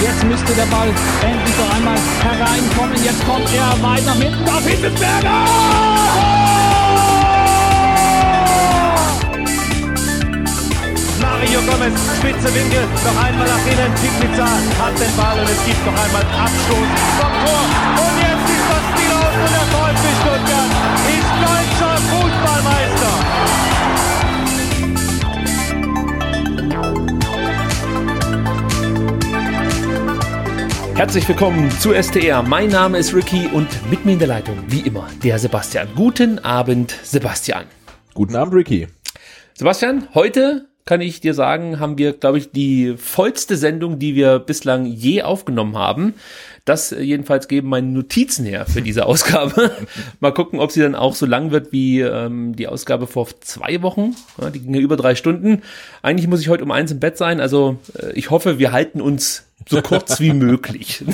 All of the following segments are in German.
Jetzt müsste der Ball endlich noch einmal hereinkommen. Jetzt kommt er weit nach hinten auf Hitzelsberger! Mario Gomez, spitze Winkel, noch einmal nach innen, Pizza hat den Ball und es gibt noch einmal Abstoß vom Tor. Und jetzt ist das Spiel aus und der VfB Stuttgart ist deutscher Herzlich willkommen zu STR. Mein Name ist Ricky und mit mir in der Leitung, wie immer, der Sebastian. Guten Abend, Sebastian. Guten Abend, Ricky. Sebastian, heute kann ich dir sagen, haben wir, glaube ich, die vollste Sendung, die wir bislang je aufgenommen haben. Das jedenfalls geben meine Notizen her für diese Ausgabe. Mal gucken, ob sie dann auch so lang wird wie ähm, die Ausgabe vor zwei Wochen. Ja, die ging ja über drei Stunden. Eigentlich muss ich heute um eins im Bett sein. Also äh, ich hoffe, wir halten uns so kurz wie möglich.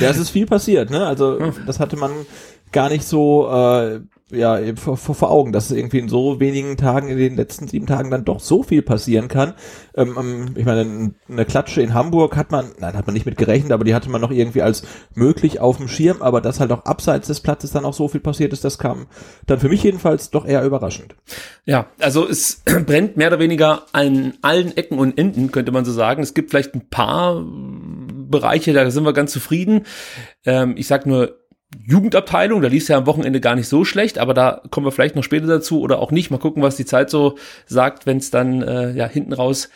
Ja, es ist viel passiert. Ne? Also das hatte man gar nicht so äh, ja, vor, vor Augen, dass es irgendwie in so wenigen Tagen, in den letzten sieben Tagen dann doch so viel passieren kann. Ähm, ähm, ich meine, eine Klatsche in Hamburg hat man, nein, hat man nicht mit gerechnet, aber die hatte man noch irgendwie als möglich auf dem Schirm, aber dass halt auch abseits des Platzes dann auch so viel passiert ist, das kam dann für mich jedenfalls doch eher überraschend. Ja, also es brennt mehr oder weniger an allen Ecken und Enden, könnte man so sagen. Es gibt vielleicht ein paar Bereiche, da sind wir ganz zufrieden. Ähm, ich sag nur, Jugendabteilung, da lief ja am Wochenende gar nicht so schlecht, aber da kommen wir vielleicht noch später dazu oder auch nicht. Mal gucken, was die Zeit so sagt, wenn es dann äh, ja hinten raus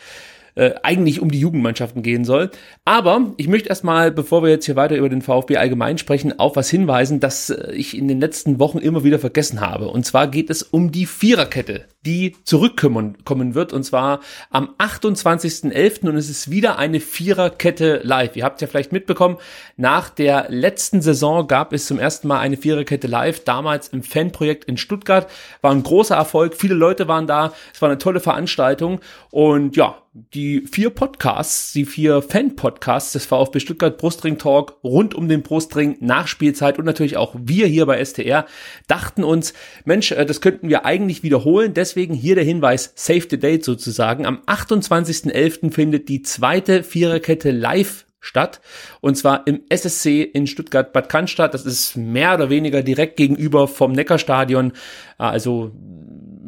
äh, eigentlich um die Jugendmannschaften gehen soll. Aber ich möchte erstmal, bevor wir jetzt hier weiter über den VfB allgemein sprechen, auf was hinweisen, das äh, ich in den letzten Wochen immer wieder vergessen habe. Und zwar geht es um die Viererkette, die zurückkommen kommen wird. Und zwar am 28.11. und es ist wieder eine Viererkette live. Ihr habt ja vielleicht mitbekommen, nach der letzten Saison gab es zum ersten Mal eine Viererkette live. Damals im Fanprojekt in Stuttgart. War ein großer Erfolg. Viele Leute waren da. Es war eine tolle Veranstaltung. Und ja, die vier Podcasts, die vier Fan-Podcasts des VfB Stuttgart Brustring Talk rund um den Brustring Nachspielzeit und natürlich auch wir hier bei STR dachten uns, Mensch, äh, das könnten wir eigentlich wiederholen. Deswegen hier der Hinweis, save the date sozusagen. Am 28.11. findet die zweite Viererkette live statt. Und zwar im SSC in Stuttgart-Bad Cannstatt. Das ist mehr oder weniger direkt gegenüber vom Neckarstadion. Also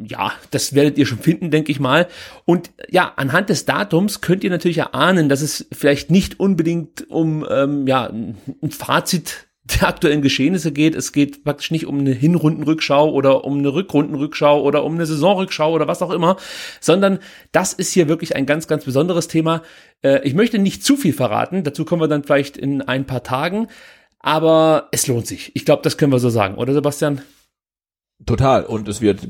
ja, das werdet ihr schon finden, denke ich mal. Und ja, anhand des Datums könnt ihr natürlich erahnen, dass es vielleicht nicht unbedingt um ähm, ja, ein Fazit der aktuellen Geschehnisse geht. Es geht praktisch nicht um eine Hinrundenrückschau oder um eine Rückrundenrückschau oder um eine Saisonrückschau oder was auch immer, sondern das ist hier wirklich ein ganz, ganz besonderes Thema. Äh, ich möchte nicht zu viel verraten, dazu kommen wir dann vielleicht in ein paar Tagen, aber es lohnt sich. Ich glaube, das können wir so sagen, oder Sebastian? Total. Und es wird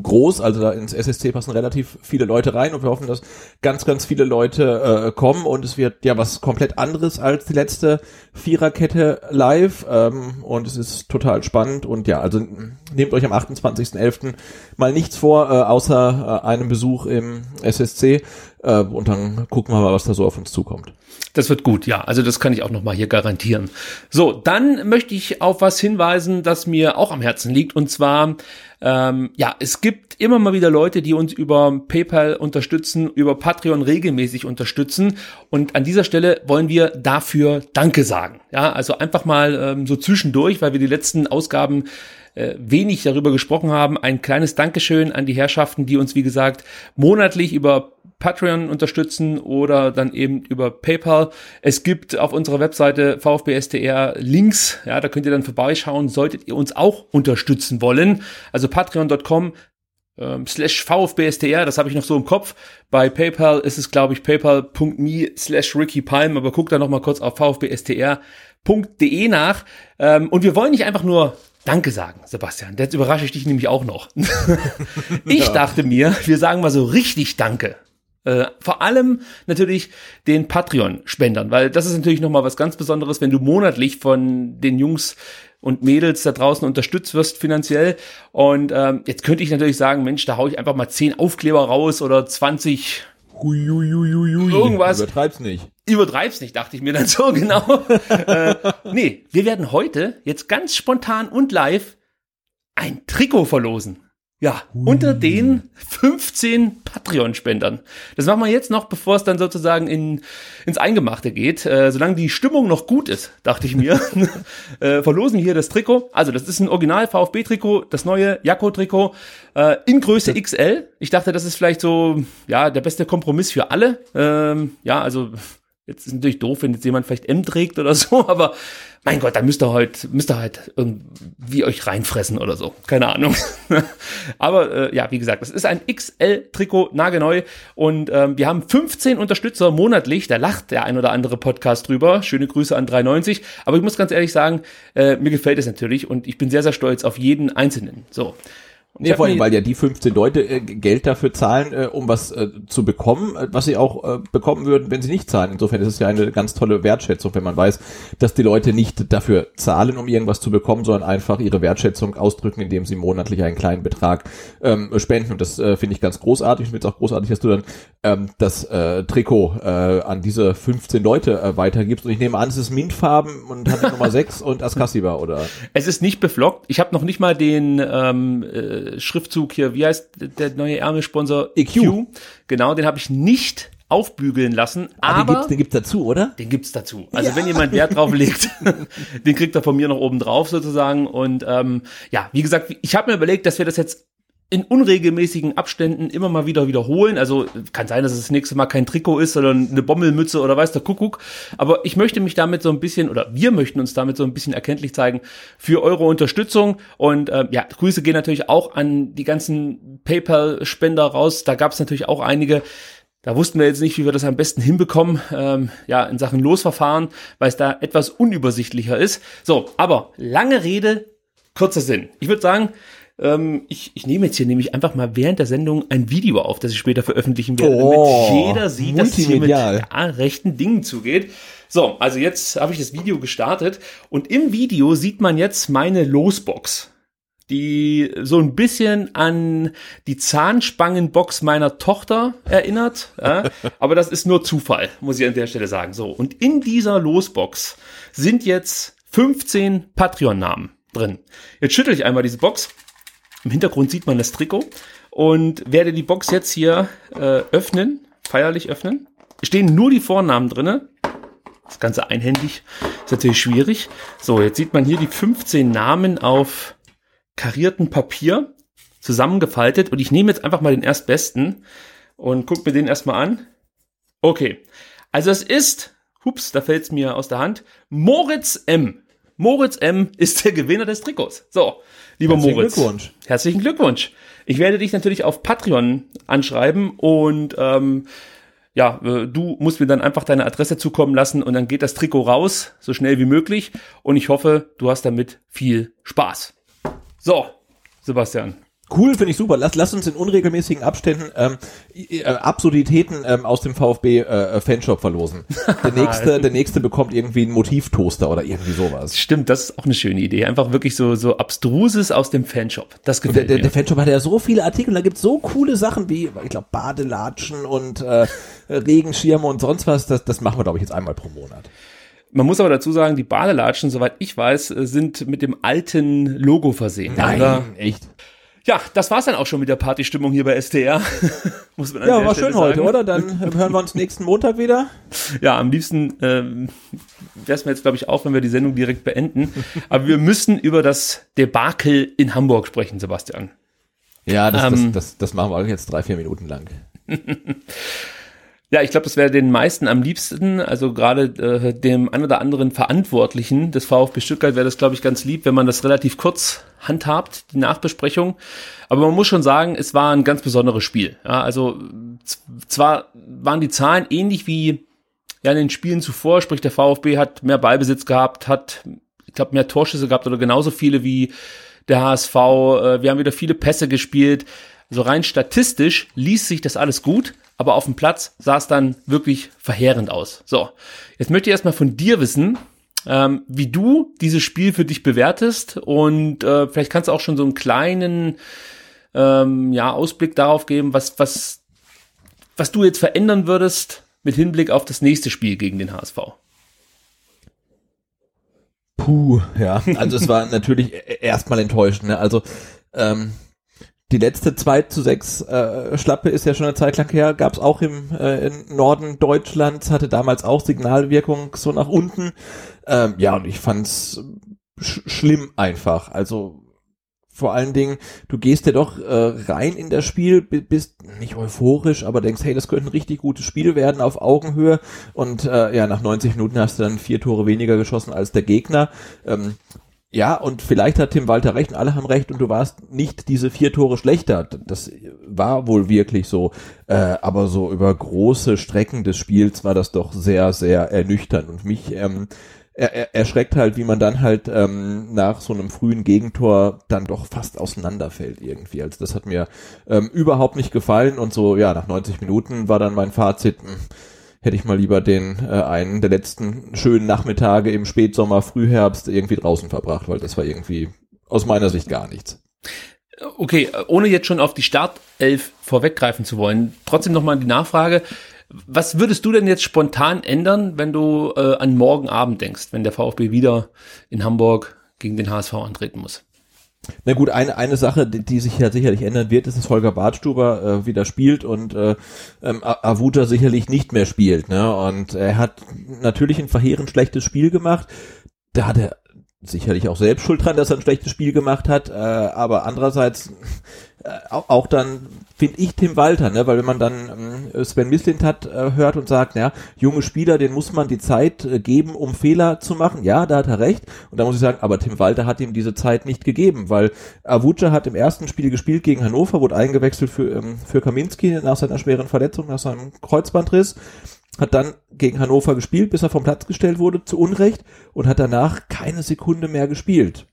groß, also da ins SSC passen relativ viele Leute rein und wir hoffen, dass ganz, ganz viele Leute äh, kommen und es wird ja was komplett anderes als die letzte Viererkette live ähm, und es ist total spannend und ja, also nehmt euch am 28.11. mal nichts vor, äh, außer äh, einem Besuch im SSC äh, und dann gucken wir mal, was da so auf uns zukommt. Das wird gut, ja. Also das kann ich auch nochmal hier garantieren. So, dann möchte ich auf was hinweisen, das mir auch am Herzen liegt. Und zwar, ähm, ja, es gibt immer mal wieder Leute, die uns über PayPal unterstützen, über Patreon regelmäßig unterstützen. Und an dieser Stelle wollen wir dafür Danke sagen. Ja, also einfach mal ähm, so zwischendurch, weil wir die letzten Ausgaben äh, wenig darüber gesprochen haben. Ein kleines Dankeschön an die Herrschaften, die uns, wie gesagt, monatlich über Patreon unterstützen oder dann eben über PayPal. Es gibt auf unserer Webseite VfBSTR Links, ja, da könnt ihr dann vorbeischauen, solltet ihr uns auch unterstützen wollen. Also patreon.com ähm, slash VfBSTR, das habe ich noch so im Kopf. Bei PayPal ist es, glaube ich, paypal.me slash Ricky Palm, aber guckt da noch mal kurz auf VfBSTR.de nach. Ähm, und wir wollen nicht einfach nur Danke sagen, Sebastian. Jetzt überrasche ich dich nämlich auch noch. ich dachte mir, wir sagen mal so richtig Danke. Äh, vor allem natürlich den Patreon-Spendern, weil das ist natürlich nochmal was ganz Besonderes, wenn du monatlich von den Jungs und Mädels da draußen unterstützt wirst finanziell. Und ähm, jetzt könnte ich natürlich sagen, Mensch, da hau ich einfach mal 10 Aufkleber raus oder 20 Hui, hui, hui, hui, hui. Irgendwas. Übertreib's nicht. übertreib's nicht, dachte ich mir dann so genau. äh, nee, wir werden heute jetzt ganz spontan und live ein Trikot verlosen. Ja, unter den 15 Patreon-Spendern. Das machen wir jetzt noch, bevor es dann sozusagen in, ins Eingemachte geht. Äh, solange die Stimmung noch gut ist, dachte ich mir, äh, verlosen wir hier das Trikot. Also das ist ein Original VfB-Trikot, das neue Jakko-Trikot äh, in Größe XL. Ich dachte, das ist vielleicht so, ja, der beste Kompromiss für alle. Ähm, ja, also Jetzt ist natürlich doof, wenn jetzt jemand vielleicht M trägt oder so, aber mein Gott, da müsst ihr halt, müsst ihr halt irgendwie euch reinfressen oder so. Keine Ahnung. aber äh, ja, wie gesagt, das ist ein XL-Trikot, nagelneu. Und ähm, wir haben 15 Unterstützer monatlich. Da lacht der ein oder andere Podcast drüber. Schöne Grüße an 390. Aber ich muss ganz ehrlich sagen, äh, mir gefällt es natürlich und ich bin sehr, sehr stolz auf jeden Einzelnen. So. Und Nee, vor allem, weil ja die 15 Leute äh, Geld dafür zahlen, äh, um was äh, zu bekommen, äh, was sie auch äh, bekommen würden, wenn sie nicht zahlen. Insofern ist es ja eine ganz tolle Wertschätzung, wenn man weiß, dass die Leute nicht dafür zahlen, um irgendwas zu bekommen, sondern einfach ihre Wertschätzung ausdrücken, indem sie monatlich einen kleinen Betrag ähm, spenden. Und das äh, finde ich ganz großartig. Ich finde es auch großartig, dass du dann ähm, das äh, Trikot äh, an diese 15 Leute äh, weitergibst. Und ich nehme an, es ist Mintfarben und hat Nummer 6 und Askasiba, oder? Es ist nicht beflockt. Ich habe noch nicht mal den ähm, äh, Schriftzug hier, wie heißt der neue Ärmelsponsor? EQ. Genau, den habe ich nicht aufbügeln lassen, Ah, den aber gibt's, den gibt's dazu, oder? den gibt's dazu. Also wenn jemand Wert drauf legt, den kriegt er von mir noch oben drauf sozusagen. Und ähm, ja, wie gesagt, ich habe mir überlegt, dass wir das jetzt in unregelmäßigen Abständen immer mal wieder wiederholen. Also kann sein, dass es das nächste Mal kein Trikot ist, sondern eine Bommelmütze oder weiß der Kuckuck. Aber ich möchte mich damit so ein bisschen, oder wir möchten uns damit so ein bisschen erkenntlich zeigen für eure Unterstützung. Und äh, ja, Grüße gehen natürlich auch an die ganzen PayPal-Spender raus. Da gab es natürlich auch einige. Da wussten wir jetzt nicht, wie wir das am besten hinbekommen, ähm, ja, in Sachen Losverfahren, weil es da etwas unübersichtlicher ist. So, aber lange Rede, kurzer Sinn. Ich würde sagen, ähm, ich, ich nehme jetzt hier nämlich einfach mal während der Sendung ein Video auf, das ich später veröffentlichen werde, Oh, damit jeder sieht, dass es hier mit ja, rechten Dingen zugeht. So, also jetzt habe ich das Video gestartet und im Video sieht man jetzt meine Losbox die so ein bisschen an die Zahnspangenbox meiner Tochter erinnert. Ja, aber das ist nur Zufall, muss ich an der Stelle sagen. So, und in dieser Losbox sind jetzt 15 Patreon-Namen drin. Jetzt schüttel ich einmal diese Box. Im Hintergrund sieht man das Trikot und werde die Box jetzt hier äh, öffnen, feierlich öffnen. Stehen nur die Vornamen drinne. Das Ganze einhändig ist natürlich schwierig. So, jetzt sieht man hier die 15 Namen auf karierten Papier zusammengefaltet und ich nehme jetzt einfach mal den erstbesten und guck mir den erstmal an. Okay, also es ist, hups, da fällt es mir aus der Hand, Moritz M. Moritz M. ist der Gewinner des Trikots. So, lieber Herzlichen Moritz. Glückwunsch. Herzlichen Glückwunsch. Ich werde dich natürlich auf Patreon anschreiben und ähm, ja, äh, du musst mir dann einfach deine Adresse zukommen lassen und dann geht das Trikot raus, so schnell wie möglich. Und ich hoffe, du hast damit viel Spaß. So, Sebastian. Cool, finde ich super. Lass, lass uns in unregelmäßigen Abständen ähm, äh, Absurditäten ähm, aus dem VfB äh, Fanshop verlosen. Der nächste, der nächste bekommt irgendwie einen Motivtoaster oder irgendwie sowas. Stimmt, das ist auch eine schöne Idee. Einfach wirklich so, so Abstruses aus dem Fanshop. Das Der, gefällt der, mir. der Fanshop hat ja so viele Artikel, da gibt's so coole Sachen wie, ich glaube, Badelatschen und äh, Regenschirme und sonst was. Das, das machen wir, glaube ich, jetzt einmal pro Monat. Man muss aber dazu sagen, die Badelatschen, soweit ich weiß, äh, sind mit dem alten Logo versehen. Oder? echt. Ja, das war's dann auch schon mit der Partystimmung hier bei STR. muss man an Ja, der war Stelle schön heute, sagen. oder? Dann ähm, hören wir uns nächsten Montag wieder. Ja, am liebsten ähm, wäre es mir jetzt, glaube ich, auch, wenn wir die Sendung direkt beenden. Aber wir müssen über das Debakel in Hamburg sprechen, Sebastian. Ja, das, Ähm. das, das, das machen wir jetzt drei, vier Minuten lang. Ja, ich glaube, das wäre den meisten am liebsten, also gerade äh, dem ein oder anderen Verantwortlichen des VfB Stuttgart wäre das, glaube ich, ganz lieb, wenn man das relativ kurz handhabt, die Nachbesprechung. Aber man muss schon sagen, es war ein ganz besonderes Spiel. Ja, also zwar waren die Zahlen ähnlich wie ja, in den Spielen zuvor, sprich der VfB hat mehr Ballbesitz gehabt, hat ich glaube, mehr Torschüsse gehabt oder genauso viele wie der HSV. Äh, wir haben wieder viele Pässe gespielt. Also rein statistisch liest sich das alles gut, aber auf dem Platz sah es dann wirklich verheerend aus. So, jetzt möchte ich erstmal von dir wissen, ähm, wie du dieses Spiel für dich bewertest und äh, vielleicht kannst du auch schon so einen kleinen ähm, ja, Ausblick darauf geben, was, was, was du jetzt verändern würdest mit Hinblick auf das nächste Spiel gegen den HSV. Puh, ja. Also es war natürlich e-, erstmal enttäuschend. Ne? Also ähm, die letzte 2 zu 6 äh, Schlappe ist ja schon eine Zeit lang her, gab es auch im, äh, im Norden Deutschlands, hatte damals auch Signalwirkung so nach unten. Ähm, ja, und ich fand's sch schlimm einfach. Also vor allen Dingen, du gehst ja doch äh, rein in das Spiel, bist nicht euphorisch, aber denkst, hey, das könnte ein richtig gutes Spiel werden auf Augenhöhe und äh, ja, nach 90 Minuten hast du dann vier Tore weniger geschossen als der Gegner. Ähm, ja, und vielleicht hat Tim Walter recht und alle haben recht und du warst nicht diese vier Tore schlechter. Das war wohl wirklich so. Äh, aber so über große Strecken des Spiels war das doch sehr, sehr ernüchternd. Und mich ähm, er, er, erschreckt halt, wie man dann halt ähm, nach so einem frühen Gegentor dann doch fast auseinanderfällt irgendwie. Also das hat mir ähm, überhaupt nicht gefallen und so, ja, nach 90 Minuten war dann mein Fazit, mh, hm, hätte ich mal lieber den äh, einen der letzten schönen Nachmittage im Spätsommer, Frühherbst irgendwie draußen verbracht, weil das war irgendwie aus meiner Sicht gar nichts. Okay, ohne jetzt schon auf die Startelf vorweggreifen zu wollen, trotzdem nochmal die Nachfrage. Was würdest du denn jetzt spontan ändern, wenn du äh, an morgen Abend denkst, wenn der VfB wieder in Hamburg gegen den HSV antreten muss? Na gut, eine, eine Sache, die, die sich ja sicherlich ändern wird, ist, dass Holger Badstuber äh, wieder spielt und äh, ähm, Avuta sicherlich nicht mehr spielt. Ne? Und er hat natürlich ein verheerend schlechtes Spiel gemacht. Da hat er sicherlich auch selbst schuld dran, dass er ein schlechtes Spiel gemacht hat, äh, aber andererseits auch dann finde ich Tim Walter, ne, weil wenn man dann äh, Sven Mislint hat äh, hört und sagt, ja, junge Spieler, den muss man die Zeit äh, geben, um Fehler zu machen, ja, da hat er recht. Und da muss ich sagen, aber Tim Walter hat ihm diese Zeit nicht gegeben, weil Avuca hat im ersten Spiel gespielt gegen Hannover, wurde eingewechselt für ähm, für Kaminski nach seiner schweren Verletzung, nach seinem Kreuzbandriss hat dann gegen Hannover gespielt, bis er vom Platz gestellt wurde, zu Unrecht, und hat danach keine Sekunde mehr gespielt.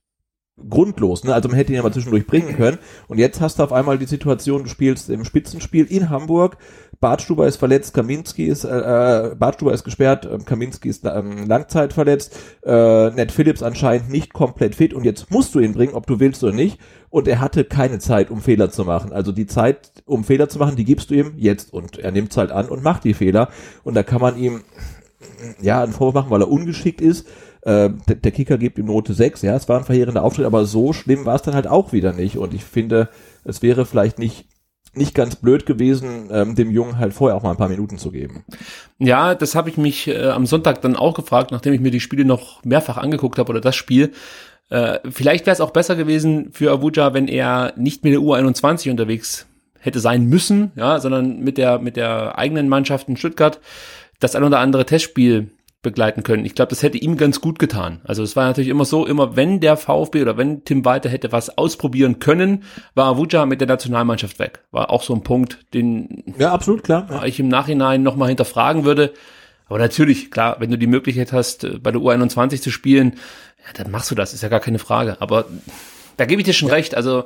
Grundlos, ne? Also man hätte ihn ja mal zwischendurch bringen können. Und jetzt hast du auf einmal die Situation, du spielst im Spitzenspiel in Hamburg, Bartstuber ist verletzt, Kaminski ist, äh, äh Bartstuber ist gesperrt, äh, Kaminski ist ähm, Langzeit verletzt, äh, Ned Phillips anscheinend nicht komplett fit und jetzt musst du ihn bringen, ob du willst oder nicht. Und er hatte keine Zeit, um Fehler zu machen. Also die Zeit, um Fehler zu machen, die gibst du ihm jetzt und er nimmt halt an und macht die Fehler. Und da kann man ihm ja einen Vorwurf machen, weil er ungeschickt ist. Äh, der, Kicker gibt ihm Note 6, ja, es war ein verheerender Auftritt, aber so schlimm war es dann halt auch wieder nicht. Und ich finde, es wäre vielleicht nicht nicht ganz blöd gewesen, ähm, dem Jungen halt vorher auch mal ein paar Minuten zu geben. Ja, das habe ich mich äh, am Sonntag dann auch gefragt, nachdem ich mir die Spiele noch mehrfach angeguckt habe oder das Spiel. Äh, vielleicht wäre es auch besser gewesen für Abuja, wenn er nicht mit der U21 unterwegs hätte sein müssen, ja, sondern mit der mit der eigenen Mannschaft in Stuttgart das ein oder andere Testspiel begleiten können. Ich glaube, das hätte ihm ganz gut getan. Also es war natürlich immer so, immer wenn der VfB oder wenn Tim Walter hätte was ausprobieren können, war Avuja mit der Nationalmannschaft weg. War auch so ein Punkt, den ja, absolut klar. Ja. ich im Nachhinein nochmal hinterfragen würde. Aber natürlich, klar, wenn du die Möglichkeit hast, äh, bei der U21 zu spielen, ja, dann machst du das, ist ja gar keine Frage. Aber da gebe ich dir schon ja. recht. Also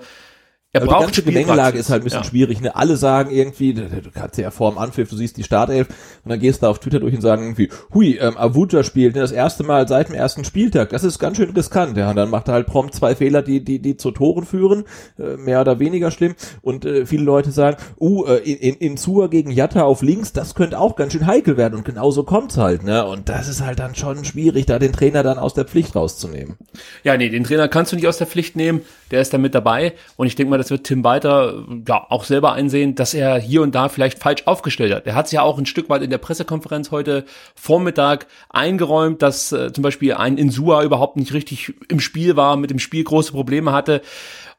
er also braucht die ganze Gemengelage ist halt ein bisschen ja. schwierig. Ne? Alle sagen irgendwie, du kannst ja vor dem Anpfiff, du siehst die Startelf und dann gehst du auf Twitter durch und sagen irgendwie, hui, ähm, Avuja spielt ne, das erste Mal seit dem ersten Spieltag. Das ist ganz schön riskant. Ja, und dann macht er halt prompt zwei Fehler, die die die zu Toren führen, äh, mehr oder weniger schlimm. Und äh, viele Leute sagen, uh, äh, in, in, in Zua gegen Jatta auf links, das könnte auch ganz schön heikel werden. Und genauso kommt's halt. Ne? Und das ist halt dann schon schwierig, da den Trainer dann aus der Pflicht rauszunehmen. Ja, nee, den Trainer kannst du nicht aus der Pflicht nehmen. Der ist da mit dabei. Und ich denke mal, das wird Tim Walter ja auch selber einsehen, dass er hier und da vielleicht falsch aufgestellt hat. Er hat es ja auch ein Stück weit in der Pressekonferenz heute Vormittag eingeräumt, dass äh, zum Beispiel ein Insua überhaupt nicht richtig im Spiel war, mit dem Spiel große Probleme hatte.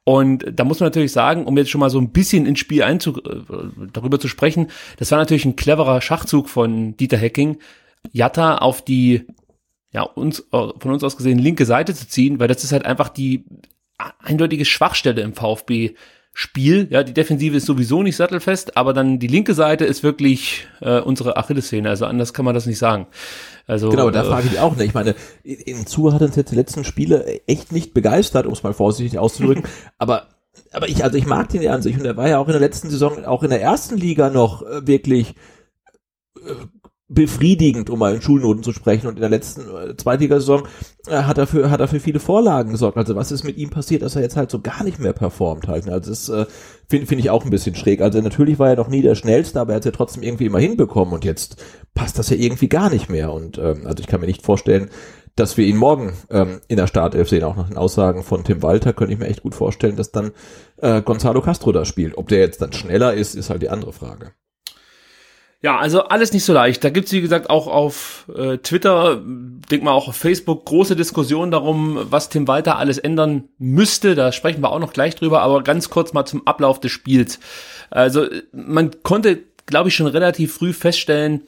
Und da muss man natürlich sagen, um jetzt schon mal so ein bisschen ins Spiel einzu äh, darüber zu sprechen, das war natürlich ein cleverer Schachzug von Dieter Hecking, Jatta auf die ja, uns, äh, von uns aus gesehen linke Seite zu ziehen, weil das ist halt einfach die eindeutige Schwachstelle im VfB Spiel. Ja, die Defensive ist sowieso nicht sattelfest, aber dann die linke Seite ist wirklich äh, unsere Achillessehne. Also anders kann man das nicht sagen. Also Genau, da äh, frage ich auch nicht. Ich meine, in Zu hat uns jetzt die letzten Spiele echt nicht begeistert, um es mal vorsichtig auszudrücken. aber aber ich, also ich mag den ja an sich und er war ja auch in der letzten Saison, auch in der ersten Liga noch äh, wirklich äh, befriedigend, um mal in Schulnoten zu sprechen. Und in der letzten äh, Zweitligasaison äh, hat er für hat er für viele Vorlagen gesorgt. Also was ist mit ihm passiert, dass er jetzt halt so gar nicht mehr performt halt. Also das äh, finde finde ich auch ein bisschen schräg. Also natürlich war er noch nie der schnellste, aber er hat ja trotzdem irgendwie immer hinbekommen und jetzt passt das ja irgendwie gar nicht mehr. Und ähm, also ich kann mir nicht vorstellen, dass wir ihn morgen ähm, in der Startelf sehen. Auch nach den Aussagen von Tim Walter könnte ich mir echt gut vorstellen, dass dann äh, Gonzalo Castro da spielt. Ob der jetzt dann schneller ist, ist halt die andere Frage. Ja, also alles nicht so leicht. Da gibt's wie gesagt, auch auf äh, Twitter, denk mal auch auf Facebook, große Diskussionen darum, was Tim Walter alles ändern müsste. Da sprechen wir auch noch gleich drüber, aber ganz kurz mal zum Ablauf des Spiels. Also man konnte, glaube ich, schon relativ früh feststellen,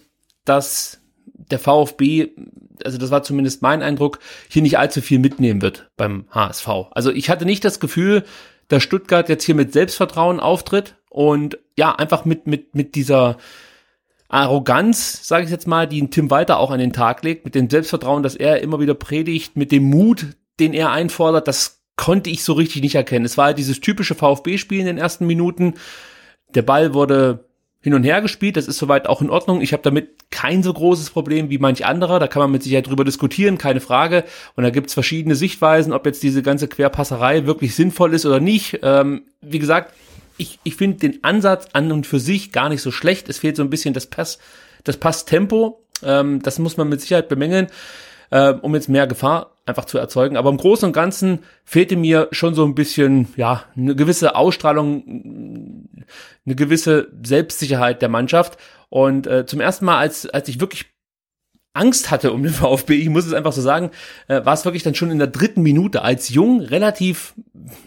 dass der VfB, also das war zumindest mein Eindruck, hier nicht allzu viel mitnehmen wird beim HSV. Also ich hatte nicht das Gefühl, dass Stuttgart jetzt hier mit Selbstvertrauen auftritt und ja, einfach mit, mit, mit dieser Arroganz, sage ich jetzt mal, die Tim Walter auch an den Tag legt, mit dem Selbstvertrauen, das er immer wieder predigt, mit dem Mut, den er einfordert, das konnte ich so richtig nicht erkennen. Es war halt dieses typische VfB-Spiel in den ersten Minuten. Der Ball wurde hin und her gespielt, das ist soweit auch in Ordnung. Ich habe damit kein so großes Problem wie manch anderer. Da kann man mit Sicherheit drüber diskutieren, keine Frage. Und da gibt's verschiedene Sichtweisen, ob jetzt diese ganze Querpasserei wirklich sinnvoll ist oder nicht. Ähm, wie gesagt, ich, ich finde den Ansatz an und für sich gar nicht so schlecht. Es fehlt so ein bisschen das Pass, das Passtempo. Ähm, das muss man mit Sicherheit bemängeln, äh, um jetzt mehr Gefahr einfach zu erzeugen. Aber im Großen und Ganzen fehlte mir schon so ein bisschen, ja, eine gewisse Ausstrahlung, eine gewisse Selbstsicherheit der Mannschaft. Und äh, zum ersten Mal, als, als ich wirklich Angst hatte um den VfB, ich muss es einfach so sagen, äh, war es wirklich dann schon in der dritten Minute, als Jung relativ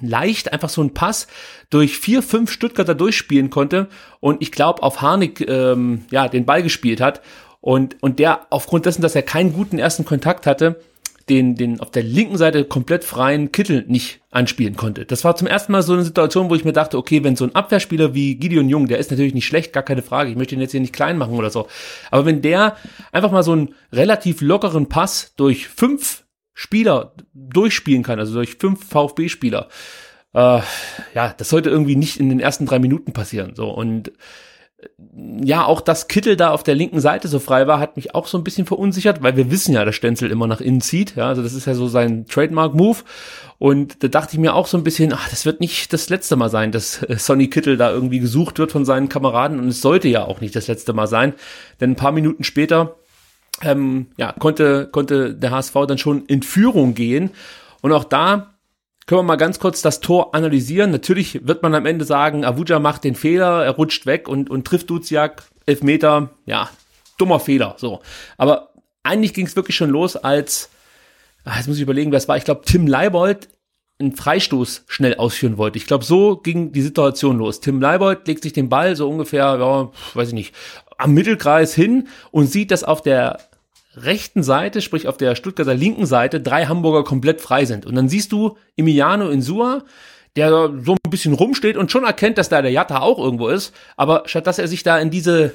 leicht einfach so ein Pass durch vier, fünf Stuttgarter durchspielen konnte und ich glaube auf Harnik ähm, ja den Ball gespielt hat und und der aufgrund dessen, dass er keinen guten ersten Kontakt hatte, den, den auf der linken Seite komplett freien Kittel nicht anspielen konnte. Das war zum ersten Mal so eine Situation, wo ich mir dachte, okay, wenn so ein Abwehrspieler wie Gideon Jung, der ist natürlich nicht schlecht, gar keine Frage, ich möchte ihn jetzt hier nicht klein machen oder so, aber wenn der einfach mal so einen relativ lockeren Pass durch fünf Spieler durchspielen kann, also durch fünf VfB-Spieler, äh, ja, das sollte irgendwie nicht in den ersten drei Minuten passieren. So und ja, auch dass Kittel da auf der linken Seite so frei war, hat mich auch so ein bisschen verunsichert, weil wir wissen ja, dass Stenzel immer nach innen zieht. Ja, also das ist ja so sein Trademark-Move. Und da dachte ich mir auch so ein bisschen, ach, das wird nicht das letzte Mal sein, dass äh, Sonny Kittel da irgendwie gesucht wird von seinen Kameraden. Und es sollte ja auch nicht das letzte Mal sein. Denn ein paar Minuten später, ähm, ja, konnte, konnte der HSV dann schon in Führung gehen. Und auch da können wir mal ganz kurz das Tor analysieren. Natürlich wird man am Ende sagen, Avuja macht den Fehler, er rutscht weg und, und trifft Duziak, elf Meter, ja, dummer Fehler, so. Aber eigentlich ging es wirklich schon los, als, ach, jetzt muss ich überlegen, wer es war, ich glaube, Tim Leibold einen Freistoß schnell ausführen wollte. Ich glaube, so ging die Situation los. Tim Leibold legt sich den Ball so ungefähr, ja, weiß ich nicht, am Mittelkreis hin und sieht, dass auf der rechten Seite, sprich auf der Stuttgarter linken Seite, drei Hamburger komplett frei sind. Und dann siehst du Emiliano Insua, der so ein bisschen rumsteht und schon erkennt, dass da der Jatta auch irgendwo ist. Aber statt dass er sich da in diese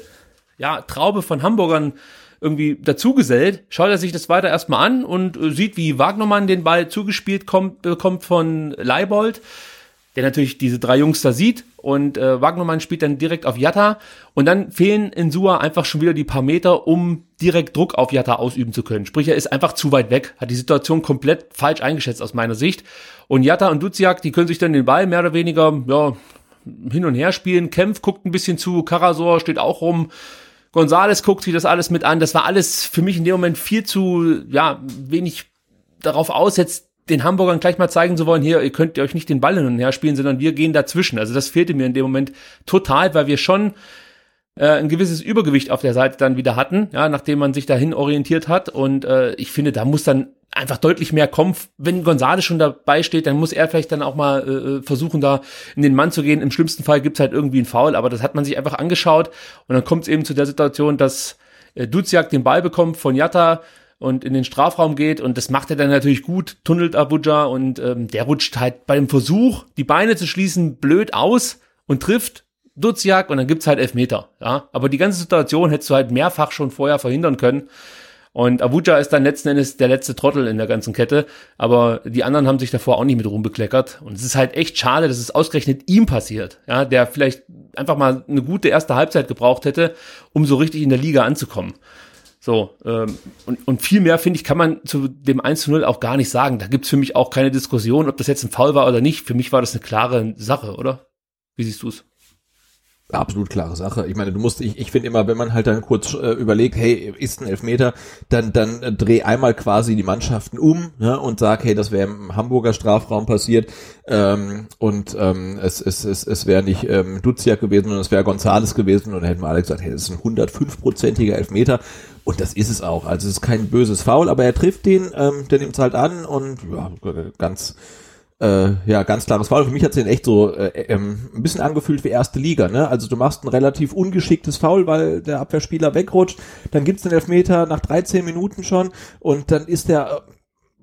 ja, Traube von Hamburgern irgendwie dazugesellt, schaut er sich das weiter erstmal an und äh, sieht, wie Wagnermann den Ball zugespielt kommt, bekommt von Leibold der natürlich diese drei Jungs da sieht und äh, Wagnermann spielt dann direkt auf Jatta und dann fehlen in Sua einfach schon wieder die paar Meter, um direkt Druck auf Jatta ausüben zu können. Sprich, er ist einfach zu weit weg, hat die Situation komplett falsch eingeschätzt aus meiner Sicht und Jatta und Duziak, die können sich dann den Ball mehr oder weniger ja, hin und her spielen. Kempf guckt ein bisschen zu, Karasor steht auch rum. Gonzales guckt sich das alles mit an. Das war alles für mich in dem Moment viel zu, ja, wenig darauf aus, jetzt den Hamburgern gleich mal zeigen zu wollen, hier, ihr könnt euch nicht den Ball hin und her spielen, sondern wir gehen dazwischen. Also das fehlte mir in dem Moment total, weil wir schon äh, ein gewisses Übergewicht auf der Seite dann wieder hatten, ja, nachdem man sich dahin orientiert hat. Und äh, ich finde, da muss dann einfach deutlich mehr kommen. Wenn González schon dabei steht, dann muss er vielleicht dann auch mal äh, versuchen, da in den Mann zu gehen. Im schlimmsten Fall gibt's halt irgendwie einen Foul, aber das hat man sich einfach angeschaut. Und dann kommt es eben zu der Situation, dass äh, Duziak den Ball bekommt von Jatta, und in den Strafraum geht und das macht er dann natürlich gut, tunnelt Abuja und ähm, der rutscht halt beim Versuch, die Beine zu schließen, blöd aus und trifft Duziak und dann gibt's halt Elfmeter, ja. Aber die ganze Situation hättest du halt mehrfach schon vorher verhindern können. Und Abuja ist dann letzten Endes der letzte Trottel in der ganzen Kette, aber die anderen haben sich davor auch nicht mit rumbekleckert. Und es ist halt echt schade, dass es ausgerechnet ihm passiert, ja, der vielleicht einfach mal eine gute erste Halbzeit gebraucht hätte, um so richtig in der Liga anzukommen. So, ähm, und, und viel mehr, finde ich, kann man zu dem 1 zu 0 auch gar nicht sagen. Da gibt's für mich auch keine Diskussion, ob das jetzt ein Foul war oder nicht. Für mich war das eine klare Sache, oder? Wie siehst du's? Absolut klare Sache. Ich meine, du musst, ich, ich finde immer, wenn man halt dann kurz äh, überlegt, hey, ist ein Elfmeter, dann, dann äh, dreh einmal quasi die Mannschaften um ne, und sag, hey, das wäre im Hamburger Strafraum passiert ähm, und ähm, es, es, es, es wäre nicht ähm, Duziak gewesen, sondern es wäre Gonzales gewesen und dann hätten wir alle gesagt, hey, das ist ein 105-prozentiger Elfmeter und das ist es auch. Also es ist kein böses Foul, aber er trifft den, ähm, der nimmt es halt an und ja, ganz äh, ja, ganz klares Foul. Für mich hat es den echt so äh, ähm, ein bisschen angefühlt wie erste Liga. Ne? Also du machst ein relativ ungeschicktes Foul, weil der Abwehrspieler wegrutscht. Dann gibt's den Elfmeter nach 13 Minuten schon und dann ist der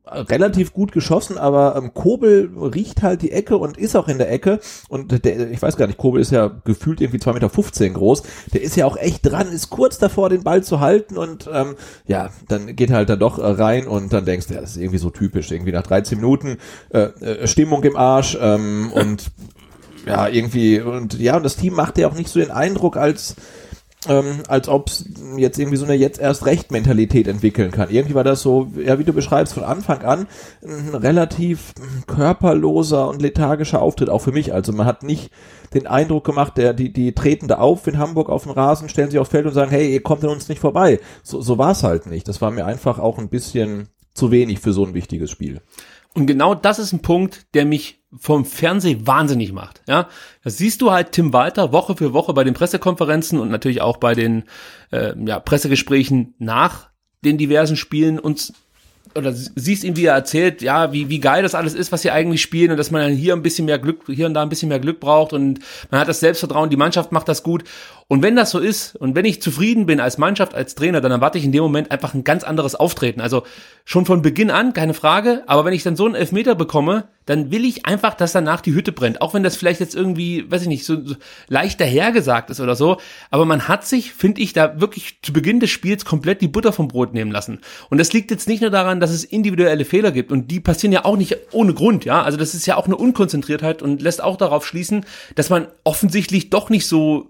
relativ gut geschossen, aber ähm, Kobel riecht halt die Ecke und ist auch in der Ecke. Und der, ich weiß gar nicht, Kobel ist ja gefühlt irgendwie 2,15 Meter groß. Der ist ja auch echt dran, ist kurz davor, den Ball zu halten und ähm, ja, dann geht halt da doch äh, rein und dann denkst du, ja, das ist irgendwie so typisch. Irgendwie nach 13 Minuten äh, äh, Stimmung im Arsch ähm, und ja, irgendwie, und ja, und das Team macht ja auch nicht so den Eindruck, als ähm, als ob es jetzt irgendwie so eine jetzt erst recht Mentalität entwickeln kann. Irgendwie war das so, ja, wie du beschreibst, von Anfang an ein relativ körperloser und lethargischer Auftritt, auch für mich. Also man hat nicht den Eindruck gemacht, der, die, die treten da auf in Hamburg auf den Rasen, stellen sich aufs Feld und sagen, hey, ihr kommt an uns nicht vorbei. So, so war es halt nicht. Das war mir einfach auch ein bisschen zu wenig für so ein wichtiges Spiel. Und genau das ist ein Punkt, der mich vom Fernsehen wahnsinnig macht. Ja, das siehst du halt Tim Walter Woche für Woche bei den Pressekonferenzen und natürlich auch bei den äh, ja, Pressegesprächen nach den diversen Spielen uns oder siehst ihn, wie er erzählt, ja, wie, wie geil das alles ist, was sie eigentlich spielen und dass man hier ein bisschen mehr Glück, hier und da ein bisschen mehr Glück braucht und man hat das Selbstvertrauen, die Mannschaft macht das gut. Und wenn das so ist und wenn ich zufrieden bin als Mannschaft, als Trainer, dann erwarte ich in dem Moment einfach ein ganz anderes Auftreten. Also schon von Beginn an, keine Frage, aber wenn ich dann so einen Elfmeter bekomme, dann will ich einfach, dass danach die Hütte brennt. Auch wenn das vielleicht jetzt irgendwie, weiß ich nicht, so, so leicht dahergesagt ist oder so. Aber man hat sich, finde ich, da wirklich zu Beginn des Spiels komplett die Butter vom Brot nehmen lassen. Und das liegt jetzt nicht nur daran, dass es individuelle Fehler gibt. Und die passieren ja auch nicht ohne Grund, ja. Also das ist ja auch eine Unkonzentriertheit und lässt auch darauf schließen, dass man offensichtlich doch nicht so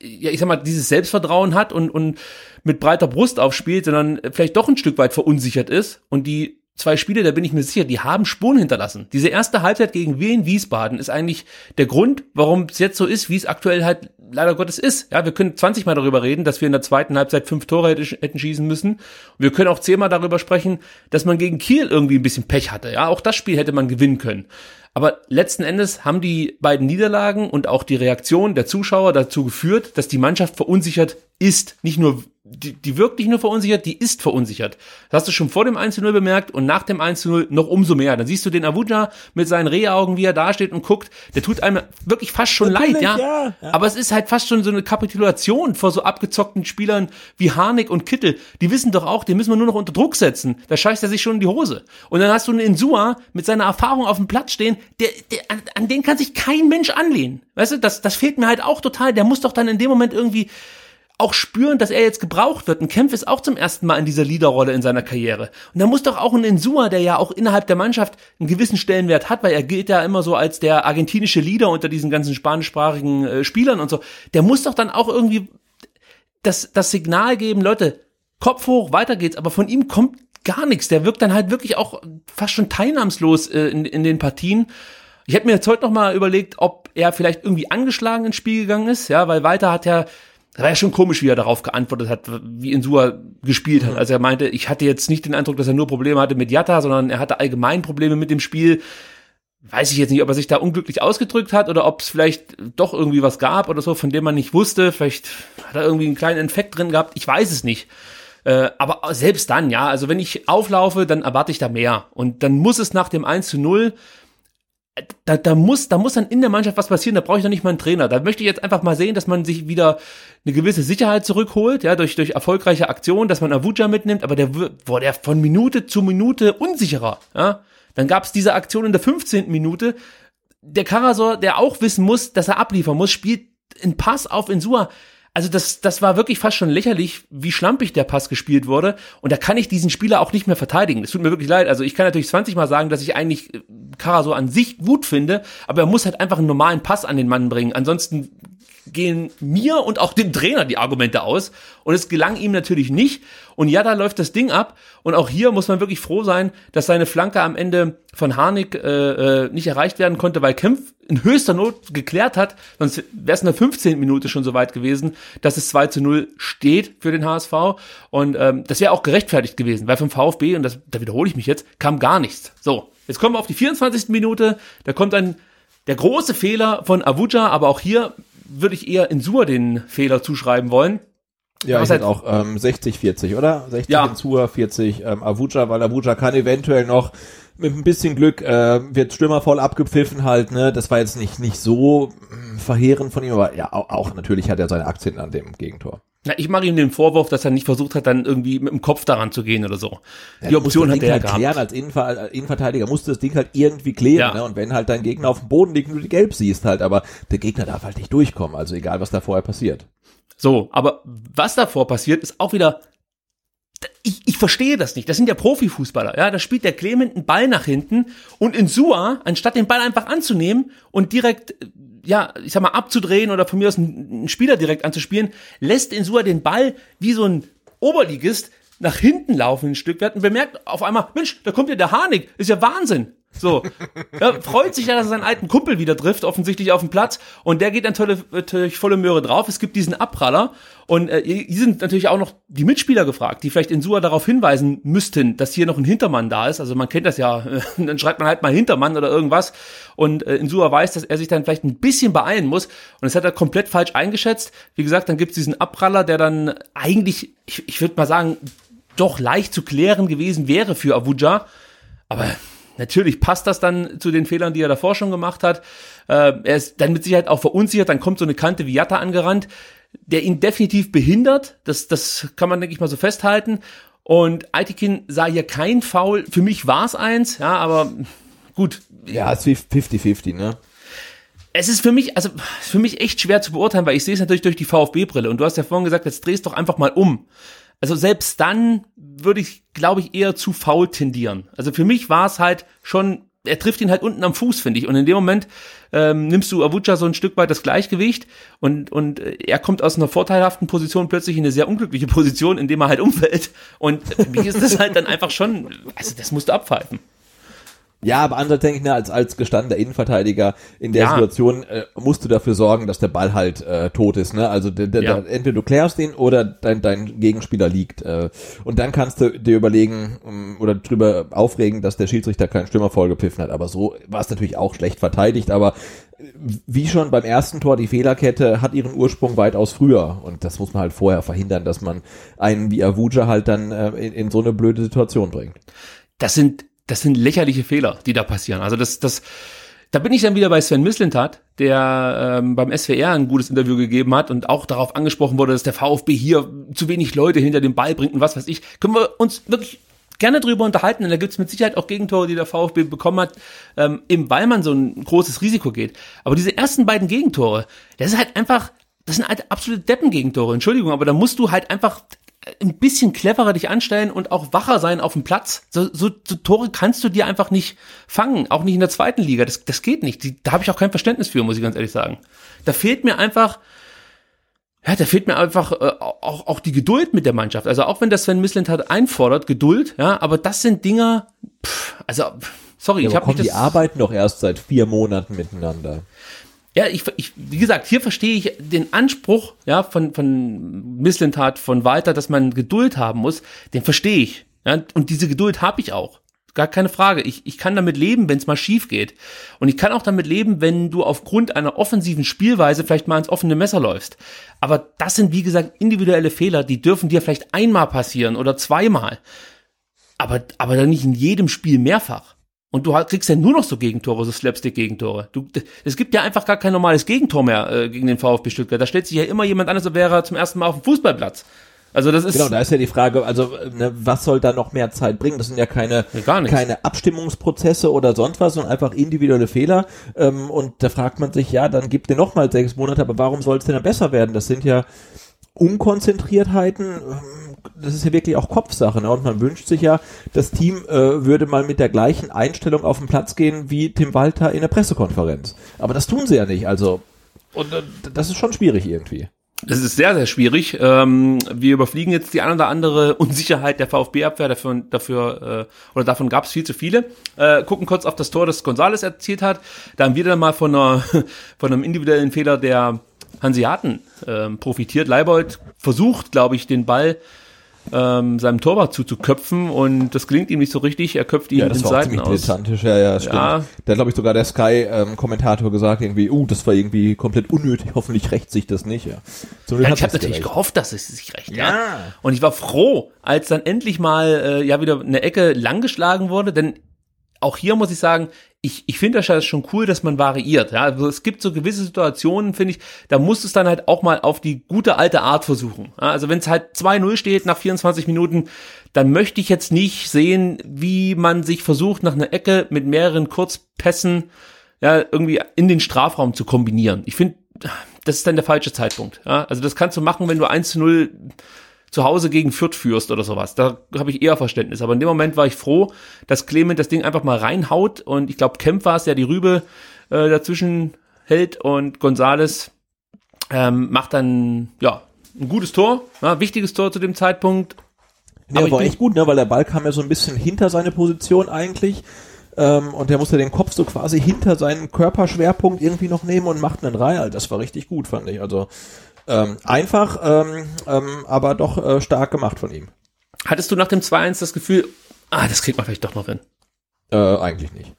ja, ich sag mal, dieses Selbstvertrauen hat und, und mit breiter Brust aufspielt, sondern vielleicht doch ein Stück weit verunsichert ist und die zwei Spiele, da bin ich mir sicher, die haben Spuren hinterlassen. Diese erste Halbzeit gegen Wien Wiesbaden ist eigentlich der Grund, warum es jetzt so ist, wie es aktuell halt leider Gottes ist. Ja, wir können 20 Mal darüber reden, dass wir in der zweiten Halbzeit fünf Tore hätten schießen müssen. Und wir können auch zehnmal darüber sprechen, dass man gegen Kiel irgendwie ein bisschen Pech hatte. Ja, auch das Spiel hätte man gewinnen können. Aber letzten Endes haben die beiden Niederlagen und auch die Reaktion der Zuschauer dazu geführt, dass die Mannschaft verunsichert ist. Nicht nur die, die wirkt nicht nur verunsichert, die ist verunsichert. Das hast du schon vor dem 1-0 bemerkt und nach dem 1-0 noch umso mehr. Dann siehst du den Avuja mit seinen Rehaugen, wie er da steht und guckt. Der tut einem wirklich fast schon Natürlich, leid, ja? Ja, ja? Aber es ist halt fast schon so eine Kapitulation vor so abgezockten Spielern wie Harnik und Kittel. Die wissen doch auch, den müssen wir nur noch unter Druck setzen. Da scheißt er sich schon in die Hose. Und dann hast du einen Insua mit seiner Erfahrung auf dem Platz stehen, der, der an, an den kann sich kein Mensch anlehnen. Weißt du, das, das fehlt mir halt auch total. Der muss doch dann in dem Moment irgendwie auch spüren, dass er jetzt gebraucht wird. Ein Kempf ist auch zum ersten Mal in dieser Leaderrolle in seiner Karriere. Und da muss doch auch ein Insua, der ja auch innerhalb der Mannschaft einen gewissen Stellenwert hat, weil er gilt ja immer so als der argentinische Leader unter diesen ganzen spanischsprachigen äh, Spielern und so. Der muss doch dann auch irgendwie das, das Signal geben, Leute, Kopf hoch, weiter geht's. Aber von ihm kommt gar nichts. Der wirkt dann halt wirklich auch fast schon teilnahmslos äh, in, in den Partien. Ich hätte mir jetzt heute noch mal überlegt, ob er vielleicht irgendwie angeschlagen ins Spiel gegangen ist, ja, weil Walter hat ja war ja schon komisch, wie er darauf geantwortet hat, wie Insua gespielt hat. Mhm. Also er meinte, ich hatte jetzt nicht den Eindruck, dass er nur Probleme hatte mit Jatta, sondern er hatte allgemein Probleme mit dem Spiel. Weiß ich jetzt nicht, ob er sich da unglücklich ausgedrückt hat oder ob es vielleicht doch irgendwie was gab oder so, von dem man nicht wusste. Vielleicht hat er irgendwie einen kleinen Infekt drin gehabt. Ich weiß es nicht. Äh, aber selbst dann, ja, also wenn ich auflaufe, dann erwarte ich da mehr. Und dann muss es nach dem 1 zu 0 da, da muss, da muss dann in der Mannschaft was passieren, da brauche ich doch nicht mal einen Trainer. Da möchte ich jetzt einfach mal sehen, dass man sich wieder eine gewisse Sicherheit zurückholt, ja, durch, durch erfolgreiche Aktionen, dass man Avuja mitnimmt, aber der wurde der von Minute zu Minute unsicherer, ja. Dann gab es diese Aktion in der 15. Minute. Der Karasor, der auch wissen muss, dass er abliefern muss, spielt einen Pass auf Insua. Also das, das war wirklich fast schon lächerlich, wie schlampig der Pass gespielt wurde. Und da kann ich diesen Spieler auch nicht mehr verteidigen. Es tut mir wirklich leid. Also ich kann natürlich 20 Mal sagen, dass ich eigentlich äh, Kara an sich gut finde, aber er muss halt einfach einen normalen Pass an den Mann bringen. Ansonsten gehen mir und auch dem Trainer die Argumente aus. Und es gelang ihm natürlich nicht. Und ja, da läuft das Ding ab. Und auch hier muss man wirklich froh sein, dass seine Flanke am Ende von Harnik äh, äh, nicht erreicht werden konnte, weil Kempf in höchster Not geklärt hat. Sonst wäre es in der 15. Minute schon so weit gewesen, dass es 2 zu 0 steht für den HSV. Und ähm, das wäre auch gerechtfertigt gewesen, weil vom VfB, und das, da wiederhole ich mich jetzt, kam gar nichts. So, jetzt kommen wir auf die 24. Minute. Da kommt dann der große Fehler von Avuja, aber auch hier würde ich eher in Sur den Fehler zuschreiben wollen. Ja, ich halt auch ähm, 60, 40, oder? 60 ja. in Sur, 40 ähm, Avuja, weil Avuja kann eventuell noch mit ein bisschen Glück äh, wird Stürmer voll abgepfiffen halt, ne? Das war jetzt nicht nicht so mm, verheerend von ihm, aber ja, auch, auch natürlich hat er seine Aktien an dem Gegentor. Na, ich mache ihm den Vorwurf, dass er nicht versucht hat, dann irgendwie mit dem Kopf daran zu gehen oder so. Ja, die Option hat er halt gehabt. Klären. Als Innenver Innenverteidiger musst du das Ding halt irgendwie klären. Ja. Ne? Und wenn halt dein Gegner auf dem Boden liegt, nur die Gelb siehst halt, aber der Gegner darf halt nicht durchkommen. Also egal, was da vorher passiert. So, aber was davor passiert, ist auch wieder ich, ich verstehe das nicht. Das sind ja Profifußballer. Ja, da spielt der Clement einen Ball nach hinten und in Sua, anstatt den Ball einfach anzunehmen und direkt ja, ich sag mal, abzudrehen oder von mir aus einen, Spieler direkt anzuspielen, lässt Insua den Ball wie so ein Oberligist nach hinten laufen ein Stück weit und bemerkt auf einmal, Mensch, da kommt ja der Harnik, ist ja Wahnsinn. So, ja, freut sich ja, dass er seinen alten Kumpel wieder trifft, offensichtlich auf dem Platz. Und der geht natürlich, natürlich volle Möhre drauf. Es gibt diesen Abpraller. Und äh, hier sind natürlich auch noch die Mitspieler gefragt, die vielleicht in Sua darauf hinweisen müssten, dass hier noch ein Hintermann da ist. Also man kennt das ja, dann schreibt man halt mal Hintermann oder irgendwas. Und äh, in Sua weiß, dass er sich dann vielleicht ein bisschen beeilen muss. Und das hat er komplett falsch eingeschätzt. Wie gesagt, dann gibt es diesen Abpraller, der dann eigentlich, ich, ich würde mal sagen, doch leicht zu klären gewesen wäre für Abuja. Aber Natürlich passt das dann zu den Fehlern, die er davor schon gemacht hat. Äh, er ist dann mit Sicherheit auch verunsichert. Dann kommt so eine Kante wie Jatta angerannt, der ihn definitiv behindert. Das, das kann man, denke ich mal, so festhalten. Und Aitikin sah hier kein Foul. Für mich war es eins, ja, aber gut. Ja, es ist 50-50, ne? Es ist für mich, also für mich echt schwer zu beurteilen, weil ich sehe es natürlich durch die VfB-Brille. Und du hast ja vorhin gesagt, jetzt drehst doch einfach mal um. Also selbst dann würde ich, glaube ich, eher zu faul tendieren. Also für mich war es halt schon, er trifft ihn halt unten am Fuß, finde ich. Und in dem Moment ähm, nimmst du Avucha so ein Stück weit das Gleichgewicht und, und er kommt aus einer vorteilhaften Position plötzlich in eine sehr unglückliche Position, indem er halt umfällt. Und für mich ist das halt dann einfach schon, also das musst du abpfeifen. Ja, aber anders denke ich, ne, als, als gestandener Innenverteidiger in der ja. Situation äh, musst du dafür sorgen, dass der Ball halt äh, tot ist. Ne? Also de, de, ja. da, entweder du klärst ihn oder dein, dein Gegenspieler liegt. Äh, und dann kannst du dir überlegen um, ähm, oder drüber aufregen, dass der Schiedsrichter keinen Stürmer vollgepfiffen hat. Aber so war es natürlich auch schlecht verteidigt. Aber äh, wie schon beim ersten Tor, die Fehlerkette hat ihren Ursprung weitaus früher. Und das muss man halt vorher verhindern, dass man einen wie Avuja halt dann äh, in, in so eine blöde Situation bringt. Das sind das sind lächerliche Fehler, die da passieren. Also das, das, da bin ich dann wieder bei Sven Mislintat, der ähm, beim SWR ein gutes Interview gegeben hat und auch darauf angesprochen wurde, dass der VfB hier zu wenig Leute hinter dem Ball bringt und was weiß ich. Können wir uns wirklich gerne drüber unterhalten, denn da gibt's mit Sicherheit auch Gegentore, die der VfB bekommen hat, ähm, eben weil man so ein großes Risiko geht. Aber diese ersten beiden Gegentore, das ist halt einfach, das sind halt absolute Deppengegentore, Entschuldigung, aber da musst du halt einfach ein bisschen cleverer dich anstellen und auch wacher sein auf dem Platz. So, so, so Tore kannst du dir einfach nicht fangen, auch nicht in der zweiten Liga. Das, das geht nicht. Die, da habe ich auch kein Verständnis für, muss ich ganz ehrlich sagen. Da fehlt mir einfach, ja, da fehlt mir einfach äh, auch, auch die Geduld mit der Mannschaft. Also auch wenn das Sven Mislint hat einfordert, Geduld, ja, aber das sind Dinger, pff, also sorry, ja, ich habe nicht. Die arbeiten doch erst seit vier Monaten miteinander. Ja, ich, ich, wie gesagt, hier verstehe ich den Anspruch, ja, von, von Misslintat, von Walter, dass man Geduld haben muss, den verstehe ich. Ja, und diese Geduld habe ich auch. Gar keine Frage. Ich, ich kann damit leben, wenn es mal schief geht. Und ich kann auch damit leben, wenn du aufgrund einer offensiven Spielweise vielleicht mal ins offene Messer läufst. Aber das sind, wie gesagt, individuelle Fehler, die dürfen dir vielleicht einmal passieren oder zweimal. Aber, aber dann nicht in jedem Spiel mehrfach. Und du kriegst ja nur noch so Gegentore, so Slapstick-Gegentore. Du, es gibt ja einfach gar kein normales Gegentor mehr äh, gegen den VfB Stuttgart. Da stellt sich ja immer jemand an, als wäre er zum ersten Mal auf dem Fußballplatz. Also das ist genau, da ist ja die Frage, also ne, was soll da noch mehr Zeit bringen? Das sind ja keine ja, keine Abstimmungsprozesse oder sonst was, sondern einfach individuelle Fehler. Ähm, und da fragt man sich, ja, dann gibt dir noch mal sechs Monate, aber warum soll es denn dann besser werden? Das sind ja Unkonzentriertheiten. Ähm, das ist ja wirklich auch Kopfsache. Ne? Und man wünscht sich ja, das Team äh, würde mal mit der gleichen Einstellung auf den Platz gehen wie Tim Walter in der Pressekonferenz. Aber das tun sie ja nicht. Also und äh, das ist schon schwierig irgendwie. Es ist sehr, sehr schwierig. Ähm, wir überfliegen jetzt die ein oder andere Unsicherheit der VfB-Abwehr. Dafür, dafür äh, oder davon gab es viel zu viele. Äh, gucken kurz auf das Tor, das Gonzales erzielt hat. Da haben wir dann mal von, einer, von einem individuellen Fehler der Hanseaten äh, profitiert. Leibold versucht, glaube ich, den Ball ähm, seinem Torwart zuzuköpfen und das gelingt ihm nicht so richtig. Er köpft ihn ja, das in war Seiten ziemlich aus. dilettantisch, ja, ja, stimmt. Ja. Da hat, glaube ich, sogar der Sky-Kommentator gesagt, irgendwie, uh, das war irgendwie komplett unnötig, hoffentlich rächt sich das nicht, ja. Ja, ich habe natürlich gerecht. gehofft, dass es sich recht. Ja. Und ich war froh, als dann endlich mal äh, ja wieder eine Ecke langgeschlagen wurde, denn auch hier muss ich sagen, ich, ich finde das schon cool, dass man variiert. Ja? Also es gibt so gewisse Situationen, finde ich, da muss es dann halt auch mal auf die gute alte Art versuchen. Ja? Also wenn es halt 2-0 steht nach 24 Minuten, dann möchte ich jetzt nicht sehen, wie man sich versucht, nach einer Ecke mit mehreren Kurzpässen ja, irgendwie in den Strafraum zu kombinieren. Ich finde, das ist dann der falsche Zeitpunkt. Ja? Also das kannst du machen, wenn du 1 zu 0 zu Hause gegen Fürth führst oder sowas. Da habe ich eher Verständnis. Aber in dem Moment war ich froh, dass Clement das Ding einfach mal reinhaut und ich glaube, Kemp war es, der die Rübe äh, dazwischen hält und Gonzales ähm, macht dann ja ein gutes Tor, ja, wichtiges Tor zu dem Zeitpunkt. Ja, Aber war echt gut, ne, weil der Ball kam ja so ein bisschen hinter seine Position eigentlich. Ähm, und der musste den Kopf so quasi hinter seinen Körperschwerpunkt irgendwie noch nehmen und macht einen rein. Also das war richtig gut, fand ich. Also ähm, einfach, ähm, ähm, aber doch äh, stark gemacht von ihm. Hattest du nach dem 2-1 das Gefühl, ah, das kriegt man vielleicht doch noch hin? Äh, eigentlich nicht.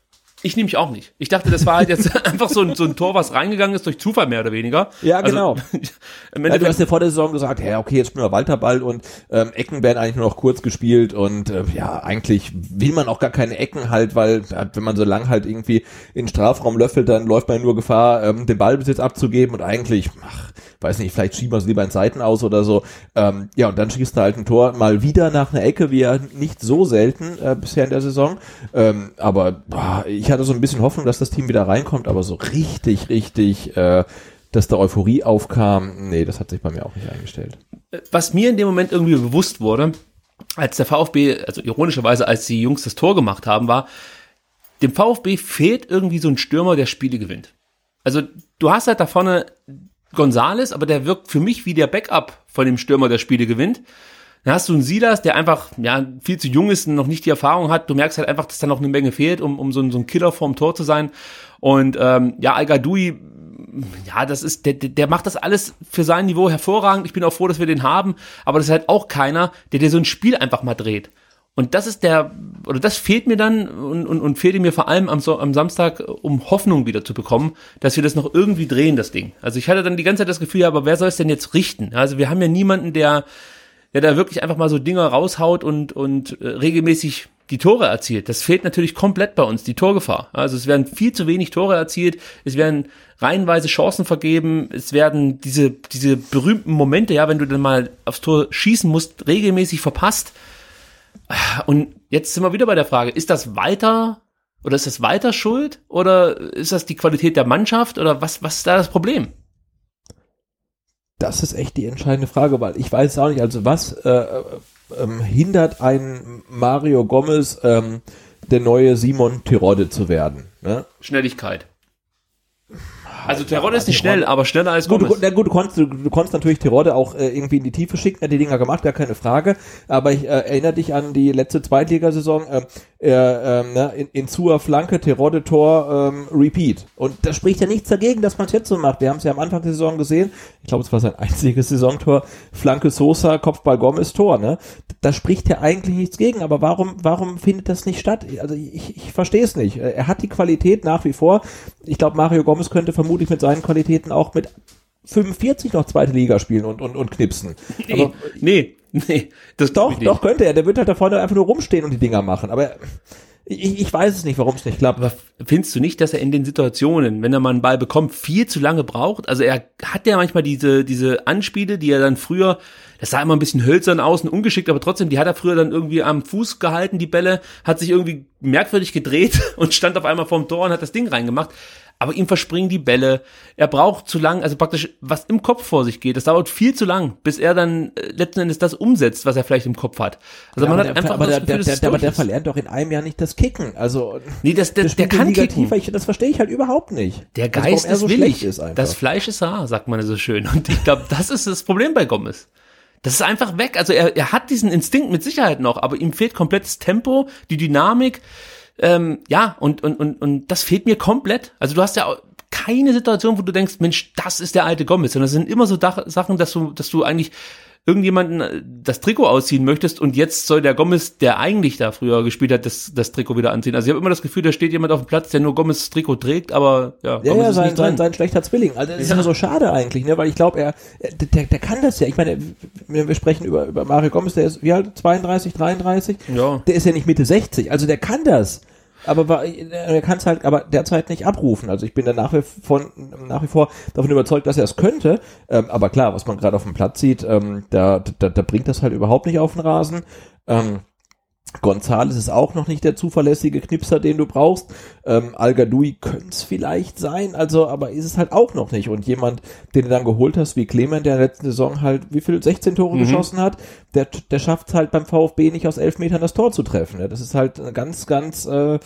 Ich nehme mich auch nicht. Ich dachte, das war halt jetzt einfach so ein, so ein Tor, was reingegangen ist durch Zufall mehr oder weniger. Ja, genau. im Ja, du hast ja vor der Saison gesagt, ja, okay, jetzt spielen wir Walter Ball und ähm, Ecken werden eigentlich nur noch kurz gespielt und äh, ja, eigentlich will man auch gar keine Ecken halt, weil wenn man so lang halt irgendwie in den Strafraum löffelt, dann läuft man nur Gefahr, ähm, den Ballbesitz abzugeben und eigentlich, ach, weiß nicht, vielleicht schieben wir es lieber in Seiten aus oder so. Ähm, ja, und dann schießt er halt ein Tor mal wieder nach einer Ecke, wie ja nicht so selten äh, bisher in der Saison. Ähm, aber boah, ich hatte so ein bisschen Hoffnung, dass das Team wieder reinkommt, aber so richtig, richtig, äh, dass da Euphorie aufkam, nee, das hat sich bei mir auch nicht eingestellt. was mir in dem Moment irgendwie bewusst wurde, als der VfB, also ironischerweise, als die Jungs das Tor gemacht haben, war, dem VfB fehlt irgendwie so ein Stürmer, der Spiele gewinnt. Also du hast halt da vorne Gonzales, aber der wirkt für mich wie der Backup von dem Stürmer, der Spiele gewinnt. Dann hast du einen Silas, der einfach ja, viel zu jung ist und noch nicht die Erfahrung hat. Du merkst halt einfach, dass da noch eine Menge fehlt, um, um so, ein, so ein Killer vorm Tor zu sein. Und ähm, ja, al ja, das ist, der, der macht das alles für sein Niveau hervorragend. Ich bin auch froh, dass wir den haben, aber das ist halt auch keiner, der dir so ein Spiel einfach mal dreht. Und das ist der, oder das fehlt mir dann und, und, und fehlte mir vor allem am, am Samstag, um Hoffnung wieder zu bekommen, dass wir das noch irgendwie drehen, das Ding. Also ich hatte dann die ganze Zeit das Gefühl, ja, aber wer soll es denn jetzt richten? Also wir haben ja niemanden, der, der da wirklich einfach mal so Dinger raushaut und, und äh, regelmäßig die Tore erzielt. Das fehlt natürlich komplett bei uns, die Torgefahr. Also es werden viel zu wenig Tore erzielt, es werden reihenweise Chancen vergeben, es werden diese, diese berühmten Momente, ja, wenn du dann mal aufs Tor schießen musst, regelmäßig verpasst. Und jetzt sind wir wieder bei der Frage, ist das weiter oder ist das weiter Schuld oder ist das die Qualität der Mannschaft oder was, was ist da das Problem? Das ist echt die entscheidende Frage, weil ich weiß auch nicht, also was äh, äh, ähm, hindert einen Mario Gomez, ähm, der neue Simon Tirode zu werden? Ne? Schnelligkeit. Also Terodde ist nicht schnell, aber schneller als Gut, Gomez. na gut, du konntest, du, du konntest natürlich Tirode auch äh, irgendwie in die Tiefe schicken, er hat die Dinger gemacht, gar keine Frage. Aber ich äh, erinnere dich an die letzte Zweitligasaison, äh, äh, ähm, ne, in, in Zua Flanke, Tirode Tor, ähm, Repeat. Und da spricht ja nichts dagegen, dass man es jetzt so macht. Wir haben es ja am Anfang der Saison gesehen. Ich glaube, es war sein einziges Saisontor. Flanke Sosa, Kopfball Gomez, Tor. Ne? Da spricht ja eigentlich nichts gegen. Aber warum, warum findet das nicht statt? Also ich, ich verstehe es nicht. Er hat die Qualität nach wie vor. Ich glaube, Mario Gomez könnte vermutlich mit seinen Qualitäten auch mit 45 noch zweite Liga spielen und, und, und knipsen. Nee, nee, nee, das Doch, doch könnte er. Der wird halt da vorne einfach nur rumstehen und die Dinger machen. Aber ich, ich weiß es nicht, warum es nicht klappt. Aber findest du nicht, dass er in den Situationen, wenn er mal einen Ball bekommt, viel zu lange braucht? Also er hat ja manchmal diese, diese Anspiele, die er dann früher, das sah immer ein bisschen hölzern außen, ungeschickt, aber trotzdem, die hat er früher dann irgendwie am Fuß gehalten, die Bälle, hat sich irgendwie merkwürdig gedreht und stand auf einmal vorm Tor und hat das Ding reingemacht aber ihm verspringen die Bälle. Er braucht zu lang, also praktisch, was im Kopf vor sich geht. Das dauert viel zu lang, bis er dann äh, letzten Endes das umsetzt, was er vielleicht im Kopf hat. Also Ja, man aber hat der, einfach aber, das der, Gefühl, der, der, aber der verlernt doch in einem Jahr nicht das Kicken. Also Nee, das, der, der, spielt kann Liga kicken. tiefer. Ich, das verstehe ich halt überhaupt nicht. Der Also, Geist er ist so willig. ist einfach. das Fleisch ist rar, sagt man so schön. Und ich glaube, das ist das Problem bei Gomez. Das ist einfach weg. Also er, er hat diesen Instinkt mit Sicherheit noch, aber ihm fehlt komplett das Tempo, die Dynamik. Ähm, ja, und, und, und, und das fehlt mir komplett. Also du hast ja keine Situation, wo du denkst, Mensch, das ist der alte Gomez. Sondern es sind immer so Sachen, dass du, dass du eigentlich irgendjemanden äh, das Trikot ausziehen möchtest und jetzt soll der Gomez, der eigentlich da früher gespielt hat, das, das Trikot wieder anziehen. Also ich habe immer das Gefühl, da steht jemand auf dem Platz, der nur Gomez Trikot trägt, aber ja, Ja, Gomez ja, ist sein, sein, sein schlechter Zwilling. Also das ist immer so schade eigentlich, ne? Weil ich glaube, er, er- der, der kann das ja. Ich meine, wir, wir sprechen über, über Mario Gomez, der ist wie alt? 32, 33? Ja. Der ist ja nicht Mitte 60, also der kann das. Aber war- er kann es halt aber derzeit nicht abrufen. Also ich bin da nach wie, von, nach wie vor davon überzeugt, dass er es könnte. Ähm, aber klar, was man gerade auf dem Platz sieht, ähm, da, da, da bringt das halt überhaupt nicht auf den Rasen. Ähm, Gonzales ist auch noch nicht der zuverlässige Knipser, den du brauchst. Ähm, Al Gadoui könnte es vielleicht sein, also, aber ist es halt auch noch nicht. Und jemand, den du dann geholt hast, wie Clement, der in der letzten Saison halt, wie viel, 16 Tore geschossen hat, der, der schafft es halt beim VfB nicht aus elf Metern das Tor zu treffen. Ja, das ist halt eine ganz, ganz äh,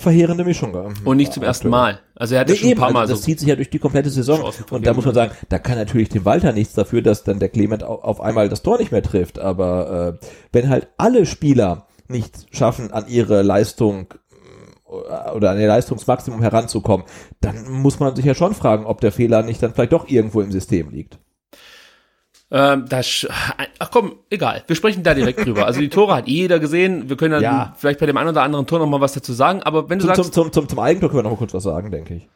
verheerende Mischung. Und nicht zum ersten Mal. Also er hat Nee, schon ein eben, paar Mal also das so. zieht sich ja durch die komplette Saison. Und da muss man sagen, da kann natürlich dem Walter nichts dafür, dass dann der Clement au- auf einmal das Tor nicht mehr trifft. Aber äh, wenn halt alle Spieler nicht schaffen, an ihre Leistung äh, oder an ihr Leistungsmaximum heranzukommen, dann muss man sich ja schon fragen, ob der Fehler nicht dann vielleicht doch irgendwo im System liegt. Ähm, ach komm, egal. Wir sprechen da direkt drüber. Also die Tore hat jeder gesehen. Wir können dann Ja. vielleicht bei dem einen oder anderen Tor noch mal was dazu sagen. Aber wenn du Zum, zum, sagst, zum, zum, zum Eigentor können wir noch mal kurz was sagen, denke ich.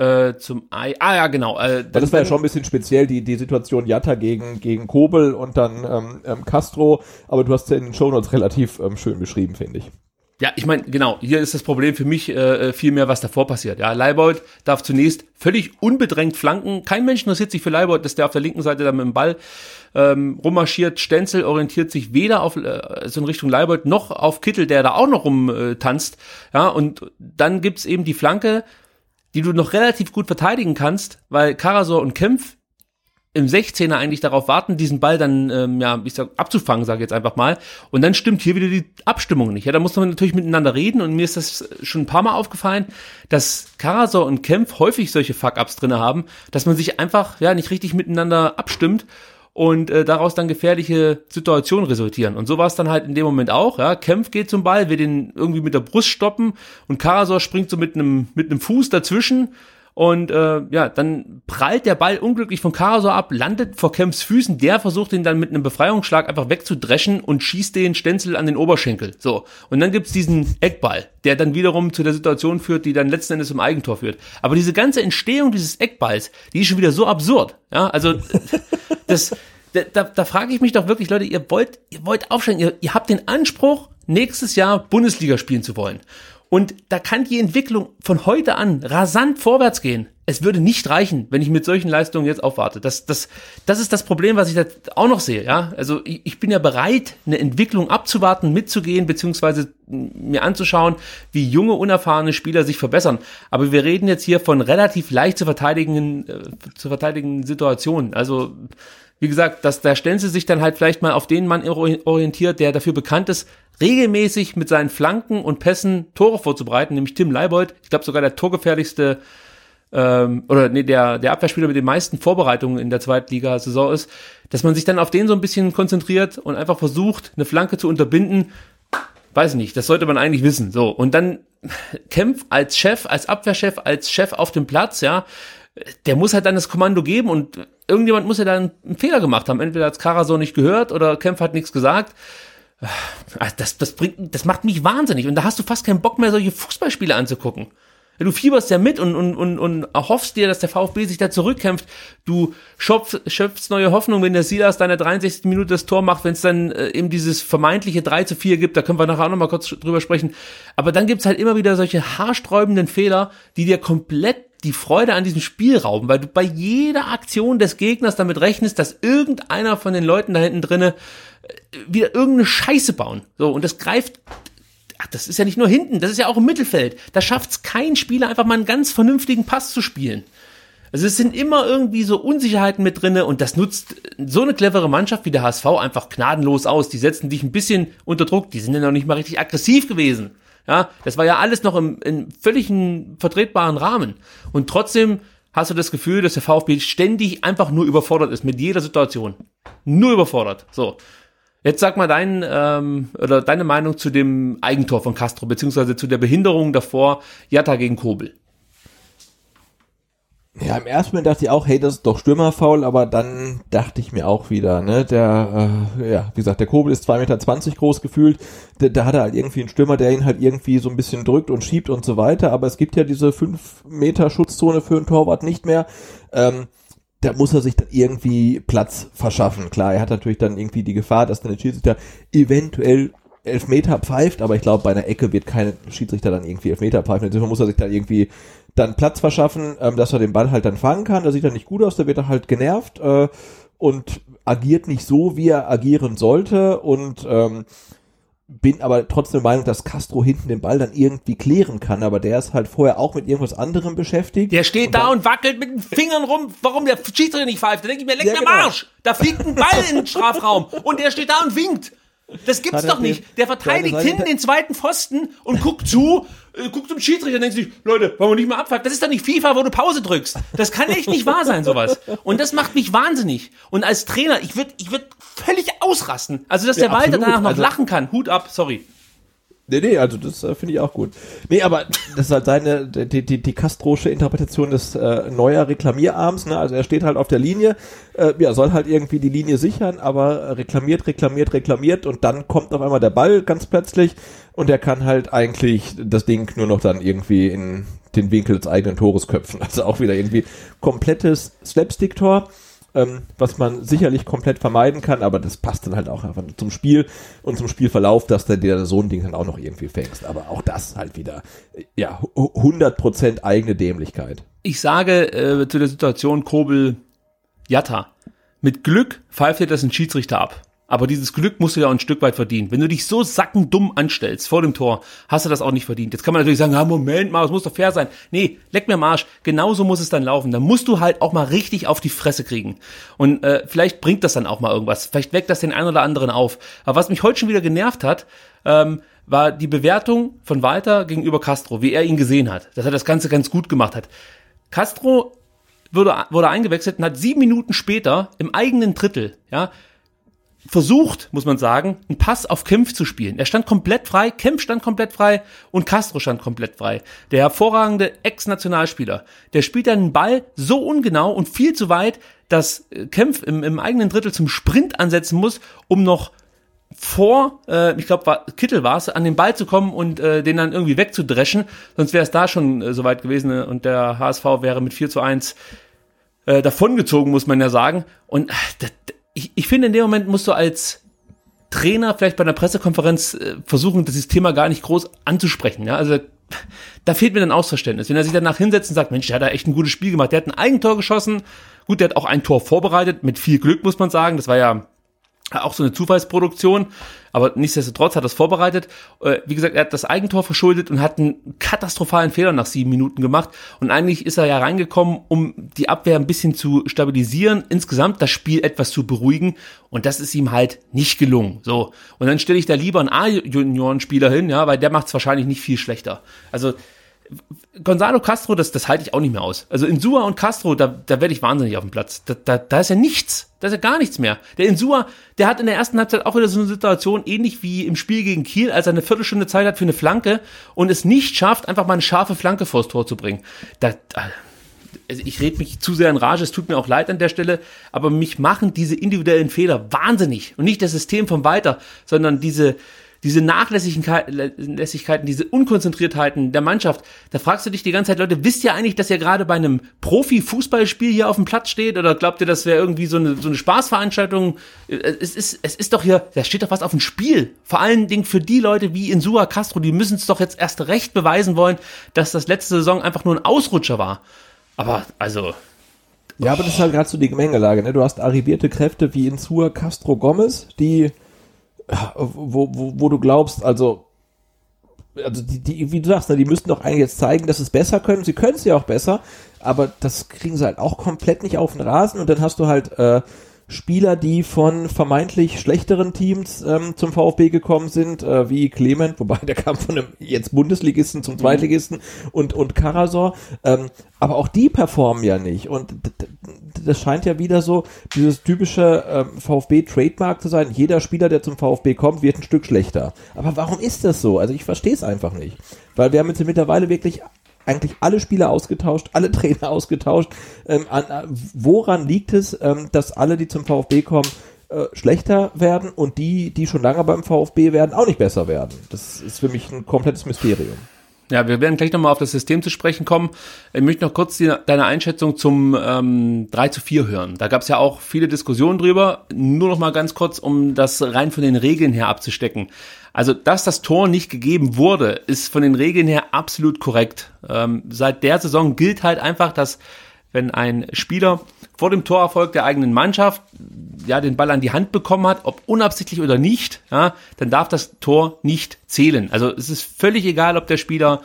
äh, zum Ei, ah ja, genau. Äh, das war ja schon ein bisschen speziell, die, die Situation Jatta gegen, gegen Kobel und dann ähm, ähm, Castro, aber du hast ja in den Shownotes relativ ähm, schön beschrieben, finde ich. Ja, ich meine, genau, hier ist das Problem für mich äh, viel mehr, was davor passiert. Ja, Leibold darf zunächst völlig unbedrängt flanken. Kein Mensch interessiert sich für Leibold, dass der auf der linken Seite dann mit dem Ball ähm, rummarschiert. Stenzel orientiert sich weder auf äh, so in Richtung Leibold noch auf Kittel, der da auch noch rum äh. Ja, und dann gibt's eben die Flanke, die du noch relativ gut verteidigen kannst, weil Karasor und Kempf im 16er eigentlich darauf warten, diesen Ball dann, ähm, ja, ich sag, abzufangen, sage ich jetzt einfach mal. Und dann stimmt hier wieder die Abstimmung nicht. Ja, da muss man natürlich miteinander reden und mir ist das schon ein paar Mal aufgefallen, dass Karasor und Kempf häufig solche Fuck-Ups drinne haben, dass man sich einfach, ja, nicht richtig miteinander abstimmt und äh, daraus dann gefährliche Situationen resultieren. Und so war es dann halt in dem Moment auch. Ja, Kempf geht zum Ball, will den irgendwie mit der Brust stoppen und Karasor springt so mit einem mit einem Fuß dazwischen und äh, ja, dann prallt der Ball unglücklich von Karasor ab, landet vor Kempfs Füßen, der versucht ihn dann mit einem Befreiungsschlag einfach wegzudreschen und schießt den Stenzel an den Oberschenkel. So, und dann gibt's diesen Eckball, der dann wiederum zu der Situation führt, die dann letzten Endes zum Eigentor führt. Aber diese ganze Entstehung dieses Eckballs, die ist schon wieder so absurd. Ja, also das, da, da, da frage ich mich doch wirklich, Leute, ihr wollt, ihr wollt aufsteigen, ihr, ihr habt den Anspruch, nächstes Jahr Bundesliga spielen zu wollen. Und da kann die Entwicklung von heute an rasant vorwärts gehen. Es würde nicht reichen, wenn ich mit solchen Leistungen jetzt aufwarte. Das, das, das ist das Problem, was ich da auch noch sehe. Ja, also ich, ich bin ja bereit, eine Entwicklung abzuwarten, mitzugehen, beziehungsweise mir anzuschauen, wie junge, unerfahrene Spieler sich verbessern. Aber wir reden jetzt hier von relativ leicht zu verteidigenden, äh, zu verteidigenden Situationen. Also wie gesagt, dass der Stenzel sich dann halt vielleicht mal auf den Mann ori- orientiert, der dafür bekannt ist, regelmäßig mit seinen Flanken und Pässen Tore vorzubereiten, nämlich Tim Leibold. Ich glaube sogar der torgefährlichste ähm, oder nee, der, der Abwehrspieler mit den meisten Vorbereitungen in der Zweitliga-Saison ist, dass man sich dann auf den so ein bisschen konzentriert und einfach versucht, eine Flanke zu unterbinden. Weiß nicht, das sollte man eigentlich wissen. So, und dann Kempf als Chef, als Abwehrchef, als Chef auf dem Platz, ja, der muss halt dann das Kommando geben und irgendjemand muss ja dann einen Fehler gemacht haben. Entweder hat Karasor nicht gehört oder Kempf hat nichts gesagt. Ah, Das, das bringt, das macht mich wahnsinnig. Und da hast du fast keinen Bock mehr, solche Fußballspiele anzugucken. Du fieberst ja mit und, und, und, und erhoffst dir, dass der VfB sich da zurückkämpft. Du schöpfst, schöpfst neue Hoffnung, wenn der Silas deine 63. Minute das Tor macht, wenn es dann äh, eben dieses vermeintliche 3 zu 4 gibt, da können wir nachher auch nochmal kurz drüber sprechen. Aber dann gibt's halt immer wieder solche haarsträubenden Fehler, die dir komplett die Freude an diesem Spiel rauben, weil du bei jeder Aktion des Gegners damit rechnest, dass irgendeiner von den Leuten da hinten drinne wieder irgendeine Scheiße bauen. So, und das greift ach, das ist ja nicht nur hinten, das ist ja auch im Mittelfeld. Da schafft's kein Spieler einfach mal einen ganz vernünftigen Pass zu spielen. Also es sind immer irgendwie so Unsicherheiten mit drinne und das nutzt so eine clevere Mannschaft wie der HSV einfach gnadenlos aus. Die setzen dich ein bisschen unter Druck, die sind ja noch nicht mal richtig aggressiv gewesen. Ja, das war ja alles noch im, im völligen vertretbaren Rahmen. Und trotzdem hast du das Gefühl, dass der VfB ständig einfach nur überfordert ist mit jeder Situation. Nur überfordert. So. Jetzt sag mal dein, ähm, oder deine Meinung zu dem Eigentor von Castro, beziehungsweise zu der Behinderung davor, Jatta gegen Kobel. Ja, im ersten Moment dachte ich auch, hey, das ist doch Stürmerfaul, aber dann dachte ich mir auch wieder, ne, der, äh, ja, wie gesagt, der Kobel ist 2,20 Meter groß gefühlt, da, da hat er halt irgendwie einen Stürmer, der ihn halt irgendwie so ein bisschen drückt und schiebt und so weiter, aber es gibt ja diese 5 Meter Schutzzone für einen Torwart nicht mehr, ähm, da muss er sich dann irgendwie Platz verschaffen. Klar, er hat natürlich dann irgendwie die Gefahr, dass dann der Schiedsrichter eventuell Elfmeter pfeift, aber ich glaube, bei einer Ecke wird kein Schiedsrichter dann irgendwie Elfmeter pfeifen. Insofern muss er sich da irgendwie dann Platz verschaffen, ähm, dass er den Ball halt dann fangen kann. Da sieht er nicht gut aus, da wird er halt genervt äh, und agiert nicht so, wie er agieren sollte und ähm, bin aber trotzdem der Meinung, dass Castro hinten den Ball dann irgendwie klären kann, aber der ist halt vorher auch mit irgendwas anderem beschäftigt. Der steht und da und wackelt mit den Fingern rum, warum der Schiedsrichter nicht pfeift. Da denke ich mir, leck ja, mir genau. Arsch! Da fliegt ein Ball in den Strafraum und der steht da und winkt. Das gibt's doch nicht. Der verteidigt hinten den zweiten Pfosten und guckt zu, äh, guckt zum Schiedsrichter und denkt sich, Leute, wollen wir nicht mal abpfeifen? Das ist doch nicht FIFA, wo du Pause drückst. Das kann echt nicht wahr sein, sowas. Und das macht mich wahnsinnig. Und als Trainer, ich würde ich würd völlig ausrasten. Also, dass ja, der Walter danach noch also, lachen kann. Hut ab, sorry. Nee, nee, also das äh, finde ich auch gut. Nee, aber das ist halt seine, die, die, die Castrosche Interpretation des äh, neuer Reklamierarms, ne? Also er steht halt auf der Linie, äh, ja, soll halt irgendwie die Linie sichern, aber reklamiert, reklamiert, reklamiert und dann kommt auf einmal der Ball ganz plötzlich und er kann halt eigentlich das Ding nur noch dann irgendwie in den Winkel des eigenen Tores köpfen. Also auch wieder irgendwie komplettes Slapstick-Tor ähm, was man sicherlich komplett vermeiden kann, aber das passt dann halt auch einfach zum Spiel und zum Spielverlauf, dass du dir so ein Ding dann auch noch irgendwie fängst. Aber auch das halt wieder, ja, 100% eigene Dämlichkeit. Ich sage äh, zu der Situation Kobel Jatta. Mit Glück pfeift dir das ein Schiedsrichter ab. Aber dieses Glück musst du ja auch ein Stück weit verdienen. Wenn du dich so sackendumm anstellst vor dem Tor, hast du das auch nicht verdient. Jetzt kann man natürlich sagen, ja, Moment mal, es muss doch fair sein. Nee, leck mir am Arsch. Genauso muss es dann laufen. Dann musst du halt auch mal richtig auf die Fresse kriegen. Und äh, vielleicht bringt das dann auch mal irgendwas. Vielleicht weckt das den einen oder anderen auf. Aber was mich heute schon wieder genervt hat, ähm, war die Bewertung von Walter gegenüber Castro, wie er ihn gesehen hat. Dass er das Ganze ganz gut gemacht hat. Castro wurde, wurde eingewechselt und hat sieben Minuten später im eigenen Drittel, ja, versucht, muss man sagen, einen Pass auf Kempf zu spielen. Er stand komplett frei, Kempf stand komplett frei und Castro stand komplett frei. Der hervorragende Ex-Nationalspieler. Der spielt dann einen Ball so ungenau und viel zu weit, dass Kempf im, im eigenen Drittel zum Sprint ansetzen muss, um noch vor, äh, ich glaube, Kittel war es, an den Ball zu kommen und äh, den dann irgendwie wegzudreschen. Sonst wäre es da schon äh, soweit gewesen äh, und der HSV wäre mit 4 zu 1 äh, davongezogen, muss man ja sagen. Und äh, das, ich, ich finde, in dem Moment musst du als Trainer vielleicht bei einer Pressekonferenz äh, versuchen, dieses Thema gar nicht groß anzusprechen. Ja? Also da fehlt mir dann Ausverständnis. Wenn er sich danach hinsetzt und sagt, Mensch, der hat da echt ein gutes Spiel gemacht, der hat ein Eigentor geschossen, gut, der hat auch ein Tor vorbereitet, mit viel Glück, muss man sagen. Das war ja auch so eine Zufallsproduktion, aber nichtsdestotrotz hat er es vorbereitet. Äh, wie gesagt, er hat das Eigentor verschuldet und hat einen katastrophalen Fehler nach sieben Minuten gemacht. Und eigentlich ist er ja reingekommen, um die Abwehr ein bisschen zu stabilisieren, insgesamt das Spiel etwas zu beruhigen. Und das ist ihm halt nicht gelungen. So. Und dann stelle ich da lieber einen A-Junioren-Spieler hin, ja, weil der macht es wahrscheinlich nicht viel schlechter. Also Gonzalo Castro, das, das halte ich auch nicht mehr aus. Also Insua und Castro, da, da werde ich wahnsinnig auf dem Platz. Da, da, da ist ja nichts. Da ist ja gar nichts mehr. Der Insua, der hat in der ersten Halbzeit auch wieder so eine Situation, ähnlich wie im Spiel gegen Kiel, als er eine Viertelstunde Zeit hat für eine Flanke und es nicht schafft, einfach mal eine scharfe Flanke vors Tor zu bringen. Da, also ich rede mich zu sehr in Rage, es tut mir auch leid an der Stelle, aber mich machen diese individuellen Fehler wahnsinnig. Und nicht das System vom Weiter, sondern diese, diese Nachlässigkeiten, diese Unkonzentriertheiten der Mannschaft, da fragst du dich die ganze Zeit, Leute, wisst ihr eigentlich, dass ihr gerade bei einem Profi-Fußballspiel hier auf dem Platz steht? Oder glaubt ihr, das wäre irgendwie so eine, so eine Spaßveranstaltung? Es ist, es ist doch hier, da steht doch was auf dem Spiel. Vor allen Dingen für die Leute wie Insua Castro, die müssen es doch jetzt erst recht beweisen wollen, dass das letzte Saison einfach nur ein Ausrutscher war. Aber, also, ja, aber das ist halt gerade so die Gemengelage. Ne? Du hast arrivierte Kräfte wie Insua Castro Gomez, die wo, wo, wo du glaubst, also, also die, die, wie du sagst, ne, die müssten doch eigentlich jetzt zeigen, dass sie es besser können. Sie können es ja auch besser, aber das kriegen sie halt auch komplett nicht auf den Rasen und dann hast du halt äh, Spieler, die von vermeintlich schlechteren Teams ähm, zum VfB gekommen sind, äh, wie Clement, wobei der kam von einem jetzt Bundesligisten zum Zweitligisten mhm. und, und Karasor. Ähm, aber auch die performen ja nicht. Und das scheint ja wieder so dieses typische ähm, VfB-Trademark zu sein. Jeder Spieler, der zum VfB kommt, wird ein Stück schlechter. Aber warum ist das so? Also ich verstehe es einfach nicht. Weil wir haben jetzt mittlerweile wirklich eigentlich alle Spieler ausgetauscht, alle Trainer ausgetauscht. Ähm, an, an, woran liegt es, ähm, dass alle, die zum VfB kommen, äh, schlechter werden und die, die schon lange beim VfB werden, auch nicht besser werden? Das ist für mich ein komplettes Mysterium. Ja, wir werden gleich nochmal auf das System zu sprechen kommen. Ich möchte noch kurz die, deine Einschätzung zum ähm, 3 zu 4 hören. Da gab es ja auch viele Diskussionen drüber. Nur noch mal ganz kurz, um das rein von den Regeln her abzustecken. Also, dass das Tor nicht gegeben wurde, ist von den Regeln her absolut korrekt. Ähm, seit der Saison gilt halt einfach, dass wenn ein Spieler vor dem Torerfolg der eigenen Mannschaft ja den Ball an die Hand bekommen hat, ob unabsichtlich oder nicht, ja, dann darf das Tor nicht zählen. Also es ist völlig egal, ob der Spieler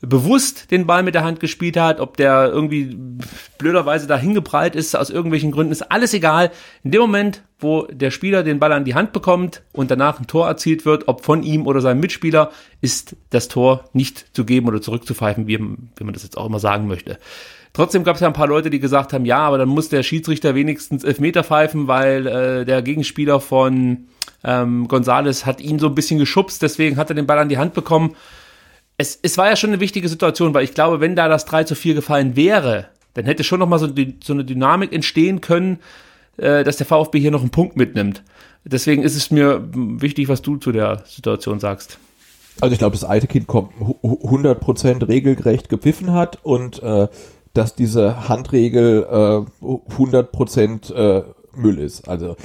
bewusst den Ball mit der Hand gespielt hat, ob der irgendwie blöderweise da hingeprallt ist, aus irgendwelchen Gründen, ist alles egal. In dem Moment, wo der Spieler den Ball an die Hand bekommt und danach ein Tor erzielt wird, ob von ihm oder seinem Mitspieler, ist das Tor nicht zu geben oder zurückzupfeifen, wie, wie man das jetzt auch immer sagen möchte. Trotzdem gab es ja ein paar Leute, die gesagt haben, ja, aber dann muss der Schiedsrichter wenigstens Elfmeter pfeifen, weil äh, der Gegenspieler von ähm, Gonzales hat ihn so ein bisschen geschubst, deswegen hat er den Ball an die Hand bekommen es, es war ja schon eine wichtige Situation, weil ich glaube, wenn da das 3 zu 4 gefallen wäre, dann hätte schon nochmal so, so eine Dynamik entstehen können, äh, dass der VfB hier noch einen Punkt mitnimmt. Deswegen ist es mir wichtig, was du zu der Situation sagst. Also ich glaube, das alte Kind kommt 100% regelgerecht gepfiffen hat und äh, dass diese Handregel äh, 100% äh, Müll ist. Also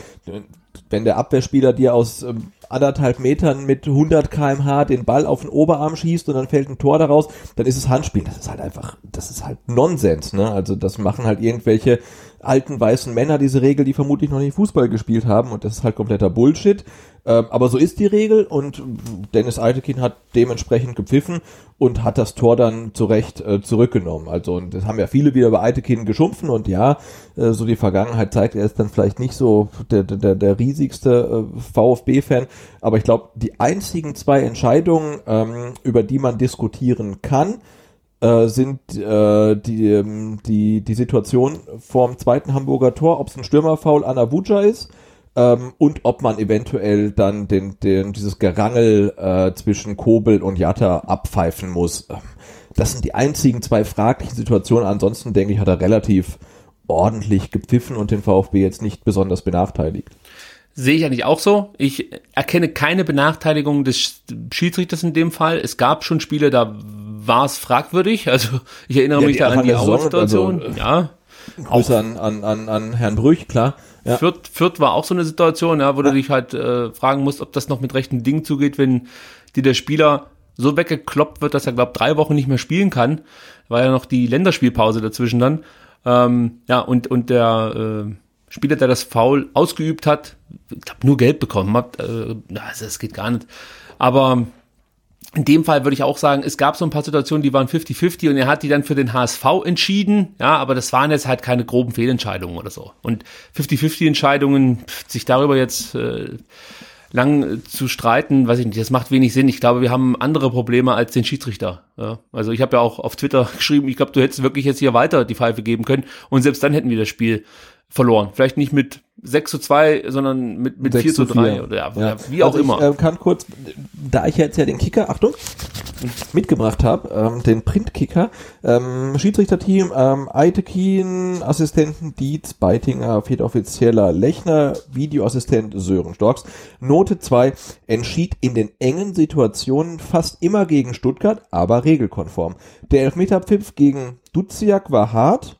wenn der Abwehrspieler dir aus ähm, anderthalb Metern mit 100 kmh den Ball auf den Oberarm schießt und dann fällt ein Tor daraus, dann ist es Handspiel. Das ist halt einfach, das ist halt Nonsens, ne? Also das machen halt irgendwelche alten weißen Männer diese Regel, die vermutlich noch nicht Fußball gespielt haben und das ist halt kompletter Bullshit. Ähm, aber so ist die Regel und Dennis Altekin hat dementsprechend gepfiffen und hat das Tor dann zu Recht äh, zurückgenommen. Also und das haben ja viele wieder bei Altekin geschumpfen und ja, äh, so die Vergangenheit zeigt, er ist dann vielleicht nicht so der, der, der riesigste äh, VfB-Fan, aber ich glaube, die einzigen zwei Entscheidungen, ähm, über die man diskutieren kann, äh, sind äh, die, ähm, die, die Situation vorm zweiten Hamburger Tor, ob es ein Stürmerfoul an Abuja ist ähm, und ob man eventuell dann den, den, dieses Gerangel äh, zwischen Kobel und Jatta abpfeifen muss. Das sind die einzigen zwei fraglichen Situationen. Ansonsten denke ich, hat er relativ ordentlich gepfiffen und den VfB jetzt nicht besonders benachteiligt. Sehe ich eigentlich auch so. Ich erkenne keine Benachteiligung des Schiedsrichters in dem Fall. Es gab schon Spiele, da war es fragwürdig. Also ich erinnere ja, mich da an die Auer-Situation. Also, ja. Grüße an, an, an, an Herrn Brüch, klar. Ja. Fürth, Fürth war auch so eine Situation, ja, wo ja. du dich halt äh, fragen musst, ob das noch mit rechten Dingen zugeht, wenn dir der Spieler so weggekloppt wird, dass er, glaube drei Wochen nicht mehr spielen kann. War ja noch die Länderspielpause dazwischen dann. Ähm, ja, und, und der äh, Spieler, der das Foul ausgeübt hat, ich glaube, nur Geld bekommen hat. Äh, also das geht gar nicht. Aber in dem Fall würde ich auch sagen, es gab so ein paar Situationen, die waren 50-50 und er hat die dann für den HSV entschieden. Ja, aber das waren jetzt halt keine groben Fehlentscheidungen oder so. Und 50-50 Entscheidungen, sich darüber jetzt äh, lang zu streiten, weiß ich nicht, das macht wenig Sinn. Ich glaube, wir haben andere Probleme als den Schiedsrichter. Ja, also ich habe ja auch auf Twitter geschrieben, ich glaube, du hättest wirklich jetzt hier weiter die Pfeife geben können und selbst dann hätten wir das Spiel verloren. Vielleicht nicht mit 6 zu 2, sondern mit, mit 4 zu 3 oder ja, ja. wie auch also immer. Ich äh, kann kurz, da ich jetzt ja den Kicker, Achtung, mitgebracht habe, ähm, den Printkicker. Ähm, Schiedsrichterteam, ähm, Eitekin, Assistenten Dietz, Beitinger, Viertoffizieller Lechner, Videoassistent Sören Storks. Note 2, entschied in den engen Situationen fast immer gegen Stuttgart, aber regelkonform. Der Elfmeterpfiff gegen Duziak war hart,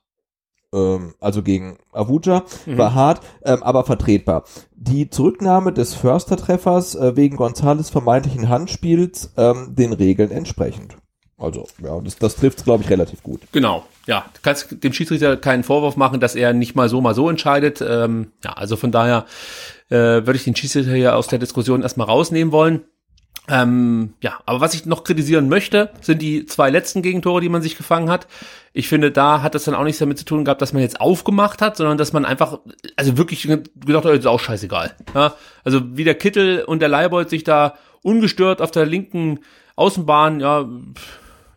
also gegen Avuja, Mhm. war hart, ähm, aber vertretbar. Die Zurücknahme des Förster-Treffers äh, wegen Gonzales vermeintlichen Handspiels ähm, den Regeln entsprechend. Also, ja, das, das trifft glaube ich, relativ gut. Genau, ja. Du kannst dem Schiedsrichter keinen Vorwurf machen, dass er nicht mal so, mal so entscheidet. Ähm, ja, also von daher äh, würde ich den Schiedsrichter hier aus der Diskussion erstmal rausnehmen wollen. Ähm, ja, aber was ich noch kritisieren möchte, sind die zwei letzten Gegentore, die man sich gefangen hat. Ich finde, da hat das dann auch nichts damit zu tun gehabt, dass man jetzt aufgemacht hat, sondern dass man einfach, also wirklich gedacht hat, ist auch scheißegal. Ja, also wie der Kittel und der Leibold sich da ungestört auf der linken Außenbahn, ja,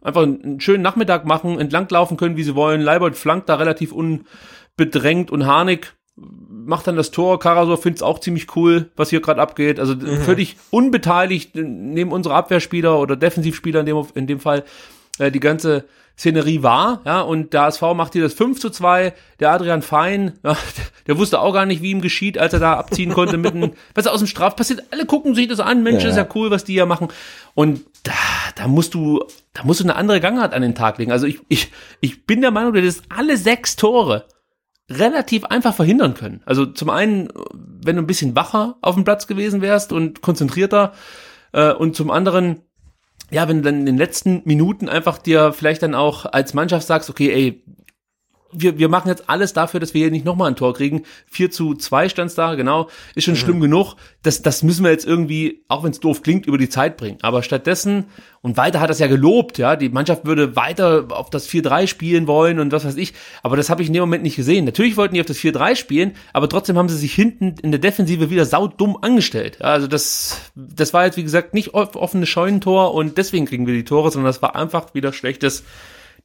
einfach einen schönen Nachmittag machen, entlanglaufen können, wie sie wollen. Leibold flankt da relativ unbedrängt und Harnik macht dann das Tor. Karasor findet es auch ziemlich cool, was hier gerade abgeht. Also völlig unbeteiligt neben unserer Abwehrspieler oder Defensivspieler in dem, in dem Fall äh, die ganze Szenerie war, ja, und der ASV macht hier das 5 zu 2, der Adrian Fein, ja, der, der wusste auch gar nicht, wie ihm geschieht, als er da abziehen konnte mitten, was aus dem Straf passiert, alle gucken sich das an, Mensch, Ja. ist ja cool, was die hier machen, und da, da musst du, da musst du eine andere Gangart an den Tag legen, also ich, ich, ich bin der Meinung, du hättest alle sechs Tore relativ einfach verhindern können. Also zum einen, wenn du ein bisschen wacher auf dem Platz gewesen wärst und konzentrierter äh, und zum anderen, ja, wenn du dann in den letzten Minuten einfach dir vielleicht dann auch als Mannschaft sagst, okay, ey, wir, wir machen jetzt alles dafür, dass wir hier nicht nochmal ein Tor kriegen. 4 zu 2 stand's da, genau. Ist schon schlimm genug. Das, das müssen wir jetzt irgendwie, auch wenn es doof klingt, über die Zeit bringen. Aber stattdessen, und weiter hat das ja gelobt, ja, die Mannschaft würde weiter auf das 4-3 spielen wollen und was weiß ich. Aber das habe ich in dem Moment nicht gesehen. Natürlich wollten die auf das 4-3 spielen, aber trotzdem haben sie sich hinten in der Defensive wieder saudumm angestellt. Also das, das war jetzt, wie gesagt, nicht off- offenes Scheunentor und deswegen kriegen wir die Tore, sondern das war einfach wieder schlechtes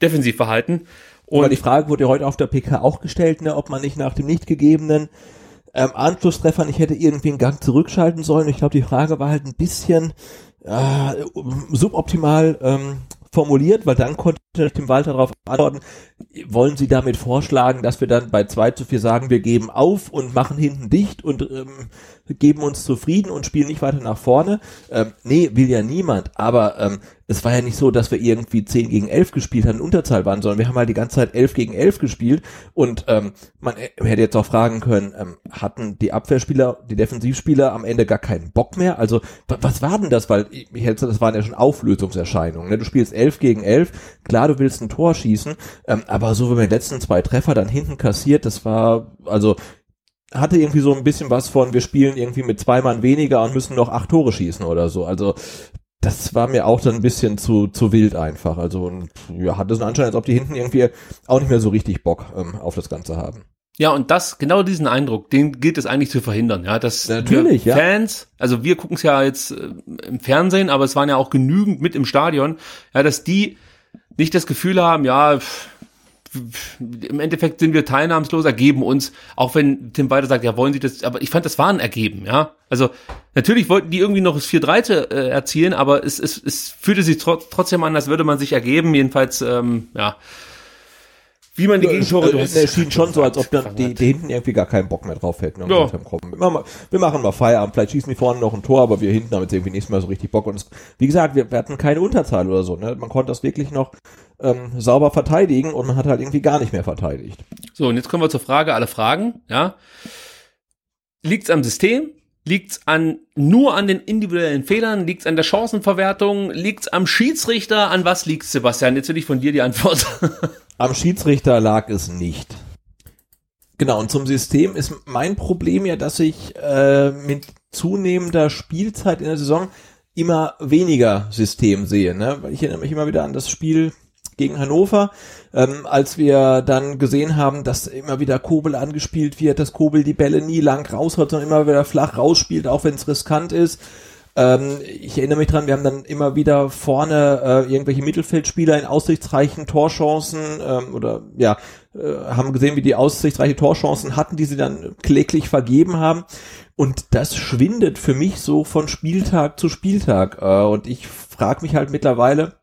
Defensivverhalten. Und die Frage wurde ja heute auf der PK auch gestellt, ne, ob man nicht nach dem nicht gegebenen ähm, Anschlusstreffer nicht hätte irgendwie einen Gang zurückschalten sollen. Ich glaube, die Frage war halt ein bisschen äh, suboptimal ähm, formuliert, weil dann konnte Tim Walter darauf antworten, wollen Sie damit vorschlagen, dass wir dann bei 2 zu 4 sagen, wir geben auf und machen hinten dicht und ähm, geben uns zufrieden und spielen nicht weiter nach vorne? Ähm, nee, will ja niemand, aber ähm, es war ja nicht so, dass wir irgendwie 10 gegen 11 gespielt haben, Unterzahl waren, sondern wir haben halt die ganze Zeit 11 gegen 11 gespielt und ähm, man hätte jetzt auch fragen können, ähm, hatten die Abwehrspieler, die Defensivspieler am Ende gar keinen Bock mehr? Also wa- was war denn das? Weil ich hätte das waren ja schon Auflösungserscheinungen. Ne? Du spielst 11 gegen 11, klar, du willst ein Tor schießen, ähm, aber so wie man die letzten zwei Treffer dann hinten kassiert, das war also hatte irgendwie so ein bisschen was von, wir spielen irgendwie mit zwei Mann weniger und müssen noch acht Tore schießen oder so. Also das war mir auch dann ein bisschen zu, zu wild einfach. Also und, ja, hatte so einen Anschein, als ob die hinten irgendwie auch nicht mehr so richtig Bock ähm, auf das Ganze haben. Ja, und das, genau diesen Eindruck, den gilt es eigentlich zu verhindern, ja, dass Natürlich, ja. Fans, also wir gucken es ja jetzt äh, im Fernsehen, aber es waren ja auch genügend mit im Stadion, ja, dass die nicht das Gefühl haben, ja, pff, im Endeffekt sind wir teilnahmslos, ergeben uns, auch wenn Tim weiter sagt, ja, wollen sie das, aber ich fand, das war ein Ergeben, ja. Also natürlich wollten die irgendwie noch das 4-3 zu, äh, erzielen, aber es, es, es fühlte sich tro trotzdem an, als würde man sich ergeben, jedenfalls, ähm, ja. Wie man die Gegentore, Äh, es schien schon so, als ob dann die, die hinten irgendwie gar keinen Bock mehr drauf hätten. Und Ja. gesagt komm, wir, machen, wir machen mal Feierabend, vielleicht schießen die vorne noch ein Tor, aber wir hinten haben jetzt irgendwie nicht mehr so richtig Bock. Und es, wie gesagt, wir, wir hatten keine Unterzahl oder so. Ne? Man konnte das wirklich noch ähm, sauber verteidigen und man hat halt irgendwie gar nicht mehr verteidigt. So, und jetzt kommen wir zur Frage aller Fragen, ja. Liegt's am System? Liegt's an, nur an den individuellen Fehlern? Liegt's an der Chancenverwertung? Liegt's am Schiedsrichter? An was liegt's, Sebastian? Jetzt will ich von dir die Antwort. Am Schiedsrichter lag es nicht. Genau, und zum System ist mein Problem ja, dass ich äh, mit zunehmender Spielzeit in der Saison immer weniger System sehe. Ne? Weil Ich erinnere mich immer wieder an das Spiel gegen Hannover, ähm, als wir dann gesehen haben, dass immer wieder Kobel angespielt wird, dass Kobel die Bälle nie lang raushaut, sondern immer wieder flach rausspielt, auch wenn es riskant ist. Ähm, ich erinnere mich dran, wir haben dann immer wieder vorne äh, irgendwelche Mittelfeldspieler in aussichtsreichen Torchancen ähm, oder ja, äh, haben gesehen, wie die aussichtsreiche Torchancen hatten, die sie dann kläglich vergeben haben. Und das schwindet für mich so von Spieltag zu Spieltag. Äh, und ich frage mich halt mittlerweile,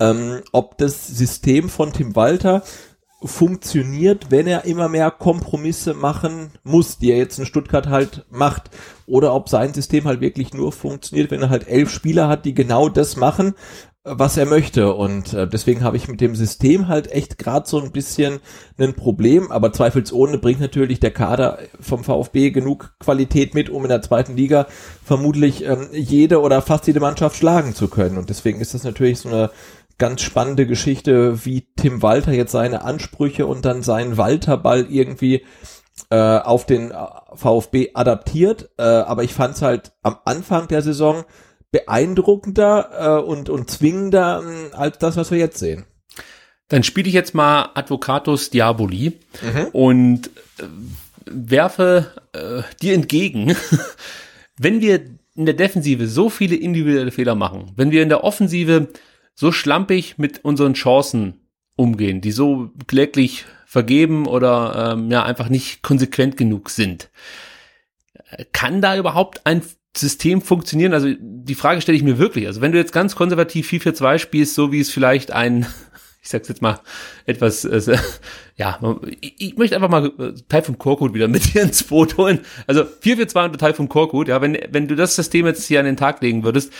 ähm, ob das System von Tim Walter funktioniert, wenn er immer mehr Kompromisse machen muss, die er jetzt in Stuttgart halt macht, oder ob sein System halt wirklich nur funktioniert, wenn er halt elf Spieler hat, die genau das machen, was er möchte. Und äh, deswegen habe ich mit dem System halt echt gerade so ein bisschen ein Problem, aber zweifelsohne bringt natürlich der Kader vom VfB genug Qualität mit, um in der zweiten Liga vermutlich ähm, jede oder fast jede Mannschaft schlagen zu können. Und deswegen ist das natürlich so eine ganz spannende Geschichte, wie Tim Walter jetzt seine Ansprüche und dann seinen Walterball irgendwie äh, auf den äh, VfB adaptiert. Äh, aber ich fand es halt am Anfang der Saison beeindruckender äh, und, und zwingender äh, als das, was wir jetzt sehen. Dann spiele ich jetzt mal Advocatus Diaboli mhm. und äh, werfe äh, dir entgegen, wenn wir in der Defensive so viele individuelle Fehler machen, wenn wir in der Offensive so schlampig mit unseren Chancen umgehen, die so kläglich vergeben oder ähm, ja einfach nicht konsequent genug sind. Kann da überhaupt ein System funktionieren? Also die Frage stelle ich mir wirklich. Also wenn du jetzt ganz konservativ 4-4-2 spielst, so wie es vielleicht ein ich sag's jetzt mal etwas, äh, ja, ich, ich möchte einfach mal äh, Teil vom Korkut wieder mit hier ins Boot holen. Also 442 unter Teil vom Korkut, ja, wenn, wenn du das System jetzt hier an den Tag legen würdest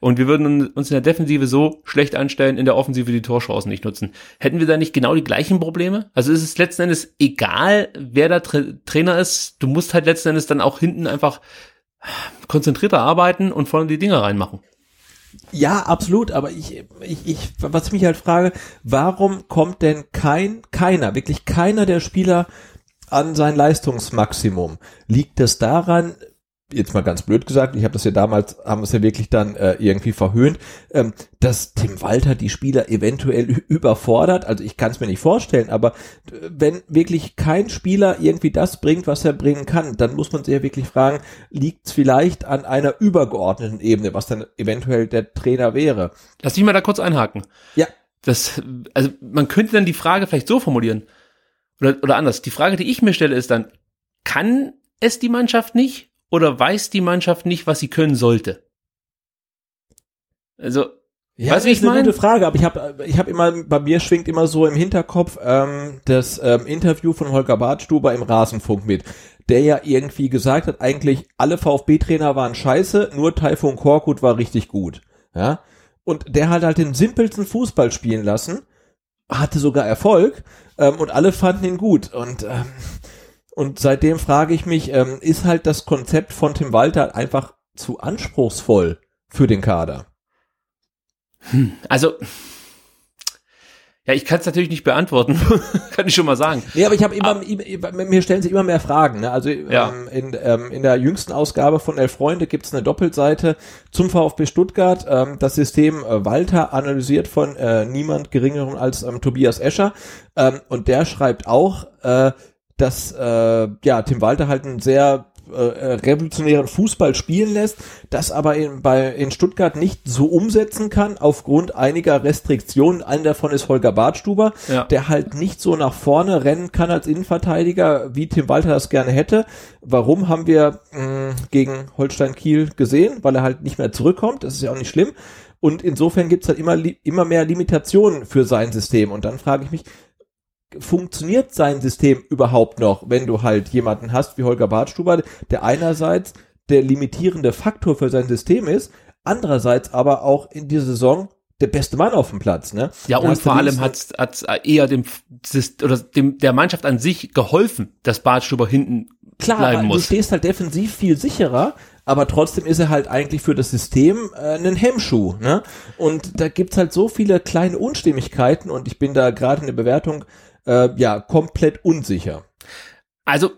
und wir würden uns in der Defensive so schlecht anstellen, in der Offensive die Torchancen nicht nutzen, hätten wir da nicht genau die gleichen Probleme? Also ist es letzten Endes egal, wer da Tra Trainer ist, du musst halt letzten Endes dann auch hinten einfach konzentrierter arbeiten und vorne die Dinger reinmachen. Ja, absolut, aber ich, ich, ich, was ich mich halt frage, warum kommt denn kein, keiner, wirklich keiner der Spieler an sein Leistungsmaximum? Liegt es daran, jetzt mal ganz blöd gesagt, ich habe das ja damals, haben wir es ja wirklich dann äh, irgendwie verhöhnt, ähm, dass Tim Walter die Spieler eventuell überfordert. Also ich kann es mir nicht vorstellen, aber äh, wenn wirklich kein Spieler irgendwie das bringt, was er bringen kann, dann muss man sich ja wirklich fragen, liegt es vielleicht an einer übergeordneten Ebene, was dann eventuell der Trainer wäre. Lass mich mal da kurz einhaken. Ja. Das, also man könnte dann die Frage vielleicht so formulieren. Oder, oder anders. Die Frage, die ich mir stelle, ist dann, kann es die Mannschaft nicht? Oder weiß die Mannschaft nicht, was sie können sollte? Also, ja, weißt, das ist eine gute Frage, aber ich habe ich hab immer, bei mir schwingt immer so im Hinterkopf ähm, das ähm, Interview von Holger Bartstuber im Rasenfunk mit, der ja irgendwie gesagt hat, eigentlich alle VfB-Trainer waren scheiße, nur Taifun Korkut war richtig gut. Ja, und der hat halt den simpelsten Fußball spielen lassen, hatte sogar Erfolg ähm, und alle fanden ihn gut und ähm, und seitdem frage ich mich, ähm, ist halt das Konzept von Tim Walter einfach zu anspruchsvoll für den Kader? Hm, also, ja, ich kann es natürlich nicht beantworten, kann ich schon mal sagen. Nee, aber ich habe immer, ah. mir stellen sich immer mehr Fragen. Ne? Also ja. ähm, in, ähm, in der jüngsten Ausgabe von Elf Freunde gibt's eine Doppelseite zum VfB Stuttgart. Ähm, das System äh, Walter analysiert von äh, niemand geringeren als ähm, Tobias Escher. Ähm, und der schreibt auch, äh, dass äh, ja Tim Walter halt einen sehr äh, revolutionären Fußball spielen lässt, das aber in, bei, in Stuttgart nicht so umsetzen kann, aufgrund einiger Restriktionen. Einer davon ist Holger Bartstuber, ja. der halt nicht so nach vorne rennen kann als Innenverteidiger, wie Tim Walter das gerne hätte. Warum haben wir mh, gegen Holstein Kiel gesehen? Weil er halt nicht mehr zurückkommt, das ist ja auch nicht schlimm. Und insofern gibt's halt immer, immer mehr Limitationen für sein System. Und dann frage ich mich, funktioniert sein System überhaupt noch, wenn du halt jemanden hast wie Holger Bartstuber, der einerseits der limitierende Faktor für sein System ist, andererseits aber auch in dieser Saison der beste Mann auf dem Platz, ne? Ja, und vor allem hat es eher dem, oder dem, der Mannschaft an sich geholfen, dass Bartstuber hinten Klar, bleiben muss. du stehst halt defensiv viel sicherer, aber trotzdem ist er halt eigentlich für das System äh, ein Hemmschuh, ne? Und da gibt's halt so viele kleine Unstimmigkeiten und ich bin da gerade in der Bewertung äh, ja komplett unsicher. Also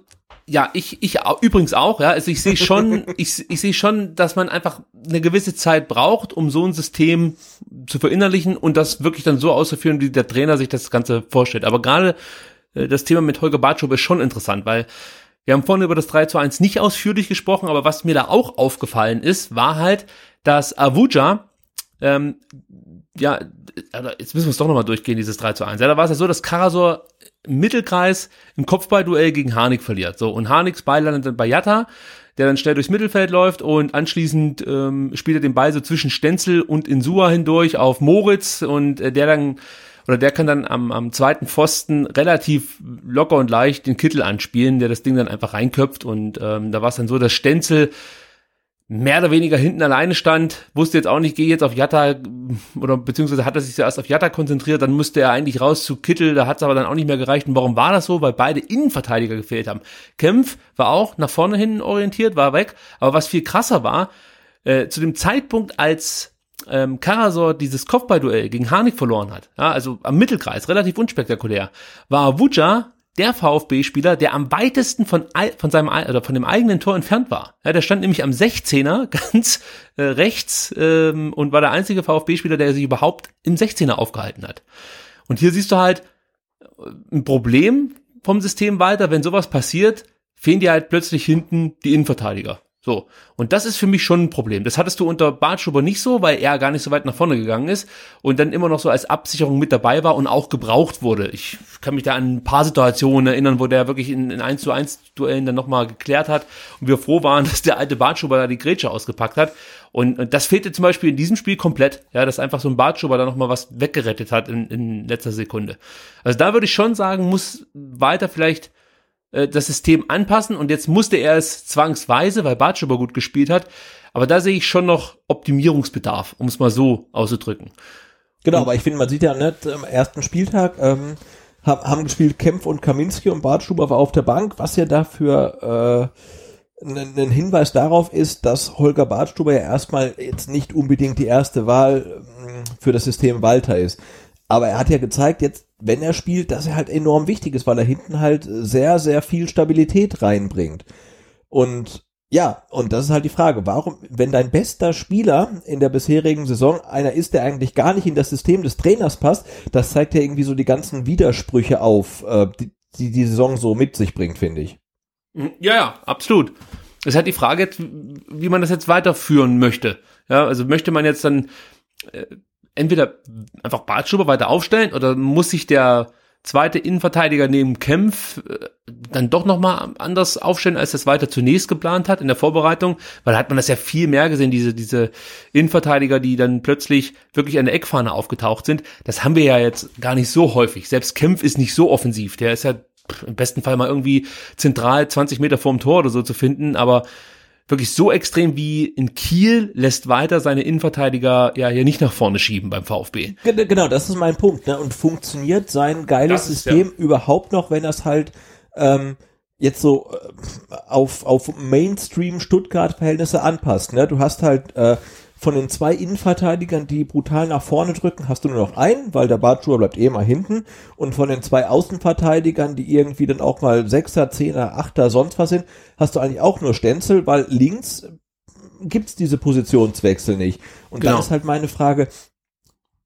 ja, ich, ich übrigens auch, ja. Also ich sehe schon, ich, ich sehe schon, dass man einfach eine gewisse Zeit braucht, um so ein System zu verinnerlichen und das wirklich dann so auszuführen, wie der Trainer sich das Ganze vorstellt. Aber gerade äh, das Thema mit Holger Bartschow ist schon interessant, weil Wir haben vorhin über das 3 zu 1 nicht ausführlich gesprochen, aber was mir da auch aufgefallen ist, war halt, dass Avuja, ähm, ja, jetzt müssen wir es doch nochmal durchgehen, dieses 3 zu 1. Ja, da war es ja so, dass Karasor im Mittelkreis im Kopfballduell gegen Harnik verliert. So, und Harniks Ball landet dann bei Jatta, der dann schnell durchs Mittelfeld läuft und anschließend ähm, spielt er den Ball so zwischen Stenzel und Insua hindurch auf Moritz und äh, der dann oder der kann dann am, am zweiten Pfosten relativ locker und leicht den Kittel anspielen, der das Ding dann einfach reinköpft und ähm, da war es dann so, dass Stenzel mehr oder weniger hinten alleine stand, wusste jetzt auch nicht, gehe jetzt auf Jatta oder beziehungsweise hat er sich zuerst auf Jatta konzentriert, dann musste er eigentlich raus zu Kittel, da hat es aber dann auch nicht mehr gereicht. Und warum war das so? Weil beide Innenverteidiger gefehlt haben. Kempf war auch nach vorne hin orientiert, war weg, aber was viel krasser war, äh, zu dem Zeitpunkt, als ähm, Karasor dieses Kopfballduell gegen Harnik verloren hat, ja, also am Mittelkreis, relativ unspektakulär, war Wuja der VfB-Spieler, der am weitesten von, von seinem oder von dem eigenen Tor entfernt war. Ja, der stand nämlich am 16er ganz äh, rechts ähm, und war der einzige VfB-Spieler, der sich überhaupt im 16er aufgehalten hat. Und hier siehst du halt äh, ein Problem vom System weiter, wenn sowas passiert, fehlen dir halt plötzlich hinten die Innenverteidiger. So. Und das ist für mich schon ein Problem. Das hattest du unter Bartschuber nicht so, weil er gar nicht so weit nach vorne gegangen ist und dann immer noch so als Absicherung mit dabei war und auch gebraucht wurde. Ich kann mich da an ein paar Situationen erinnern, wo der wirklich in, in 1 zu 1 Duellen dann nochmal geklärt hat und wir froh waren, dass der alte Bartschuber da die Grätsche ausgepackt hat. Und, und das fehlte zum Beispiel in diesem Spiel komplett, ja, dass einfach so ein Bartschuber da nochmal was weggerettet hat in, in letzter Sekunde. Also da würde ich schon sagen, muss weiter vielleicht äh, das System anpassen und jetzt musste er es zwangsweise, weil Bartschuber gut gespielt hat. Aber da sehe ich schon noch Optimierungsbedarf, um es mal so auszudrücken. Genau, und, aber ich finde, man sieht ja nicht, am ersten Spieltag ähm, haben gespielt Kempf und Kaminski und Bartschuber war auf der Bank, was ja dafür äh, ein Hinweis darauf ist, dass Holger Bartstuber ja erstmal jetzt nicht unbedingt die erste Wahl ähm, für das System Walter ist. Aber er hat ja gezeigt, jetzt wenn er spielt, dass er halt enorm wichtig ist, weil er hinten halt sehr, sehr viel Stabilität reinbringt. Und ja, und das ist halt die Frage, warum, wenn dein bester Spieler in der bisherigen Saison einer ist, der eigentlich gar nicht in das System des Trainers passt, das zeigt ja irgendwie so die ganzen Widersprüche auf, äh, die, die die Saison so mit sich bringt, finde ich. Mhm. Ja, ja, absolut. Es ist halt die Frage, wie man das jetzt weiterführen möchte. Ja, also möchte man jetzt dann äh, entweder einfach Bartschuber weiter aufstellen oder muss sich der zweite Innenverteidiger neben Kempf äh, dann doch nochmal anders aufstellen, als das weiter zunächst geplant hat in der Vorbereitung, weil da hat man das ja viel mehr gesehen, diese, diese Innenverteidiger, die dann plötzlich wirklich an der Eckfahne aufgetaucht sind. Das haben wir ja jetzt gar nicht so häufig. Selbst Kempf ist nicht so offensiv. Der ist ja im besten Fall mal irgendwie zentral 20 Meter vorm Tor oder so zu finden, aber wirklich so extrem wie in Kiel lässt weiter seine Innenverteidiger ja hier nicht nach vorne schieben beim VfB. Genau, das ist mein Punkt. Ne? Und funktioniert sein geiles ist, System ja. überhaupt noch, wenn das halt ähm, jetzt so äh, auf, auf Mainstream Stuttgart-Verhältnisse anpasst. Ne? Du hast halt äh, von den zwei Innenverteidigern, die brutal nach vorne drücken, hast du nur noch einen, weil der Bartschuher bleibt eh mal hinten. Und von den zwei Außenverteidigern, die irgendwie dann auch mal Sechser, Zehner, Achter, sonst was sind, hast du eigentlich auch nur Stenzel, weil links gibt's diese Positionswechsel nicht. Und genau. dann ist halt meine Frage,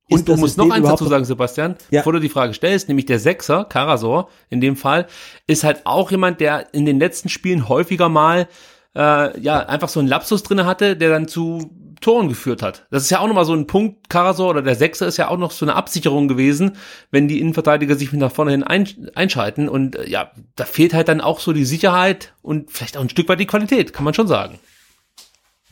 und du musst noch eins dazu sagen, Sebastian, ja. bevor du die Frage stellst, nämlich der Sechser, Karasor, in dem Fall, ist halt auch jemand, der in den letzten Spielen häufiger mal äh, ja einfach so einen Lapsus drinne hatte, der dann zu Toren geführt hat. Das ist ja auch nochmal so ein Punkt, Karasor oder der Sechser ist ja auch noch so eine Absicherung gewesen, wenn die Innenverteidiger sich nach vorne hin einschalten. Und äh, ja, da fehlt halt dann auch so die Sicherheit und vielleicht auch ein Stück weit die Qualität, kann man schon sagen.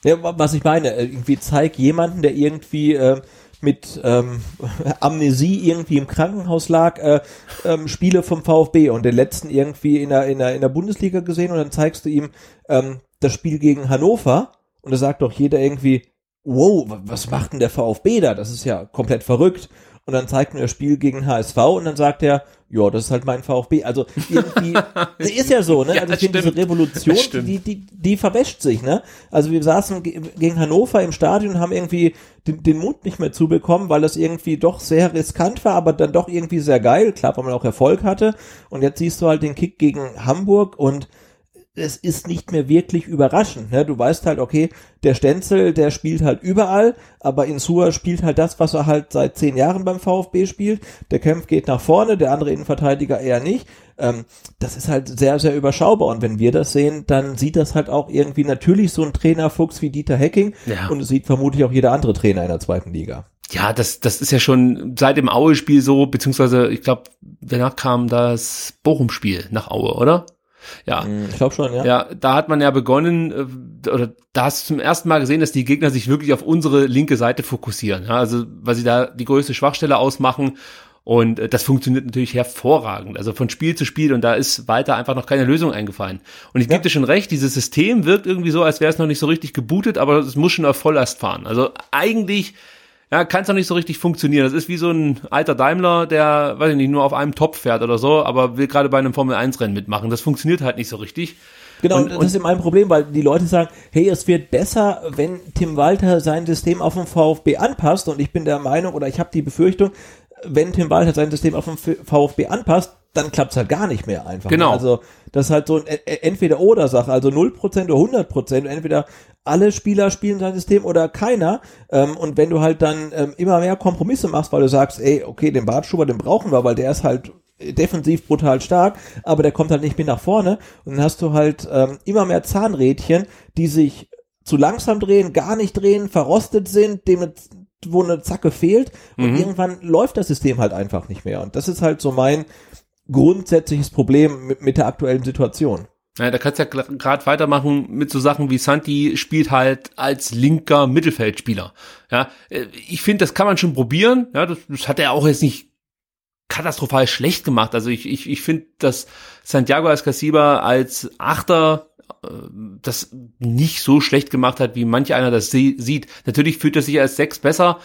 Ja, was ich meine, äh, irgendwie zeig jemanden, der irgendwie äh, mit ähm, Amnesie irgendwie im Krankenhaus lag, äh, ähm, Spiele vom VfB und den letzten irgendwie in der, in der, in der Bundesliga gesehen und dann zeigst du ihm ähm, das Spiel gegen Hannover und da sagt doch jeder irgendwie, wow, was macht denn der VfB da? Das ist ja komplett verrückt. Und dann zeigt mir das Spiel gegen HSV und dann sagt er, ja, das ist halt mein VfB. Also irgendwie, ist ja so, ne? Ja, also ich finde diese Revolution, die, die, die verwäscht sich, ne? Also wir saßen gegen Hannover im Stadion und haben irgendwie den, den Mund nicht mehr zubekommen, weil das irgendwie doch sehr riskant war, aber dann doch irgendwie sehr geil. Klar, weil man auch Erfolg hatte. Und jetzt siehst du halt den Kick gegen Hamburg und es ist nicht mehr wirklich überraschend. Ne? Du weißt halt, okay, der Stenzel, der spielt halt überall, aber Insua spielt halt das, was er halt seit zehn Jahren beim VfB spielt. Der Kämpf geht nach vorne, der andere Innenverteidiger eher nicht. Ähm, das ist halt sehr, sehr überschaubar. Und wenn wir das sehen, dann sieht das halt auch irgendwie natürlich so ein Trainerfuchs wie Dieter Hecking. Ja. Und es sieht vermutlich auch jeder andere Trainer in der zweiten Liga. Ja, das, das ist ja schon seit dem Aue-Spiel so, beziehungsweise ich glaube, danach kam das Bochum-Spiel nach Aue, oder? Ja. Ich glaube schon, ja. Ja, da hat man ja begonnen, äh, oder da hast du zum ersten Mal gesehen, dass die Gegner sich wirklich auf unsere linke Seite fokussieren. Ja, also, weil sie da die größte Schwachstelle ausmachen. Und äh, das funktioniert natürlich hervorragend. Also von Spiel zu Spiel und da ist weiter einfach noch keine Lösung eingefallen. Und ich Ja. gebe dir schon recht, dieses System wirkt irgendwie so, als wäre es noch nicht so richtig gebootet, aber es muss schon auf Volllast fahren. Also eigentlich ja, kann es noch nicht so richtig funktionieren. Das ist wie so ein alter Daimler, der, weiß ich nicht, nur auf einem Topf fährt oder so, aber will gerade bei einem Formel-1-Rennen mitmachen. Das funktioniert halt nicht so richtig. Genau, Und- und, das ist eben ein Problem, weil die Leute sagen, hey, es wird besser, wenn Tim Walter sein System auf den VfB anpasst. Und ich bin der Meinung, oder ich habe die Befürchtung, wenn Tim Walter sein System auf den VfB anpasst, dann klappt es halt gar nicht mehr einfach. Genau. Also das ist halt so ein E- E- Entweder-Oder-Sache, also 0% oder 100%. Entweder alle Spieler spielen sein System oder keiner. Ähm, und wenn du halt dann ähm, immer mehr Kompromisse machst, weil du sagst, ey, okay, den Bartschuber, den brauchen wir, weil der ist halt defensiv brutal stark, aber der kommt halt nicht mehr nach vorne. Und dann hast du halt ähm, immer mehr Zahnrädchen, die sich zu langsam drehen, gar nicht drehen, verrostet sind, dem eine- wo eine Zacke fehlt. Und irgendwann läuft das System halt einfach nicht mehr. Und das ist halt so mein grundsätzliches Problem mit, mit der aktuellen Situation. Ja, da kannst du ja gerade weitermachen mit so Sachen wie Santi spielt halt als linker Mittelfeldspieler. Ja, äh, ich finde, das kann man schon probieren. Ja, das, das hat er auch jetzt nicht katastrophal schlecht gemacht. Also ich, ich, ich finde, dass Santiago Ascasiba als Achter äh, das nicht so schlecht gemacht hat, wie manch einer das sie sieht. Natürlich fühlt er sich als Sechs besser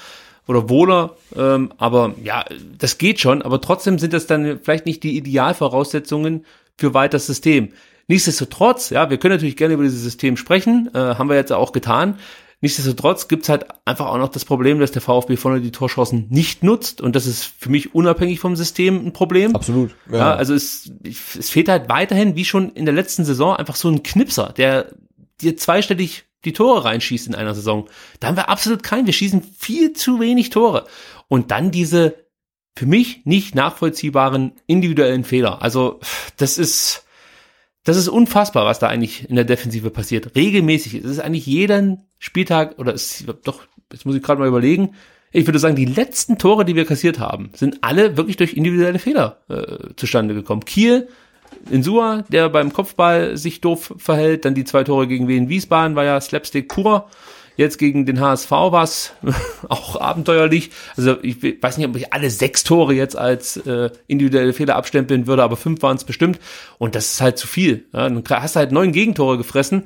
oder wohler, ähm, aber ja, das geht schon, aber trotzdem sind das dann vielleicht nicht die Idealvoraussetzungen für weiteres System. Nichtsdestotrotz, ja, wir können natürlich gerne über dieses System sprechen, äh, haben wir jetzt auch getan. Nichtsdestotrotz gibt's halt einfach auch noch das Problem, dass der VfB vorne die Torchancen nicht nutzt und das ist für mich unabhängig vom System ein Problem. Absolut. Ja, also es, es fehlt halt weiterhin, wie schon in der letzten Saison, einfach so ein Knipser, der dir zweistellig die Tore reinschießt in einer Saison. Da haben wir absolut keinen. Wir schießen viel zu wenig Tore. Und dann diese für mich nicht nachvollziehbaren individuellen Fehler. Also das ist das ist unfassbar, was da eigentlich in der Defensive passiert. Regelmäßig. Es ist eigentlich jeden Spieltag oder es doch jetzt muss ich gerade mal überlegen. Ich würde sagen, die letzten Tore, die wir kassiert haben, sind alle wirklich durch individuelle Fehler äh, zustande gekommen. Kiel, Insua, der beim Kopfball sich doof verhält, dann die zwei Tore gegen Wien Wiesbaden war ja Slapstick pur. Jetzt gegen den HSV war es auch abenteuerlich. Also ich weiß nicht, ob ich alle sechs Tore jetzt als äh, individuelle Fehler abstempeln würde, aber fünf waren es bestimmt. Und das ist halt zu viel. Ja, dann hast du halt neun Gegentore gefressen,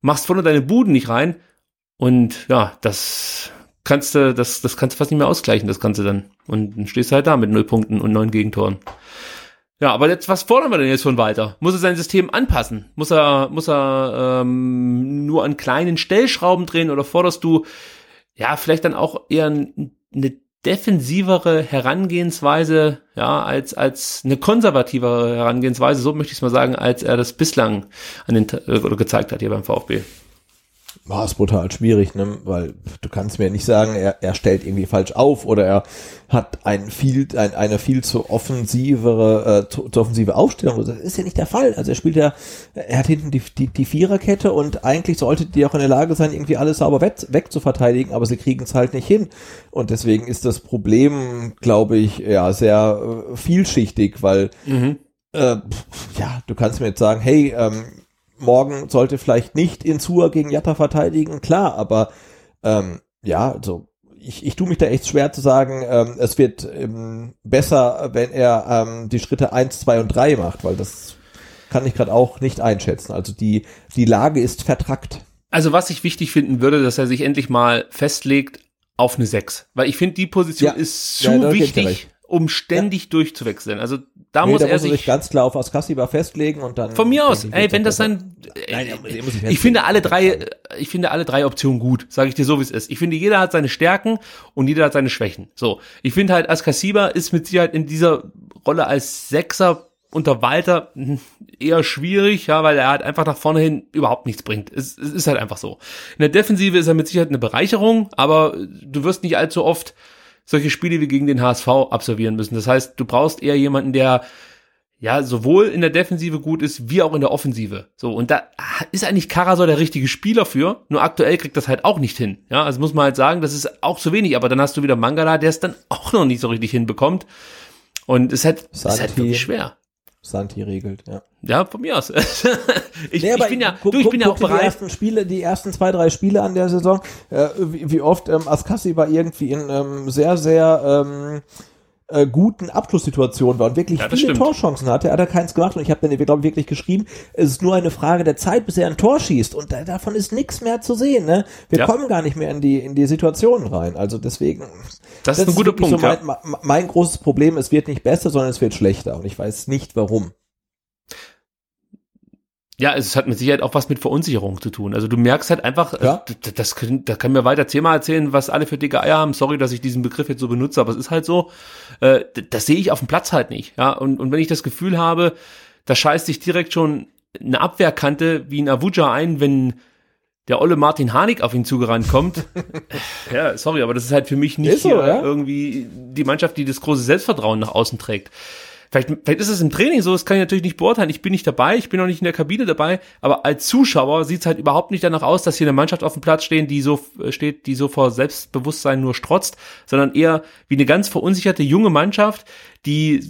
machst vorne deine Buden nicht rein. Und ja, das kannst du, das, das kannst du fast nicht mehr ausgleichen, das Ganze dann. Und dann stehst du halt da mit null Punkten und neun Gegentoren. Ja, aber jetzt, was fordern wir denn jetzt von Walter? Muss er sein System anpassen? Muss er, muss er ähm, nur an kleinen Stellschrauben drehen oder forderst du ja vielleicht dann auch eher eine defensivere Herangehensweise, ja, als als eine konservativere Herangehensweise, so möchte ich es mal sagen, als er das bislang an den äh, oder gezeigt hat hier beim VfB. War es brutal schwierig, ne? weil du kannst mir nicht sagen, er, er stellt irgendwie falsch auf oder er hat ein viel, ein, eine viel zu offensivere, äh, zu, zu offensive Aufstellung. Das ist ja nicht der Fall. Also er spielt ja, er hat hinten die, die, die Viererkette und eigentlich sollte die auch in der Lage sein, irgendwie alles sauber weg, weg zu verteidigen, aber sie kriegen es halt nicht hin. Und deswegen ist das Problem, glaube ich, ja, sehr äh, vielschichtig, weil äh, pf, ja, du kannst mir jetzt sagen, hey, ähm, morgen sollte vielleicht nicht Insua gegen Jatta verteidigen, klar, aber ähm, ja, also ich, ich tue mich da echt schwer zu sagen, ähm, es wird ähm, besser, wenn er ähm, die Schritte eins, zwei und drei macht, weil das kann ich gerade auch nicht einschätzen. Also die, die Lage ist vertrackt. Also was ich wichtig finden würde, dass er sich endlich mal festlegt auf eine 6. Weil ich finde, die Position Ja. ist zu Ja, wichtig. Um ständig durchzuwechseln. Also da Nee, muss da er muss sich sich ganz klar auf Askasiba festlegen und dann. von mir aus, ich, ey, wenn das dann, Nein, der muss ich festlegen. finde alle drei, ich finde alle drei Optionen gut, sage ich dir so, wie es ist. Ich finde, jeder hat seine Stärken und jeder hat seine Schwächen. So, ich finde halt, Askasiba ist mit Sicherheit in dieser Rolle als Sechser unter Walter eher schwierig, ja, weil er halt einfach nach vorne hin überhaupt nichts bringt. Es, es ist halt einfach so. In der Defensive ist er mit Sicherheit eine Bereicherung, aber du wirst nicht allzu oft solche Spiele wie gegen den HSV absolvieren müssen. Das heißt, du brauchst eher jemanden, der ja sowohl in der Defensive gut ist, wie auch in der Offensive. So, und da ist eigentlich Karasor der richtige Spieler für, nur aktuell kriegt das halt auch nicht hin. Ja, also muss man halt sagen, das ist auch zu wenig, aber dann hast du wieder Mangala, der es dann auch noch nicht so richtig hinbekommt. Und es ist halt, es ist halt wirklich schwer. Santi regelt, ja. Ja, von mir aus. ich, nee, ich bin ja, guck, du, ich bin ja auch bereit. Die ersten Spiele, die ersten zwei, drei Spiele an der Saison, äh, wie, wie, oft ähm, Askassi war irgendwie in ähm, sehr, sehr ähm, äh, guten Abschlusssituation war und wirklich ja, viele stimmt. Torchancen hatte. Er hat er keins gemacht und ich habe dann, glaube ich, wirklich geschrieben, es ist nur eine Frage der Zeit, bis er ein Tor schießt und da, davon ist nichts mehr zu sehen. Ne? Wir ja. kommen gar nicht mehr in die in die Situationen rein. Also deswegen. Das, das ist ein guter Punkt. So mein, ja. mein großes Problem, es wird nicht besser, sondern es wird schlechter und ich weiß nicht warum. Ja, es hat mit Sicherheit auch was mit Verunsicherung zu tun. Also du merkst halt einfach, äh, ja. das, das, das kann mir weiter Thema erzählen, was alle für dicke Eier haben. Sorry, dass ich diesen Begriff jetzt so benutze, aber es ist halt so, äh, das sehe ich auf dem Platz halt nicht. Ja, und, und wenn ich das Gefühl habe, da scheißt sich direkt schon eine Abwehrkante wie ein Avuja ein, wenn der olle Martin Hanig auf ihn zugerannt kommt. ja, sorry, aber das ist halt für mich nicht so, ja? irgendwie die Mannschaft, die das große Selbstvertrauen nach außen trägt. Vielleicht, vielleicht ist es im Training so, das kann ich natürlich nicht beurteilen. Ich bin nicht dabei, ich bin auch nicht in der Kabine dabei, aber als Zuschauer sieht es halt überhaupt nicht danach aus, dass hier eine Mannschaft auf dem Platz stehen, die so äh, steht, die so vor Selbstbewusstsein nur strotzt, sondern eher wie eine ganz verunsicherte junge Mannschaft, die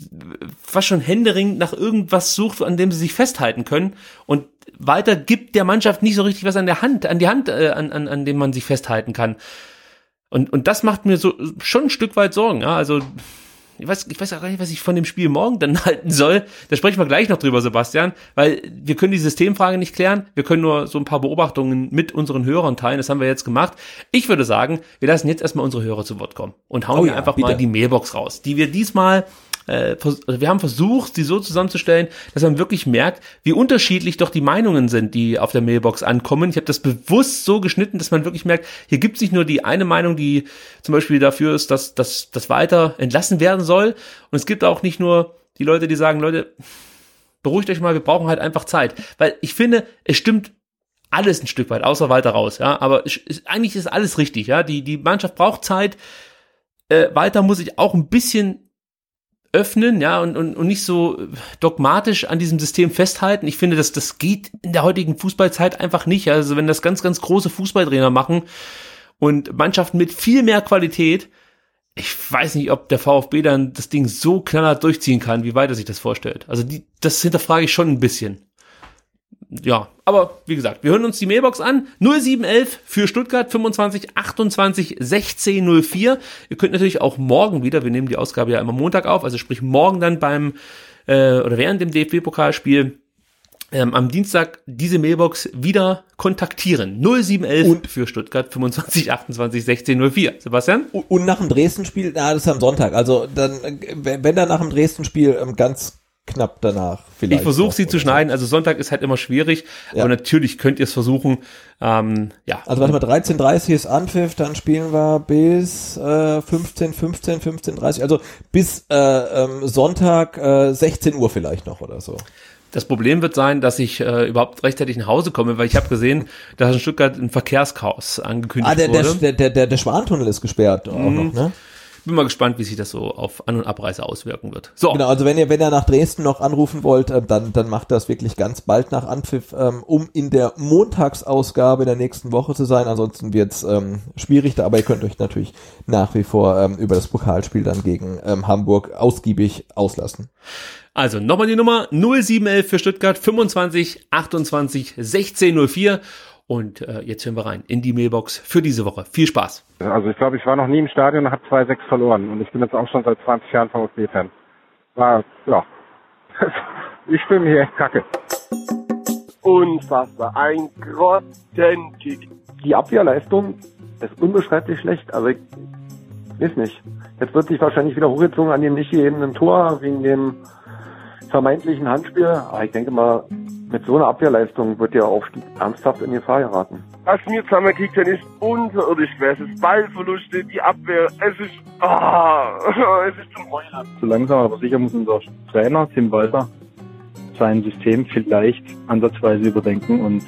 fast schon händeringend nach irgendwas sucht, an dem sie sich festhalten können. Und weiter gibt der Mannschaft nicht so richtig was an der Hand, an die Hand, äh, an, an, an dem man sich festhalten kann. Und, und das macht mir so schon ein Stück weit Sorgen. Ja? Also ich weiß, ich weiß auch gar nicht, was ich von dem Spiel morgen dann halten soll. Da sprechen wir gleich noch drüber, Sebastian, weil wir können die Systemfrage nicht klären. Wir können nur so ein paar Beobachtungen mit unseren Hörern teilen. Das haben wir jetzt gemacht. Ich würde sagen, wir lassen jetzt erstmal unsere Hörer zu Wort kommen und hauen oh ja, einfach bitte. mal die Mailbox raus, die wir diesmal äh, also wir haben versucht, sie so zusammenzustellen, dass man wirklich merkt, wie unterschiedlich doch die Meinungen sind, die auf der Mailbox ankommen. Ich habe das bewusst so geschnitten, dass man wirklich merkt, hier gibt es nicht nur die eine Meinung, die zum Beispiel dafür ist, dass das weiter entlassen werden soll. Und es gibt auch nicht nur die Leute, die sagen, Leute, beruhigt euch mal, wir brauchen halt einfach Zeit. Weil ich finde, es stimmt alles ein Stück weit, außer weiter raus, ja. Aber es, eigentlich ist alles richtig, ja. Die, die Mannschaft braucht Zeit. Äh, weiter muss ich auch ein bisschen öffnen, ja, und, und, und nicht so dogmatisch an diesem System festhalten. Ich finde, dass das geht in der heutigen Fußballzeit einfach nicht. Also wenn das ganz, ganz große Fußballtrainer machen und Mannschaften mit viel mehr Qualität, ich weiß nicht, ob der VfB dann das Ding so knallhart durchziehen kann, wie weit er sich das vorstellt. Also die, das hinterfrage ich schon ein bisschen ja, aber wie gesagt, wir hören uns die Mailbox an. 0711 für Stuttgart 25 28 16 04. Ihr könnt natürlich auch morgen wieder, wir nehmen die Ausgabe ja immer Montag auf, also sprich morgen dann beim äh, oder während dem DFB-Pokalspiel ähm, am Dienstag diese Mailbox wieder kontaktieren. 0711 und für Stuttgart 25 28 16 04. Sebastian? Und nach dem Dresden-Spiel, na, das ist am Sonntag. Also dann, äh, wenn dann nach dem Dresden-Spiel ähm, ganz knapp danach vielleicht. Ich versuche sie zu schneiden. Also Sonntag ist halt immer schwierig, ja. aber natürlich könnt ihr es versuchen. Ähm, ja. Also warte mal, 13.30 ist Anpfiff, dann spielen wir bis äh, 15, 15, 15.30, also bis äh, ähm, Sonntag äh, 16 Uhr vielleicht noch oder so. Das Problem wird sein, dass ich äh, überhaupt rechtzeitig nach Hause komme, weil ich habe gesehen, dass in Stuttgart ein Verkehrschaos angekündigt ah, der, wurde. Der, der, der, der Schwantunnel ist gesperrt auch mhm. noch, ne? Bin mal gespannt, wie sich das so auf An- und Abreise auswirken wird. So. Genau, also wenn ihr, wenn ihr nach Dresden noch anrufen wollt, äh, dann, dann macht das wirklich ganz bald nach Anpfiff, ähm, um in der Montagsausgabe der nächsten Woche zu sein. Ansonsten wird's ähm, schwierig, aber ihr könnt euch natürlich nach wie vor ähm, über das Pokalspiel dann gegen ähm, Hamburg ausgiebig auslassen. Also nochmal die Nummer 0711 für Stuttgart 25 28 16 04 und äh, jetzt hören wir rein in die Mailbox für diese Woche. Viel Spaß. Also ich glaube, ich war noch nie im Stadion und habe 2-6 verloren. Und ich bin jetzt auch schon seit 20 Jahren VfB-Fan. War, ja. ich fühle mich echt kacke. Unfassbar. Ein Grottenkick. Die Abwehrleistung ist unbeschreiblich schlecht. Also ich weiß nicht. Jetzt wird sich wahrscheinlich wieder hochgezogen an dem nicht gegebenen Tor wegen dem vermeintlichen Handspiel. Aber ich denke mal, mit so einer Abwehrleistung wird der Aufstieg ernsthaft in Gefahr geraten. Was mir zusammengekriegt hat, ist unterirdisch gewesen. Es Ballverluste, die Abwehr, es ist, ah, es ist zum Heulen. So langsam aber sicher muss unser Trainer, Tim Walter, sein System vielleicht ansatzweise überdenken und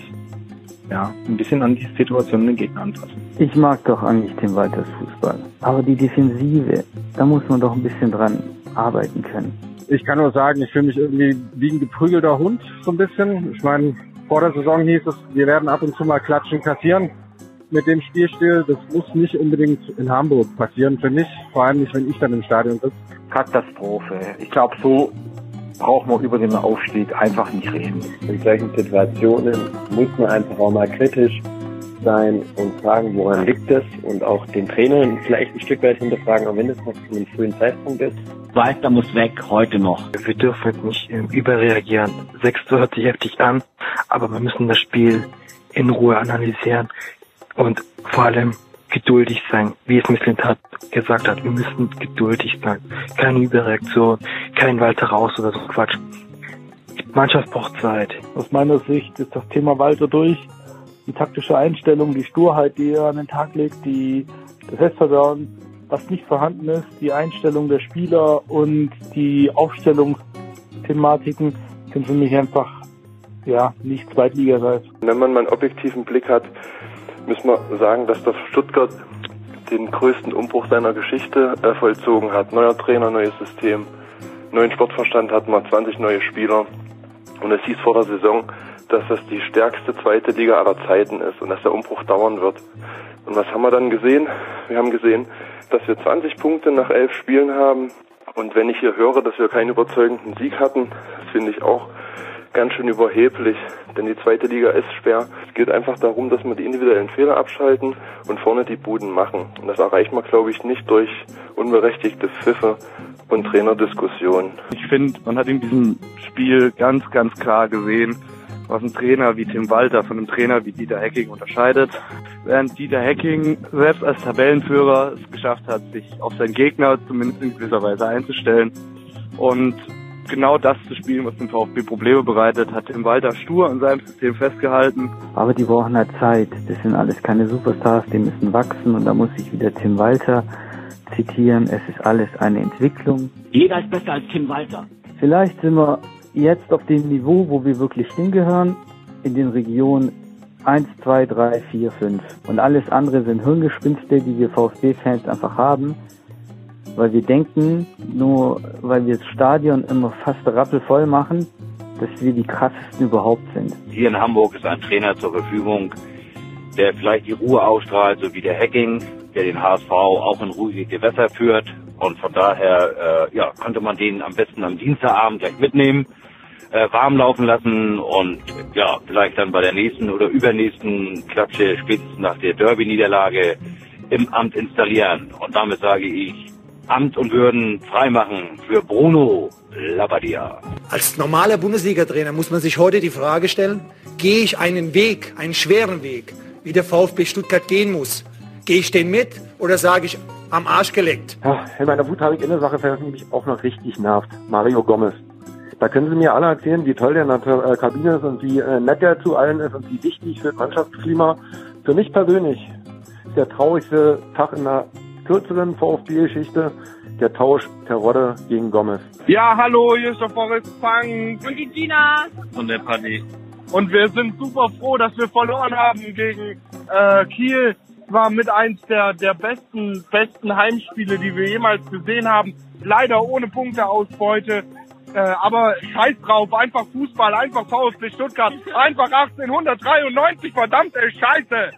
ja, ein bisschen an die Situation den Gegner anpassen. Ich mag doch eigentlich Tim Walters Fußball. Aber die Defensive, da muss man doch ein bisschen dran arbeiten können. Ich kann nur sagen, ich fühle mich irgendwie wie ein geprügelter Hund, so ein bisschen. Ich meine, vor der Saison hieß es, wir werden ab und zu mal klatschen, kassieren mit dem Spielstil. Das muss nicht unbedingt in Hamburg passieren, finde ich. Vor allem nicht, wenn ich dann im Stadion sitze. Katastrophe. Ich glaube, so braucht man über den Aufstieg einfach nicht reden. In solchen Situationen muss man einfach auch mal kritisch sein und fragen, woran liegt es und auch den Trainer vielleicht ein Stück weit hinterfragen, auch wenn es noch zu einem frühen Zeitpunkt ist. Walter muss weg, heute noch. Wir dürfen nicht ähm, überreagieren. 6 hört sich heftig an, aber wir müssen das Spiel in Ruhe analysieren und vor allem geduldig sein, wie es Misslind hat gesagt hat. Wir müssen geduldig sein. Keine Überreaktion, kein Walter raus oder so Quatsch. Die Mannschaft braucht Zeit. Aus meiner Sicht ist das Thema Walter durch. Die taktische Einstellung, die Sturheit, die er an den Tag legt, die, das Selbstvertrauen, was nicht vorhanden ist, die Einstellung der Spieler und die Aufstellungsthematiken sind für mich einfach ja nicht zweitligareif. Wenn man mal einen objektiven Blick hat, müssen wir sagen, dass das Stuttgart den größten Umbruch seiner Geschichte äh, vollzogen hat. Neuer Trainer, neues System, neuen Sportverstand hat man 20 neue Spieler. Und es hieß vor der Saison, dass das die stärkste zweite Liga aller Zeiten ist und dass der Umbruch dauern wird. Und was haben wir dann gesehen? Wir haben gesehen, dass wir 20 Punkte nach elf Spielen haben. Und wenn ich hier höre, dass wir keinen überzeugenden Sieg hatten, das finde ich auch ganz schön überheblich, denn die zweite Liga ist schwer. Es geht einfach darum, dass wir die individuellen Fehler abschalten und vorne die Buden machen. Und das erreicht man, glaube ich, nicht durch unberechtigte Pfiffe und Trainerdiskussionen. Ich finde, man hat in diesem Spiel ganz, ganz klar gesehen, was ein Trainer wie Tim Walter von einem Trainer wie Dieter Hecking unterscheidet. Während Dieter Hecking selbst als Tabellenführer es geschafft hat, sich auf seinen Gegner zumindest in gewisser Weise einzustellen und genau das zu spielen, was dem VfB Probleme bereitet, hat Tim Walter stur an seinem System festgehalten. Aber die brauchen halt Zeit. Das sind alles keine Superstars, die müssen wachsen und da muss ich wieder Tim Walter zitieren. Es ist alles eine Entwicklung. Jeder ist besser als Tim Walter. Vielleicht sind wir jetzt auf dem Niveau, wo wir wirklich hingehören, in den Regionen 1, 2, 3, 4, 5. Und alles andere sind Hirngespinste, die wir VfB-Fans einfach haben weil wir denken, nur weil wir das Stadion immer fast rappelvoll machen, dass wir die krassesten überhaupt sind. Hier in Hamburg ist ein Trainer zur Verfügung, der vielleicht die Ruhe ausstrahlt, so wie der Hacking, der den HSV auch in ruhige Gewässer führt. Und von daher äh, ja, könnte man den am besten am Dienstagabend gleich mitnehmen, äh, warm laufen lassen und ja, vielleicht dann bei der nächsten oder übernächsten Klatsche, spätestens nach der Derby-Niederlage, im Amt installieren. Und damit sage ich Amt und Würden freimachen für Bruno Labbadia. Als normaler Bundesliga-Trainer muss man sich heute die Frage stellen, gehe ich einen Weg, einen schweren Weg, wie der VfB Stuttgart gehen muss? Gehe ich den mit oder sage ich am Arsch geleckt? Ja, in meiner Wut habe ich eine Sache, die mich auch noch richtig nervt. Mario Gomez. Da können Sie mir alle erzählen, wie toll der in der äh, Kabine ist und wie äh, nett der zu allen ist und wie wichtig für das Mannschaftsklima. Für mich persönlich der traurigste Tag in der kürzeren VfB-Geschichte, der Tausch Terodde gegen Gomez. Ja, hallo, hier ist der Forrest Fang. Und die Gina. Und der Paddy. Und wir sind super froh, dass wir verloren haben gegen äh, Kiel. War mit eins der, der besten, besten Heimspiele, die wir jemals gesehen haben. Leider ohne Punkteausbeute. Äh, aber scheiß drauf, einfach Fußball, einfach VfB Stuttgart, einfach 1893, verdammt ey, scheiße.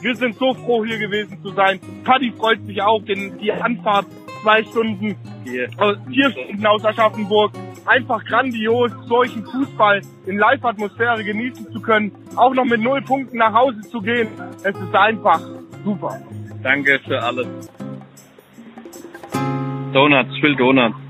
Wir sind so froh, hier gewesen zu sein. Paddy freut sich auch, denn die Anfahrt zwei Stunden, äh, vier Stunden aus Aschaffenburg. Einfach grandios, solchen Fußball in Live-Atmosphäre genießen zu können. Auch noch mit null Punkten nach Hause zu gehen. Es ist einfach super. Danke für alles. Donuts, ich will Donuts.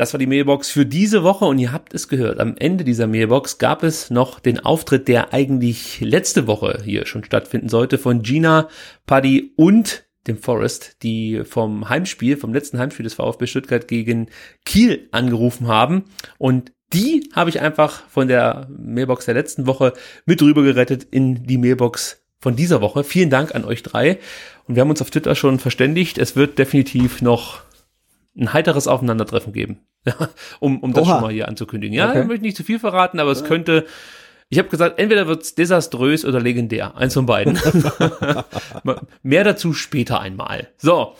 Das war die Mailbox für diese Woche und ihr habt es gehört. Am Ende dieser Mailbox gab es noch den Auftritt, der eigentlich letzte Woche hier schon stattfinden sollte von Gina, Paddy und dem Forest, die vom Heimspiel, vom letzten Heimspiel des VfB Stuttgart gegen Kiel angerufen haben. Und die habe ich einfach von der Mailbox der letzten Woche mit rüber gerettet in die Mailbox von dieser Woche. Vielen Dank an euch drei. Und wir haben uns auf Twitter schon verständigt. Es wird definitiv noch ein heiteres Aufeinandertreffen geben. um, um das Oha. schon mal hier anzukündigen. Ja, Okay. ich möchte nicht zu viel verraten, aber es könnte, ich habe gesagt, entweder wird's desaströs oder legendär. Eins von beiden. Mehr dazu später einmal. So.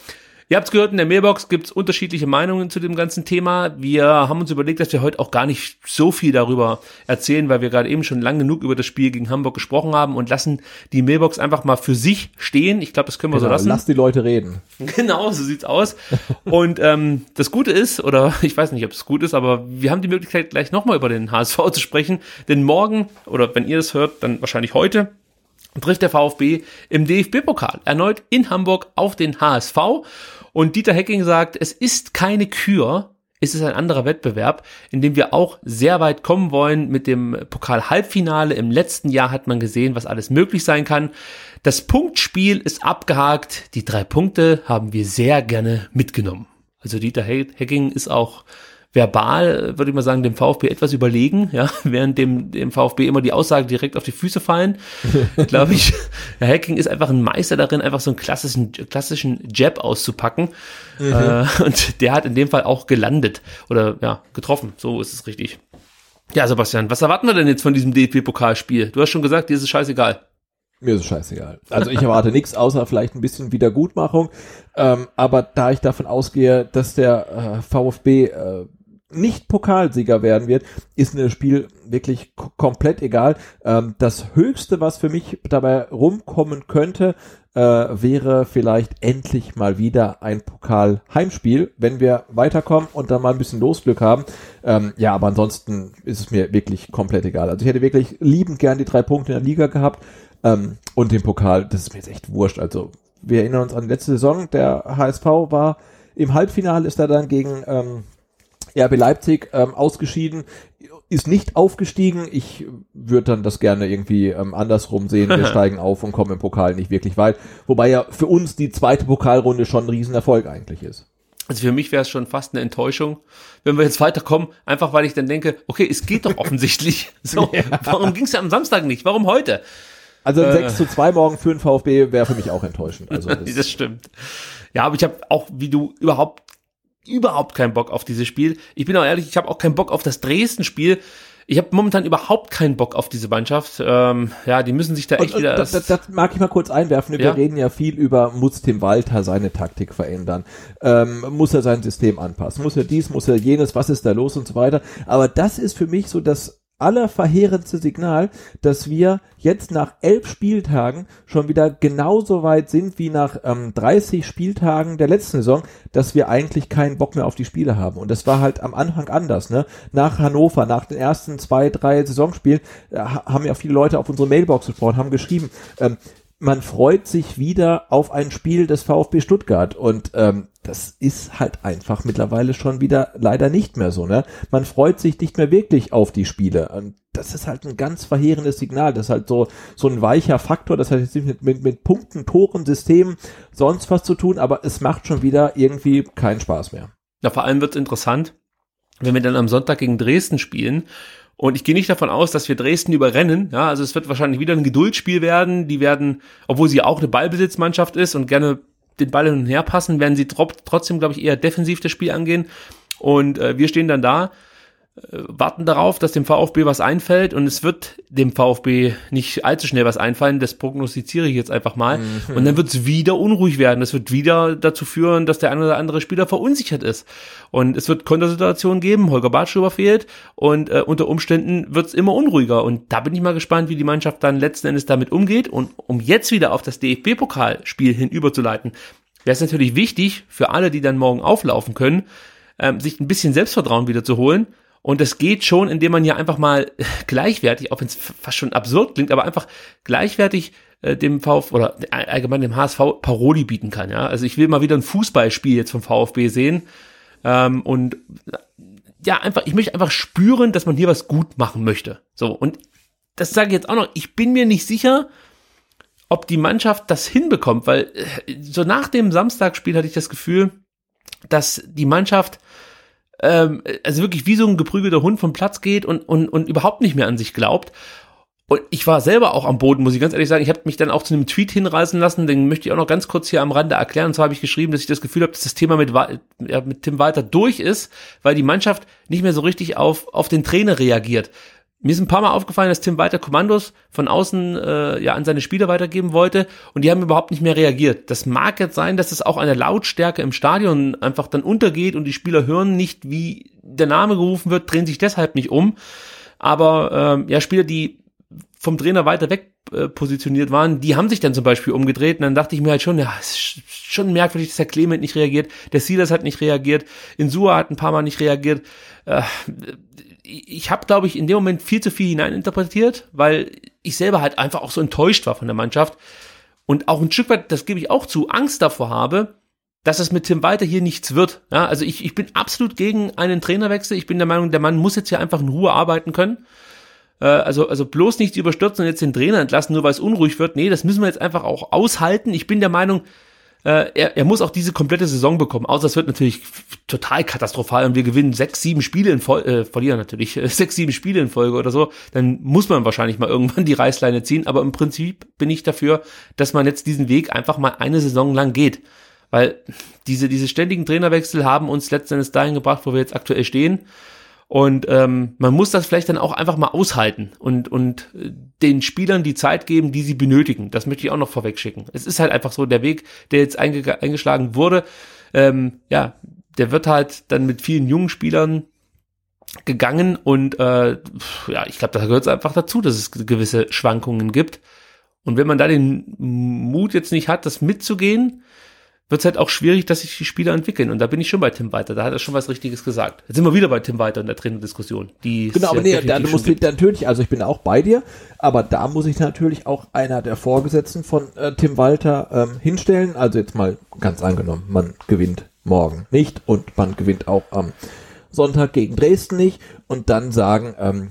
Ihr habt's gehört, in der Mailbox gibt's unterschiedliche Meinungen zu dem ganzen Thema. Wir haben uns überlegt, dass wir heute auch gar nicht so viel darüber erzählen, weil wir gerade eben schon lang genug über das Spiel gegen Hamburg gesprochen haben und lassen die Mailbox einfach mal für sich stehen. Ich glaube, das können wir so Genau, lassen. lass die Leute reden. Genau, so sieht's aus. Und ähm, das Gute ist, oder ich weiß nicht, ob es gut ist, aber wir haben die Möglichkeit, gleich nochmal über den HSV zu sprechen. Denn morgen, oder wenn ihr das hört, dann wahrscheinlich heute, trifft der VfB im DFB-Pokal erneut in Hamburg auf den HSV. Und Dieter Hecking sagt, es ist keine Kür, es ist ein anderer Wettbewerb, in dem wir auch sehr weit kommen wollen mit dem Pokal-Halbfinale. Im letzten Jahr hat man gesehen, was alles möglich sein kann. Das Punktspiel ist abgehakt. Die drei Punkte haben wir sehr gerne mitgenommen. Also Dieter Hecking ist auch verbal, würde ich mal sagen, dem VfB etwas überlegen, ja, während dem, dem VfB immer die Aussagen direkt auf die Füße fallen, glaube ich. Herr Hacking ist einfach ein Meister darin, einfach so einen klassischen, klassischen Jab auszupacken. Mhm. Äh, und der hat in dem Fall auch gelandet oder ja, getroffen. So ist es richtig. Ja, Sebastian, was erwarten wir denn jetzt von diesem DFB-Pokalspiel? Du hast schon gesagt, dir ist es scheißegal. Mir ist es scheißegal. Also ich erwarte nichts außer vielleicht ein bisschen Wiedergutmachung. Ähm, aber da ich davon ausgehe, dass der äh, VfB äh, nicht Pokalsieger werden wird, ist mir das Spiel wirklich komplett egal. Ähm, das Höchste, was für mich dabei rumkommen könnte, äh, wäre vielleicht endlich mal wieder ein Pokal-Heimspiel, wenn wir weiterkommen und dann mal ein bisschen Losglück haben. Ähm, ja, aber ansonsten ist es mir wirklich komplett egal. Also ich hätte wirklich liebend gern die drei Punkte in der Liga gehabt ähm, und den Pokal. Das ist mir jetzt echt wurscht. Also wir erinnern uns an die letzte Saison. Der HSV war im Halbfinale, ist er dann gegen ähm, RB Leipzig ähm, ausgeschieden, ist nicht aufgestiegen. Ich würde dann das gerne irgendwie ähm, andersrum sehen. Wir steigen auf und kommen im Pokal nicht wirklich weit. Wobei ja für uns die zweite Pokalrunde schon ein Riesenerfolg eigentlich ist. Also für mich wäre es schon fast eine Enttäuschung, wenn wir jetzt weiterkommen, einfach weil ich dann denke, okay, es geht doch offensichtlich. So, warum ging es ja am Samstag nicht? Warum heute? Also Äh. 6 zu 2 morgen für den VfB wäre für mich auch enttäuschend. Also das, das stimmt. Ja, aber ich habe auch, wie du, überhaupt, überhaupt keinen Bock auf dieses Spiel. Ich bin auch ehrlich, ich habe auch keinen Bock auf das Dresden-Spiel. Ich habe momentan überhaupt keinen Bock auf diese Mannschaft. Ähm, ja, die müssen sich da echt Und, wieder. das, das, das mag ich mal kurz einwerfen. Wir Ja. reden ja viel über, muss Tim Walter seine Taktik verändern? Ähm, muss er sein System anpassen? Muss er dies, muss er jenes? Was ist da los und so weiter? Aber das ist für mich so das allerverheerendste Signal, dass wir jetzt nach elf Spieltagen schon wieder genauso weit sind wie nach ähm, 30 Spieltagen der letzten Saison, dass wir eigentlich keinen Bock mehr auf die Spiele haben. Und das war halt am Anfang anders. Ne? Nach Hannover, nach den ersten zwei, drei Saisonspielen, äh, ha- haben ja viele Leute auf unsere Mailbox gesprochen, haben geschrieben, ähm, man freut sich wieder auf ein Spiel des VfB Stuttgart und ähm, das ist halt einfach mittlerweile schon wieder leider nicht mehr so. Ne? Man freut sich nicht mehr wirklich auf die Spiele und das ist halt ein ganz verheerendes Signal. Das ist halt so so ein weicher Faktor. Das hat jetzt nicht mit, mit, mit Punkten, Toren, Systemen, sonst was zu tun, aber es macht schon wieder irgendwie keinen Spaß mehr. Ja, vor allem wird es interessant, wenn wir dann am Sonntag gegen Dresden spielen. Und ich gehe nicht davon aus, dass wir Dresden überrennen. Ja, also es wird wahrscheinlich wieder ein Geduldsspiel werden. Die werden, obwohl sie auch eine Ballbesitzmannschaft ist und gerne den Ball hin und her passen, werden sie tro- trotzdem, glaube ich, eher defensiv das Spiel angehen. Und äh, wir stehen dann da, warten darauf, dass dem VfB was einfällt und es wird dem VfB nicht allzu schnell was einfallen, das prognostiziere ich jetzt einfach mal. Mhm. Und dann wird es wieder unruhig werden. Es wird wieder dazu führen, dass der eine oder andere Spieler verunsichert ist. Und es wird Kontersituationen geben, Holger Bartschuber fehlt und äh, unter Umständen wird es immer unruhiger. Und da bin ich mal gespannt, wie die Mannschaft dann letzten Endes damit umgeht. Und um jetzt wieder auf das DFB-Pokalspiel hinüberzuleiten, wäre es natürlich wichtig für alle, die dann morgen auflaufen können, ähm, sich ein bisschen Selbstvertrauen wieder zu holen. Und das geht schon, indem man ja einfach mal gleichwertig, auch wenn es fast schon absurd klingt, aber einfach gleichwertig äh, dem VfB oder allgemein dem HSV Paroli bieten kann. Ja, also ich will mal wieder ein Fußballspiel jetzt vom VfB sehen ähm, und ja einfach, ich möchte einfach spüren, dass man hier was gut machen möchte. So und das sage ich jetzt auch noch. Ich bin mir nicht sicher, ob die Mannschaft das hinbekommt, weil äh, so nach dem Samstagsspiel hatte ich das Gefühl, dass die Mannschaft ähm, also wirklich wie so ein geprügelter Hund vom Platz geht und, und, und überhaupt nicht mehr an sich glaubt. Und ich war selber auch am Boden, muss ich ganz ehrlich sagen. Ich habe mich dann auch zu einem Tweet hinreißen lassen, den möchte ich auch noch ganz kurz hier am Rande erklären. Und zwar habe ich geschrieben, dass ich das Gefühl habe, dass das Thema mit, ja, mit Tim Walter durch ist, weil die Mannschaft nicht mehr so richtig auf, auf den Trainer reagiert. Mir ist ein paar Mal aufgefallen, dass Tim Walter Kommandos von außen äh, ja an seine Spieler weitergeben wollte und die haben überhaupt nicht mehr reagiert. Das mag jetzt sein, dass es auch an der Lautstärke im Stadion einfach dann untergeht und die Spieler hören nicht, wie der Name gerufen wird, drehen sich deshalb nicht um. Aber ähm, ja, Spieler, die vom Trainer weiter weg äh, positioniert waren, die haben sich dann zum Beispiel umgedreht und dann dachte ich mir halt schon, ja, es ist schon merkwürdig, dass der Clement nicht reagiert, der Silas hat nicht reagiert, Insua hat ein paar Mal nicht reagiert. Äh, ich habe, glaube ich, in dem Moment viel zu viel hineininterpretiert, weil ich selber halt einfach auch so enttäuscht war von der Mannschaft und auch ein Stück weit, das gebe ich auch zu, Angst davor habe, dass es mit Tim Walter hier nichts wird. Ja, also ich, ich bin absolut gegen einen Trainerwechsel. Ich bin der Meinung, der Mann muss jetzt hier einfach in Ruhe arbeiten können. Äh, also, also bloß nicht überstürzen und jetzt den Trainer entlassen, nur weil es unruhig wird. Nee, das müssen wir jetzt einfach auch aushalten. Ich bin der Meinung, äh, er, er muss auch diese komplette Saison bekommen. Außer es wird natürlich total katastrophal und wir gewinnen sechs, sieben Spiele in Folge, äh, verlieren natürlich, äh, sechs, sieben Spiele in Folge oder so. Dann muss man wahrscheinlich mal irgendwann die Reißleine ziehen. Aber im Prinzip bin ich dafür, dass man jetzt diesen Weg einfach mal eine Saison lang geht. Weil diese, diese ständigen Trainerwechsel haben uns letztendlich dahin gebracht, wo wir jetzt aktuell stehen. Und ähm, man muss das vielleicht dann auch einfach mal aushalten und, und äh, den Spielern die Zeit geben, die sie benötigen. Das möchte ich auch noch vorweg schicken. Es ist halt einfach so, der Weg, der jetzt einge eingeschlagen wurde, ähm, ja, der wird halt dann mit vielen jungen Spielern gegangen und äh, ja, ich glaube, da gehört es einfach dazu, dass es gewisse Schwankungen gibt. Und wenn man da den Mut jetzt nicht hat, das mitzugehen, wird es halt auch schwierig, dass sich die Spieler entwickeln. Und da bin ich schon bei Tim Weiter. Da hat er schon was Richtiges gesagt. Jetzt sind wir wieder bei Tim Weiter in der Trainerdiskussion. Genau, aber nee, da muss ich natürlich, also ich bin auch bei dir, aber da muss ich natürlich auch einer der Vorgesetzten von äh, Tim Walter ähm, hinstellen. Also jetzt mal ganz angenommen, man gewinnt morgen nicht und man gewinnt auch am Sonntag gegen Dresden nicht und dann sagen, ähm,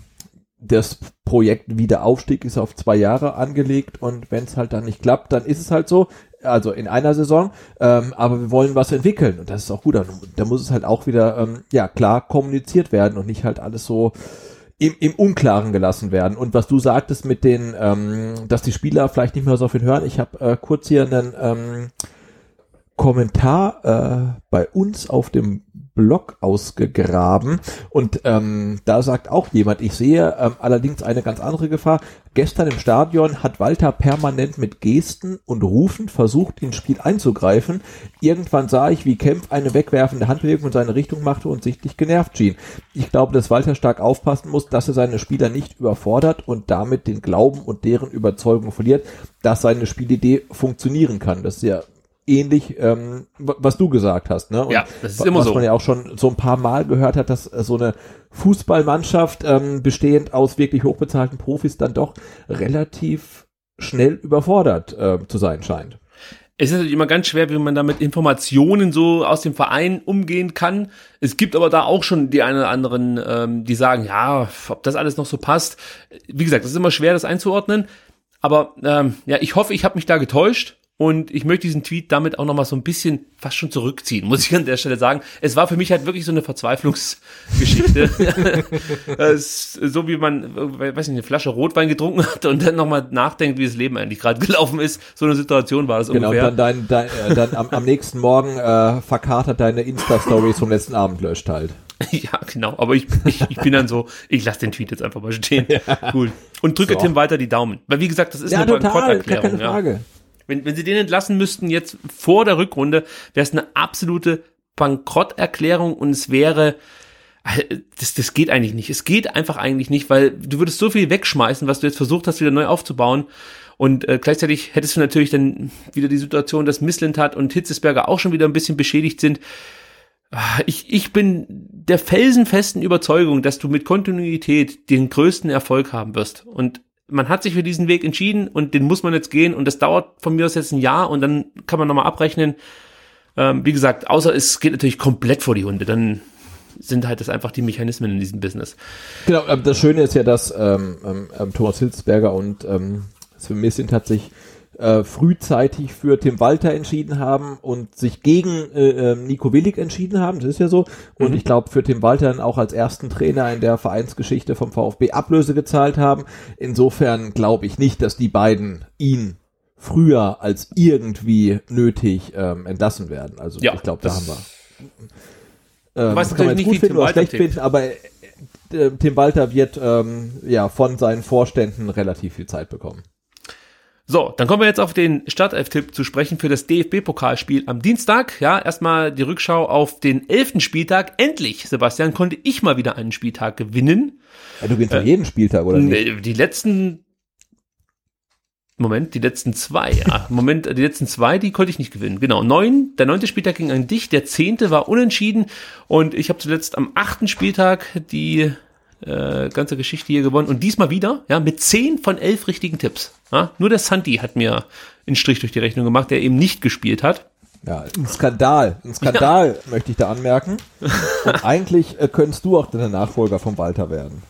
das Projekt Wiederaufstieg ist auf zwei Jahre angelegt und wenn es halt dann nicht klappt, dann ist es halt so also in einer Saison, ähm, aber wir wollen was entwickeln und das ist auch gut. Da muss es halt auch wieder ähm, ja klar kommuniziert werden und nicht halt alles so im, im Unklaren gelassen werden. Und was du sagtest mit den, ähm, dass die Spieler vielleicht nicht mehr so viel hören, ich habe äh, kurz hier einen ähm, Kommentar äh, bei uns auf dem Blog ausgegraben und ähm, da sagt auch jemand, ich sehe ähm, allerdings eine ganz andere Gefahr. Gestern im Stadion hat Walter permanent mit Gesten und Rufen versucht, ins Spiel einzugreifen. Irgendwann sah ich, wie Kempf eine wegwerfende Handbewegung in seine Richtung machte und sichtlich genervt schien. Ich glaube, dass Walter stark aufpassen muss, dass er seine Spieler nicht überfordert und damit den Glauben und deren Überzeugung verliert, dass seine Spielidee funktionieren kann. Das ist ja ähnlich, ähm, was du gesagt hast. Ne? Und ja, das ist immer was so. Was man ja auch schon so ein paar Mal gehört hat, dass äh, so eine Fußballmannschaft ähm, bestehend aus wirklich hochbezahlten Profis dann doch relativ schnell überfordert äh, zu sein scheint. Es ist natürlich immer ganz schwer, wie man da mit Informationen so aus dem Verein umgehen kann. Es gibt aber da auch schon die einen oder anderen, ähm, die sagen, ja, ob das alles noch so passt. Wie gesagt, es ist immer schwer, das einzuordnen. Aber ähm, ja, ich hoffe, ich habe mich da getäuscht. Und ich möchte diesen Tweet damit auch nochmal so ein bisschen fast schon zurückziehen, muss ich an der Stelle sagen. Es war für mich halt wirklich so eine Verzweiflungsgeschichte. so wie man, weiß nicht, eine Flasche Rotwein getrunken hat und dann nochmal nachdenkt, wie das Leben eigentlich gerade gelaufen ist. So eine Situation war das genau, ungefähr. Genau, dann, dein, dein, äh, dann am, am nächsten Morgen äh, verkatert deine Insta-Stories vom letzten Abend löscht halt. Ja, genau. Aber ich, ich, ich bin dann so, ich lasse den Tweet jetzt einfach mal stehen. Ja. Cool. Und drücke so. Tim weiter die Daumen. Weil wie gesagt, das ist ja, eine Bankrotterklärung. Keine Frage. Ja. Wenn, wenn sie den entlassen müssten jetzt vor der Rückrunde, wäre es eine absolute Bankrotterklärung und es wäre, das, das geht eigentlich nicht. Es geht einfach eigentlich nicht, weil du würdest so viel wegschmeißen, was du jetzt versucht hast, wieder neu aufzubauen. Und äh, gleichzeitig hättest du natürlich dann wieder die Situation, dass Misslintat und Hitzesberger auch schon wieder ein bisschen beschädigt sind. Ich, ich bin der felsenfesten Überzeugung, dass du mit Kontinuität den größten Erfolg haben wirst. Und man hat sich für diesen Weg entschieden und den muss man jetzt gehen und das dauert von mir aus jetzt ein Jahr und dann kann man nochmal abrechnen. Ähm, wie gesagt, außer es geht natürlich komplett vor die Hunde, dann sind halt das einfach die Mechanismen in diesem Business. Genau, das Schöne ist ja, dass ähm, ähm, ähm Thomas Hilsberger und ähm, Sven Missint hat sich äh, frühzeitig für Tim Walter entschieden haben und sich gegen äh, äh, Nico Willig entschieden haben, das ist ja so. Und Mhm. ich glaube, für Tim Walter dann auch als ersten Trainer in der Vereinsgeschichte vom VfB Ablöse gezahlt haben. Insofern glaube ich nicht, dass die beiden ihn früher als irgendwie nötig ähm, entlassen werden. Also Ja, ich glaube, da haben wir. Weißt das kann man nicht, gut finden Tim oder Walter schlecht tickt. finden, aber äh, Tim Walter wird ähm, ja von seinen Vorständen relativ viel Zeit bekommen. So, dann kommen wir jetzt auf den Startelf-Tipp zu sprechen für das DFB-Pokalspiel am Dienstag. Ja, erstmal die Rückschau auf den elften Spieltag. Endlich, Sebastian, konnte ich mal wieder einen Spieltag gewinnen. Ja, du gewinnst doch jeden Spieltag, oder nicht? Die letzten Moment, die letzten zwei, ja. Moment, die letzten zwei, die konnte ich nicht gewinnen. Genau, neun, der neunte Spieltag ging an dich, der zehnte war unentschieden und ich habe zuletzt am achten Spieltag die äh, ganze Geschichte hier gewonnen und diesmal wieder, ja, mit zehn von elf richtigen Tipps. Ja. Nur der Santi hat mir einen Strich durch die Rechnung gemacht, der eben nicht gespielt hat. Ja, ein Skandal. Ein Skandal möchte ich da anmerken. Und eigentlich äh, könntest du auch der Nachfolger von Walter werden.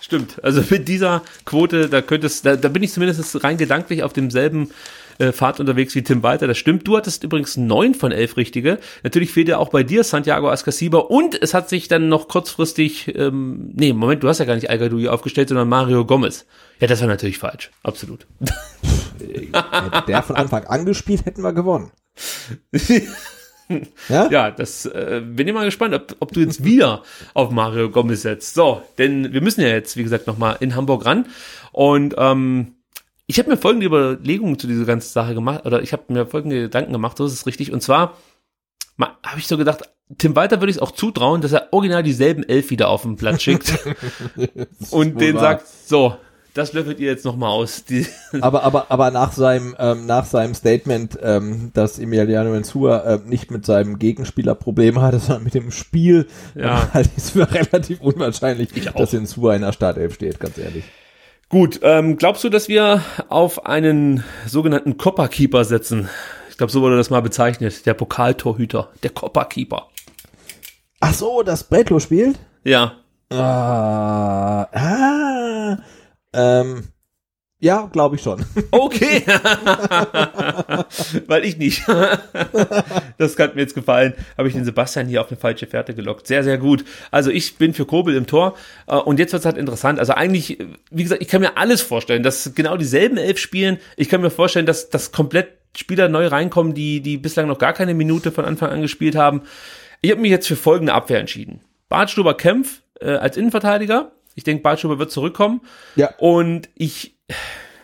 Stimmt. Also mit dieser Quote, da könntest, da, da bin ich zumindest rein gedanklich auf demselben äh, Pfad unterwegs wie Tim Walter. Das stimmt. Du hattest übrigens neun von elf richtige. Natürlich fehlt ja auch bei dir Santiago Ascasiba und es hat sich dann noch kurzfristig, ähm, nee, Moment, du hast ja gar nicht Al aufgestellt, sondern Mario Gomez. Ja, das war natürlich falsch. Absolut. Hätte der von Anfang an gespielt, hätten wir gewonnen. Ja, ja das äh, bin ich mal gespannt, ob, ob du jetzt wieder auf Mario Gomez setzt. So, denn wir müssen ja jetzt, wie gesagt, nochmal in Hamburg ran. Und ähm, ich habe mir folgende Überlegungen zu dieser ganzen Sache gemacht, oder ich habe mir folgende Gedanken gemacht, so ist es richtig. Und zwar habe ich so gedacht, Tim Walter würde ich es auch zutrauen, dass er original dieselben elf wieder auf den Platz schickt und den sagt, so, das löffelt ihr jetzt nochmal aus. Aber, aber, aber nach seinem, ähm, nach seinem Statement, ähm, dass Emiliano Insua äh, nicht mit seinem Gegenspieler Probleme hatte, sondern mit dem Spiel, Ja. ähm, halte ich es für relativ unwahrscheinlich, dass Insua in der Startelf steht, ganz ehrlich. Gut, ähm, glaubst du, dass wir auf einen sogenannten Copper-Keeper setzen? Ich glaube, so wurde das mal bezeichnet. Der Pokaltorhüter, der Copper-Keeper. Ach so, das Bretlo spielt? Ja. Ah, ah, ähm, ja, glaube ich schon. Okay. Weil ich nicht. das hat mir jetzt gefallen. Habe ich den Sebastian hier auf eine falsche Fährte gelockt. Sehr, sehr gut. Also ich bin für Kobel im Tor. Äh, Und jetzt wird es halt interessant. Also eigentlich, wie gesagt, ich kann mir alles vorstellen, dass genau dieselben elf spielen. Ich kann mir vorstellen, dass das komplett Spieler neu reinkommen, die, die bislang noch gar keine Minute von Anfang an gespielt haben. Ich habe mich jetzt für folgende Abwehr entschieden. Bartstuber Kempf äh, als Innenverteidiger. Ich denke, Bartstuber wird zurückkommen. Ja. Und ich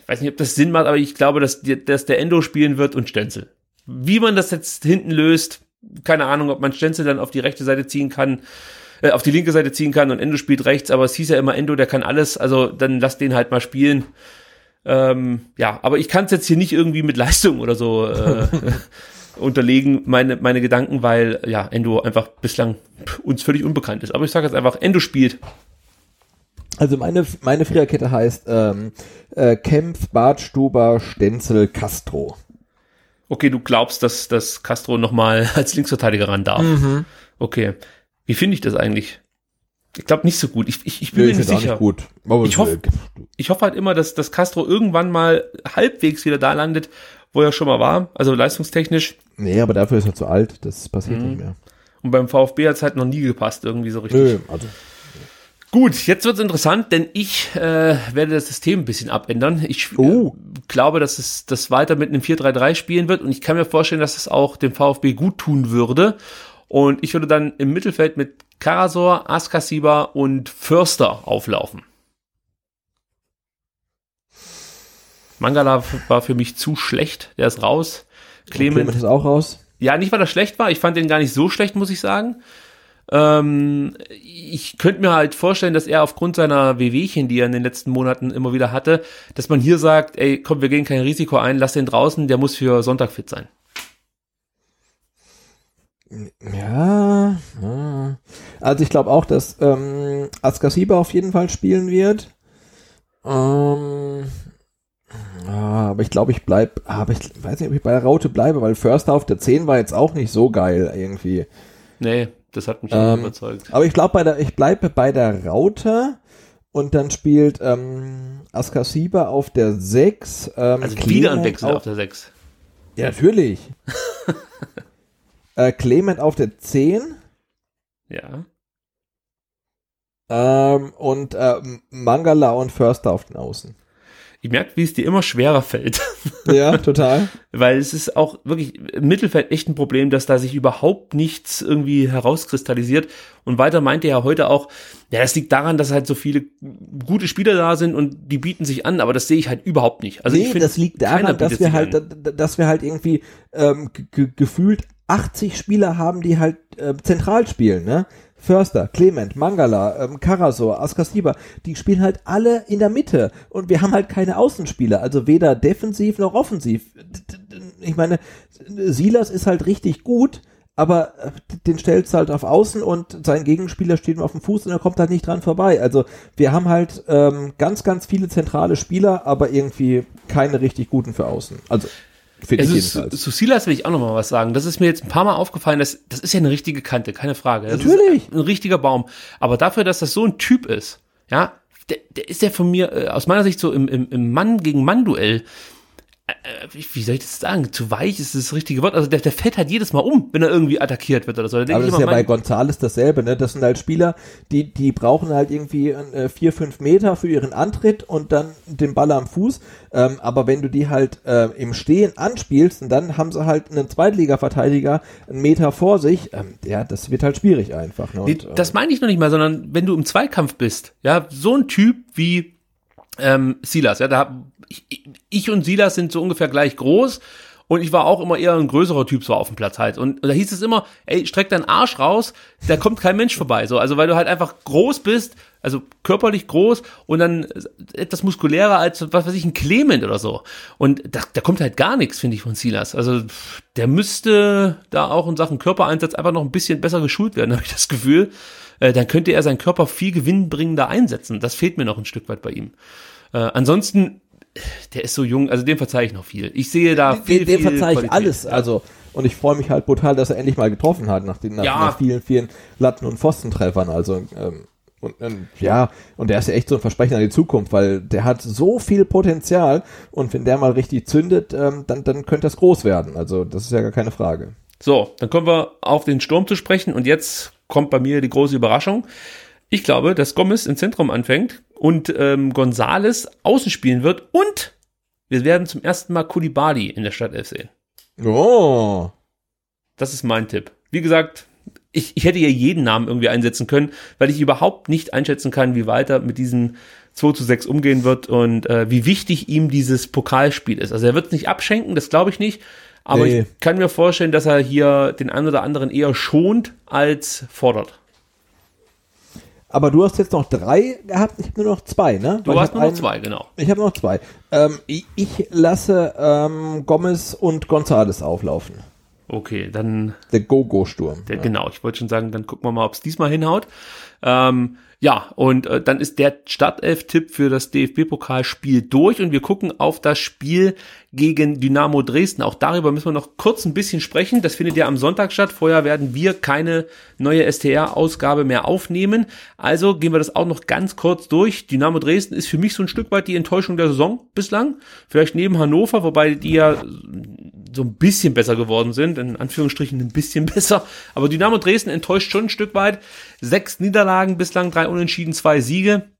weiß nicht, ob das Sinn macht, aber ich glaube, dass, dass der Endo spielen wird und Stenzel. Wie man das jetzt hinten löst, keine Ahnung, ob man Stenzel dann auf die rechte Seite ziehen kann, äh, auf die linke Seite ziehen kann und Endo spielt rechts, aber es hieß ja immer Endo, der kann alles, also dann lass den halt mal spielen. Ähm, ja, aber ich kann es jetzt hier nicht irgendwie mit Leistung oder so äh, unterlegen, meine, meine Gedanken, weil ja, Endo einfach bislang uns völlig unbekannt ist. Aber ich sage jetzt einfach, Endo spielt. Also meine, meine Viererkette heißt ähm, äh, Kempf, Bartstuber, Stenzel, Castro. Okay, du glaubst, dass, dass Castro nochmal als Linksverteidiger ran darf. Mhm. Okay. Wie finde ich das eigentlich? Ich glaube nicht so gut. Ich, ich, ich bin Nee, mir ich nicht sicher. nicht ich hoffe, ich hoffe halt immer, dass, dass Castro irgendwann mal halbwegs wieder da landet, wo er schon mal war. Also leistungstechnisch. Nee, aber dafür ist er zu alt, das passiert Mhm. nicht mehr. Und beim VfB hat es halt noch nie gepasst, irgendwie so richtig. Nö, also Gut, jetzt wird's interessant, denn ich äh, werde das System ein bisschen abändern. Ich Oh. äh, glaube, dass es das weiter mit einem 4-3-3 spielen wird und ich kann mir vorstellen, dass es auch dem VfB gut tun würde. Und ich würde dann im Mittelfeld mit Karasor, Askasiba und Förster auflaufen. Mangala war für mich zu schlecht, der ist raus. Clement, Clement ist auch raus. ja, nicht weil er schlecht war, ich fand den gar nicht so schlecht, muss ich sagen. Ähm, ich könnte mir halt vorstellen, dass er aufgrund seiner Wehwehchen, die er in den letzten Monaten immer wieder hatte, dass man hier sagt, ey, komm, wir gehen kein Risiko ein, lass den draußen, der muss für Sonntag fit sein. Ja, ja. also ich glaube auch, dass ähm, Askasiba auf jeden Fall spielen wird. Ähm, aber ich glaube, ich bleib, aber ich weiß nicht, ob ich bei der Raute bleibe, weil Förster auf der 10 war jetzt auch nicht so geil irgendwie. Nee, das hat mich Ähm, überzeugt. aber ich glaube bei der, ich bleibe bei der Raute Und dann spielt ähm, Askasiba auf der 6. Ähm, Also Clement wieder ein Wechsel auf der 6. Ja, natürlich. äh, Clement auf der 10. Ja. Ähm, und ähm, Mangala und Förster auf den Außen. Ich merke, wie es dir immer schwerer fällt. Ja, total. Weil es ist auch wirklich im Mittelfeld echt ein Problem, dass da sich überhaupt nichts irgendwie herauskristallisiert. Und weiter meinte er ja heute auch, ja, das liegt daran, dass halt so viele gute Spieler da sind und die bieten sich an, aber das sehe ich halt überhaupt nicht. Also nee, ich finde, das liegt daran, dass wir halt, da- dass wir halt irgendwie ähm, ge- gefühlt 80 Spieler haben, die halt äh, zentral spielen, ne? Förster, Clement, Mangala, ähm, Karasor, Askasiba, die spielen halt alle in der Mitte und wir haben halt keine Außenspieler, also weder defensiv noch offensiv. Ich meine, Silas ist halt richtig gut, aber äh, den stellst du halt auf Außen und sein Gegenspieler steht ihm auf dem Fuß und er kommt halt nicht dran vorbei. Also wir haben halt ähm, ganz, ganz viele zentrale Spieler, aber irgendwie keine richtig guten für Außen. Also finde ich Also zu, jedenfalls. zu Silas will ich auch noch mal was sagen. Das ist mir jetzt ein paar Mal aufgefallen, dass, das ist ja eine richtige Kante, keine Frage. Das Natürlich. Ist ein richtiger Baum. Aber dafür, dass das so ein Typ ist, ja, der, der ist ja von mir, äh, aus meiner Sicht so im, im, im Mann gegen Mann-Duell, wie, wie soll ich das sagen? Zu weich ist das richtige Wort. Also der, der fällt halt jedes Mal um, wenn er irgendwie attackiert wird oder so. Da Aber das ist ja bei Gonzales dasselbe, ne? Das sind halt Spieler, die, die brauchen halt irgendwie äh, vier, fünf Meter für ihren Antritt und dann den Ball am Fuß. Ähm, aber wenn du die halt äh, im Stehen anspielst und dann haben sie halt einen Zweitliga-Verteidiger einen Meter vor sich, ähm, ja, das wird halt schwierig einfach. Ne? Und, äh, das meine ich noch nicht mal, sondern wenn du im Zweikampf bist, ja, so ein Typ wie ähm, Silas, ja, da ich, ich und Silas sind so ungefähr gleich groß und ich war auch immer eher ein größerer Typ so auf dem Platz halt. Und, und da hieß es immer, ey, streck deinen Arsch raus, da kommt kein Mensch vorbei, so, also weil du halt einfach groß bist, also körperlich groß und dann etwas muskulärer als, was weiß ich, ein Clement oder so. Und da, da kommt halt gar nichts, finde ich, von Silas, also der müsste da auch in Sachen Körpereinsatz einfach noch ein bisschen besser geschult werden, habe ich das Gefühl, äh, dann könnte er seinen Körper viel gewinnbringender einsetzen. Das fehlt mir noch ein Stück weit bei ihm. Äh, ansonsten, der ist so jung, also dem verzeihe ich noch viel. Ich sehe da viel, dem, dem viel verzeih ich Qualität. alles. Also, und ich freue mich halt brutal, dass er endlich mal getroffen hat, nach, den, nach, Ja. nach vielen, vielen Latten- und Pfostentreffern. Also, ähm, und, ähm, ja, und der ist ja echt so ein Versprechen an die Zukunft, weil der hat so viel Potenzial und wenn der mal richtig zündet, ähm, dann, dann könnte das groß werden. Also, das ist ja gar keine Frage. So, dann kommen wir auf den Sturm zu sprechen und jetzt kommt bei mir die große Überraschung. Ich glaube, dass Gomez im Zentrum anfängt und ähm, Gonzales außen spielen wird und wir werden zum ersten Mal Kulibali in der Stadt sehen. Oh. Das ist mein Tipp. Wie gesagt, ich, ich hätte hier jeden Namen irgendwie einsetzen können, weil ich überhaupt nicht einschätzen kann, wie weiter mit diesem 2 zu 6 umgehen wird und äh, wie wichtig ihm dieses Pokalspiel ist. Also er wird es nicht abschenken, das glaube ich nicht. Aber Nee. ich kann mir vorstellen, dass er hier den einen oder anderen eher schont als fordert. Aber du hast jetzt noch drei gehabt, ich habe nur noch zwei, ne? Du Weil hast nur noch einen- zwei, genau. Ich habe noch zwei. Ähm, ich, ich lasse ähm, Gomez und Gonzales auflaufen. Okay, dann Der Go-Go-Sturm. Der, Genau, ich wollte schon sagen, dann gucken wir mal, ob es diesmal hinhaut. Ähm, ja, und äh, dann ist der Startelf-Tipp für das DFB-Pokalspiel durch und wir gucken auf das Spiel gegen Dynamo Dresden. Auch darüber müssen wir noch kurz ein bisschen sprechen. Das findet ja am Sonntag statt. Vorher werden wir keine neue STR-Ausgabe mehr aufnehmen. Also gehen wir das auch noch ganz kurz durch. Dynamo Dresden ist für mich so ein Stück weit die Enttäuschung der Saison bislang. Vielleicht neben Hannover, wobei die ja so ein bisschen besser geworden sind, in Anführungsstrichen ein bisschen besser. Aber Dynamo Dresden enttäuscht schon ein Stück weit. Sechs Niederlagen bislang, drei Unentschieden, zwei Siege.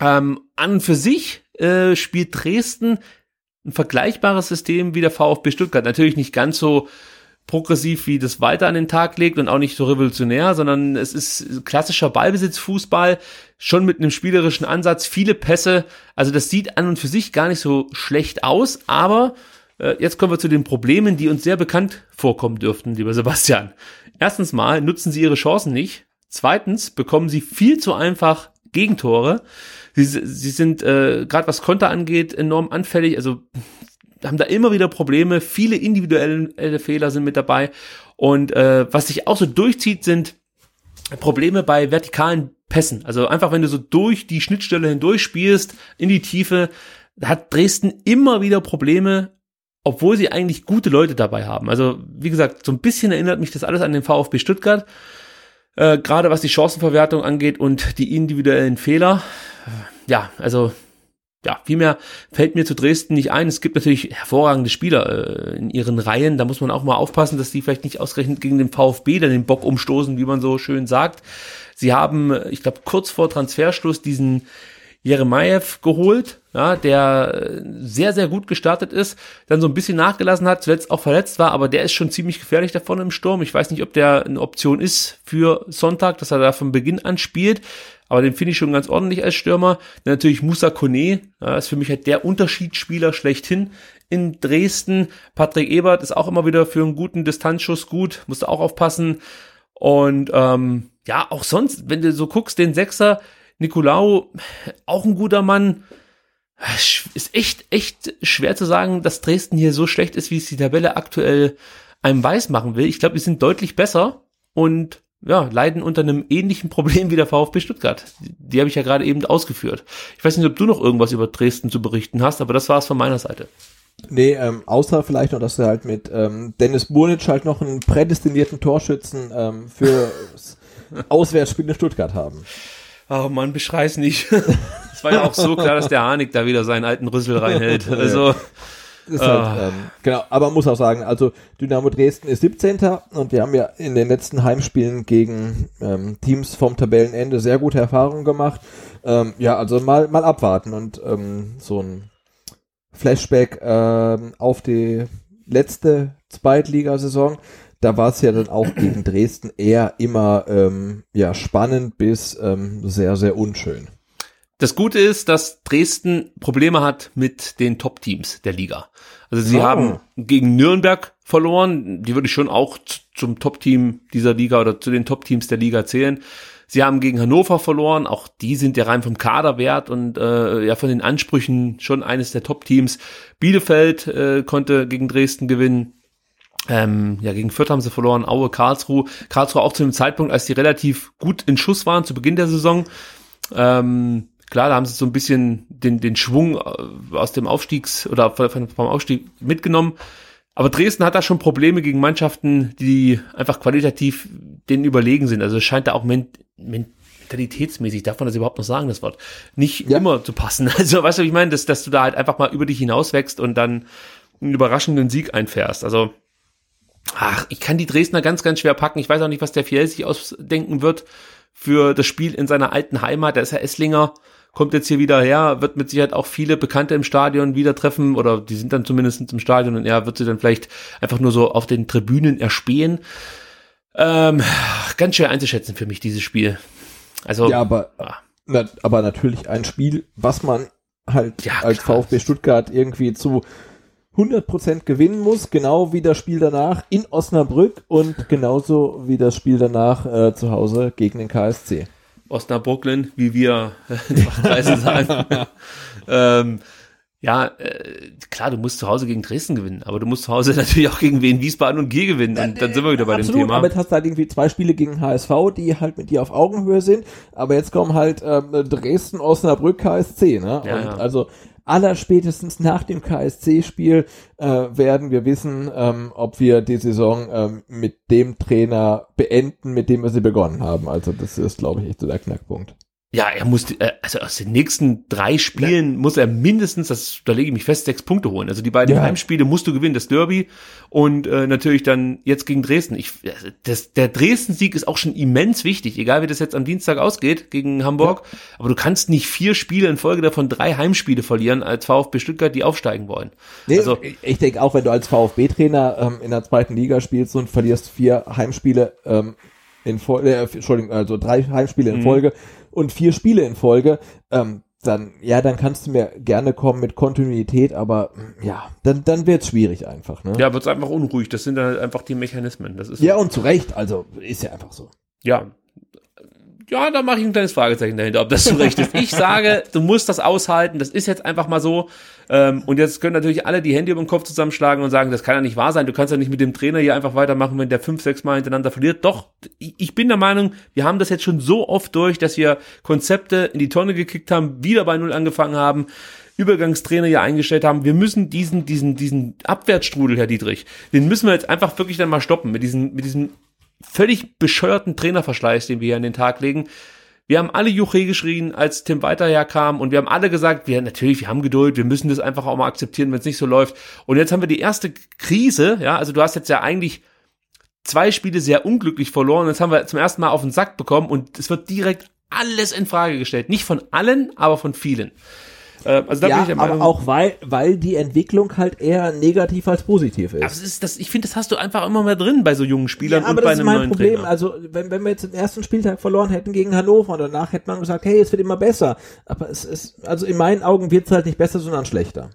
Ähm, an und für sich äh, spielt Dresden ein vergleichbares System wie der VfB Stuttgart. Natürlich nicht ganz so progressiv, wie das weiter an den Tag legt und auch nicht so revolutionär, sondern es ist klassischer Ballbesitzfußball, schon mit einem spielerischen Ansatz, viele Pässe. Also das sieht an und für sich gar nicht so schlecht aus, aber jetzt kommen wir zu den Problemen, die uns sehr bekannt vorkommen dürften, lieber Sebastian. Erstens mal nutzen sie ihre Chancen nicht. Zweitens bekommen sie viel zu einfach Gegentore. Sie, sie sind äh, gerade was Konter angeht enorm anfällig. Also haben da immer wieder Probleme. Viele individuelle äh, Fehler sind mit dabei. Und äh, was sich auch so durchzieht, sind Probleme bei vertikalen Pässen. Also einfach, wenn du so durch die Schnittstelle hindurch spielst, in die Tiefe, hat Dresden immer wieder Probleme, obwohl sie eigentlich gute Leute dabei haben. Also, wie gesagt, so ein bisschen erinnert mich das alles an den VfB Stuttgart. Äh, Gerade was die Chancenverwertung angeht und die individuellen Fehler. Ja, also ja, viel mehr fällt mir zu Dresden nicht ein. Es gibt natürlich hervorragende Spieler äh, in ihren Reihen. Da muss man auch mal aufpassen, dass die vielleicht nicht ausgerechnet gegen den VfB dann den Bock umstoßen, wie man so schön sagt. Sie haben, äh, ich glaube, kurz vor Transferschluss diesen Jeremajew geholt, ja, der äh, sehr, sehr gut gestartet ist, dann so ein bisschen nachgelassen hat, zuletzt auch verletzt war, aber der ist schon ziemlich gefährlich davon im Sturm. Ich weiß nicht, ob der eine Option ist für Sonntag, dass er da von Beginn an spielt, aber den finde ich schon ganz ordentlich als Stürmer. Dann natürlich Musa Kone, ja, ist für mich halt der Unterschiedsspieler schlechthin in Dresden. Patrick Ebert ist auch immer wieder für einen guten Distanzschuss gut, musst du auch aufpassen. Und ähm, ja, auch sonst, wenn du so guckst, den Sechser, Nicolau, auch ein guter Mann. Ist echt, echt schwer zu sagen, dass Dresden hier so schlecht ist, wie es die Tabelle aktuell einem weiß machen will. Ich glaube, wir sind deutlich besser und ja, leiden unter einem ähnlichen Problem wie der VfB Stuttgart. Die, die habe ich ja gerade eben ausgeführt. Ich weiß nicht, ob du noch irgendwas über Dresden zu berichten hast, aber das war es von meiner Seite. Nee, ähm, außer vielleicht noch, dass wir halt mit ähm, Dennis Burnic halt noch einen prädestinierten Torschützen ähm, für Auswärtsspiel in Stuttgart haben. Oh Mann, beschrei's nicht. Es war ja auch so klar, dass der Harnik da wieder seinen alten Rüssel reinhält. Also. Halt, Ah. ähm, genau, aber man muss auch sagen, also Dynamo Dresden ist 17. und wir haben ja in den letzten Heimspielen gegen ähm, Teams vom Tabellenende sehr gute Erfahrungen gemacht. Ähm, ja, also mal, mal abwarten und ähm, so ein Flashback ähm, auf die letzte Zweitligasaison. Da war es ja dann auch gegen Dresden eher immer ähm, ja spannend bis ähm, sehr, sehr unschön. Das Gute ist, dass Dresden Probleme hat mit den Top-Teams der Liga. Also sie Oh. haben gegen Nürnberg verloren. Die würde ich schon auch zum Top-Team dieser Liga oder zu den Top-Teams der Liga zählen. Sie haben gegen Hannover verloren. Auch die sind ja rein vom Kaderwert und äh, ja von den Ansprüchen schon eines der Top-Teams. Bielefeld äh, konnte gegen Dresden gewinnen. Ähm, ja, gegen Fürth haben sie verloren, Aue, Karlsruhe. Karlsruhe auch zu dem Zeitpunkt, als die relativ gut in Schuss waren zu Beginn der Saison. Ähm, klar, da haben sie so ein bisschen den, den Schwung äh, aus dem Aufstiegs- oder vom Aufstieg mitgenommen. Aber Dresden hat da schon Probleme gegen Mannschaften, die einfach qualitativ denen überlegen sind. Also es scheint da auch men mentalitätsmäßig, darf man das überhaupt noch sagen, das Wort, nicht immer zu passen. Also weißt du, ich meine, dass, dass du da halt einfach mal über dich hinauswächst und dann einen überraschenden Sieg einfährst. Also Ach, ich kann die Dresdner ganz, ganz schwer packen. Ich weiß auch nicht, was der Fiel sich ausdenken wird für das Spiel in seiner alten Heimat. Der ist ja Esslinger, kommt jetzt hier wieder her, wird mit Sicherheit auch viele Bekannte im Stadion wieder treffen oder die sind dann zumindest im Stadion und er wird sie dann vielleicht einfach nur so auf den Tribünen erspähen. Ähm, ganz schwer einzuschätzen für mich, dieses Spiel. Also, ja, aber, na, aber natürlich ein Spiel, was man halt als VfB Stuttgart irgendwie zu 100% gewinnen muss, genau wie das Spiel danach in Osnabrück und genauso wie das Spiel danach äh, zu Hause gegen den KSC. Osnabrücklen, wie wir Fachkreisen sagen. ähm, ja, äh, klar, du musst zu Hause gegen Dresden gewinnen, aber du musst zu Hause natürlich auch gegen Wien, Wiesbaden und Kiel gewinnen. Und dann sind wir wieder bei dem Absolut, Thema. aber jetzt hast du halt irgendwie zwei Spiele gegen HSV, die halt mit dir auf Augenhöhe sind, aber jetzt kommen halt ähm, Dresden, Osnabrück, KSC, ne? Ja, und ja. also allerspätestens nach dem KSC-Spiel äh, werden wir wissen, ähm, ob wir die Saison ähm, mit dem Trainer beenden, mit dem wir sie begonnen haben. Also das ist, glaube ich, echt so der Knackpunkt. Ja, er muss, äh, also aus den nächsten drei Spielen muss er mindestens, das, da lege ich mich fest, sechs Punkte holen. Also die beiden Ja. Heimspiele musst du gewinnen, das Derby und äh, natürlich dann jetzt gegen Dresden. Ich, also das, der Dresden-Sieg ist auch schon immens wichtig, egal wie das jetzt am Dienstag ausgeht gegen Hamburg. Aber du kannst nicht vier Spiele in Folge davon drei Heimspiele verlieren als VfB Stuttgart, die aufsteigen wollen. Nee, also ich, ich denke auch, wenn du als VfB-Trainer ähm, in der zweiten Liga spielst und verlierst vier Heimspiele ähm, in Folge, äh, Entschuldigung, also drei Heimspiele in Mhm. Folge und vier Spiele in Folge, ähm, dann, ja, dann kannst du mir gerne kommen mit Kontinuität, aber mm, ja, dann, dann wird's schwierig einfach, ne? ja, wird's einfach unruhig. Das sind dann halt einfach die Mechanismen. Das ist Ja, und zu Recht, also ist ja einfach so. ja. Ja, da mache ich ein kleines Fragezeichen dahinter, ob das zu Recht ist. Ich sage, du musst das aushalten, das ist jetzt einfach mal so. Ähm, und jetzt können natürlich alle die Hände über den Kopf zusammenschlagen und sagen, das kann ja nicht wahr sein, du kannst ja nicht mit dem Trainer hier einfach weitermachen, wenn der fünf, sechs Mal hintereinander verliert. Doch, ich bin der Meinung, wir haben das jetzt schon so oft durch, dass wir Konzepte in die Tonne gekickt haben, wieder bei Null angefangen haben, Übergangstrainer hier eingestellt haben. Wir müssen diesen, diesen, diesen Abwärtsstrudel, Herr Dietrich, den müssen wir jetzt einfach wirklich dann mal stoppen mit diesem, mit diesem völlig bescheuerten Trainerverschleiß, den wir hier an den Tag legen. Wir haben alle Juche geschrien, als Tim Walter herkam und wir haben alle gesagt, wir natürlich, wir haben Geduld, wir müssen das einfach auch mal akzeptieren, wenn es nicht so läuft. Und jetzt haben wir die erste Krise, ja, also du hast jetzt ja eigentlich zwei Spiele sehr unglücklich verloren. Jetzt haben wir zum ersten Mal auf den Sack bekommen und es wird direkt alles in Frage gestellt. Nicht von allen, aber von vielen. Äh, also da ja, bin ich der Meinung, aber auch weil, weil die Entwicklung halt eher negativ als positiv ist. aber es ist das, ich finde, das hast du einfach immer mehr drin bei so jungen Spielern Ja, und aber bei das ist einem mein neuen Problem. Trainer. Also, wenn, wenn wir jetzt den ersten Spieltag verloren hätten gegen Hannover und danach hätte man gesagt, hey, es wird immer besser. Aber es ist, also in meinen Augen wird es halt nicht besser, sondern schlechter.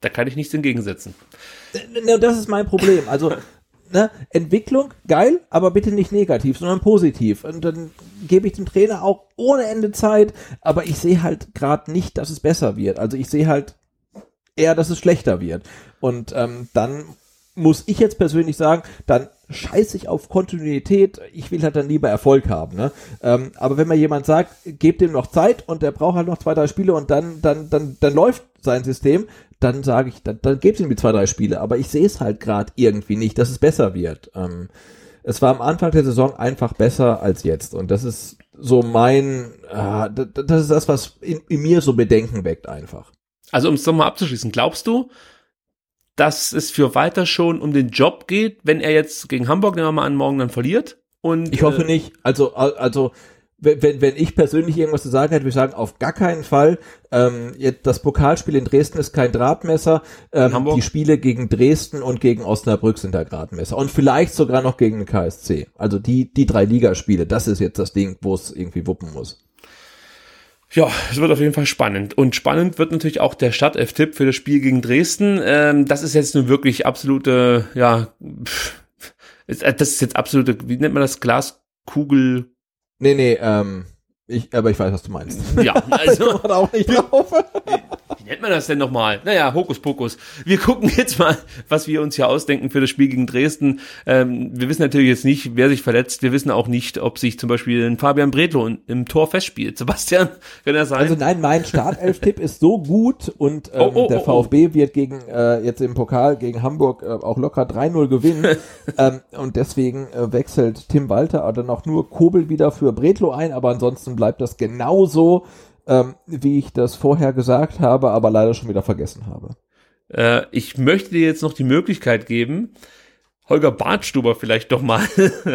Da kann ich nichts entgegensetzen. Ne, das ist mein Problem. Also, ne, Entwicklung, geil, aber bitte nicht negativ, sondern positiv. Und dann gebe ich dem Trainer auch ohne Ende Zeit, aber ich sehe halt gerade nicht, dass es besser wird. Also ich sehe halt eher, dass es schlechter wird. Und ähm, dann muss ich jetzt persönlich sagen, dann scheiße ich auf Kontinuität, ich will halt dann lieber Erfolg haben. Ne? Ähm, aber wenn mir jemand sagt, gebt dem noch Zeit und der braucht halt noch zwei, drei Spiele und dann, dann, dann, dann läuft sein System, dann sage ich, dann, dann gebt ihm die zwei, drei Spiele. Aber ich sehe es halt gerade irgendwie nicht, dass es besser wird. Ähm, es war am Anfang der Saison einfach besser als jetzt. Und das ist so mein, äh, das, das ist das, was in, in mir so Bedenken weckt einfach. Also um es nochmal abzuschließen, glaubst du, dass es für Walter schon um den Job geht, wenn er jetzt gegen Hamburg, nehmen wir mal an, morgen dann verliert? Und, Ich hoffe äh, nicht. Also, also wenn, wenn ich persönlich irgendwas zu sagen hätte, würde ich sagen, auf gar keinen Fall. Ähm, das Pokalspiel in Dresden ist kein Drahtmesser. Ähm, die Spiele gegen Dresden und gegen Osnabrück sind da Gradmesser. Und vielleicht sogar noch gegen den KSC. Also die, die drei Ligaspiele, das ist jetzt das Ding, wo es irgendwie wuppen muss. Ja, es wird auf jeden Fall spannend. Und spannend wird natürlich auch der Startelf-Tipp für das Spiel gegen Dresden. Ähm, das ist jetzt nun wirklich absolute, ja, pff, äh, das ist jetzt absolute, wie nennt man das, Glaskugel? Nee, nee, ähm, ich, aber ich weiß, was du meinst. Ja, also. Auch nicht drauf. Nennt man das denn nochmal? Naja, Hokuspokus. Wir gucken jetzt mal, was wir uns hier ausdenken für das Spiel gegen Dresden. Ähm, wir wissen natürlich jetzt nicht, wer sich verletzt. Wir wissen auch nicht, ob sich zum Beispiel ein Fabian Bredlo im Tor festspielt. Sebastian, kann er sein? Also nein, mein Startelf-Tipp ist so gut und ähm, Oh, oh, der oh, oh. VfB wird gegen äh, jetzt im Pokal gegen Hamburg äh, auch locker 3-0 gewinnen ähm, und deswegen äh, wechselt Tim Walter dann auch nur Kobel wieder für Bredlo ein, aber ansonsten bleibt das genauso, ähm, wie ich das vorher gesagt habe, aber leider schon wieder vergessen habe. Äh, ich möchte dir jetzt noch die Möglichkeit geben, Holger Bartstuber vielleicht doch mal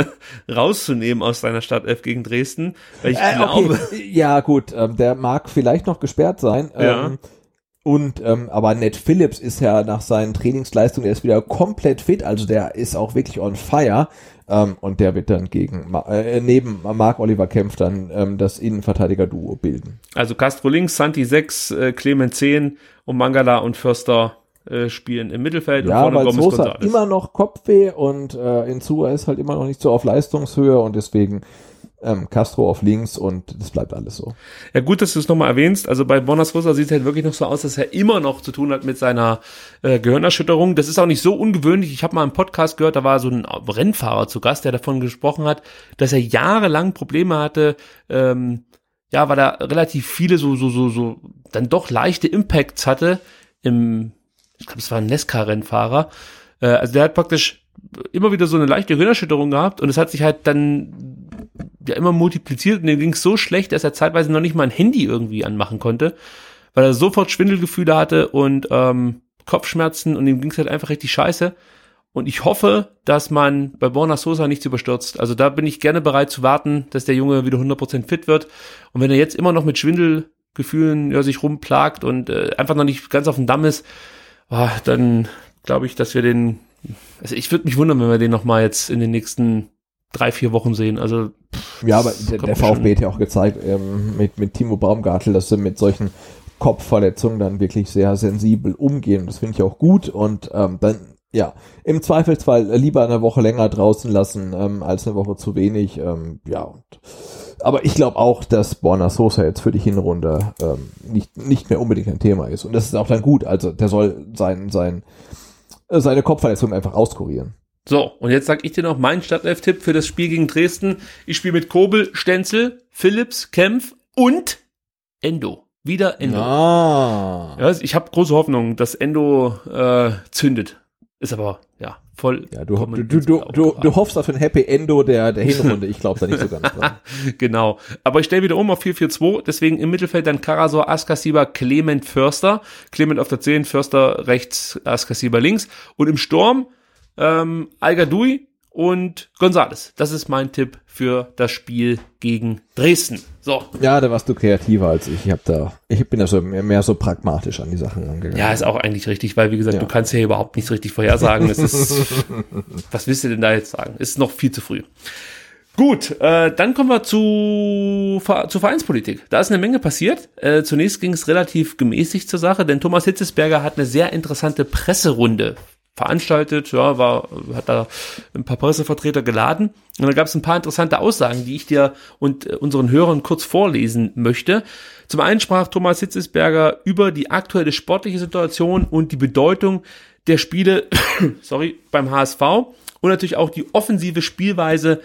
rauszunehmen aus seiner Startelf gegen Dresden, weil ich Äh, glaube, okay. Ja, gut, ähm, der mag vielleicht noch gesperrt sein. Ja. Ähm, und ähm, aber Ned Phillips ist ja nach seinen Trainingsleistungen, der ist wieder komplett fit, also der ist auch wirklich on fire. Ähm, und der wird dann gegen äh, neben Mark Oliver Kempf dann ähm, das Innenverteidiger-Duo bilden. also Castro links, Santi 6, äh, Clement 10 und Mangala und Förster äh, spielen im Mittelfeld Ja, und vorne Gomez Sosa hat Gonzalez. immer noch Kopfweh und äh, Insua ist halt immer noch nicht so auf Leistungshöhe und deswegen ähm, Castro auf links und das bleibt alles so. Ja, gut, dass du es nochmal erwähnst. Also bei Bonas Rosa sieht es halt wirklich noch so aus, dass er immer noch zu tun hat mit seiner äh, Gehirnerschütterung. Das ist auch nicht so ungewöhnlich. Ich habe mal einen Podcast gehört, da war so ein Rennfahrer zu Gast, der davon gesprochen hat, dass er jahrelang Probleme hatte, ähm, ja, weil er relativ viele so, so, so, so, dann doch leichte Impacts hatte im, ich glaube, es war ein Nesca-Rennfahrer. Äh, also der hat praktisch immer wieder so eine leichte Gehirnerschütterung gehabt und es hat sich halt dann ja immer multipliziert und dem ging es so schlecht, dass er zeitweise noch nicht mal ein Handy irgendwie anmachen konnte, weil er sofort Schwindelgefühle hatte und ähm, Kopfschmerzen und ihm ging es halt einfach richtig scheiße. Und ich hoffe, dass man bei Borna Sosa nichts überstürzt. Also da bin ich gerne bereit zu warten, dass der Junge wieder 100% fit wird. Und wenn er jetzt immer noch mit Schwindelgefühlen ja, sich rumplagt und äh, einfach noch nicht ganz auf dem Damm ist, ah, dann glaube ich, dass wir den, also ich würde mich wundern, wenn wir den noch mal jetzt in den nächsten drei, vier Wochen sehen. Also pff, Ja, aber der, der VfB hat ja auch gezeigt ähm, mit, mit Timo Baumgartel, dass sie mit solchen Kopfverletzungen dann wirklich sehr sensibel umgehen. Das finde ich auch gut und ähm, dann ja, im Zweifelsfall lieber eine Woche länger draußen lassen ähm, als eine Woche zu wenig. Ähm, ja, und, aber ich glaube auch, dass Borna Sosa jetzt für die Hinrunde ähm, nicht, nicht mehr unbedingt ein Thema ist. Und das ist auch dann gut. Also der soll sein, sein, seine Kopfverletzung einfach auskurieren. So, und jetzt sag ich dir noch meinen Startelf-Tipp für das Spiel gegen Dresden. Ich spiele mit Kobel, Stenzel, Phillips, Kempf und Endo. Wieder Endo. Ah. Ja, ich habe große Hoffnung, dass Endo äh, zündet. Ist aber, ja, voll. Ja, du, du, du, du, du, du hoffst auf ein Happy Endo der, der Hinrunde. Ich glaube da nicht so ganz dran. genau. Aber ich stelle wieder um auf 4-4-2. Deswegen im Mittelfeld dann Karasor, Askasiba, Clement, Förster. Clement auf der 10, Förster rechts, Askasiba links. Und im Sturm ähm, Al-Gadoui und Gonzales. Das ist mein Tipp für das Spiel gegen Dresden. So. Ja, da warst du kreativer als ich. Ich hab da, ich bin da so mehr, mehr so pragmatisch an die Sachen angegangen. Ja, ist auch eigentlich richtig, weil wie gesagt, Ja. du kannst ja überhaupt nichts richtig vorhersagen. Es ist, was willst du denn da jetzt sagen? Ist noch viel zu früh. Gut, äh, dann kommen wir zu, zur Vereinspolitik. Da ist eine Menge passiert. Äh, zunächst ging es relativ gemäßigt zur Sache, denn Thomas Hitzesberger hat eine sehr interessante Presserunde veranstaltet, ja, war, hat da ein paar Pressevertreter geladen. Und da gab es ein paar interessante Aussagen, die ich dir und äh, unseren Hörern kurz vorlesen möchte. Zum einen sprach Thomas Hitzesberger über die aktuelle sportliche Situation und die Bedeutung der Spiele, sorry, beim HSV und natürlich auch die offensive Spielweise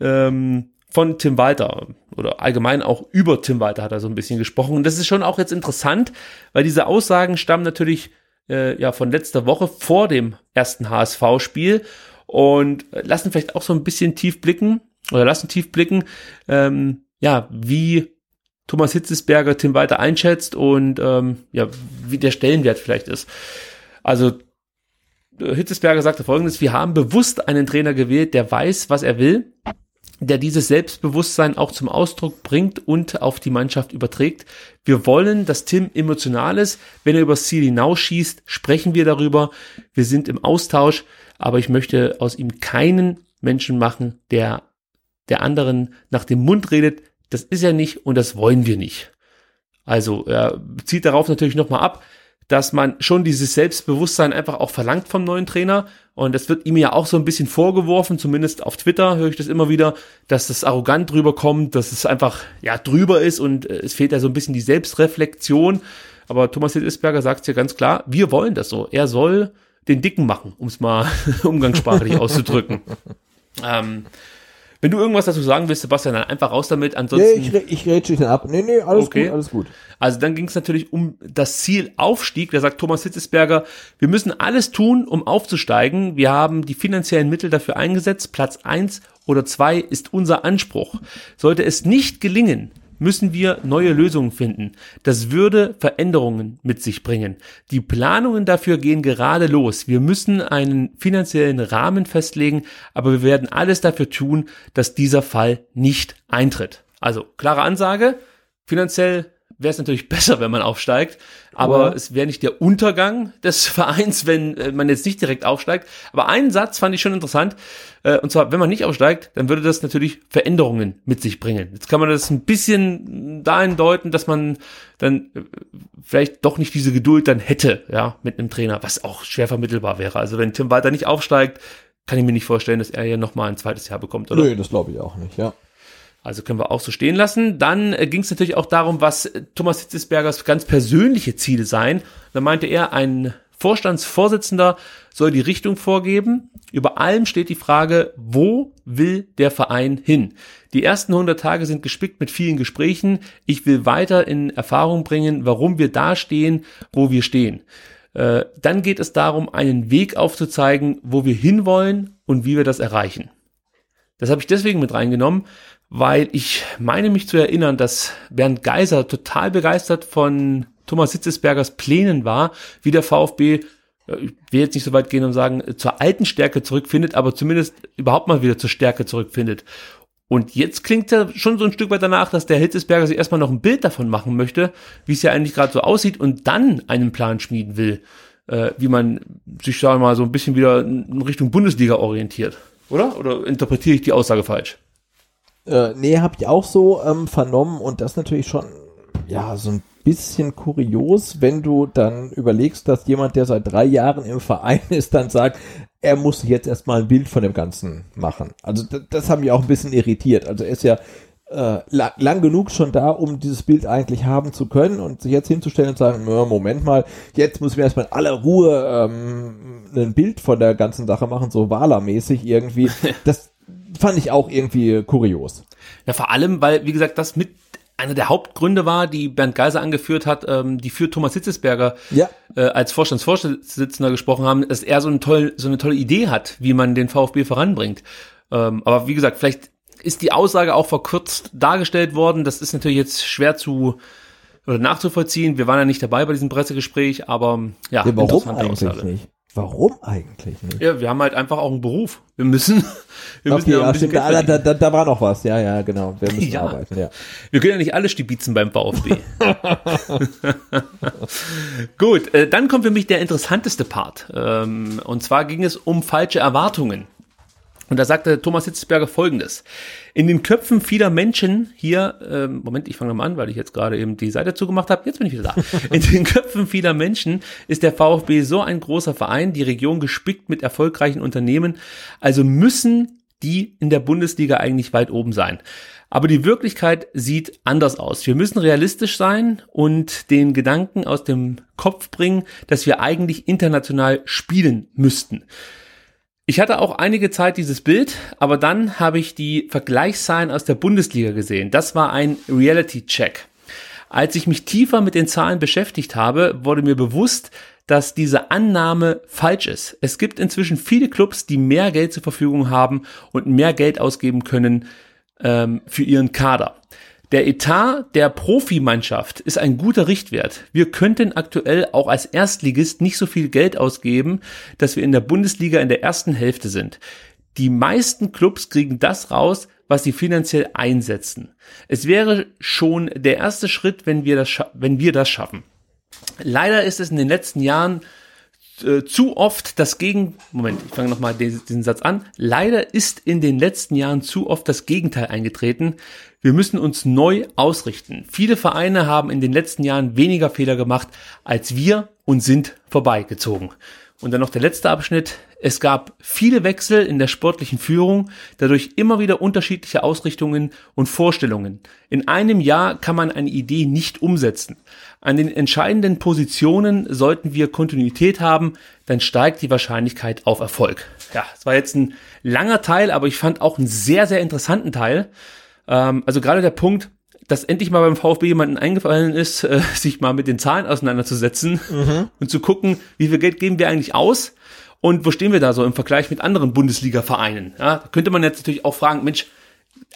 ähm, von Tim Walter oder allgemein auch über Tim Walter hat er so ein bisschen gesprochen. Und das ist schon auch jetzt interessant, weil diese Aussagen stammen natürlich äh, ja von letzter Woche vor dem ersten HSV-Spiel und lassen vielleicht auch so ein bisschen tief blicken oder lassen tief blicken, ähm, ja, wie Thomas Hitzesberger Tim Walter einschätzt und ähm, ja, wie der Stellenwert vielleicht ist. Also äh, Hitzesberger sagte folgendes, wir haben bewusst einen Trainer gewählt, der weiß, was er will, der dieses Selbstbewusstsein auch zum Ausdruck bringt und auf die Mannschaft überträgt. Wir wollen, dass Tim emotional ist. Wenn er übers Ziel hinausschießt, sprechen wir darüber. Wir sind im Austausch, aber ich möchte aus ihm keinen Menschen machen, der der anderen nach dem Mund redet. Das ist er nicht und das wollen wir nicht. Also er zieht darauf natürlich nochmal ab, dass man schon dieses Selbstbewusstsein einfach auch verlangt vom neuen Trainer. Und das wird ihm ja auch so ein bisschen vorgeworfen, zumindest auf Twitter höre ich das immer wieder, dass das arrogant drüber kommt, dass es einfach ja drüber ist und äh, es fehlt ja so ein bisschen die Selbstreflexion. Aber Thomas Hitzberger sagt es ja ganz klar, wir wollen das so. Er soll den Dicken machen, um es mal umgangssprachlich auszudrücken. Ähm, wenn du irgendwas dazu sagen willst, Sebastian, dann einfach raus damit. Nee, Ansonsten ich, re- ich rätsche dich dann ab. Nee, nee, alles Okay. gut, alles gut. also dann ging es natürlich um das Ziel Aufstieg. Da sagt Thomas Hitzesberger, wir müssen alles tun, um aufzusteigen. Wir haben die finanziellen Mittel dafür eingesetzt. Platz eins oder zwei ist unser Anspruch. Sollte es nicht gelingen, müssen wir neue Lösungen finden. Das würde Veränderungen mit sich bringen. Die Planungen dafür gehen gerade los. Wir müssen einen finanziellen Rahmen festlegen, aber wir werden alles dafür tun, dass dieser Fall nicht eintritt. Also klare Ansage, finanziell wäre es natürlich besser, wenn man aufsteigt, aber Ja. es wäre nicht der Untergang des Vereins, wenn äh, man jetzt nicht direkt aufsteigt. Aber einen Satz fand ich schon interessant, äh, und zwar, wenn man nicht aufsteigt, dann würde das natürlich Veränderungen mit sich bringen. Jetzt kann man das ein bisschen dahin deuten, dass man dann äh, vielleicht doch nicht diese Geduld dann hätte, ja, mit einem Trainer, was auch schwer vermittelbar wäre. Also wenn Tim Walter nicht aufsteigt, kann ich mir nicht vorstellen, dass er ja noch mal ein zweites Jahr bekommt, oder? Nö, das glaube ich auch nicht, ja. Also können wir auch so stehen lassen. Dann äh, ging es natürlich auch darum, was äh, Thomas Hitzesbergers ganz persönliche Ziele seien. Da meinte er, ein Vorstandsvorsitzender soll die Richtung vorgeben. Über allem steht die Frage, wo will der Verein hin? Die ersten 100 Tage sind gespickt mit vielen Gesprächen. Ich will weiter in Erfahrung bringen, warum wir da stehen, wo wir stehen. Äh, dann geht es darum, einen Weg aufzuzeigen, wo wir hinwollen und wie wir das erreichen. Das habe ich deswegen mit reingenommen, weil ich meine mich zu erinnern, dass Bernd Geiser total begeistert von Thomas Hitzesbergers Plänen war, wie der VfB, äh, ich will jetzt nicht so weit gehen und sagen, äh, zur alten Stärke zurückfindet, aber zumindest überhaupt mal wieder zur Stärke zurückfindet. Und jetzt klingt ja schon so ein Stück weit danach, dass der Hitzesberger sich erstmal noch ein Bild davon machen möchte, wie es ja eigentlich gerade so aussieht und dann einen Plan schmieden will, äh, wie man sich, wir mal, so ein bisschen wieder in Richtung Bundesliga orientiert. Oder? Oder interpretiere ich die Aussage falsch? Äh, nee, habe ich auch so ähm, vernommen und das natürlich schon, ja, so ein bisschen kurios, wenn du dann überlegst, dass jemand, der seit drei Jahren im Verein ist, dann sagt, er muss sich jetzt erstmal ein Bild von dem Ganzen machen. Also das, das hat mich auch ein bisschen irritiert. Also er ist ja äh, lang, lang genug schon da, um dieses Bild eigentlich haben zu können und sich jetzt hinzustellen und sagen, "Ja, Moment mal, jetzt müssen wir erstmal in aller Ruhe ähm, ein Bild von der ganzen Sache machen, so Wala-mäßig irgendwie. Das fand ich auch irgendwie kurios. Ja, vor allem, weil, wie gesagt, das mit einer der Hauptgründe war, die Bernd Geiser angeführt hat, ähm, die für Thomas Hitzesberger ja. äh, als Vorstandsvorsitzender gesprochen haben, dass er so, ein toll, so eine tolle Idee hat, wie man den VfB voranbringt. Ähm, aber wie gesagt, vielleicht ist die Aussage auch verkürzt dargestellt worden. Das ist natürlich jetzt schwer zu oder nachzuvollziehen. Wir waren ja nicht dabei bei diesem Pressegespräch, aber ja, ja warum eigentlich Aussage. nicht? Warum eigentlich nicht? Ja, wir haben halt einfach auch einen Beruf. Wir müssen, wir müssen okay, ja, ja stimmt, da, da, da, da war noch was. Ja, ja, genau. Wir müssen ja. arbeiten, ja. Wir können ja nicht alle stibitzen beim VfB. Gut, äh, dann kommt für mich der interessanteste Part. Ähm, und zwar ging es um falsche Erwartungen. Und da sagte Thomas Hitzberger folgendes. In den Köpfen vieler Menschen hier, ähm, Moment, ich fange mal an, weil ich jetzt gerade eben die Seite zugemacht habe. Jetzt bin ich wieder da. In den Köpfen vieler Menschen ist der VfB so ein großer Verein, die Region gespickt mit erfolgreichen Unternehmen. Also müssen die in der Bundesliga eigentlich weit oben sein. Aber die Wirklichkeit sieht anders aus. Wir müssen realistisch sein und den Gedanken aus dem Kopf bringen, dass wir eigentlich international spielen müssten. Ich hatte auch einige Zeit dieses Bild, aber dann habe ich die Vergleichszahlen aus der Bundesliga gesehen. Das war ein Reality-Check. Als ich mich tiefer mit den Zahlen beschäftigt habe, wurde mir bewusst, dass diese Annahme falsch ist. Es gibt inzwischen viele Clubs, die mehr Geld zur Verfügung haben und mehr Geld ausgeben können ähm, für ihren Kader. Der Etat der Profimannschaft ist ein guter Richtwert. Wir könnten aktuell auch als Erstligist nicht so viel Geld ausgeben, dass wir in der Bundesliga in der ersten Hälfte sind. Die meisten Clubs kriegen das raus, was sie finanziell einsetzen. Es wäre schon der erste Schritt, wenn wir das, wenn wir das schaffen. Leider ist es in den letzten Jahren äh, zu oft das Gegen Moment, ich fange nochmal diesen, diesen Satz an. Leider ist in den letzten Jahren zu oft das Gegenteil eingetreten. Wir müssen uns neu ausrichten. Viele Vereine haben in den letzten Jahren weniger Fehler gemacht als wir und sind vorbeigezogen. Und dann noch der letzte Abschnitt. Es gab viele Wechsel in der sportlichen Führung, dadurch immer wieder unterschiedliche Ausrichtungen und Vorstellungen. In einem Jahr kann man eine Idee nicht umsetzen. An den entscheidenden Positionen sollten wir Kontinuität haben, dann steigt die Wahrscheinlichkeit auf Erfolg. Ja, es war jetzt ein langer Teil, aber ich fand auch einen sehr, sehr interessanten Teil. Ähm, also gerade der Punkt, dass endlich mal beim VfB jemanden eingefallen ist, äh, sich mal mit den Zahlen auseinanderzusetzen mhm. und zu gucken, wie viel Geld geben wir eigentlich aus und wo stehen wir da so im Vergleich mit anderen Bundesliga-Vereinen. Ja, da könnte man jetzt natürlich auch fragen, Mensch,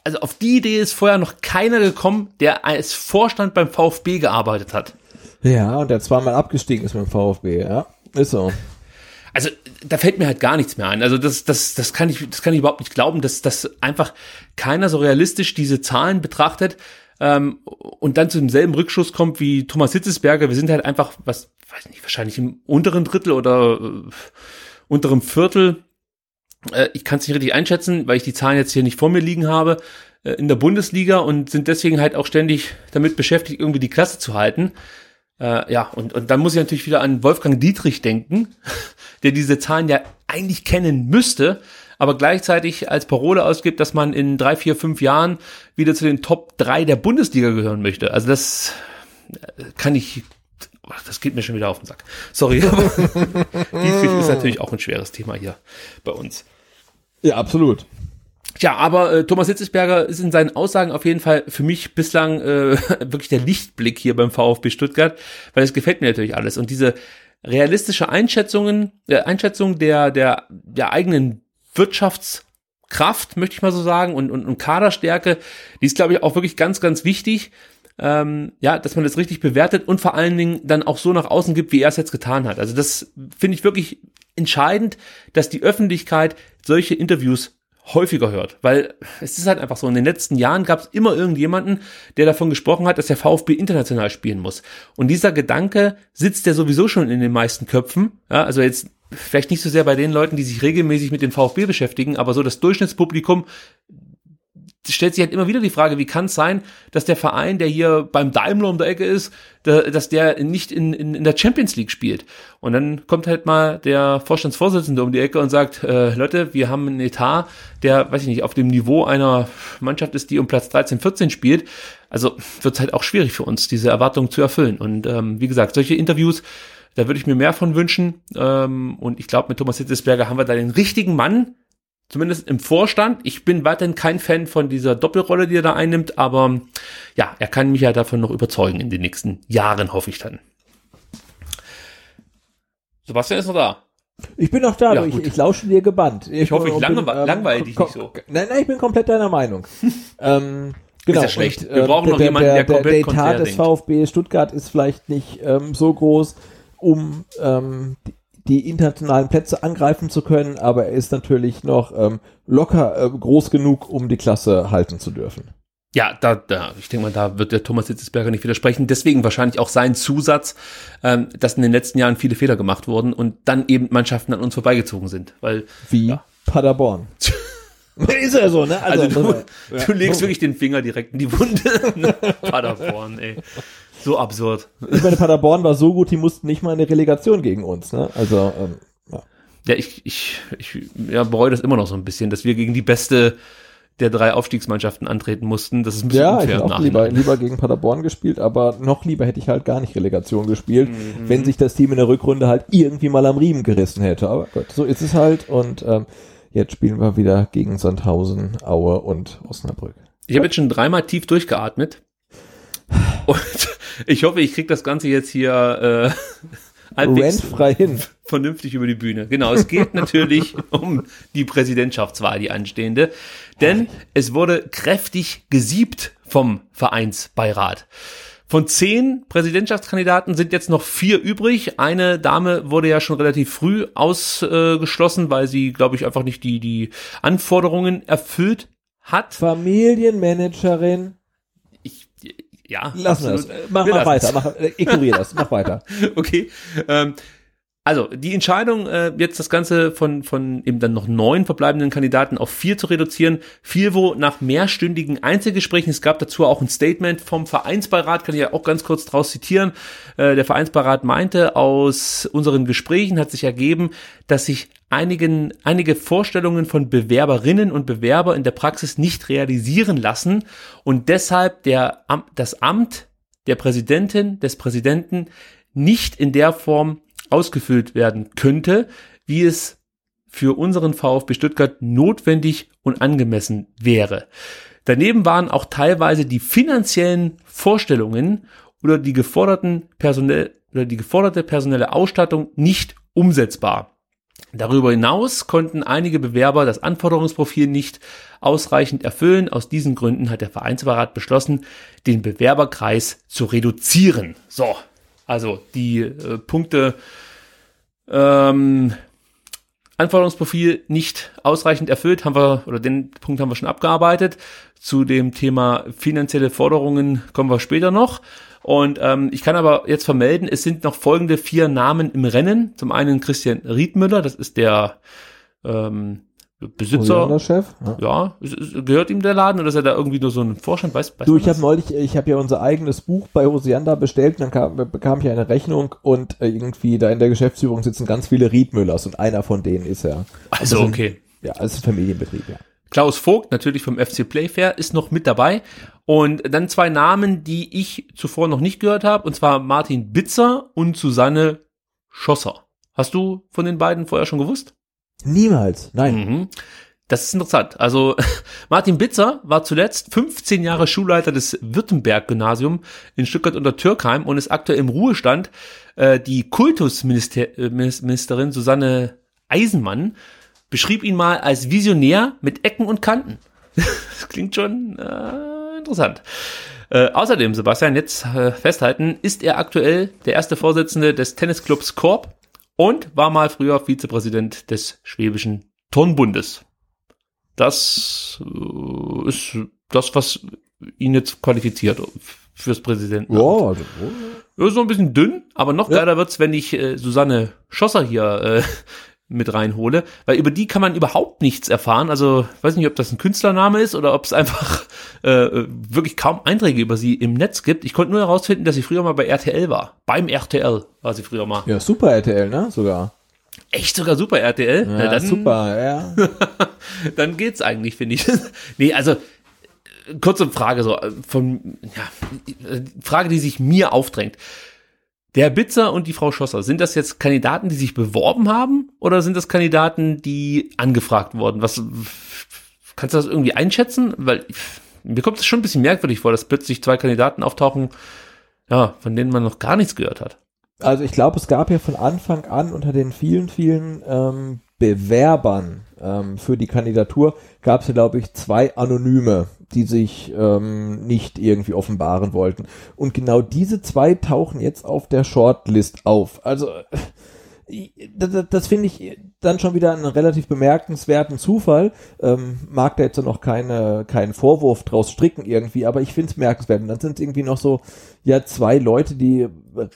also auf die Idee ist vorher noch keiner gekommen, der als Vorstand beim VfB gearbeitet hat. Ja, und der zweimal abgestiegen ist beim VfB, ja. Ist so also da fällt mir halt gar nichts mehr ein. Also das, das, das kann ich, das kann ich überhaupt nicht glauben, dass, dass einfach keiner so realistisch diese Zahlen betrachtet ähm, und dann zu demselben Rückschuss kommt wie Thomas Hitzesberger. Wir sind halt einfach, was, weiß nicht, wahrscheinlich im unteren Drittel oder äh, unterem Viertel. Äh, ich kann es nicht richtig einschätzen, weil ich die Zahlen jetzt hier nicht vor mir liegen habe äh, in der Bundesliga und sind deswegen halt auch ständig damit beschäftigt, irgendwie die Klasse zu halten. Äh, ja, und, und dann muss ich natürlich wieder an Wolfgang Dietrich denken, der diese Zahlen ja eigentlich kennen müsste, aber gleichzeitig als Parole ausgibt, dass man in drei, vier, fünf Jahren wieder zu den Top drei der Bundesliga gehören möchte. Also das äh, kann ich, das geht mir schon wieder auf den Sack. Sorry. Dietrich ist natürlich auch ein schweres Thema hier bei uns. Ja, absolut. Ja, aber äh, Thomas Hitzesberger ist in seinen Aussagen auf jeden Fall für mich bislang äh, wirklich der Lichtblick hier beim VfB Stuttgart, weil es gefällt mir natürlich alles. Und diese realistische Einschätzungen, äh, Einschätzung der, der, der eigenen Wirtschaftskraft, möchte ich mal so sagen, und, und, und Kaderstärke, die ist, glaube ich, auch wirklich ganz, ganz wichtig. Ähm, ja, dass man das richtig bewertet und vor allen Dingen dann auch so nach außen gibt, wie er es jetzt getan hat. Also das finde ich wirklich entscheidend, dass die Öffentlichkeit solche Interviews häufiger hört. Weil es ist halt einfach so, in den letzten Jahren gab es immer irgendjemanden, der davon gesprochen hat, dass der VfB international spielen muss. Und dieser Gedanke sitzt ja sowieso schon in den meisten Köpfen. Ja, also jetzt vielleicht nicht so sehr bei den Leuten, die sich regelmäßig mit dem VfB beschäftigen, aber so das Durchschnittspublikum stellt sich halt immer wieder die Frage, wie kann es sein, dass der Verein, der hier beim Daimler um der Ecke ist, dass der nicht in, in, in der Champions League spielt. Und dann kommt halt mal der Vorstandsvorsitzende um die Ecke und sagt, äh, Leute, wir haben einen Etat, der, weiß ich nicht, auf dem Niveau einer Mannschaft ist, die um Platz 13, 14 spielt. Also wird es halt auch schwierig für uns, diese Erwartungen zu erfüllen. Und ähm, wie gesagt, solche Interviews, da würde ich mir mehr von wünschen. Ähm, und ich glaube, mit Thomas Hitzesberger haben wir da den richtigen Mann, Zumindest im Vorstand. Ich bin weiterhin kein Fan von dieser Doppelrolle, die er da einnimmt, aber ja, er kann mich ja davon noch überzeugen in den nächsten Jahren, hoffe ich dann. Sebastian ist noch da. Ich bin noch da, Ja, ich, ich lausche dir gebannt. Ich hoffe, ich bin, lange, langweile dich nicht so. Nein, nein, ich bin komplett deiner Meinung. ähm, genau. ja schlecht. Und, Wir ähm, brauchen noch der, jemanden, der, der der, komplett der Etat konträr des. VfB Stuttgart ist vielleicht nicht ähm, so groß, um ähm, die, internationalen Plätze angreifen zu können, aber er ist natürlich noch ähm, locker äh, groß genug, um die Klasse halten zu dürfen. Ja, da, da, ich denke mal, da wird der Thomas Hitzesberger nicht widersprechen. Deswegen wahrscheinlich auch sein Zusatz, ähm, dass in den letzten Jahren viele Fehler gemacht wurden und dann eben Mannschaften an uns vorbeigezogen sind. Weil Wie Paderborn. ist ja so, ne? Also, du, ja. du legst wirklich den Finger direkt in die Wunde. Paderborn, ey. So absurd. Ich meine, Paderborn war so gut, die mussten nicht mal in eine Relegation gegen uns, ne? Also, ähm, ja. Ja, ich, ich, ich ja, bereue das immer noch so ein bisschen, dass wir gegen die beste der drei Aufstiegsmannschaften antreten mussten. Das ist ein bisschen Ja, ich unfair hätte im auch lieber, lieber gegen Paderborn gespielt, aber noch lieber hätte ich halt gar nicht Relegation gespielt, Mhm. wenn sich das Team in der Rückrunde halt irgendwie mal am Riemen gerissen hätte. Aber gut, so ist es halt und ähm, jetzt spielen wir wieder gegen Sandhausen, Aue und Osnabrück. Ich habe jetzt schon dreimal tief durchgeatmet. Und ich hoffe, ich krieg das Ganze jetzt hier äh, Rentfrei hin. vernünftig über die Bühne. Genau, es geht natürlich um die Präsidentschaftswahl, die anstehende. Denn es wurde kräftig gesiebt vom Vereinsbeirat. Von zehn Präsidentschaftskandidaten sind jetzt noch vier übrig. Eine Dame wurde ja schon relativ früh ausgeschlossen, weil sie, glaube ich, einfach nicht die, die Anforderungen erfüllt hat. Familienmanagerin. Ja, Lassen wir das. absolut. Mach Wir mal lassen weiter. Mach, äh, ignoriere das. Mach weiter. okay. Ähm, also die Entscheidung, äh, jetzt das Ganze von, von eben dann noch neun verbleibenden Kandidaten auf vier zu reduzieren, fiel wo nach mehrstündigen Einzelgesprächen. Es gab dazu auch ein Statement vom Vereinsbeirat, kann ich ja auch ganz kurz draus zitieren. Äh, der Vereinsbeirat meinte, aus unseren Gesprächen hat sich ergeben, dass sich einigen, einige Vorstellungen von Bewerberinnen und Bewerber in der Praxis nicht realisieren lassen und deshalb der, das Amt der Präsidentin, des Präsidenten nicht in der Form ausgefüllt werden könnte, wie es für unseren VfB Stuttgart notwendig und angemessen wäre. Daneben waren auch teilweise die finanziellen Vorstellungen oder die geforderten personell oder die geforderte personelle Ausstattung nicht umsetzbar. Darüber hinaus konnten einige Bewerber das Anforderungsprofil nicht ausreichend erfüllen. Aus diesen Gründen hat der Vereinsbeirat beschlossen, den Bewerberkreis zu reduzieren. So, also die äh, Punkte ähm, Anforderungsprofil nicht ausreichend erfüllt, haben wir, oder den Punkt haben wir schon abgearbeitet. Zu dem Thema finanzielle Forderungen kommen wir später noch. Und ähm, ich kann aber jetzt vermelden, es sind noch folgende vier Namen im Rennen. Zum einen Christian Riedmüller, das ist der ähm, Besitzer. Ja, ja gehört ihm der Laden oder ist er da irgendwie nur so ein Vorstand? Weiß, weiß Du, ich habe neulich, ich habe ja unser eigenes Buch bei Osiander bestellt, dann kam, bekam ich eine Rechnung und äh, irgendwie da in der Geschäftsführung sitzen ganz viele Riedmüllers und einer von denen ist er. Also, sind- okay. Ja, es ist ein Familienbetrieb, ja. Klaus Vogt, natürlich vom FC Playfair, ist noch mit dabei. Und dann zwei Namen, die ich zuvor noch nicht gehört habe, und zwar Martin Bitzer und Susanne Schosser. Hast du von den beiden vorher schon gewusst? Niemals, nein. Mhm. Das ist interessant. Also Martin Bitzer war zuletzt 15 Jahre Schulleiter des Württemberg-Gymnasium in Stuttgart unter Türkheim und ist aktuell im Ruhestand. Äh, die Kultusministerin Susanne Eisenmann beschrieb ihn mal als Visionär mit Ecken und Kanten. das klingt schon äh, interessant. Äh, außerdem, Sebastian, jetzt äh, festhalten, ist er aktuell der erste Vorsitzende des Tennisclubs Korb und war mal früher Vizepräsident des Schwäbischen Turnbundes. Das äh, ist das, was ihn jetzt qualifiziert fürs Präsidenten. Ja, also, Ja, so ein bisschen dünn, aber noch Ja. geiler wird's, wenn ich äh, Susanne Schosser hier äh, mit reinhole, weil über die kann man überhaupt nichts erfahren. Also weiß nicht, ob das ein Künstlername ist oder ob es einfach äh, wirklich kaum Einträge über sie im Netz gibt. Ich konnte nur herausfinden, dass sie früher mal bei RTL war. Beim RTL war sie früher mal. Ja, super RTL, ne? Sogar. Echt sogar super RTL? Ja, Na, dann, super, ja. dann geht's eigentlich, finde ich. nee, also kurze Frage so äh, von ja, äh, Frage, die sich mir aufdrängt. Der Bitzer und die Frau Schosser, sind das jetzt Kandidaten, die sich beworben haben oder sind das Kandidaten, die angefragt wurden? Was kannst du das irgendwie einschätzen? Weil mir kommt es schon ein bisschen merkwürdig vor, dass plötzlich zwei Kandidaten auftauchen, ja, von denen man noch gar nichts gehört hat. Also ich glaube, es gab ja von Anfang an unter den vielen, vielen ähm, Bewerbern ähm, für die Kandidatur gab es glaube ich, zwei Anonyme, die sich ähm, nicht irgendwie offenbaren wollten. Und genau diese zwei tauchen jetzt auf der Shortlist auf. Also das, das finde ich dann schon wieder einen relativ bemerkenswerten Zufall. Ähm, mag da jetzt noch keine, keinen Vorwurf draus stricken irgendwie, aber ich finde es merkenswert. Und dann sind es irgendwie noch so, ja, zwei Leute, die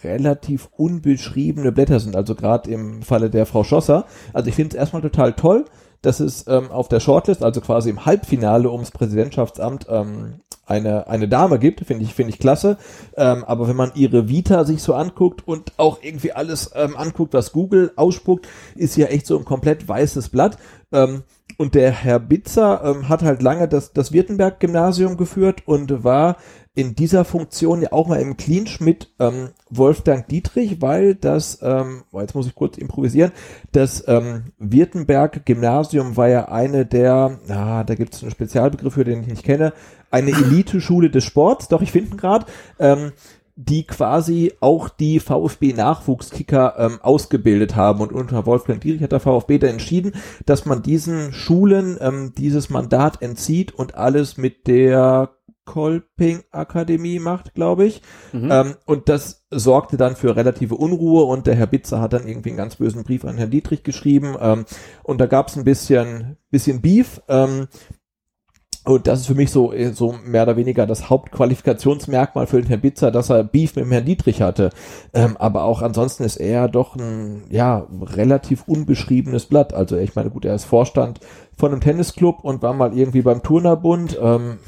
relativ unbeschriebene Blätter sind, also gerade im Falle der Frau Schosser. Also ich finde es erstmal total toll, dass es ähm, auf der Shortlist, also quasi im Halbfinale ums Präsidentschaftsamt, ähm, eine, eine Dame gibt, finde ich, finde ich klasse. Ähm, aber wenn man ihre Vita sich so anguckt und auch irgendwie alles ähm, anguckt, was Google ausspuckt, ist ja echt so ein komplett weißes Blatt. Ähm, und der Herr Bitzer ähm, hat halt lange das, das Wirtenberg-Gymnasium geführt und war in dieser Funktion ja auch mal im Clinch mit ähm, Wolfgang Dietrich, weil das, ähm, jetzt muss ich kurz improvisieren, das ähm, Wirtenberg-Gymnasium war ja eine der, ah, da gibt es einen Spezialbegriff für den ich nicht kenne, eine Elite-Schule des Sports, doch ich finde gerade, ähm, die quasi auch die VfB-Nachwuchskicker ähm, ausgebildet haben. Und unter Wolfgang Dietrich hat der VfB da entschieden, dass man diesen Schulen ähm, dieses Mandat entzieht und alles mit der Kolping Akademie macht, glaube ich. Mhm. Ähm, und das sorgte dann für relative Unruhe und der Herr Bitzer hat dann irgendwie einen ganz bösen Brief an Herrn Dietrich geschrieben. Ähm, und da gab es ein bisschen, bisschen Beef. Ähm, und das ist für mich so, äh, so mehr oder weniger das Hauptqualifikationsmerkmal für den Herrn Bitzer, dass er Beef mit dem Herrn Dietrich hatte. Ähm, aber auch ansonsten ist er doch ein, ja, relativ unbeschriebenes Blatt. Also ich meine, gut, er ist Vorstand von einem Tennisclub und war mal irgendwie beim Turnerbund. Ähm,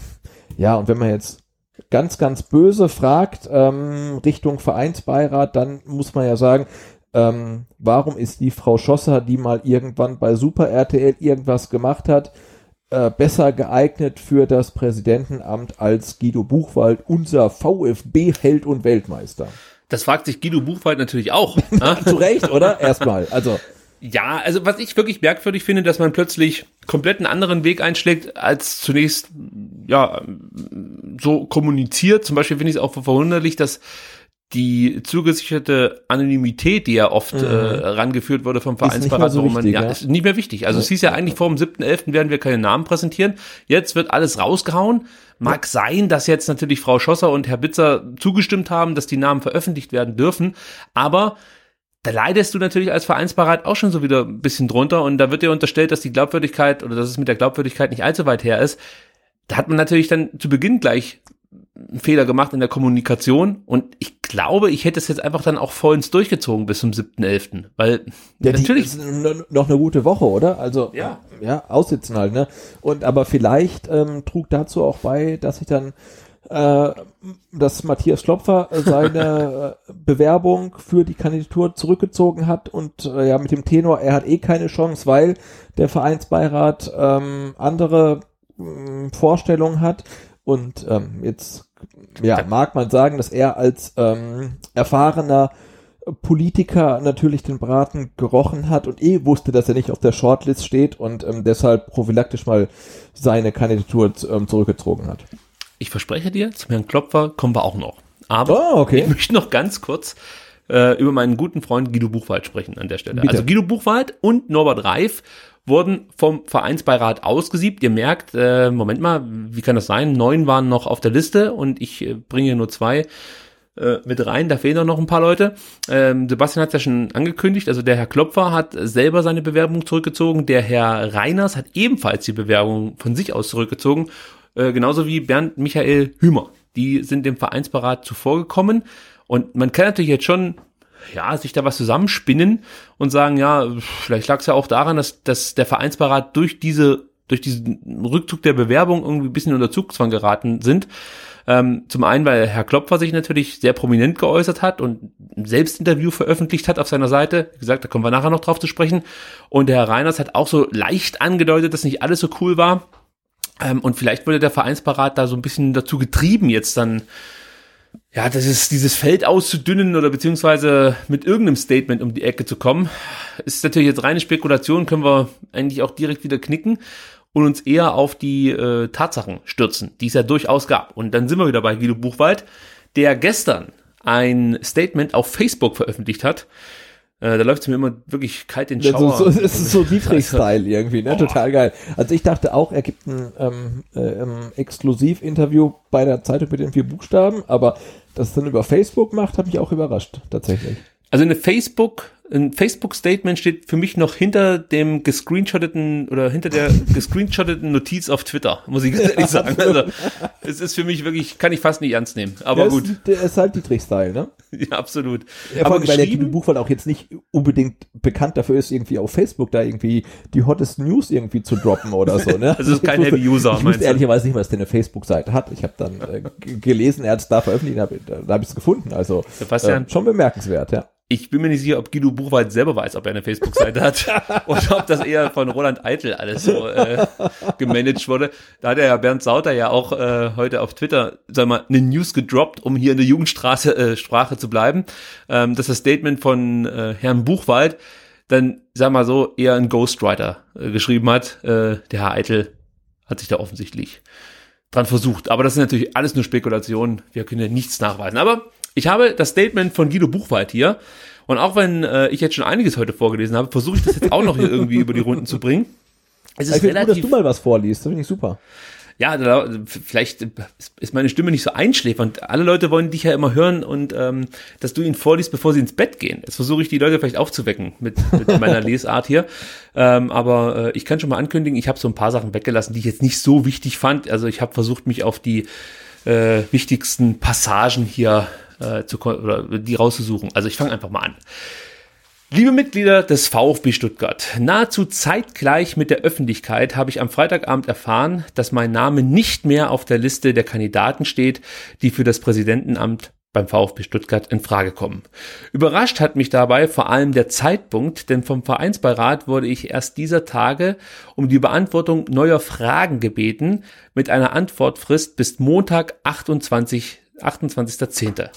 ja, und wenn man jetzt ganz, ganz böse fragt, ähm, Richtung Vereinsbeirat, dann muss man ja sagen, ähm, warum ist die Frau Schosser, die mal irgendwann bei Super RTL irgendwas gemacht hat, äh, besser geeignet für das Präsidentenamt als Guido Buchwald, unser VfB-Held und Weltmeister. Das fragt sich Guido Buchwald natürlich auch. Ne? Zu Recht, oder? Erstmal. Also. Ja, also was ich wirklich merkwürdig finde, dass man plötzlich komplett einen anderen Weg einschlägt, als zunächst ja so kommuniziert. Zum Beispiel finde ich es auch verwunderlich, dass die zugesicherte Anonymität, die ja oft mhm. äh, rangeführt wurde vom Vereinsberater, so man, ja, ist nicht mehr wichtig. Also ja. es hieß ja eigentlich vor dem 7.11. werden wir keine Namen präsentieren. Jetzt wird alles rausgehauen. Mag ja. sein, dass jetzt natürlich Frau Schosser und Herr Bitzer zugestimmt haben, dass die Namen veröffentlicht werden dürfen. Aber da leidest du natürlich als Vereinsbeirat auch schon so wieder ein bisschen drunter und da wird dir unterstellt, dass die Glaubwürdigkeit oder dass es mit der Glaubwürdigkeit nicht allzu weit her ist. Da hat man natürlich dann zu Beginn gleich einen Fehler gemacht in der Kommunikation und ich glaube, ich hätte es jetzt einfach dann auch vollends durchgezogen bis zum 7.11., weil ja, natürlich ist noch eine gute Woche, oder? Also ja, ja aussitzen halt, ne? Und aber vielleicht ähm, trug dazu auch bei, dass ich dann dass Matthias Klopfer seine äh, Bewerbung für die Kandidatur zurückgezogen hat und äh, ja mit dem Tenor, er hat eh keine Chance, weil der Vereinsbeirat ähm, andere äh, Vorstellungen hat und ähm, jetzt ja, mag man sagen, dass er als ähm, erfahrener Politiker natürlich den Braten gerochen hat und eh wusste, dass er nicht auf der Shortlist steht und ähm, deshalb prophylaktisch mal seine Kandidatur ähm, zurückgezogen hat. Ich verspreche dir, zum Herrn Klopfer kommen wir auch noch. Aber oh, okay. ich möchte noch ganz kurz äh, über meinen guten Freund Guido Buchwald sprechen an der Stelle. Bitte. Also Guido Buchwald und Norbert Reif wurden vom Vereinsbeirat ausgesiebt. Ihr merkt, äh, Moment mal, wie kann das sein? Neun waren noch auf der Liste und ich äh, bringe nur zwei äh, mit rein. Da fehlen noch ein paar Leute. Ähm, Sebastian hat es ja schon angekündigt. Also der Herr Klopfer hat selber seine Bewerbung zurückgezogen. Der Herr Reiners hat ebenfalls die Bewerbung von sich aus zurückgezogen. Äh, genauso wie Bernd Michael Hümer. Die sind dem Vereinsbeirat zuvor gekommen. Und man kann natürlich jetzt schon ja, sich da was zusammenspinnen und sagen, ja, vielleicht lag es ja auch daran, dass, dass der Vereinsbeirat durch diese, durch diesen Rückzug der Bewerbung irgendwie ein bisschen unter Zugzwang geraten sind. Ähm, zum einen, weil Herr Klopfer sich natürlich sehr prominent geäußert hat und ein Selbstinterview veröffentlicht hat auf seiner Seite. Wie gesagt, da kommen wir nachher noch drauf zu sprechen. Und der Herr Reiners hat auch so leicht angedeutet, dass nicht alles so cool war. Ähm, und vielleicht wurde der Vereinsbeirat da so ein bisschen dazu getrieben, jetzt dann ja, das ist dieses Feld auszudünnen oder beziehungsweise mit irgendeinem Statement um die Ecke zu kommen, ist natürlich jetzt reine Spekulation, können wir eigentlich auch direkt wieder knicken und uns eher auf die äh, Tatsachen stürzen, die es ja durchaus gab. Und dann sind wir wieder bei Guido Buchwald, der gestern ein Statement auf Facebook veröffentlicht hat, äh, da läuft es mir immer wirklich kalt in den Schauer. So, so, es ist so Dietrich-Style irgendwie, ne? Total geil. Also ich dachte auch, er gibt ein ähm, äh, Exklusiv-Interview bei der Zeitung mit den vier Buchstaben, aber dass es dann über Facebook macht, hat mich auch überrascht, tatsächlich. Also eine Facebook, ein Facebook-Statement steht für mich noch hinter dem gescreenshotteten oder hinter der gescreenshotteten Notiz auf Twitter, muss ich ehrlich sagen. Also es ist für mich wirklich, kann ich fast nicht ernst nehmen. Aber der gut. Ist, der ist halt Dietrich-Style, ne? Ja, absolut. Ja, aber allem, weil der Guido Buchwald auch jetzt nicht unbedingt bekannt dafür ist, irgendwie auf Facebook da irgendwie die hottest News irgendwie zu droppen oder so, ne? Also ist kein Heavy User, Ich wusste ehrlicherweise nicht, was der eine Facebook-Seite hat. Ich habe dann äh, gelesen, er hat es da veröffentlicht, hab, da, habe ich es gefunden. Also äh, schon bemerkenswert, ja. Ich bin mir nicht sicher, ob Guido Buchwald selber weiß, ob er eine Facebook-Seite hat oder ob das eher von Roland Eitel alles so äh, gemanagt wurde. Da hat er ja Bernd Sauter ja auch äh, heute auf Twitter, sag mal, eine News gedroppt, um hier in der Jugendstraße äh, Sprache zu bleiben, ähm, dass das Statement von äh, Herrn Buchwald dann, sag mal so, eher ein Ghostwriter äh, geschrieben hat. Äh, der Herr Eitel hat sich da offensichtlich dran versucht. Aber das ist natürlich alles nur Spekulation. Wir können ja nichts nachweisen. Aber ich habe das Statement von Guido Buchwald hier. Und auch wenn äh, ich jetzt schon einiges heute vorgelesen habe, versuche ich das jetzt auch noch hier irgendwie über die Runden zu bringen. Es ist ich finde gut, dass relativ, du mal was vorliest, das finde ich super. ja, da, vielleicht ist meine Stimme nicht so einschläfernd. Alle Leute wollen dich ja immer hören und ähm, dass du ihn vorliest, bevor sie ins Bett gehen. Jetzt versuche ich die Leute vielleicht aufzuwecken mit, mit meiner Lesart hier. Ähm, aber äh, ich kann schon mal ankündigen, ich habe so ein paar Sachen weggelassen, die ich jetzt nicht so wichtig fand. Also ich habe versucht, mich auf die äh, wichtigsten Passagen hier äh, zu oder die rauszusuchen. Also ich fange einfach mal an. Liebe Mitglieder des VfB Stuttgart, nahezu zeitgleich mit der Öffentlichkeit habe ich am Freitagabend erfahren, dass mein Name nicht mehr auf der Liste der Kandidaten steht, die für das Präsidentenamt beim VfB Stuttgart in Frage kommen. Überrascht hat mich dabei vor allem der Zeitpunkt, denn vom Vereinsbeirat wurde ich erst dieser Tage um die Beantwortung neuer Fragen gebeten mit einer Antwortfrist bis Montag 28 28.10.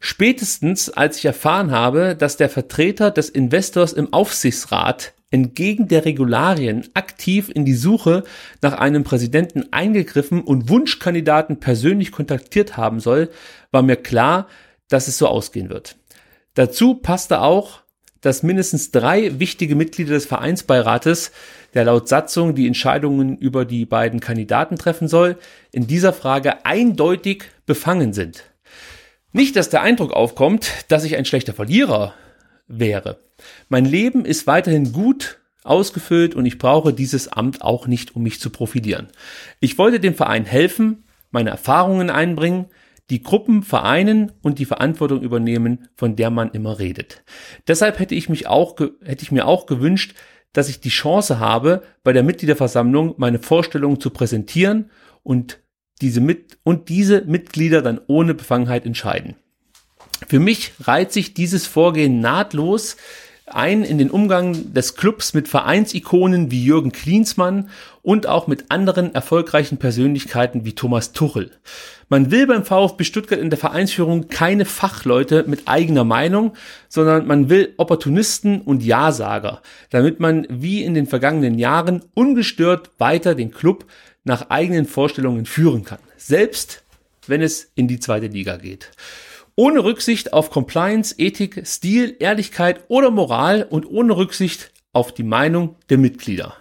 Spätestens als ich erfahren habe, dass der Vertreter des Investors im Aufsichtsrat entgegen der Regularien aktiv in die Suche nach einem Präsidenten eingegriffen und Wunschkandidaten persönlich kontaktiert haben soll, war mir klar, dass es so ausgehen wird. Dazu passte auch, dass mindestens drei wichtige Mitglieder des Vereinsbeirates, der laut Satzung die Entscheidungen über die beiden Kandidaten treffen soll, in dieser Frage eindeutig befangen sind. Nicht, dass der Eindruck aufkommt, dass ich ein schlechter Verlierer wäre. Mein Leben ist weiterhin gut ausgefüllt und ich brauche dieses Amt auch nicht, um mich zu profilieren. Ich wollte dem Verein helfen, meine Erfahrungen einbringen, die Gruppen vereinen und die Verantwortung übernehmen, von der man immer redet. Deshalb hätte ich mich auch, hätte ich mir auch gewünscht, dass ich die Chance habe, bei der Mitgliederversammlung meine Vorstellungen zu präsentieren und diese mit, und diese Mitglieder dann ohne Befangenheit entscheiden. Für mich reiht sich dieses Vorgehen nahtlos ein in den Umgang des Clubs mit Vereinsikonen wie Jürgen Klinsmann und auch mit anderen erfolgreichen Persönlichkeiten wie Thomas Tuchel. Man will beim VfB Stuttgart in der Vereinsführung keine Fachleute mit eigener Meinung, sondern man will Opportunisten und Ja-Sager, damit man wie in den vergangenen Jahren ungestört weiter den Club nach eigenen Vorstellungen führen kann. Selbst wenn es in die zweite Liga geht. Ohne Rücksicht auf Compliance, Ethik, Stil, Ehrlichkeit oder Moral und ohne Rücksicht auf die Meinung der Mitglieder.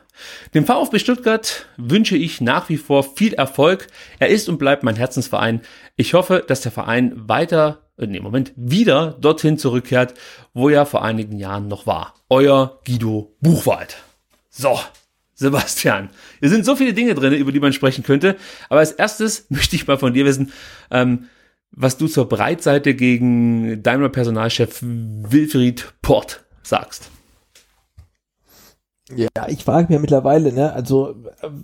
Dem VfB Stuttgart wünsche ich nach wie vor viel Erfolg. Er ist und bleibt mein Herzensverein. Ich hoffe, dass der Verein weiter, äh, nee, Moment, wieder dorthin zurückkehrt, wo er vor einigen Jahren noch war. Euer Guido Buchwald. So, Sebastian, hier sind so viele Dinge drin, über die man sprechen könnte. Aber als erstes möchte ich mal von dir wissen, ähm, was du zur Breitseite gegen Daimler Personalchef Wilfried Port sagst. Ja, ich frage mir mittlerweile, ne, also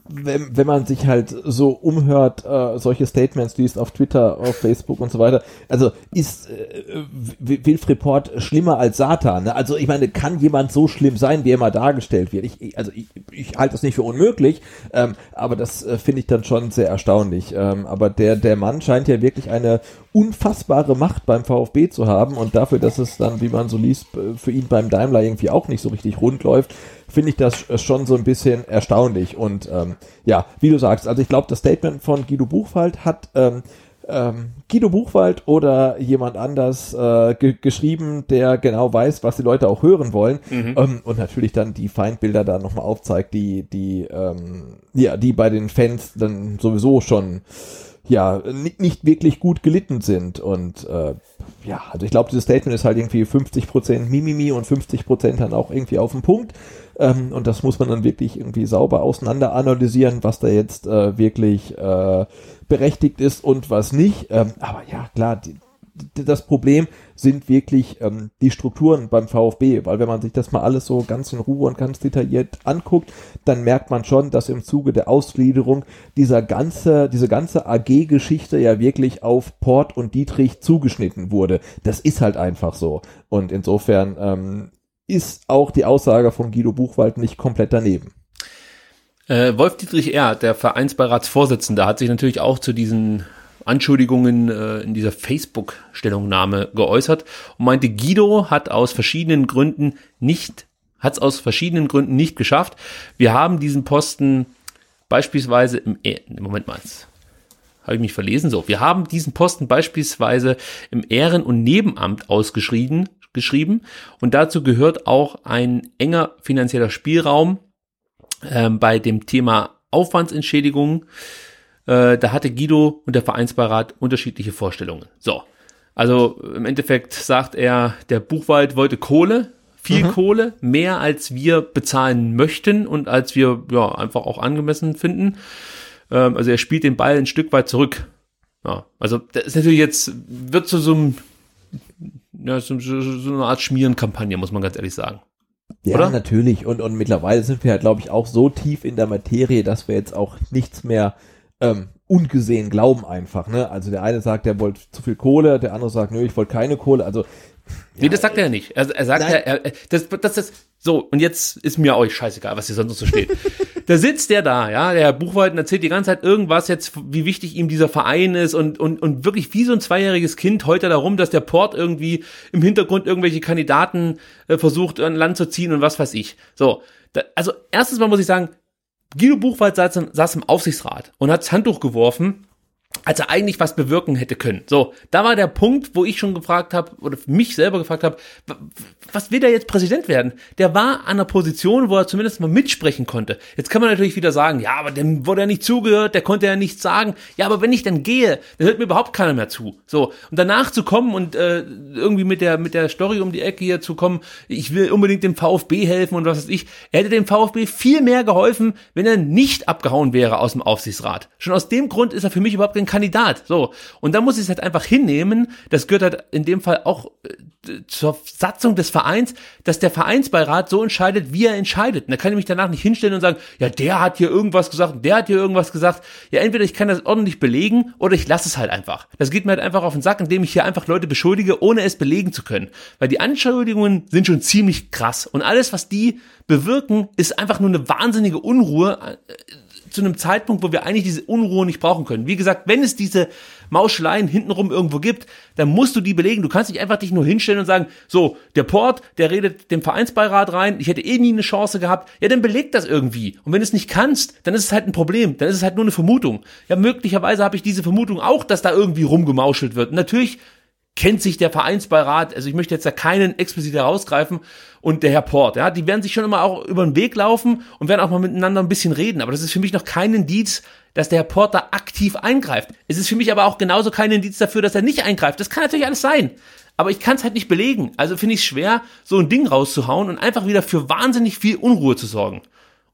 wenn, wenn man sich halt so umhört, äh, solche Statements liest auf Twitter, auf Facebook und so weiter, also ist äh, Wilfried Port schlimmer als Satan, ne? Also ich meine, kann jemand so schlimm sein, wie er mal dargestellt wird? Ich, ich also ich, ich halte das nicht für unmöglich, ähm, aber das äh, finde ich dann schon sehr erstaunlich. Ähm, aber der der Mann scheint ja wirklich eine unfassbare Macht beim VfB zu haben und dafür, dass es dann, wie man so liest, für ihn beim Daimler irgendwie auch nicht so richtig rund läuft, finde ich das schon so ein bisschen erstaunlich. Und ähm, ja, wie du sagst, also ich glaube, das Statement von Guido Buchwald hat ähm, ähm, Guido Buchwald oder jemand anders äh, ge geschrieben, der genau weiß, was die Leute auch hören wollen Mhm. ähm, und natürlich dann die Feindbilder da nochmal aufzeigt, die die ähm, ja die bei den Fans dann sowieso schon ja nicht, nicht wirklich gut gelitten sind und äh, ja also ich glaube dieses Statement ist halt irgendwie 50% Mimimi und 50% dann auch irgendwie auf den Punkt ähm, und das muss man dann wirklich irgendwie sauber auseinander analysieren, was da jetzt äh, wirklich äh, berechtigt ist und was nicht. Ähm, aber ja, klar, die, das Problem sind wirklich ähm, die Strukturen beim VfB, weil wenn man sich das mal alles so ganz in Ruhe und ganz detailliert anguckt, dann merkt man schon, dass im Zuge der Ausgliederung dieser ganze, diese ganze AG-Geschichte ja wirklich auf Port und Dietrich zugeschnitten wurde. Das ist halt einfach so. Und insofern ähm, ist auch die Aussage von Guido Buchwald nicht komplett daneben. Äh, Wolf Dietrich R., der Vereinsbeiratsvorsitzende, hat sich natürlich auch zu diesen Anschuldigungen äh, in dieser Facebook-Stellungnahme geäußert und meinte, Guido hat aus verschiedenen Gründen nicht, hat es aus verschiedenen Gründen nicht geschafft. Wir haben diesen Posten beispielsweise im, E- Moment mal, habe ich mich verlesen, so, wir haben diesen Posten beispielsweise im Ehren- und Nebenamt ausgeschrieben, geschrieben und dazu gehört auch ein enger finanzieller Spielraum, ähm, bei dem Thema Aufwandsentschädigung, äh, da hatte Guido und der Vereinsbeirat unterschiedliche Vorstellungen. So, also im Endeffekt sagt er, der Buchwald wollte Kohle, viel Mhm. Kohle, mehr als wir bezahlen möchten und als wir ja einfach auch angemessen finden. Ähm, also er spielt den Ball ein Stück weit zurück. Ja, also das ist natürlich jetzt, wird zu so einem, ja, so, eine Art Schmierenkampagne, muss man ganz ehrlich sagen. Ja, Oder? natürlich. Und, und mittlerweile sind wir ja, glaube ich, auch so tief in der Materie, dass wir jetzt auch nichts mehr ähm, ungesehen glauben einfach. Ne? Also der eine sagt, er wollte zu viel Kohle, der andere sagt, nö, ich wollte keine Kohle. Also Nee, das sagt er ja nicht. Er, er sagt ja, er, das, das, das, so, und jetzt ist mir euch scheißegal, was hier sonst so steht. da sitzt der da, ja, der Herr Buchwald erzählt die ganze Zeit irgendwas jetzt, wie wichtig ihm dieser Verein ist und, und, und wirklich wie so ein zweijähriges Kind heult er darum, dass der Port irgendwie im Hintergrund irgendwelche Kandidaten äh, versucht, an Land zu ziehen und was weiß ich. So, da, also erstens mal muss ich sagen, Guido Buchwald saß, im- Aufsichtsrat und hat das Handtuch geworfen, als er eigentlich was bewirken hätte können. So, da war der Punkt, wo ich schon gefragt habe, oder mich selber gefragt habe, was will der jetzt Präsident werden? Der war an einer Position, wo er zumindest mal mitsprechen konnte. Jetzt kann man natürlich wieder sagen, ja, aber dem wurde er nicht zugehört, der konnte ja nichts sagen. Ja, aber wenn ich dann gehe, dann hört mir überhaupt keiner mehr zu. So, und danach zu kommen und äh, irgendwie mit der, mit der Story um die Ecke hier zu kommen, ich will unbedingt dem VfB helfen und was weiß ich. Er hätte dem VfB viel mehr geholfen, wenn er nicht abgehauen wäre aus dem Aufsichtsrat. Schon aus dem Grund ist er für mich überhaupt kein Kandidat. So. Und da muss ich es halt einfach hinnehmen. Das gehört halt in dem Fall auch äh, zur Satzung des Vereins, dass der Vereinsbeirat so entscheidet, wie er entscheidet. Und da kann ich mich danach nicht hinstellen und sagen, ja, der hat hier irgendwas gesagt, der hat hier irgendwas gesagt. Ja, entweder ich kann das ordentlich belegen oder ich lasse es halt einfach. Das geht mir halt einfach auf den Sack, indem ich hier einfach Leute beschuldige, ohne es belegen zu können. Weil die Anschuldigungen sind schon ziemlich krass. Und alles, was die bewirken, ist einfach nur eine wahnsinnige Unruhe äh, zu einem Zeitpunkt, wo wir eigentlich diese Unruhe nicht brauchen können. Wie gesagt, wenn es diese Mauscheleien hintenrum irgendwo gibt, dann musst du die belegen. Du kannst nicht einfach dich nur hinstellen und sagen, so, der Port, der redet dem Vereinsbeirat rein, ich hätte eh nie eine Chance gehabt. Ja, dann beleg das irgendwie. Und wenn du es nicht kannst, dann ist es halt ein Problem. Dann ist es halt nur eine Vermutung. Ja, möglicherweise habe ich diese Vermutung auch, dass da irgendwie rumgemauschelt wird. Und natürlich kennt sich der Vereinsbeirat, also ich möchte jetzt da keinen explizit herausgreifen und der Herr Port, ja, die werden sich schon immer auch über den Weg laufen und werden auch mal miteinander ein bisschen reden, aber das ist für mich noch kein Indiz, dass der Herr Port da aktiv eingreift. Es ist für mich aber auch genauso kein Indiz dafür, dass er nicht eingreift. Das kann natürlich alles sein. Aber ich kann es halt nicht belegen. Also finde ich es schwer, so ein Ding rauszuhauen und einfach wieder für wahnsinnig viel Unruhe zu sorgen.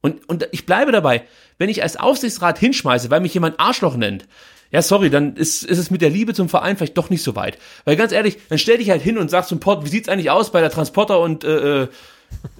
Und, und ich bleibe dabei, wenn ich als Aufsichtsrat hinschmeiße, weil mich jemand Arschloch nennt, ja, sorry, dann ist, ist es mit der Liebe zum Verein vielleicht doch nicht so weit. Weil ganz ehrlich, dann stell dich halt hin und sagst zum Port, wie sieht's eigentlich aus bei der Transporter und äh, äh,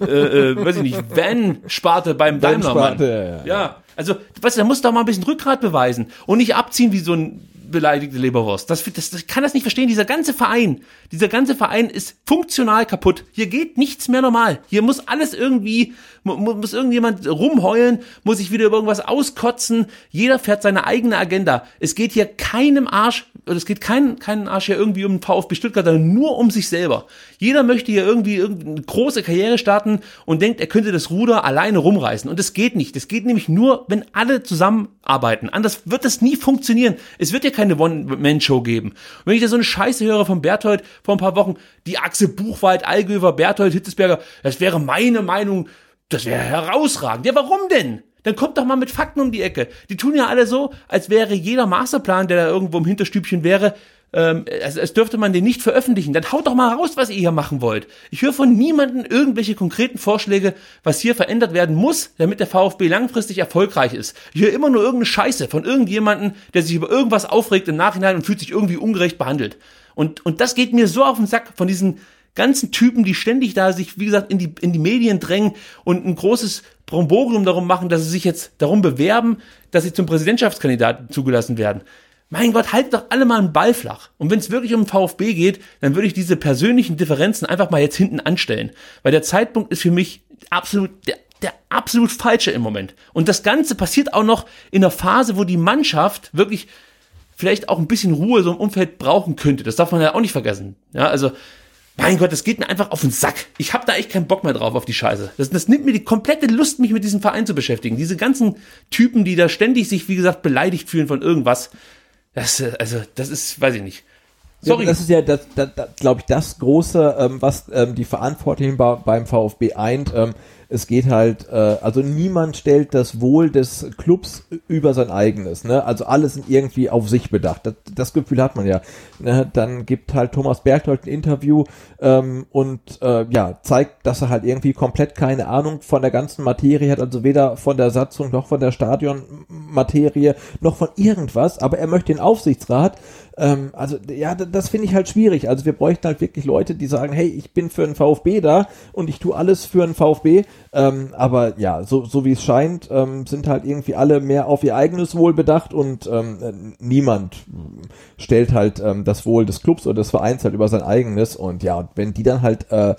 äh, äh, weiß ich nicht, Van-Sparte beim Daimler, Mann. Van-Sparte, ja, ja. Ja, also, weißt du, da musst du doch mal ein bisschen Rückgrat beweisen und nicht abziehen wie so ein beleidigte Leberwurst. Das, das, ich kann das nicht verstehen. Dieser ganze Verein, dieser ganze Verein ist funktional kaputt. Hier geht nichts mehr normal. Hier muss alles irgendwie, mu- muss irgendjemand rumheulen, muss sich wieder über irgendwas auskotzen. Jeder fährt seine eigene Agenda. Es geht hier keinem Arsch, oder es geht keinen, keinen Arsch hier irgendwie um den VfB Stuttgart, sondern nur um sich selber. Jeder möchte hier irgendwie irgendeine große Karriere starten und denkt, er könnte das Ruder alleine rumreißen. Und das geht nicht. Das geht nämlich nur, wenn alle zusammenarbeiten. Anders wird das nie funktionieren. Es wird ja keine One-Man-Show geben. Und wenn ich da so eine Scheiße höre von Berthold vor ein paar Wochen, die Achse Buchwald, Allgöwer, Berthold, Hitzesberger, das wäre meine Meinung, das wäre herausragend. Ja, warum denn? Dann kommt doch mal mit Fakten um die Ecke. Die tun ja alle so, als wäre jeder Masterplan, der da irgendwo im Hinterstübchen wäre, ähm, als, als dürfte man den nicht veröffentlichen. Dann haut doch mal raus, was ihr hier machen wollt. Ich höre von niemandem irgendwelche konkreten Vorschläge, was hier verändert werden muss, damit der VfB langfristig erfolgreich ist. Ich höre immer nur irgendeine Scheiße von irgendjemandem, der sich über irgendwas aufregt im Nachhinein und fühlt sich irgendwie ungerecht behandelt. Und, und das geht mir so auf den Sack von diesen ganzen Typen, die ständig da sich, wie gesagt, in die, in die Medien drängen und ein großes Bromborium darum machen, dass sie sich jetzt darum bewerben, dass sie zum Präsidentschaftskandidaten zugelassen werden. Mein Gott, haltet doch alle mal einen Ball flach. Und wenn es wirklich um VfB geht, dann würde ich diese persönlichen Differenzen einfach mal jetzt hinten anstellen. Weil der Zeitpunkt ist für mich absolut der, der absolut falsche im Moment. Und das Ganze passiert auch noch in einer Phase, wo die Mannschaft wirklich vielleicht auch ein bisschen Ruhe so im Umfeld brauchen könnte. Das darf man ja auch nicht vergessen. Ja, also mein Gott, das geht mir einfach auf den Sack. Ich habe da echt keinen Bock mehr drauf auf die Scheiße. Das, das nimmt mir die komplette Lust, mich mit diesem Verein zu beschäftigen. Diese ganzen Typen, die da ständig sich, wie gesagt, beleidigt fühlen von irgendwas. Das, äh, also, das ist, weiß ich nicht. Sorry. Ja, das ist ja, das, das, das glaube ich, das Große, ähm, was ähm, die Verantwortlichen bei, beim VfB eint. Ähm, es geht halt, äh, also niemand stellt das Wohl des Clubs über sein eigenes. Ne? Also alle sind irgendwie auf sich bedacht. Das, das Gefühl hat man ja. Ne? Dann gibt halt Thomas Berghold ein Interview ähm, und äh, ja zeigt, dass er halt irgendwie komplett keine Ahnung von der ganzen Materie hat. Also weder von der Satzung noch von der Stadionmaterie noch von irgendwas. Aber er möchte den Aufsichtsrat ähm, also ja, das finde ich halt schwierig. Also wir bräuchten halt wirklich Leute, die sagen, hey, ich bin für den VfB da und ich tue alles für den VfB. Ähm, aber ja, so, so wie es scheint, ähm, sind halt irgendwie alle mehr auf ihr eigenes Wohl bedacht und ähm, äh, niemand stellt halt ähm, das Wohl des Clubs oder des Vereins halt über sein eigenes. Und ja, wenn die dann halt äh,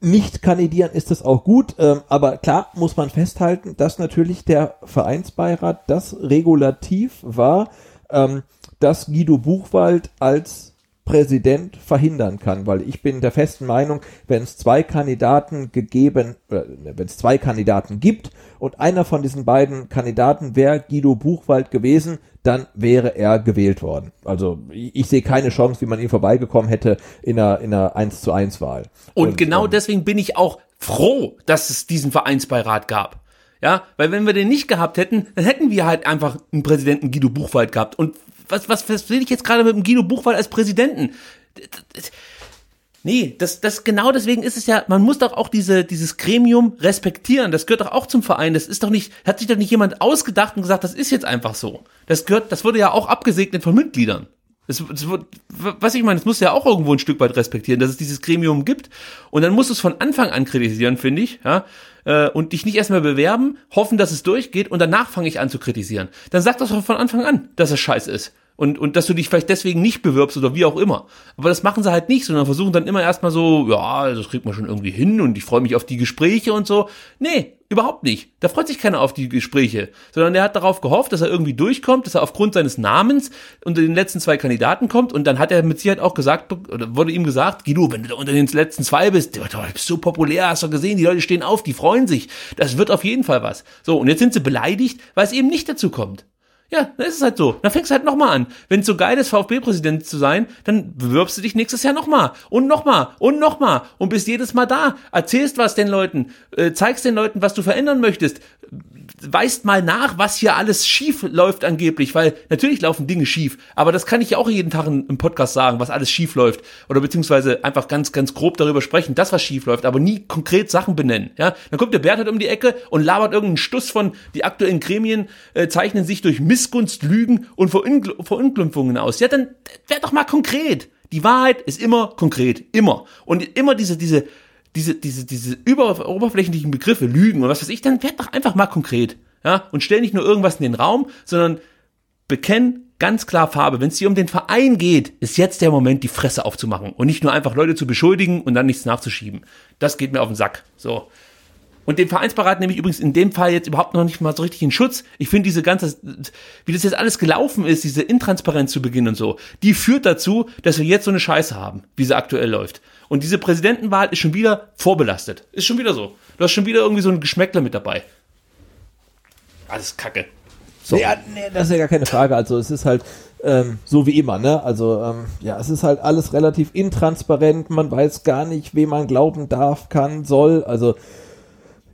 nicht kandidieren, ist das auch gut. Ähm, aber klar muss man festhalten, dass natürlich der Vereinsbeirat das Regulativ war, ähm, dass Guido Buchwald als Präsident verhindern kann, weil ich bin der festen Meinung, wenn es zwei Kandidaten gegeben, äh, wenn es zwei Kandidaten gibt und einer von diesen beiden Kandidaten wäre Guido Buchwald gewesen, dann wäre er gewählt worden. Also ich, ich sehe keine Chance, wie man ihn vorbeigekommen hätte in einer, in einer 1 zu 1 Wahl. Und, genau deswegen bin ich auch froh, dass es diesen Vereinsbeirat gab. Ja, weil wenn wir den nicht gehabt hätten, dann hätten wir halt einfach einen Präsidenten Guido Buchwald gehabt. Und was, was, was will ich jetzt gerade mit dem Guido Buchwald als Präsidenten? Nee, das, das genau deswegen ist es ja, man muss doch auch diese, dieses Gremium respektieren. Das gehört doch auch zum Verein. Das ist doch nicht, hat sich doch nicht jemand ausgedacht und gesagt, das ist jetzt einfach so. Das gehört, das wurde ja auch abgesegnet von Mitgliedern. Das wird, was ich meine, das muss ja auch irgendwo ein Stück weit respektieren, dass es dieses Gremium gibt. Und dann musst du es von Anfang an kritisieren, finde ich, ja. äh, Und dich nicht erstmal bewerben, hoffen, dass es durchgeht und danach fange ich an zu kritisieren. Dann sag das doch von Anfang an, dass es scheiße ist. Und, und dass du dich vielleicht deswegen nicht bewirbst oder wie auch immer. Aber das machen sie halt nicht, sondern versuchen dann immer erstmal so, ja, das kriegt man schon irgendwie hin und ich freue mich auf die Gespräche und so. Nee, überhaupt nicht. Da freut sich keiner auf die Gespräche, sondern der hat darauf gehofft, dass er irgendwie durchkommt, dass er aufgrund seines Namens unter den letzten zwei Kandidaten kommt und dann hat er mit Sicherheit auch gesagt, oder wurde ihm gesagt, Guido, wenn du da unter den letzten zwei bist, du bist so populär, hast du gesehen, die Leute stehen auf, die freuen sich. Das wird auf jeden Fall was. So, und jetzt sind sie beleidigt, weil es eben nicht dazu kommt. Ja, dann ist es halt so. Dann fängst du halt nochmal an. Wenn es so geil ist, VfB-Präsident zu sein, dann bewirbst du dich nächstes Jahr nochmal. Und nochmal. Und nochmal. Und bist jedes Mal da. Erzählst was den Leuten. Äh, zeigst den Leuten, was du verändern möchtest. Weist mal nach, was hier alles schief läuft angeblich. Weil natürlich laufen Dinge schief. Aber das kann ich ja auch jeden Tag im Podcast sagen, was alles schief läuft. Oder beziehungsweise einfach ganz, ganz grob darüber sprechen, das was schief läuft. Aber nie konkret Sachen benennen. Ja, Dann kommt der Bert halt um die Ecke und labert irgendeinen Stuss von, die aktuellen Gremien äh, zeichnen sich durch Missgunst, Lügen und Verungl Verunglimpfungen aus. Ja, dann wär doch mal konkret. Die Wahrheit ist immer konkret. Immer. Und immer diese, diese, diese, diese, diese über, oberflächlichen Begriffe, Lügen und was weiß ich, dann werd doch einfach mal konkret. Ja, und stell nicht nur irgendwas in den Raum, sondern bekenn ganz klar Farbe. Wenn es hier um den Verein geht, ist jetzt der Moment, die Fresse aufzumachen und nicht nur einfach Leute zu beschuldigen und dann nichts nachzuschieben. Das geht mir auf den Sack. So. Und dem Vereinsbeirat nehme ich übrigens in dem Fall jetzt überhaupt noch nicht mal so richtig in Schutz. Ich finde diese ganze, wie das jetzt alles gelaufen ist, diese Intransparenz zu Beginn und so, die führt dazu, dass wir jetzt so eine Scheiße haben, wie sie aktuell läuft. Und diese Präsidentenwahl ist schon wieder vorbelastet. Ist schon wieder so. Du hast schon wieder irgendwie so ein Geschmäckler mit dabei. Alles Kacke. So. Ja, nee, das ist ja gar keine Frage. Also es ist halt ähm, so wie immer, ne? Also ähm, ja, es ist halt alles relativ intransparent. Man weiß gar nicht, wem man glauben darf, kann, soll. Also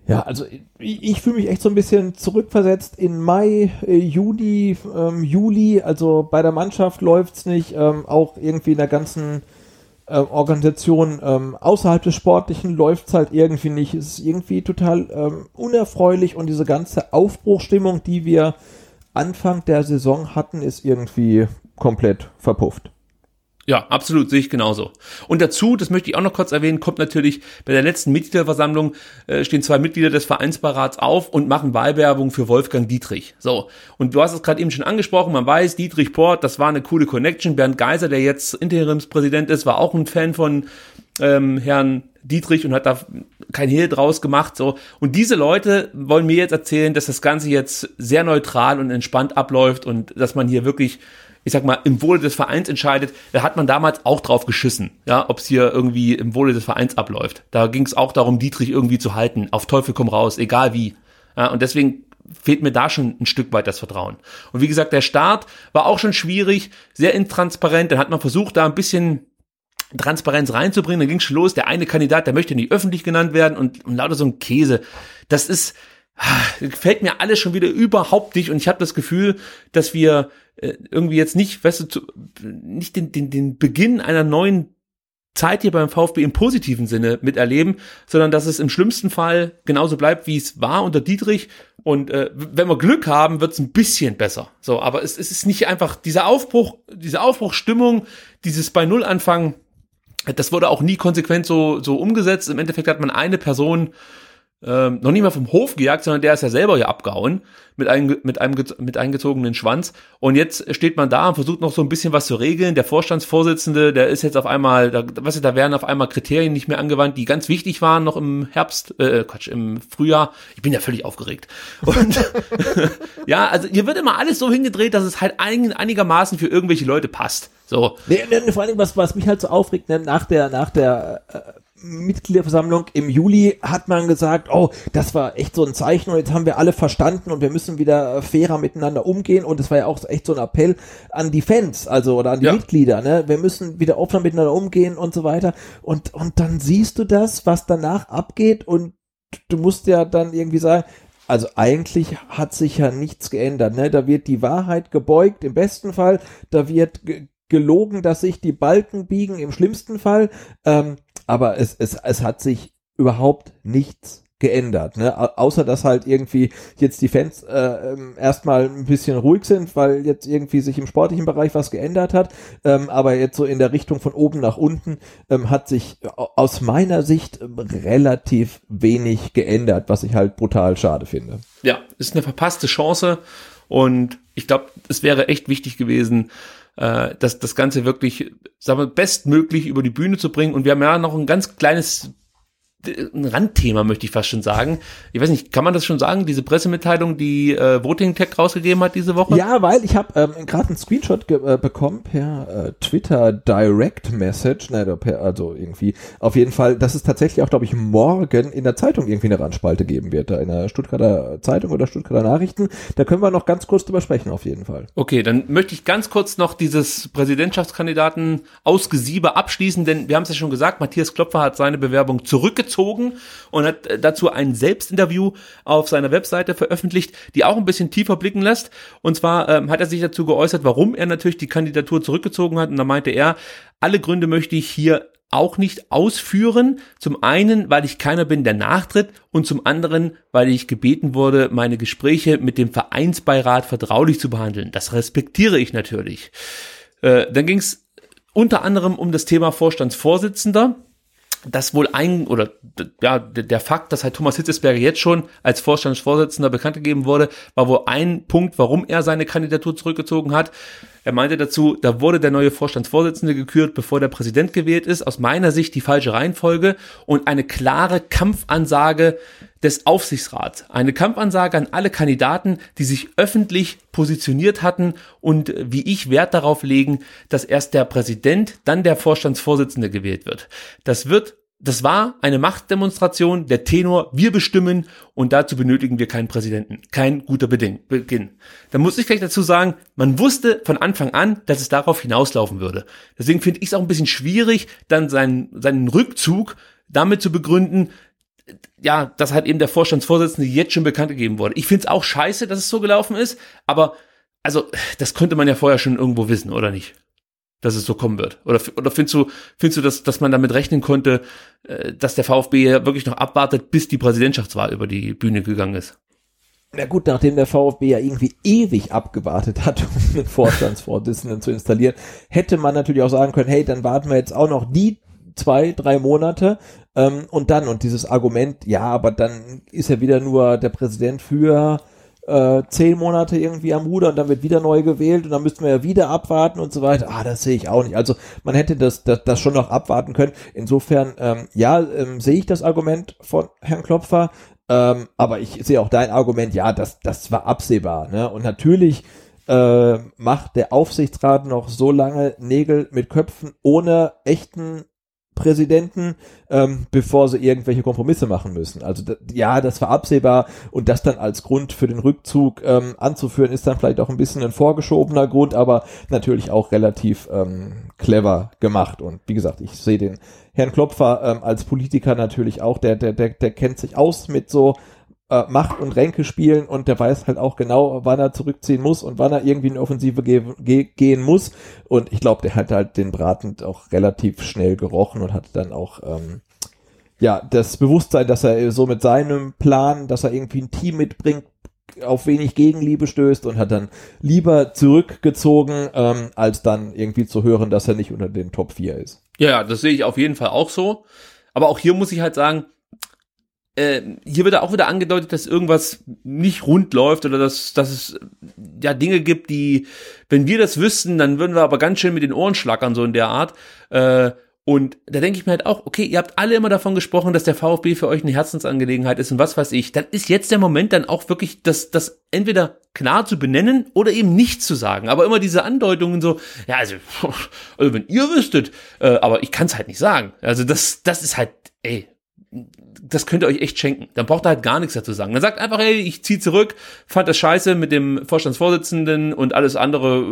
ja, also ich, ich fühle mich echt so ein bisschen zurückversetzt in Mai, äh, Juni, ähm, Juli. Also bei der Mannschaft läuft's nicht. Ähm, auch irgendwie in der ganzen äh, Organisation ähm, außerhalb des Sportlichen läuft's halt irgendwie nicht. Es ist irgendwie total ähm, unerfreulich und diese ganze Aufbruchstimmung, die wir Anfang der Saison hatten, ist irgendwie komplett verpufft. Ja, absolut, sehe ich genauso. Und dazu, das möchte ich auch noch kurz erwähnen, kommt natürlich bei der letzten Mitgliederversammlung äh, stehen zwei Mitglieder des Vereinsbeirats auf und machen Wahlwerbung für Wolfgang Dietrich. So, und du hast es gerade eben schon angesprochen, man weiß, Dietrich Port, das war eine coole Connection. Bernd Geiser, der jetzt Interimspräsident ist, war auch ein Fan von ähm, Herrn Dietrich und hat da kein Hehl draus gemacht. So. Und diese Leute wollen mir jetzt erzählen, dass das Ganze jetzt sehr neutral und entspannt abläuft und dass man hier wirklich ich sag mal, im Wohle des Vereins entscheidet, da hat man damals auch drauf geschissen, ja, ob es hier irgendwie im Wohle des Vereins abläuft. Da ging es auch darum, Dietrich irgendwie zu halten, auf Teufel komm raus, egal wie. Ja, und deswegen fehlt mir da schon ein Stück weit das Vertrauen. Und wie gesagt, der Start war auch schon schwierig, sehr intransparent, dann hat man versucht, da ein bisschen Transparenz reinzubringen, dann ging schon los, der eine Kandidat, der möchte nicht öffentlich genannt werden und, und lauter so ein Käse. Das ist, gefällt mir alles schon wieder überhaupt nicht und ich habe das Gefühl, dass wir äh, irgendwie jetzt nicht, weißt du, zu, nicht den, den, den Beginn einer neuen Zeit hier beim VfB im positiven Sinne miterleben, sondern dass es im schlimmsten Fall genauso bleibt, wie es war unter Dietrich. Und äh, wenn wir Glück haben, wird es ein bisschen besser. So, aber es, es ist nicht einfach dieser Aufbruch, diese Aufbruchstimmung, dieses bei Null anfangen. Das wurde auch nie konsequent so so umgesetzt. Im Endeffekt hat man eine Person ähm, noch nicht mal vom Hof gejagt, sondern der ist ja selber ja abgehauen mit einem, mit einem mit eingezogenen Schwanz. Und jetzt steht man da und versucht noch so ein bisschen was zu regeln. Der Vorstandsvorsitzende, der ist jetzt auf einmal, da, was ist, da werden auf einmal Kriterien nicht mehr angewandt, die ganz wichtig waren noch im Herbst, äh, Quatsch, im Frühjahr. Ich bin ja völlig aufgeregt. Und ja, also hier wird immer alles so hingedreht, dass es halt ein, einigermaßen für irgendwelche Leute passt. So. Nee, nee, vor allem, was, was mich halt so aufregt, ne, nach der, nach der äh, Mitgliederversammlung im Juli hat man gesagt, oh, das war echt so ein Zeichen und jetzt haben wir alle verstanden und wir müssen wieder fairer miteinander umgehen und es war ja auch echt so ein Appell an die Fans, also oder an die ja. Mitglieder, ne? Wir müssen wieder offener miteinander umgehen und so weiter und und dann siehst du das, was danach abgeht und du musst ja dann irgendwie sagen, also eigentlich hat sich ja nichts geändert, ne? Da wird die Wahrheit gebeugt im besten Fall, da wird gelogen, dass sich die Balken biegen im schlimmsten Fall. Ähm, aber es, es, es hat sich überhaupt nichts geändert, ne? Außer dass halt irgendwie jetzt die Fans äh, ähm, erstmal ein bisschen ruhig sind, weil jetzt irgendwie sich im sportlichen Bereich was geändert hat. Ähm, aber jetzt so in der Richtung von oben nach unten ähm, hat sich aus meiner Sicht relativ wenig geändert, was ich halt brutal schade finde. Ja, ist eine verpasste Chance und ich glaube, es wäre echt wichtig gewesen, äh, das, das Ganze wirklich, sagen wir, bestmöglich über die Bühne zu bringen. Und wir haben ja noch ein ganz kleines ein Randthema, möchte ich fast schon sagen. Ich weiß nicht, kann man das schon sagen, diese Pressemitteilung, die äh, Voting Tech rausgegeben hat diese Woche? Ja, weil ich habe ähm, gerade einen Screenshot äh, bekommen per äh, Twitter Direct Message, ne, per, also irgendwie, auf jeden Fall, dass es tatsächlich auch, glaube ich, morgen in der Zeitung irgendwie eine Randspalte geben wird, da in der Stuttgarter Zeitung oder Stuttgarter Nachrichten. Da können wir noch ganz kurz drüber sprechen, auf jeden Fall. Okay, dann möchte ich ganz kurz noch dieses Präsidentschaftskandidaten Ausgesiebe abschließen, denn wir haben es ja schon gesagt, Matthias Klopfer hat seine Bewerbung zurückgezogen gezogen und hat äh, dazu ein Selbstinterview auf seiner Webseite veröffentlicht, die auch ein bisschen tiefer blicken lässt. Und zwar ähm, hat er sich dazu geäußert, warum er natürlich die Kandidatur zurückgezogen hat. Und da meinte er, alle Gründe möchte ich hier auch nicht ausführen. Zum einen, weil ich keiner bin, der nachtritt und zum anderen, weil ich gebeten wurde, meine Gespräche mit dem Vereinsbeirat vertraulich zu behandeln. Das respektiere ich natürlich. Äh, dann ging es unter anderem um das Thema Vorstandsvorsitzender dass wohl ein, oder ja, der Fakt, dass halt Thomas Hitzesberger jetzt schon als Vorstandsvorsitzender bekannt gegeben wurde, war wohl ein Punkt, warum er seine Kandidatur zurückgezogen hat. Er meinte dazu, da wurde der neue Vorstandsvorsitzende gekürt, bevor der Präsident gewählt ist. Aus meiner Sicht die falsche Reihenfolge und eine klare Kampfansage des Aufsichtsrats. Eine Kampfansage an alle Kandidaten, die sich öffentlich positioniert hatten und wie ich Wert darauf legen, dass erst der Präsident, dann der Vorstandsvorsitzende gewählt wird. Das wird das war eine Machtdemonstration, der Tenor, wir bestimmen und dazu benötigen wir keinen Präsidenten. Kein guter Beginn. Da muss ich gleich dazu sagen, man wusste von Anfang an, dass es darauf hinauslaufen würde. Deswegen finde ich es auch ein bisschen schwierig, dann seinen, seinen Rückzug damit zu begründen, ja, dass halt eben der Vorstandsvorsitzende jetzt schon bekannt gegeben wurde. Ich finde es auch scheiße, dass es so gelaufen ist, aber also das könnte man ja vorher schon irgendwo wissen, oder nicht? Dass es so kommen wird? Oder, oder findest du, findest du, dass, dass man damit rechnen konnte, äh, dass der VfB ja wirklich noch abwartet, bis die Präsidentschaftswahl über die Bühne gegangen ist? Na gut, nachdem der VfB ja irgendwie ewig abgewartet hat, um den Vorstandsvorsitzenden zu installieren, hätte man natürlich auch sagen können, hey, dann warten wir jetzt auch noch die zwei, drei Monate ähm, und dann, und dieses Argument, ja, aber dann ist ja wieder nur der Präsident für äh, zehn Monate irgendwie am Ruder und dann wird wieder neu gewählt und dann müssten wir ja wieder abwarten und so weiter. Ah, das sehe ich auch nicht. Also man hätte das, das, das schon noch abwarten können. Insofern, ähm, ja, ähm, sehe ich das Argument von Herrn Klopfer, ähm, aber ich sehe auch dein Argument, ja, das, das war absehbar. Ne? Und natürlich äh, macht der Aufsichtsrat noch so lange Nägel mit Köpfen ohne echten Präsidenten, ähm, bevor sie irgendwelche Kompromisse machen müssen. Also ja, das war absehbar und das dann als Grund für den Rückzug ähm, anzuführen, ist dann vielleicht auch ein bisschen ein vorgeschobener Grund, aber natürlich auch relativ ähm, clever gemacht. Und wie gesagt, ich sehe den Herrn Klopfer ähm, als Politiker natürlich auch, der, der, der, der kennt sich aus mit so äh, Macht und Ränke spielen und der weiß halt auch genau, wann er zurückziehen muss und wann er irgendwie in die Offensive ge ge gehen muss. Und ich glaube, der hat halt den Braten auch relativ schnell gerochen und hat dann auch ähm, ja das Bewusstsein, dass er so mit seinem Plan, dass er irgendwie ein Team mitbringt, auf wenig Gegenliebe stößt und hat dann lieber zurückgezogen, ähm, als dann irgendwie zu hören, dass er nicht unter den Top 4 ist. Ja, das sehe ich auf jeden Fall auch so. Aber auch hier muss ich halt sagen, äh, hier wird auch wieder angedeutet, dass irgendwas nicht rund läuft oder dass, dass es ja Dinge gibt, die, wenn wir das wüssten, dann würden wir aber ganz schön mit den Ohren schlackern, so in der Art. Äh, und da denke ich mir halt auch, okay, ihr habt alle immer davon gesprochen, dass der VfB für euch eine Herzensangelegenheit ist und was weiß ich. Dann ist jetzt der Moment dann auch wirklich, das, das entweder klar zu benennen oder eben nicht zu sagen. Aber immer diese Andeutungen so, ja, also, also wenn ihr wüsstet, äh, aber ich kann es halt nicht sagen. Also das, das ist halt, ey, das könnt ihr euch echt schenken. Dann braucht ihr halt gar nichts dazu sagen. Dann sagt einfach, hey, ich zieh zurück, fand das scheiße mit dem Vorstandsvorsitzenden und alles andere,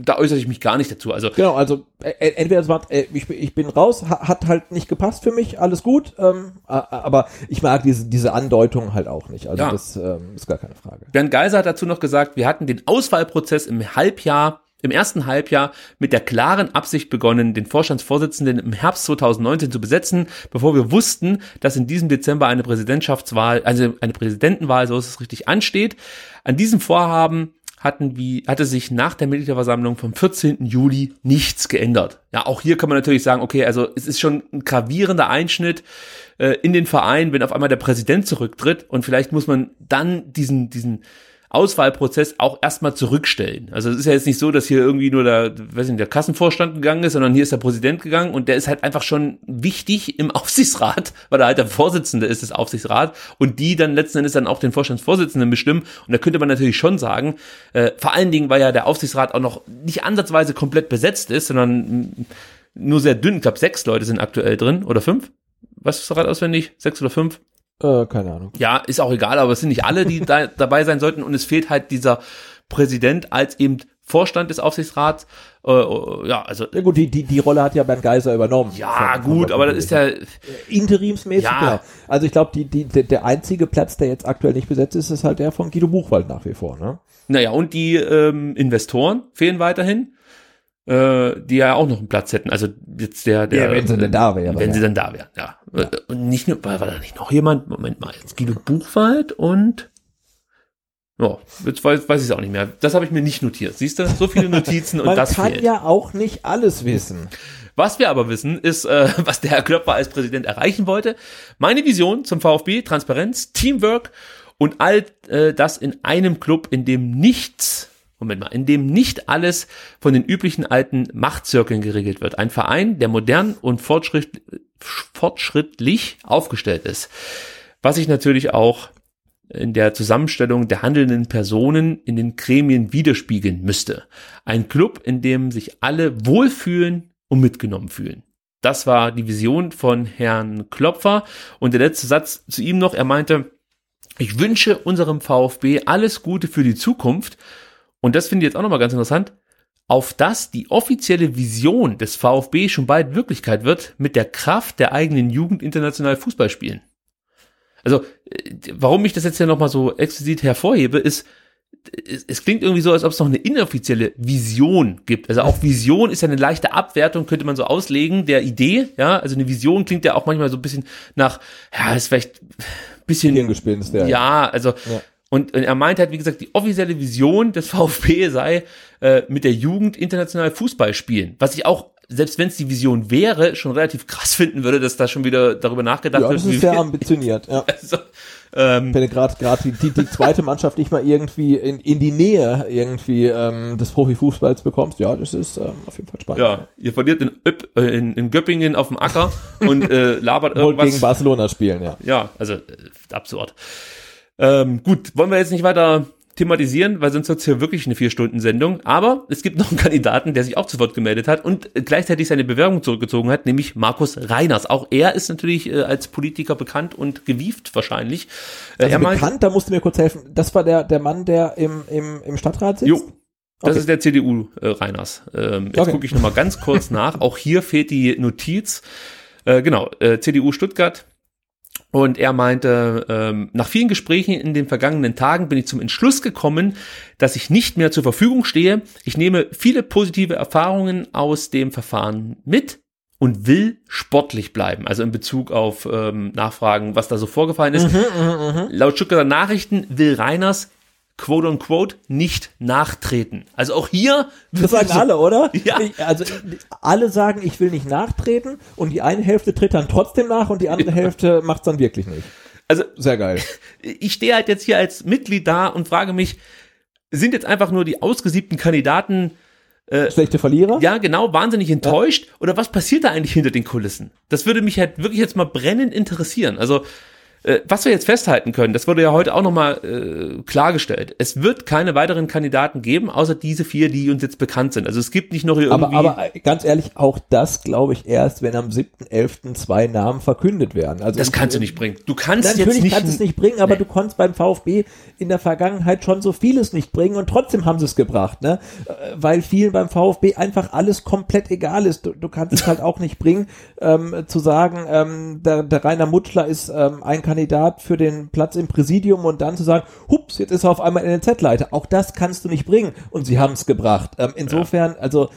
da äußere ich mich gar nicht dazu. Also genau, also äh, äh entweder es war, äh, ich, ich bin raus, hat halt nicht gepasst für mich, alles gut, ähm, aber ich mag diese, diese Andeutung halt auch nicht. Also ja. das ähm, ist gar keine Frage. Bernd Geiser hat dazu noch gesagt, wir hatten den Auswahlprozess im Halbjahr im ersten Halbjahr mit der klaren Absicht begonnen, den Vorstandsvorsitzenden im Herbst 2019 zu besetzen, bevor wir wussten, dass in diesem Dezember eine Präsidentschaftswahl, also eine Präsidentenwahl, so ist es richtig, ansteht. An diesem Vorhaben hatten wie, hatte sich nach der Mitgliederversammlung vom 14. Juli nichts geändert. Ja, auch hier kann man natürlich sagen, okay, also es ist schon ein gravierender Einschnitt äh, in den Verein, wenn auf einmal der Präsident zurücktritt und vielleicht muss man dann diesen, diesen Auswahlprozess auch erstmal zurückstellen. Also es ist ja jetzt nicht so, dass hier irgendwie nur der, weiß nicht, der Kassenvorstand gegangen ist, sondern hier ist der Präsident gegangen und der ist halt einfach schon wichtig im Aufsichtsrat, weil er halt der Vorsitzende ist des Aufsichtsrats und die dann letzten Endes dann auch den Vorstandsvorsitzenden bestimmen. Und da könnte man natürlich schon sagen, äh, vor allen Dingen, weil ja der Aufsichtsrat auch noch nicht ansatzweise komplett besetzt ist, sondern nur sehr dünn. Ich glaube, sechs Leute sind aktuell drin oder fünf. Was ist gerade auswendig? Sechs oder fünf? Äh, keine Ahnung. Ja, ist auch egal, aber es sind nicht alle, die da dabei sein sollten und es fehlt halt dieser Präsident als eben Vorstand des Aufsichtsrats. Äh, äh, ja, also. Ja gut, die, die, die Rolle hat ja Bernd Geiser übernommen. Ja, von, gut, von aber das ist ja. Interimsmäßig, ja. Genau. Also ich glaube, die, die, der einzige Platz, der jetzt aktuell nicht besetzt ist, ist halt der von Guido Buchwald nach wie vor, ne? Naja, und die ähm, Investoren fehlen weiterhin äh, die ja auch noch einen Platz hätten. Also jetzt der, der ja, wenn sie denn da wären. Wenn ja. sie denn da wären, ja. ja. Und nicht nur, war, war da nicht noch jemand? Moment mal, jetzt Guido Buchwald und ja, jetzt weiß, weiß ich es auch nicht mehr. Das habe ich mir nicht notiert. Siehst du, so viele Notizen und das Man kann ja auch nicht alles wissen. Was wir aber wissen, ist, äh, was der Herr Klöpper als Präsident erreichen wollte. Meine Vision zum VfB, Transparenz, Teamwork und all äh, das in einem Club, in dem nichts Moment mal, in dem nicht alles von den üblichen alten Machtzirkeln geregelt wird. Ein Verein, der modern und fortschritt, fortschrittlich aufgestellt ist. Was sich natürlich auch in der Zusammenstellung der handelnden Personen in den Gremien widerspiegeln müsste. Ein Club, in dem sich alle wohlfühlen und mitgenommen fühlen. Das war die Vision von Herrn Klopfer. Und der letzte Satz zu ihm noch, er meinte, ich wünsche unserem VfB alles Gute für die Zukunft. Und das finde ich jetzt auch nochmal ganz interessant. Auf dass die offizielle Vision des VfB schon bald Wirklichkeit wird, mit der Kraft der eigenen Jugend international Fußball spielen. Also, äh, warum ich das jetzt ja nochmal so explizit hervorhebe, ist, es, es klingt irgendwie so, als ob es noch eine inoffizielle Vision gibt. Also auch Vision ist ja eine leichte Abwertung, könnte man so auslegen, der Idee. Ja, also eine Vision klingt ja auch manchmal so ein bisschen nach, ja, ist vielleicht ein bisschen. Hirngespinst, ja. Ja, also. Ja. Und, und er meint halt, wie gesagt, die offizielle Vision des VfB sei, äh, mit der Jugend international Fußball spielen. Was ich auch, selbst wenn es die Vision wäre, schon relativ krass finden würde, dass da schon wieder darüber nachgedacht Ja, wird. das ist sehr ambitioniert, ja. Also, ähm, Wenn du gerade gerade die, die, zweite Mannschaft nicht mal irgendwie in, in die Nähe irgendwie ähm, des Profifußballs bekommst, ja, das ist ähm, auf jeden Fall spannend. Ja, ihr verliert in, Öpp, äh, in, in Göppingen auf dem Acker und äh, labert Wollt irgendwas. gegen Barcelona spielen, ja. Ja, also äh, absurd. Ähm, gut, wollen wir jetzt nicht weiter thematisieren, weil sonst wird's hier wirklich eine Vier-Stunden-Sendung. Aber es gibt noch einen Kandidaten, der sich auch zu Wort gemeldet hat und gleichzeitig seine Bewerbung zurückgezogen hat, nämlich Markus Reiners. Auch er ist natürlich äh, als Politiker bekannt und gewieft wahrscheinlich. Äh, Also er meint- bekannt, da musst du mir kurz helfen. Das war der, der Mann, der im, im, im Stadtrat sitzt? Jo. Das Okay. ist der CDU äh, Reiners. Ähm, jetzt Okay. gucke ich noch mal ganz kurz nach. Auch hier fehlt die Notiz. Äh, genau, äh, CDU Stuttgart. Und er meinte, ähm, nach vielen Gesprächen in den vergangenen Tagen bin ich zum Entschluss gekommen, dass ich nicht mehr zur Verfügung stehe. Ich nehme viele positive Erfahrungen aus dem Verfahren mit und will sportlich bleiben. Also in Bezug auf ähm, Nachfragen, was da so vorgefallen ist. Mhm, mhm, mhm. Laut Stuttgarter Nachrichten will Reiners quote unquote nicht nachtreten. Also auch hier Das sagen alle, oder? Ja. Ich, also alle sagen, ich will nicht nachtreten und die eine Hälfte tritt dann trotzdem nach und die andere Hälfte macht's dann wirklich nicht. Also sehr geil. ich stehe halt jetzt hier als Mitglied da und frage mich, sind jetzt einfach nur die ausgesiebten Kandidaten äh, schlechte Verlierer? Ja, genau, wahnsinnig enttäuscht oder was passiert da eigentlich hinter den Kulissen? Das würde mich halt wirklich jetzt mal brennend interessieren. Also äh, was wir jetzt festhalten können, das wurde ja heute auch nochmal äh, klargestellt. Es wird keine weiteren Kandidaten geben, außer diese vier, die uns jetzt bekannt sind. Also es gibt nicht noch irgendwie. Aber, aber äh, ganz ehrlich, auch das glaube ich erst, wenn am 7.11. zwei Namen verkündet werden. Also das kannst du nicht bringen. Du kannst Natürlich jetzt nicht. kannst du es nicht bringen, aber du konntest beim VfB in der Vergangenheit schon so vieles nicht bringen und trotzdem haben sie es gebracht, ne? Äh, Weil vielen beim VfB einfach alles komplett egal ist. Du, du kannst es halt auch nicht bringen, ähm, zu sagen, ähm, der, der Rainer Mutschler ist ähm, ein Kandidat für den Platz im Präsidium und dann zu sagen, hups, jetzt ist er auf einmal NLZ-Leiter. Auch das kannst du nicht bringen. Und sie haben es gebracht. Ähm, insofern, also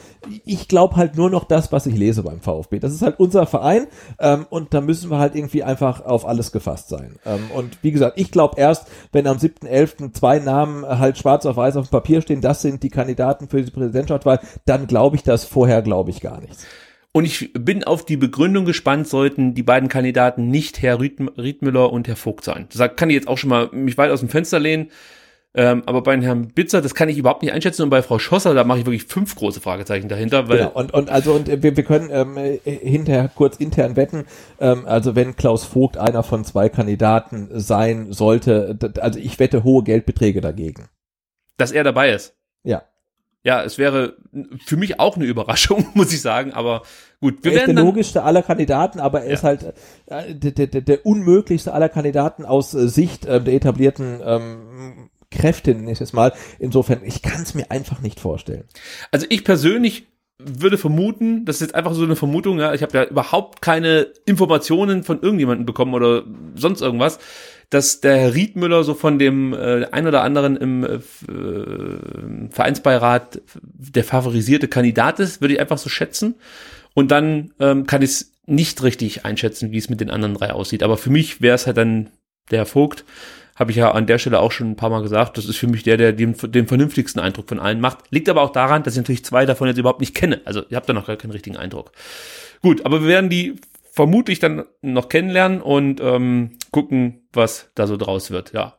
ich glaube halt nur noch das, was ich lese beim VfB. Das ist halt unser Verein ähm, und da müssen wir halt irgendwie einfach auf alles gefasst sein. Ähm, und wie gesagt, ich glaube erst, wenn am 7.11. zwei Namen halt schwarz auf weiß auf dem Papier stehen, das sind die Kandidaten für die Präsidentschaftswahl, dann glaube ich das, vorher glaube ich gar nichts. Und ich bin auf die Begründung gespannt, sollten die beiden Kandidaten nicht Herr Ried, Riedmüller und Herr Vogt sein. Das kann ich jetzt auch schon mal mich weit aus dem Fenster lehnen. Ähm, aber bei Herrn Bitzer, das kann ich überhaupt nicht einschätzen. Und bei Frau Schosser, da mache ich wirklich fünf große Fragezeichen dahinter. Weil Genau, und, und also und wir, wir können ähm, äh, hinterher kurz intern wetten, ähm, also wenn Klaus Vogt einer von zwei Kandidaten sein sollte, also ich wette hohe Geldbeträge dagegen. dass er dabei ist. Ja. Ja, es wäre für mich auch eine Überraschung, muss ich sagen. Aber gut, wir er ist werden der logischste aller Kandidaten, aber er ist halt äh, der, der, der, unmöglichste aller Kandidaten aus äh, Sicht äh, der etablierten ähm, Kräfte, nenne ich es jetzt mal. Insofern, ich kann es mir einfach nicht vorstellen. Also ich persönlich würde vermuten, das ist jetzt einfach so eine Vermutung, ja, ich habe ja überhaupt keine Informationen von irgendjemandem bekommen oder sonst irgendwas, dass der Herr Riedmüller so von dem äh, ein oder anderen im äh, äh, Vereinsbeirat der favorisierte Kandidat ist, würde ich einfach so schätzen. Und dann ähm, kann ich es nicht richtig einschätzen, wie es mit den anderen drei aussieht. Aber für mich wäre es halt dann der Herr Vogt, habe ich ja an der Stelle auch schon ein paar Mal gesagt. Das ist für mich der, der den, den vernünftigsten Eindruck von allen macht. Liegt aber auch daran, dass ich natürlich zwei davon jetzt überhaupt nicht kenne. Also ihr habt da noch gar keinen richtigen Eindruck. Gut, aber wir werden die vermutlich dann noch kennenlernen und ähm, gucken, was da so draus wird. Ja.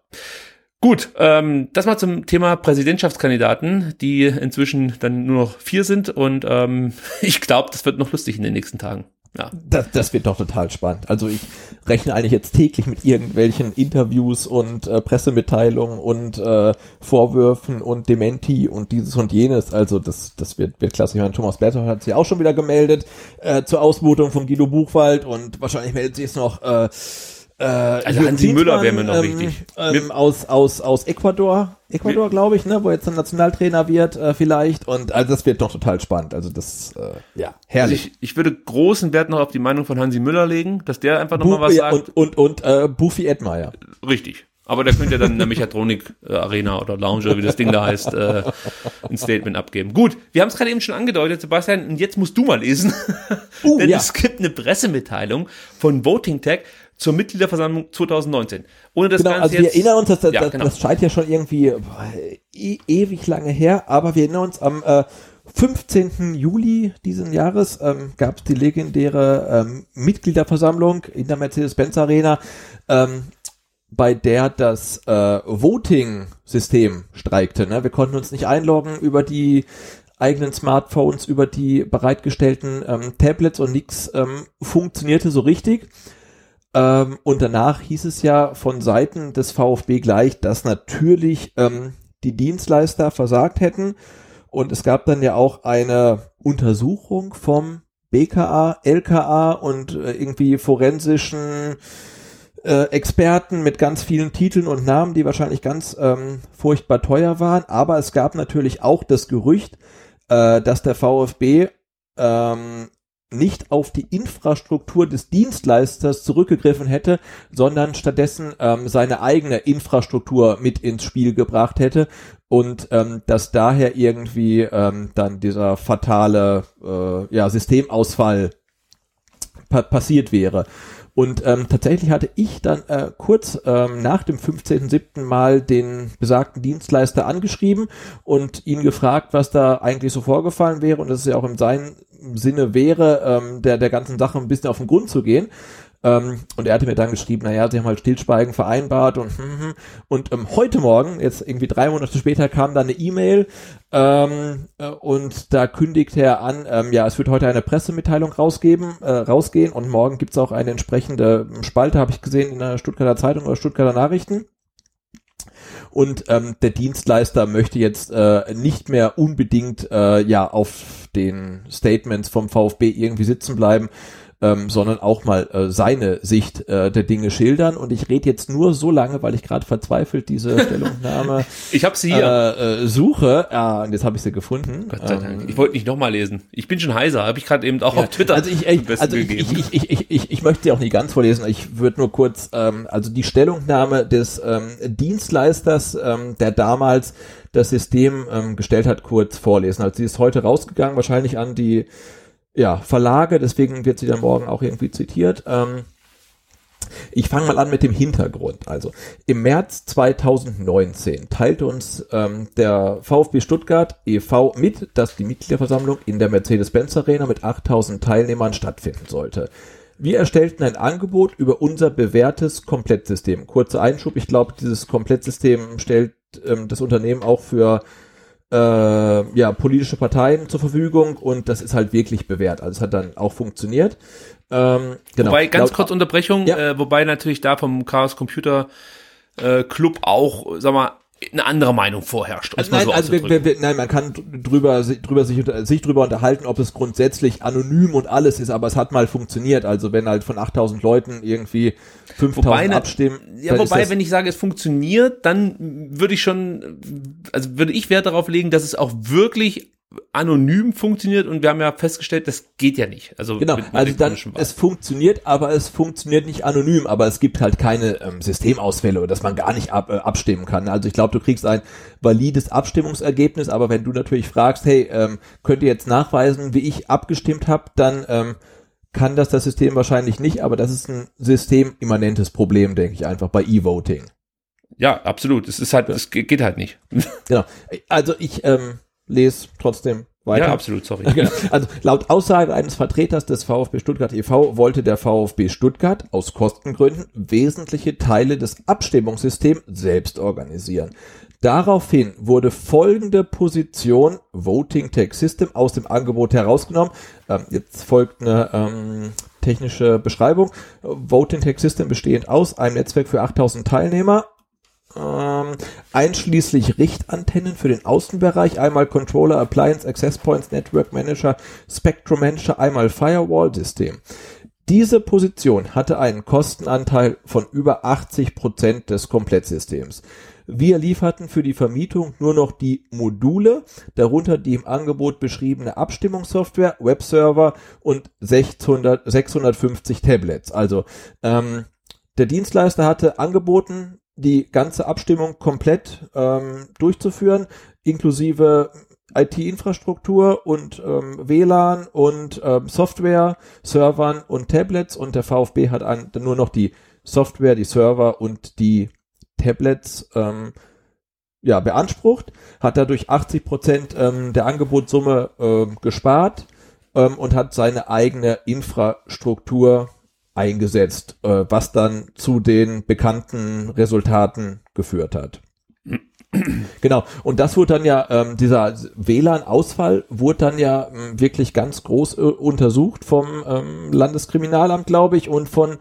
Gut, ähm, das mal zum Thema Präsidentschaftskandidaten, die inzwischen dann nur noch vier sind und ähm, ich glaube, das wird noch lustig in den nächsten Tagen. Ja. Das, das wird doch total spannend. Also ich rechne eigentlich jetzt täglich mit irgendwelchen Interviews und äh, Pressemitteilungen und äh, Vorwürfen und Dementi und dieses und jenes. Also das, das wird, wird klasse. Ich meine, Thomas Berthold hat sich auch schon wieder gemeldet äh, zur Ausmutung von Guido Buchwald und wahrscheinlich meldet sich jetzt noch äh, äh, Also Hansi Müller wäre mir noch wichtig. Ähm, aus, aus, aus Ecuador, Ecuador glaube ich, ne, wo jetzt ein Nationaltrainer wird äh, vielleicht und also das wird doch total spannend. Also das, äh, ja, herrlich. Also ich, ich würde großen Wert noch auf die Meinung von Hansi Müller legen, dass der einfach nochmal was sagt. und und, und äh, Buffy Edmeier. Richtig. Aber der könnte ja dann in der Mechatronik äh, Arena oder Lounge wie das Ding da heißt, äh, ein Statement abgeben. Gut, wir haben es gerade eben schon angedeutet, Sebastian, und jetzt musst du mal lesen. Uh, Denn ja. es gibt eine Pressemitteilung von Voting Tech zur Mitgliederversammlung 2019. Ohne das genau, Ganze also wir jetzt, erinnern uns, dass das, ja, das, genau. das scheint ja schon irgendwie boah, e ewig lange her, aber wir erinnern uns am äh, 15. Juli diesen Jahres ähm, gab es die legendäre ähm, Mitgliederversammlung in der Mercedes-Benz Arena, ähm, bei der das äh, Voting-System streikte. Ne? Wir konnten uns nicht einloggen über die eigenen Smartphones, über die bereitgestellten ähm, Tablets und nichts ähm, funktionierte so richtig. Ähm, und danach hieß es ja von Seiten des VfB gleich, dass natürlich ähm, die Dienstleister versagt hätten. Und es gab dann ja auch eine Untersuchung vom BKA, LKA und äh, irgendwie forensischen äh, Experten mit ganz vielen Titeln und Namen, die wahrscheinlich ganz ähm, furchtbar teuer waren. Aber es gab natürlich auch das Gerücht, äh, dass der VfB ähm, nicht auf die Infrastruktur des Dienstleisters zurückgegriffen hätte, sondern stattdessen ähm, seine eigene Infrastruktur mit ins Spiel gebracht hätte und ähm, dass daher irgendwie ähm, dann dieser fatale äh, ja, Systemausfall pa passiert wäre. Und ähm, tatsächlich hatte ich dann äh, kurz ähm, nach dem 15.07. mal den besagten Dienstleister angeschrieben und ihn gefragt, was da eigentlich so vorgefallen wäre und dass es ja auch in seinem Sinne wäre, ähm, der, der ganzen Sache ein bisschen auf den Grund zu gehen. Ähm, und er hatte mir dann geschrieben, naja, sie haben halt Stillschweigen vereinbart und hm, hm. und ähm, heute Morgen, jetzt irgendwie drei Monate später, kam dann eine E-Mail ähm, äh, und da kündigt er an, ähm, ja, es wird heute eine Pressemitteilung rausgeben, äh, rausgehen und morgen gibt's auch eine entsprechende Spalte, habe ich gesehen, in der Stuttgarter Zeitung oder Stuttgarter Nachrichten. Und ähm, der Dienstleister möchte jetzt äh, nicht mehr unbedingt äh, ja auf den Statements vom VfB irgendwie sitzen bleiben, ähm, sondern auch mal äh, seine Sicht äh, der Dinge schildern. Und ich rede jetzt nur so lange, weil ich gerade verzweifelt diese Stellungnahme Ich habe sie hier. äh, äh, suche. Ja, und jetzt habe ich sie gefunden. Gott sei Dank. Ähm, Ich wollte nicht nochmal lesen. Ich bin schon heiser, habe ich gerade eben auch auf Twitter also ich, ich, also ich, ich, ich, ich, ich, ich möchte sie auch nicht ganz vorlesen. Ich würde nur kurz, ähm, also die Stellungnahme des ähm, Dienstleisters, ähm, der damals das System ähm, gestellt hat, kurz vorlesen. Also sie ist heute rausgegangen, wahrscheinlich an die ja, Verlage, deswegen wird sie dann morgen auch irgendwie zitiert. Ähm, ich fange mal an mit dem Hintergrund. Also im März 2019 teilte uns ähm, der VfB Stuttgart e.V. mit, dass die Mitgliederversammlung in der Mercedes-Benz Arena mit 8000 Teilnehmern stattfinden sollte. Wir erstellten ein Angebot über unser bewährtes Komplettsystem. Kurzer Einschub, ich glaube, dieses Komplettsystem stellt ähm, das Unternehmen auch für äh, ja, politische Parteien zur Verfügung und das ist halt wirklich bewährt. Also es hat dann auch funktioniert. Ähm, genau. Wobei, ganz Laut- kurz Unterbrechung, äh, wobei natürlich da vom Chaos Computer äh, Club auch, sag mal, eine andere Meinung vorherrscht. Also nein, so also wir, wir, nein, man kann drüber, drüber sich, unter- sich drüber unterhalten, ob es grundsätzlich anonym und alles ist, aber es hat mal funktioniert. Also wenn halt von 8000 Leuten irgendwie 5000 Wobei, ne- abstimmen. Ja, wobei, wenn ich sage, es funktioniert, dann würde ich schon, also würde ich Wert darauf legen, dass es auch wirklich anonym funktioniert und wir haben ja festgestellt, das geht ja nicht. Also Genau, mit- mit also dann, es funktioniert, aber es funktioniert nicht anonym, aber es gibt halt keine ähm, Systemausfälle oder dass man gar nicht ab, äh, abstimmen kann. Also ich glaube, du kriegst ein valides Abstimmungsergebnis, aber wenn du natürlich fragst, hey, ähm, könnt ihr jetzt nachweisen, wie ich abgestimmt habe, dann ähm, kann das das System wahrscheinlich nicht, aber das ist ein systemimmanentes Problem, denke ich einfach bei E-Voting. Ja, absolut. Es ist halt, es ge- geht halt nicht. Genau. Also ich ähm, lese trotzdem Weiter. Ja, absolut, sorry. Genau. Also laut Aussage eines Vertreters des VfB Stuttgart e.V. wollte der VfB Stuttgart aus Kostengründen wesentliche Teile des Abstimmungssystems selbst organisieren. Daraufhin wurde folgende Position Voting Tech System aus dem Angebot herausgenommen. Ähm, jetzt folgt eine ähm, technische Beschreibung. Voting Tech System bestehend aus einem Netzwerk für 8000 Teilnehmer, ähm, einschließlich Richtantennen für den Außenbereich, einmal Controller, Appliance, Access Points, Network Manager, Spectrum Manager, einmal Firewall-System. Diese Position hatte einen Kostenanteil von über 80 Prozent des Komplettsystems. Wir lieferten für die Vermietung nur noch die Module, darunter die im Angebot beschriebene Abstimmungssoftware, Webserver und 600, 650 Tablets. Also ähm, der Dienstleister hatte angeboten, die ganze Abstimmung komplett ähm, durchzuführen, inklusive IT-Infrastruktur und ähm, WLAN und ähm, Software, Servern und Tablets. Und der VfB hat an, nur noch die Software, die Server und die Tablets ähm, ja, beansprucht, hat dadurch 80 Prozent ähm, der Angebotssumme ähm, gespart ähm, und hat seine eigene Infrastruktur eingesetzt, äh, was dann zu den bekannten Resultaten geführt hat. Genau, und das wurde dann ja, ähm, dieser WLAN-Ausfall wurde dann ja ähm, wirklich ganz groß äh, untersucht vom ähm, Landeskriminalamt, glaube ich, und von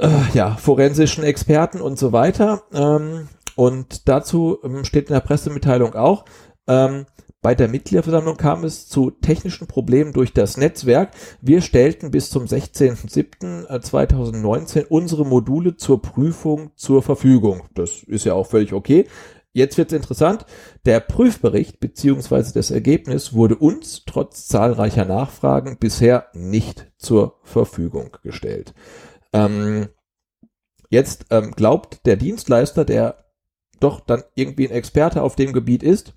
äh, ja, forensischen Experten und so weiter. Ähm, und dazu ähm, steht in der Pressemitteilung auch, ähm, bei der Mitgliederversammlung kam es zu technischen Problemen durch das Netzwerk. Wir stellten bis zum 16.07.2019 unsere Module zur Prüfung zur Verfügung. Das ist ja auch völlig okay. Jetzt wird's interessant. Der Prüfbericht beziehungsweise das Ergebnis wurde uns trotz zahlreicher Nachfragen bisher nicht zur Verfügung gestellt. Ähm, jetzt ähm, glaubt der Dienstleister, der doch dann irgendwie ein Experte auf dem Gebiet ist,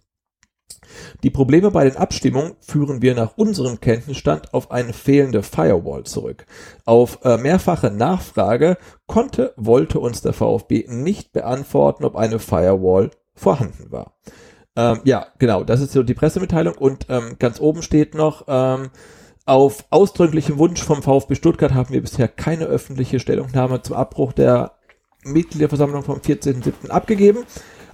die Probleme bei den Abstimmungen führen wir nach unserem Kenntnisstand auf eine fehlende Firewall zurück. Auf äh, mehrfache Nachfrage konnte, wollte uns der VfB nicht beantworten, ob eine Firewall vorhanden war. Ähm, ja, genau, das ist so die Pressemitteilung und ähm, ganz oben steht noch, ähm, auf ausdrücklichen Wunsch vom VfB Stuttgart haben wir bisher keine öffentliche Stellungnahme zum Abbruch der Mitgliederversammlung vom 14.07. abgegeben.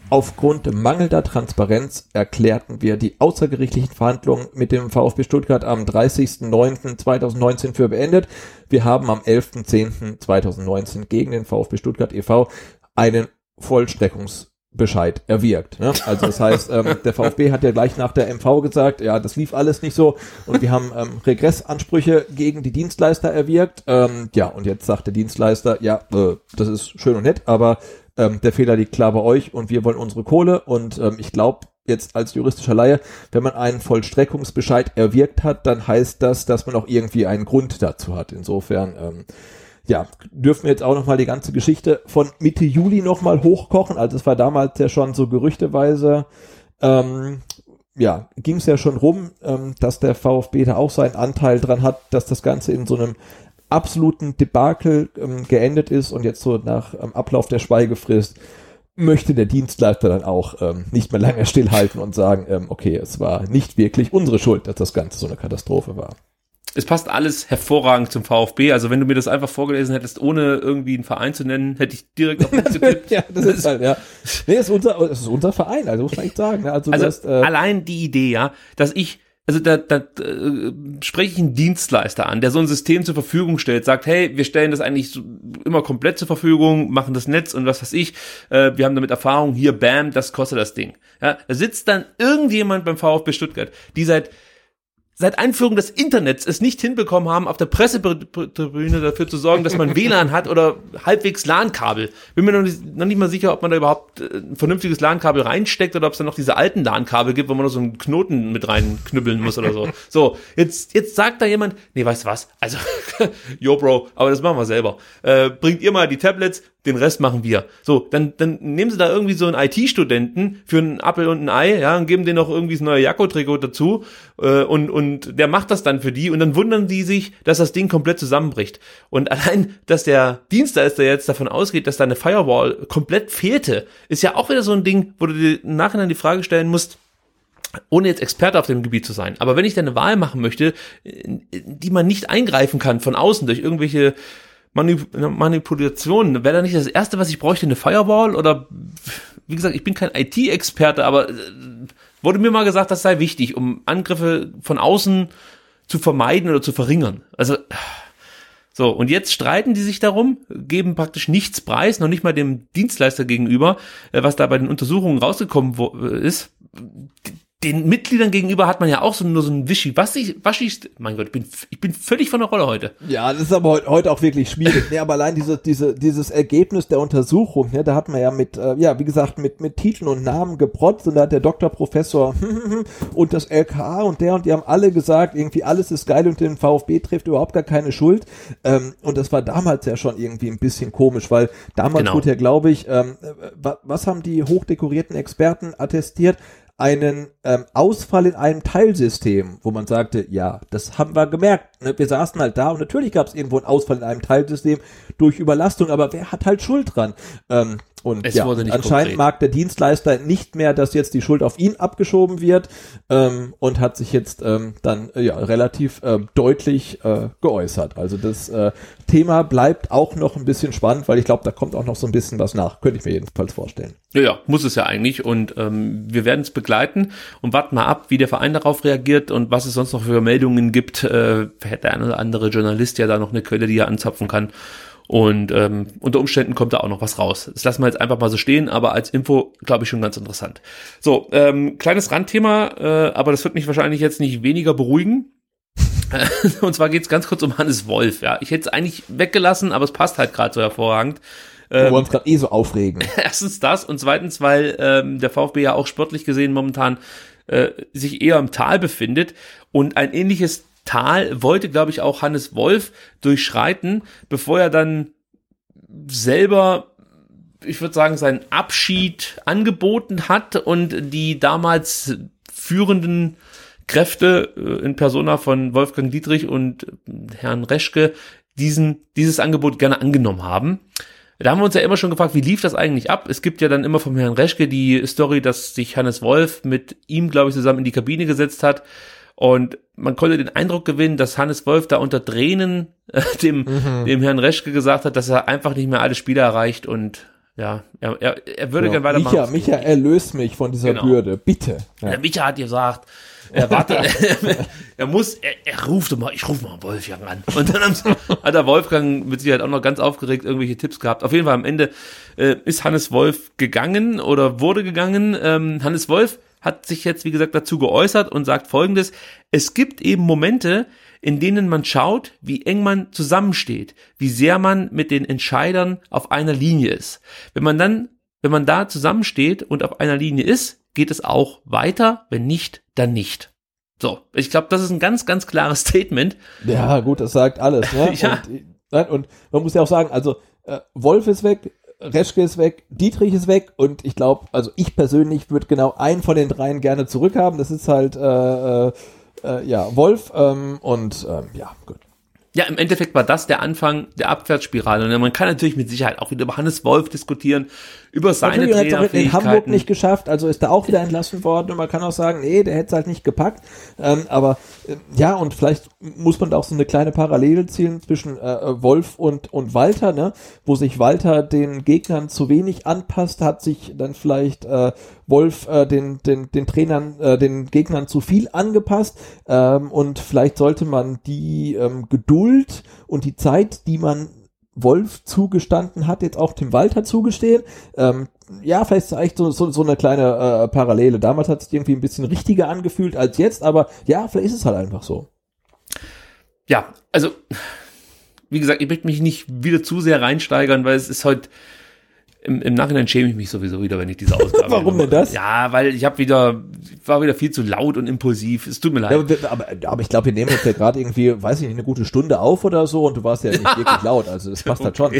Aufgrund mangelnder Transparenz erklärten wir die außergerichtlichen Verhandlungen mit dem VfB Stuttgart am 30.09.2019 für beendet. Wir haben am 11.10.2019 gegen den VfB Stuttgart e.V. einen Vollstreckungsbescheid erwirkt. Ne? Also das heißt, ähm, der VfB hat ja gleich nach der MV gesagt, ja, das lief alles nicht so und wir haben ähm, Regressansprüche gegen die Dienstleister erwirkt. Ähm, ja, und jetzt sagt der Dienstleister, ja, äh, das ist schön und nett, aber ähm, der Fehler liegt klar bei euch und wir wollen unsere Kohle und ähm, ich glaube jetzt als juristischer Laie, wenn man einen Vollstreckungsbescheid erwirkt hat, dann heißt das, dass man auch irgendwie einen Grund dazu hat. Insofern, ähm, ja, dürfen wir jetzt auch nochmal die ganze Geschichte von Mitte Juli nochmal hochkochen. Also es war damals ja schon so gerüchteweise, ähm, ja, ging es ja schon rum, ähm, dass der VfB da auch seinen Anteil dran hat, dass das Ganze in so einem absoluten Debakel ähm, geendet ist und jetzt so nach ähm, Ablauf der Schweigefrist möchte der Dienstleister dann auch ähm, nicht mehr lange stillhalten und sagen, ähm, okay, es war nicht wirklich unsere Schuld, dass das Ganze so eine Katastrophe war. Es passt alles hervorragend zum VfB. Also wenn du mir das einfach vorgelesen hättest, ohne irgendwie einen Verein zu nennen, hätte ich direkt auf den getippt. ja, das ist halt, ja. Nee, das ist unser, das ist unser Verein, also muss man echt sagen. Also, also das, äh, allein die Idee, ja, dass ich also da, da äh, spreche ich einen Dienstleister an, der so ein System zur Verfügung stellt, sagt, hey, wir stellen das eigentlich so immer komplett zur Verfügung, machen das Netz und was weiß ich, äh, wir haben damit Erfahrung, hier, bam, das kostet das Ding. Ja, da sitzt dann irgendjemand beim VfB Stuttgart, die seit seit Einführung des Internets es nicht hinbekommen haben, auf der Pressetribüne dafür zu sorgen, dass man WLAN hat oder halbwegs LAN-Kabel. Bin mir noch nicht, noch nicht mal sicher, ob man da überhaupt äh, ein vernünftiges LAN-Kabel reinsteckt oder ob es da noch diese alten LAN-Kabel gibt, wo man noch so einen Knoten mit reinknüppeln muss oder so. So, jetzt, jetzt sagt da jemand, nee, weißt du was? Also, yo, Bro, aber das machen wir selber. Äh, bringt ihr mal die Tablets, den Rest machen wir. So, dann, dann nehmen sie da irgendwie so einen IT-Studenten für einen Apfel und ein Ei, ja, und geben denen noch irgendwie das neue Jakko-Trikot dazu, äh, und, und der macht das dann für die, und dann wundern die sich, dass das Ding komplett zusammenbricht. Und allein, dass der Dienstleister jetzt davon ausgeht, dass da eine Firewall komplett fehlte, ist ja auch wieder so ein Ding, wo du dir im Nachhinein die Frage stellen musst, ohne jetzt Experte auf dem Gebiet zu sein, aber wenn ich dann eine Wahl machen möchte, in die man nicht eingreifen kann von außen durch irgendwelche Manip Manipulationen, wäre da nicht das erste, was ich bräuchte, eine Firewall? Oder wie gesagt, ich bin kein IT-Experte, aber äh, wurde mir mal gesagt, das sei wichtig, um Angriffe von außen zu vermeiden oder zu verringern. Also so, und jetzt streiten die sich darum, geben praktisch nichts preis, noch nicht mal dem Dienstleister gegenüber, äh, was da bei den Untersuchungen rausgekommen äh, ist den Mitgliedern gegenüber hat man ja auch so nur so ein Wischi-Waschi, Waschi, mein Gott, ich bin, ich bin völlig von der Rolle heute. Ja, das ist aber heute, heute auch wirklich schwierig. nee, aber allein diese, diese, dieses Ergebnis der Untersuchung, ne, da hat man ja mit, äh, ja, wie gesagt, mit, mit Titeln und Namen geprotzt und da hat der Doktor, Professor und das LKA und der und die haben alle gesagt, irgendwie alles ist geil und den VfB trifft überhaupt gar keine Schuld. Ähm, und das war damals ja schon irgendwie ein bisschen komisch, weil damals Genau. wurde ja, glaube ich, ähm, wa- was haben die hochdekorierten Experten attestiert? Einen ähm, Ausfall in einem Teilsystem, wo man sagte, ja, das haben wir gemerkt. Ne? Wir saßen halt da und natürlich gab es irgendwo einen Ausfall in einem Teilsystem durch Überlastung, aber wer hat halt Schuld dran? Ähm, und Es ja, anscheinend konkret. mag der Dienstleister nicht mehr, dass jetzt die Schuld auf ihn abgeschoben wird ähm, und hat sich jetzt ähm, dann äh, ja relativ äh, deutlich äh, geäußert. Also das äh, Thema bleibt auch noch ein bisschen spannend, weil ich glaube, da kommt auch noch so ein bisschen was nach. Könnte ich mir jedenfalls vorstellen. Ja, ja, muss es ja eigentlich. Und ähm, wir werden es begleiten und warten mal ab, wie der Verein darauf reagiert und was es sonst noch für Meldungen gibt. Hat der eine oder andere Journalist ja da noch eine Quelle, die er anzapfen kann. Und ähm, unter Umständen kommt da auch noch was raus. Das lassen wir jetzt einfach mal so stehen, aber als Info, glaube ich, schon ganz interessant. So, ähm, kleines Randthema, äh, aber das wird mich wahrscheinlich jetzt nicht weniger beruhigen. Und zwar geht's ganz kurz um Hannes Wolf. Ja, ich hätte es eigentlich weggelassen, aber es passt halt gerade so hervorragend. Wo wir uns gerade eh so aufregen. Erstens das und zweitens, weil ähm, der VfB ja auch sportlich gesehen momentan äh, sich eher im Tal befindet und ein ähnliches Tal wollte, glaube ich, auch Hannes Wolf durchschreiten, bevor er dann selber, ich würde sagen, seinen Abschied angeboten hat und die damals führenden Kräfte äh, in Persona von Wolfgang Dietrich und Herrn Reschke diesen, dieses Angebot gerne angenommen haben. Da haben wir uns ja immer schon gefragt, wie lief das eigentlich ab? Es gibt ja dann immer vom Herrn Reschke die Story, dass sich Hannes Wolf mit ihm, glaube ich, zusammen in die Kabine gesetzt hat. Und man konnte den Eindruck gewinnen, dass Hannes Wolf da unter Tränen äh, dem, Mhm. dem Herrn Reschke gesagt hat, dass er einfach nicht mehr alle Spiele erreicht und ja, er, er, er würde Genau. gerne weitermachen. Micha, Micha, erlöst mich von dieser Genau. Bürde, bitte. Ja. Der Micha hat gesagt, er wartet, er muss, er, er ruft immer, ich rufe mal Wolfgang an. Und dann hat der Wolfgang mit Sicherheit auch noch ganz aufgeregt irgendwelche Tipps gehabt. Auf jeden Fall am Ende äh, ist Hannes Wolf gegangen oder wurde gegangen. Ähm, Hannes Wolf hat sich jetzt, wie gesagt, dazu geäußert und sagt folgendes, es gibt eben Momente, in denen man schaut, wie eng man zusammensteht, wie sehr man mit den Entscheidern auf einer Linie ist. Wenn man dann, wenn man da zusammensteht und auf einer Linie ist, geht es auch weiter, wenn nicht, dann nicht. So, ich glaube, das ist ein ganz, ganz klares Statement. Ja, gut, das sagt alles. Ne? Ja. Und, nein, und man muss ja auch sagen, also äh, Wolf ist weg, Reschke ist weg, Dietrich ist weg und ich glaube, also ich persönlich würde genau einen von den dreien gerne zurückhaben. Das ist halt äh, äh, äh, ja Wolf ähm, und ähm, ja gut. Ja, im Endeffekt war das der Anfang der Abwärtsspirale. Und man kann natürlich mit Sicherheit auch wieder über Hannes Wolf diskutieren, über seine Natürlich hat es in Hamburg nicht geschafft, also ist da auch wieder entlassen worden und man kann auch sagen, nee, der hätte es halt nicht gepackt. Ähm, aber äh, ja, und vielleicht muss man da auch so eine kleine Parallele ziehen zwischen äh, Wolf und, und Walter, ne? wo sich Walter den Gegnern zu wenig anpasst, hat sich dann vielleicht äh, Wolf äh, den, den, den Trainern, äh, den Gegnern zu viel angepasst ähm, und vielleicht sollte man die ähm, Geduld und die Zeit, die man Wolf zugestanden hat, jetzt auch Tim Walter zugestehen. Ähm, ja, vielleicht ist echt so, so, so eine kleine äh, Parallele. Damals hat es irgendwie ein bisschen richtiger angefühlt als jetzt, aber ja, vielleicht ist es halt einfach so. Ja, also, wie gesagt, ich möchte mich nicht wieder zu sehr reinsteigern, weil es ist heute, im, im Nachhinein schäme ich mich sowieso wieder, wenn ich diese Ausgabe Warum denn das? Ja, weil ich habe wieder, war wieder viel zu laut und impulsiv. Es tut mir leid. Ja, aber, aber, ich glaube, wir nehmen jetzt ja gerade irgendwie, weiß ich nicht, eine gute Stunde auf oder so und du warst ja nicht wirklich laut, also das passt halt schon.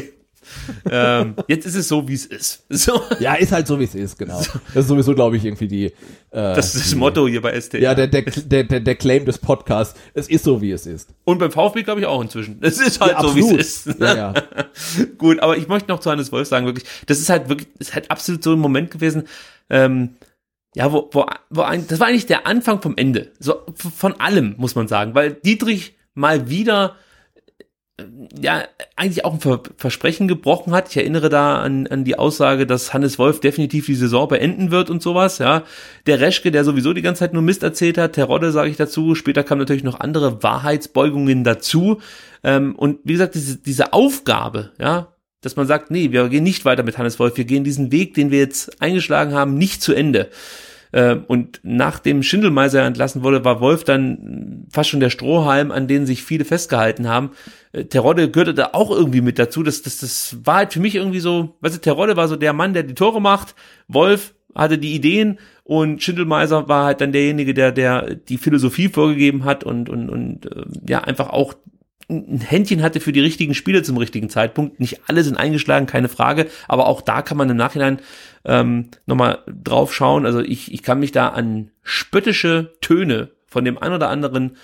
Ähm, jetzt ist es so, wie es ist. So. Ja, ist halt so, wie es ist, genau. Das ist sowieso, glaube ich, irgendwie die... Äh, Das ist das die, Motto hier bei STR. Ja, der, der, der, der, Claim des Podcasts. Es ist so, wie es ist. Und beim VfB glaube ich auch inzwischen. Es ist halt Ja, so, wie es ist. Ja, ja. Gut, aber ich möchte noch zu Hannes Wolf sagen, wirklich, das ist halt wirklich, ist halt absolut so ein Moment gewesen, ähm, ja, wo, wo, wo ein, das war eigentlich der Anfang vom Ende. So, von allem, muss man sagen, weil Dietrich mal wieder ja eigentlich auch ein Ver Versprechen gebrochen hat. Ich erinnere da an, an die Aussage, dass Hannes Wolf definitiv die Saison beenden wird und sowas. Ja, der Reschke, der sowieso die ganze Zeit nur Mist erzählt hat, Terodde sage ich dazu. Später kamen natürlich noch andere Wahrheitsbeugungen dazu. Ähm, und wie gesagt, diese, diese Aufgabe, ja, dass man sagt, nee, wir gehen nicht weiter mit Hannes Wolf, wir gehen diesen Weg, den wir jetzt eingeschlagen haben, nicht zu Ende. Ähm, Und nachdem Schindelmeiser entlassen wurde, war Wolf dann fast schon der Strohhalm, an den sich viele festgehalten haben. Äh, Terodde gehörte da auch irgendwie mit dazu. Das, das, das war halt für mich irgendwie so, weißt du, Terodde war so der Mann, der die Tore macht. Wolf hatte die Ideen und Schindelmeiser war halt dann derjenige, der, der die Philosophie vorgegeben hat und, und, und äh, ja, einfach auch ein Händchen hatte für die richtigen Spiele zum richtigen Zeitpunkt. Nicht alle sind eingeschlagen, keine Frage, aber auch da kann man im Nachhinein ähm, nochmal drauf schauen. Also ich, ich kann mich da an spöttische Töne von dem ein oder anderen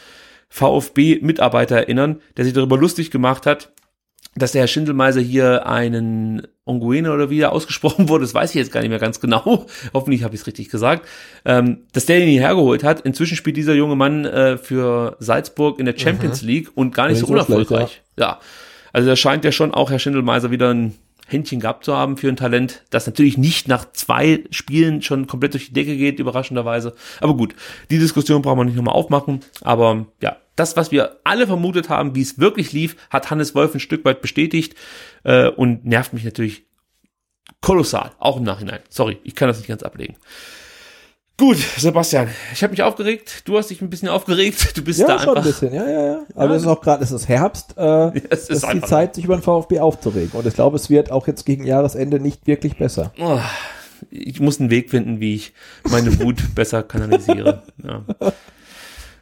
VfB-Mitarbeiter erinnern, der sich darüber lustig gemacht hat, dass der Herr Schindelmeiser hier einen Onguene oder wie er ausgesprochen wurde, das weiß ich jetzt gar nicht mehr ganz genau. Hoffentlich habe ich es richtig gesagt. Ähm, dass der ihn hierher geholt hat. Inzwischen spielt dieser junge Mann äh, für Salzburg in der Champions Mhm. League und gar nicht so unerfolgreich. ja. Also da scheint ja schon auch Herr Schindelmeiser wieder ein Händchen gehabt zu haben für ein Talent, das natürlich nicht nach zwei Spielen schon komplett durch die Decke geht, überraschenderweise. Aber gut, die Diskussion brauchen wir nicht nochmal aufmachen. Aber ja, das, was wir alle vermutet haben, wie es wirklich lief, hat Hannes Wolf ein Stück weit bestätigt äh, und nervt mich natürlich kolossal, auch im Nachhinein. Sorry, ich kann das nicht ganz ablegen. Gut, Sebastian, ich habe mich aufgeregt, du hast dich ein bisschen aufgeregt, du bist Ja, da schon ein einfach bisschen, ja, ja, ja. Aber Ja. es ist auch gerade, es ist Herbst, äh, es es ist ist die Zeit, sich über den VfB aufzuregen. Und ich glaube, es wird auch jetzt gegen Jahresende nicht wirklich besser. Oh, ich muss einen Weg finden, wie ich meine Wut besser kanalisiere. Ja.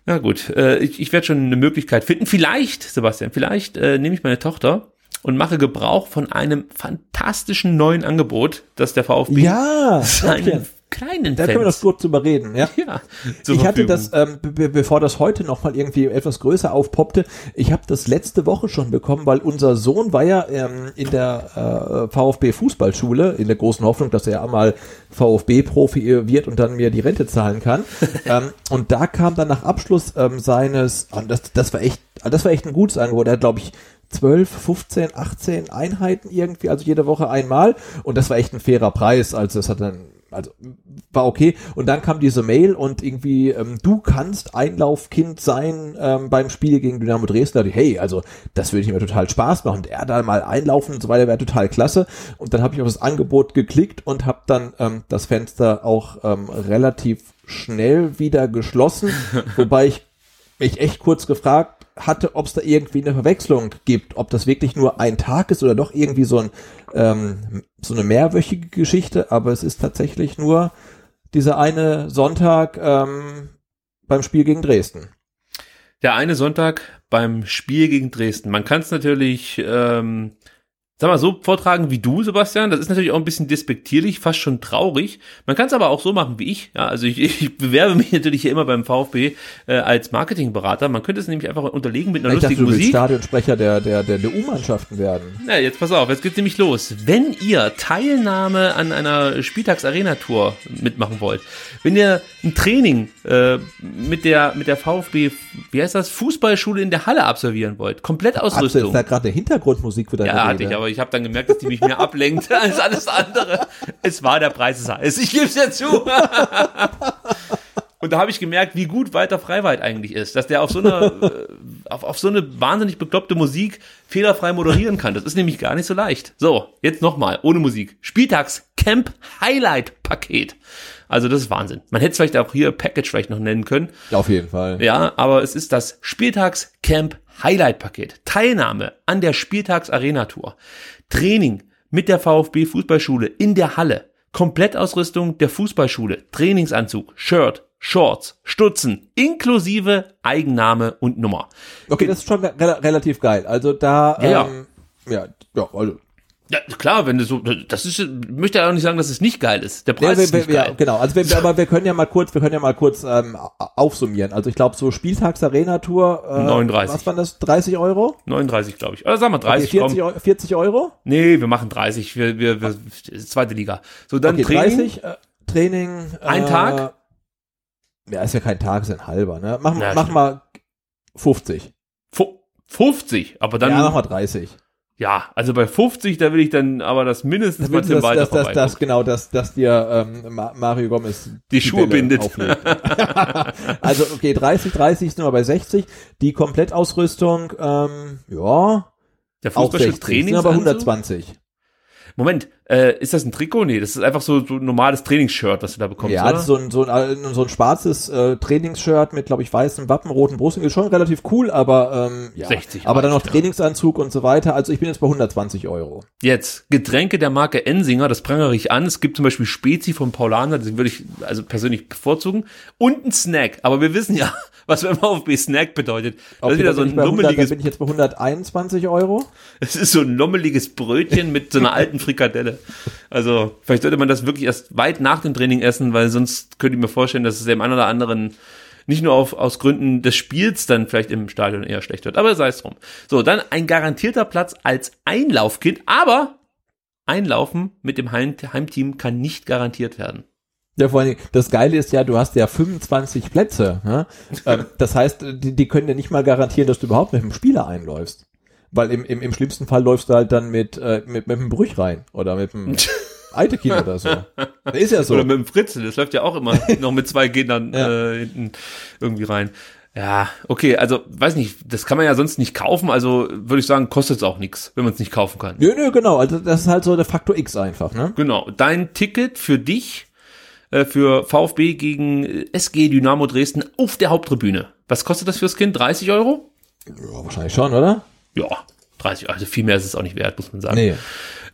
Na gut, äh, ich, ich werde schon eine Möglichkeit finden. Vielleicht, Sebastian, vielleicht äh, nehme ich meine Tochter und mache Gebrauch von einem fantastischen neuen Angebot, das der VfB Ja, seinen. Kleinen Da können wir Fans das kurz drüber reden, ja. Ja, ich hatte das, ähm, be be- bevor das heute nochmal irgendwie etwas größer aufpoppte, ich habe das letzte Woche schon bekommen, weil unser Sohn war ja ähm, in der äh, VfB Fußballschule, in der großen Hoffnung, dass er einmal VfB-Profi wird und dann mir die Rente zahlen kann. ähm, und da kam dann nach Abschluss ähm, seines, und das, das war echt, das war echt ein gutes Angebot. Er hat, glaube ich, 12, 15, 18 Einheiten irgendwie, also jede Woche einmal. Und das war echt ein fairer Preis. Also das hat dann, also war okay. Und dann kam diese Mail und irgendwie, ähm, du kannst Einlaufkind sein ähm, beim Spiel gegen Dynamo Dresden. Da ich, hey, also das würde ich mir total Spaß machen. Und er da mal einlaufen und so weiter wäre total klasse. Und dann habe ich auf das Angebot geklickt und habe dann ähm, das Fenster auch ähm, relativ schnell wieder geschlossen. wobei ich mich echt kurz gefragt hatte, ob es da irgendwie eine Verwechslung gibt, ob das wirklich nur ein Tag ist oder doch irgendwie so ein ähm, so eine mehrwöchige Geschichte, aber es ist tatsächlich nur dieser eine Sonntag ähm, beim Spiel gegen Dresden. Der eine Sonntag beim Spiel gegen Dresden. Man kann es natürlich, ähm, sag mal, so vortragen wie du, Sebastian. Das ist natürlich auch ein bisschen despektierlich, fast schon traurig. Man kann es aber auch so machen wie ich. Ja, also ich, ich bewerbe mich natürlich hier immer beim VfB äh, als Marketingberater. Man könnte es nämlich einfach unterlegen mit einer ich dachte, lustigen du willst Musik. Stadionsprecher der, der, der, der U-Mannschaften werden. Na, jetzt pass auf, jetzt geht's nämlich los. Wenn ihr Teilnahme an einer Spieltags-Arena-Tour mitmachen wollt, wenn ihr ein Training äh, mit der mit der VfB, wie heißt das, Fußballschule in der Halle absolvieren wollt, Hast du Komplettausrüstung. jetzt da gerade eine Hintergrundmusik für deine Ja, hatte Rede? ich, aber ich habe dann gemerkt, dass die mich mehr ablenkt als alles andere. Es war der Preis des Heiß. Ich gebe es ja zu. Und da habe ich gemerkt, wie gut Walter Freiwald eigentlich ist, dass der auf so eine äh, auf, auf so eine wahnsinnig bekloppte Musik fehlerfrei moderieren kann. Das ist nämlich gar nicht so leicht. So, jetzt nochmal, ohne Musik. Spieltags Camp Highlight Paket. Also das ist Wahnsinn. Man hätte es vielleicht auch hier Package vielleicht noch nennen können. Auf jeden Fall. Ja, aber es ist das Spieltags Camp Highlight Paket. Teilnahme an der Spieltags Arena Tour. Training mit der VfB Fußballschule in der Halle. Komplettausrüstung der Fußballschule. Trainingsanzug, Shirt, Shorts, Stutzen, inklusive Eigenname und Nummer. Okay, das ist schon re relativ geil. Also da, Ja, ja. ähm, ja, ja, also Ja, klar, wenn du so, das ist, ich möchte ja auch nicht sagen, dass es nicht geil ist. Der Preis Ja, ist wir, nicht wir, geil. ja, genau. Also wir, aber wir können ja mal kurz, wir können ja mal kurz ähm, aufsummieren. Also ich glaube so Spieltags Arena Tour. Äh, 39. Was waren das? 30 Euro? 39, glaube ich. Oder sagen wir 30, okay, 40, komm. Euro, 40 Euro? Nee, wir machen 30. Wir, wir, wir, zweite Liga. So, dann okay, Training. 30, äh, Training. Ein äh, Tag? Ja, ist ja kein Tag, ist ein halber, ne? Mach, Ja, mach stimmt. mal 50. Fu- 50, aber dann. ja, mach mal 30. Ja, also bei 50, da will ich dann aber das mindestens mal Das, Tim das, Walter das, das, das, genau, dass, dass dir ähm, Ma- Mario Gomez Die Schuhe Bälle bindet. also okay, 30, 30 sind wir bei 60. Die Komplettausrüstung, ähm, ja, Der auch 60. Sind Fußballschuh-Trainingsanzug? aber 120. Moment, äh, ist das ein Trikot? Nee, das ist einfach so, so ein normales Trainingsshirt, was du da bekommst, ja, oder? das ist so ein, so ein, so ein schwarzes äh, Trainingsshirt mit, glaube ich, weißem Wappen, roten Brust. Ist schon relativ cool, aber ähm, ja. 60 aber dann noch. Trainingsanzug und so weiter. Also ich bin jetzt bei 120 Euro. Jetzt, Getränke der Marke Ensinger, das prangere ich an. Es gibt zum Beispiel Spezi von Paulaner, das würde ich also persönlich bevorzugen. Und ein Snack. Aber wir wissen ja, was beim VfB Snack bedeutet. Das ist wieder so ein 100, lummeliges, da bin ich jetzt bei 121 Euro. es ist so ein lummeliges Brötchen mit so einer alten Frikadelle. Also, vielleicht sollte man das wirklich erst weit nach dem Training essen, weil sonst könnte ich mir vorstellen, dass es dem einen oder anderen nicht nur auf, aus Gründen des Spiels dann vielleicht im Stadion eher schlecht wird. Aber sei es drum. So, dann ein garantierter Platz als Einlaufkind, aber Einlaufen mit dem Heim Heimteam kann nicht garantiert werden. Ja, vor allem, das Geile ist ja, du hast ja 25 Plätze. Ne? das heißt, die, die können ja nicht mal garantieren, dass du überhaupt mit dem Spieler einläufst. Weil im, im, im schlimmsten Fall läufst du halt dann mit, äh, mit, mit dem Brüch rein oder mit dem Eitekin oder so. Ist ja so. Oder mit dem Fritzl, das läuft ja auch immer noch mit zwei Kindern äh, hinten irgendwie rein. Ja, okay, also weiß nicht, das kann man ja sonst nicht kaufen, also würde ich sagen, kostet es auch nichts, wenn man es nicht kaufen kann. Nö, nö, genau. Also das ist halt so der Faktor X einfach, ne? Genau, dein Ticket für dich, äh, für VfB gegen äh, SG Dynamo Dresden auf der Haupttribüne. Was kostet das fürs Kind? 30 Euro? Ja, wahrscheinlich schon, oder? Ja, 30, also viel mehr ist es auch nicht wert, muss man sagen. Nee.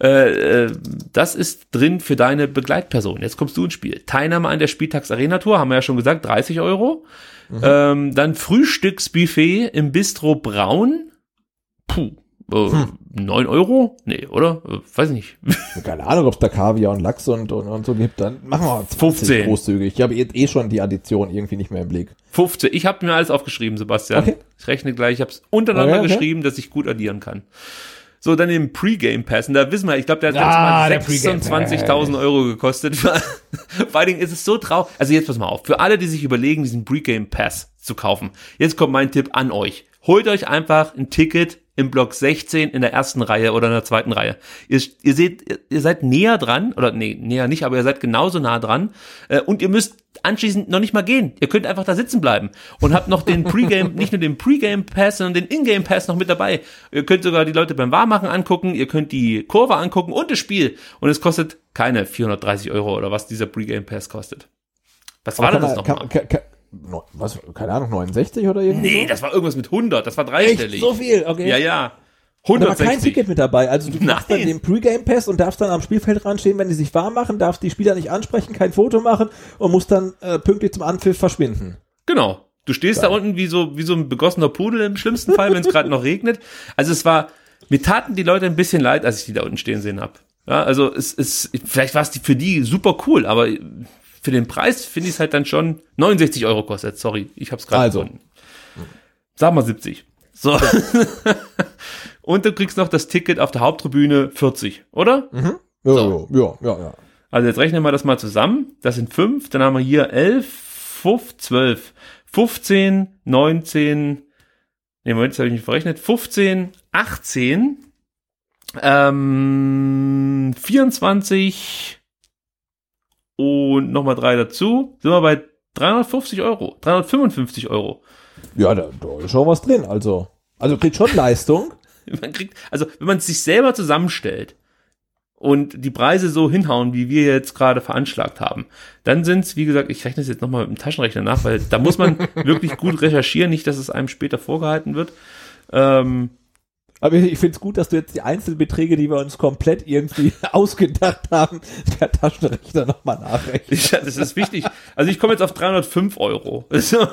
Äh, äh, das ist drin für deine Begleitperson. Jetzt kommst du ins Spiel. Teilnahme an der Spieltags-Arena-Tour, haben wir ja schon gesagt, 30 Euro. Ähm, dann Frühstücksbuffet im Bistro Braun. Puh. Äh, 9 Euro? Nee, oder? Äh, weiß ich nicht. Keine Ahnung, ob es da Kaviar und Lachs und, und, und so gibt. Dann machen wir 20 15. großzügig. Ich habe eh, eh schon die Addition irgendwie nicht mehr im Blick. 15. Ich habe mir alles aufgeschrieben, Sebastian. Okay. Ich rechne gleich. Ich habe es untereinander Okay, okay. geschrieben, dass ich gut addieren kann. So, dann den Pre-Game Pass. Und da wissen wir, ich glaube, der hat Ah, der letztes Pre-Game Mal 26.000 Euro gekostet. Vor allen Dingen ist es so traurig. Also jetzt pass mal auf. Für alle, die sich überlegen, diesen Pre-Game Pass zu kaufen. Jetzt kommt mein Tipp an euch. Holt euch einfach ein Ticket im Block 16 in der ersten Reihe oder in der zweiten Reihe. Ihr, ihr seht, ihr- seid näher dran, oder nee, näher nicht, aber ihr seid genauso nah dran. Äh, und ihr müsst anschließend noch nicht mal gehen. Ihr könnt einfach da sitzen bleiben und habt noch den Pre-Game, nicht nur den Pre-Game Pass, sondern den In-Game Pass noch mit dabei. Ihr könnt sogar die Leute beim Warmachen angucken, ihr könnt die Kurve angucken und das Spiel. Und es kostet keine 430 Euro oder was dieser Pre-Game Pass kostet. Was war Aber denn das nochmal? kann- kann- Was, keine Ahnung, 69 oder irgendwie? Nee, das war irgendwas mit 100. Das war dreistellig. Echt? So viel? Okay. Ja, ja. Und da war 160. kein Ticket mit dabei. Also du machst dann den Pre-Game-Pass und darfst dann am Spielfeld ranstehen, wenn die sich warm machen, darfst die Spieler nicht ansprechen, kein Foto machen und musst dann äh, pünktlich zum Anpfiff verschwinden. Genau. Du stehst da unten wie so, wie so ein begossener Pudel im schlimmsten Fall, wenn es gerade noch regnet. Also es war, mir taten die Leute ein bisschen leid, als ich die da unten stehen sehen hab. Ja, also es ist, vielleicht war es für die super cool, aber für den Preis finde ich es halt dann schon 69 Euro kostet. Sorry, ich hab's gerade Also. gefunden. Sag mal 70. So. Und du kriegst noch das Ticket auf der Haupttribüne 40, oder? Mhm. Ja, ja, ja, ja, ja. Also jetzt rechnen wir das mal zusammen. Das sind fünf, dann haben wir hier elf, fünf, zwölf, 15, 19, nee, Moment, das habe ich nicht verrechnet, 15, 18, ähm, 24 und nochmal drei dazu, sind wir bei 350 Euro, 355 Euro. Ja, da, da ist schon was drin. Also, also kriegt schon Leistung. Man kriegt, also wenn man es sich selber zusammenstellt und die Preise so hinhauen, wie wir jetzt gerade veranschlagt haben, dann sind es, wie gesagt, ich rechne es jetzt nochmal mit dem Taschenrechner nach, weil da muss man wirklich gut recherchieren, nicht, dass es einem später vorgehalten wird. Ähm, Aber ich, finde es gut, dass du jetzt die Einzelbeträge, die wir uns komplett irgendwie ausgedacht haben, der Taschenrechner nochmal nachrechnest. Ja, das ist wichtig. Also ich komme jetzt auf 305 Euro. So.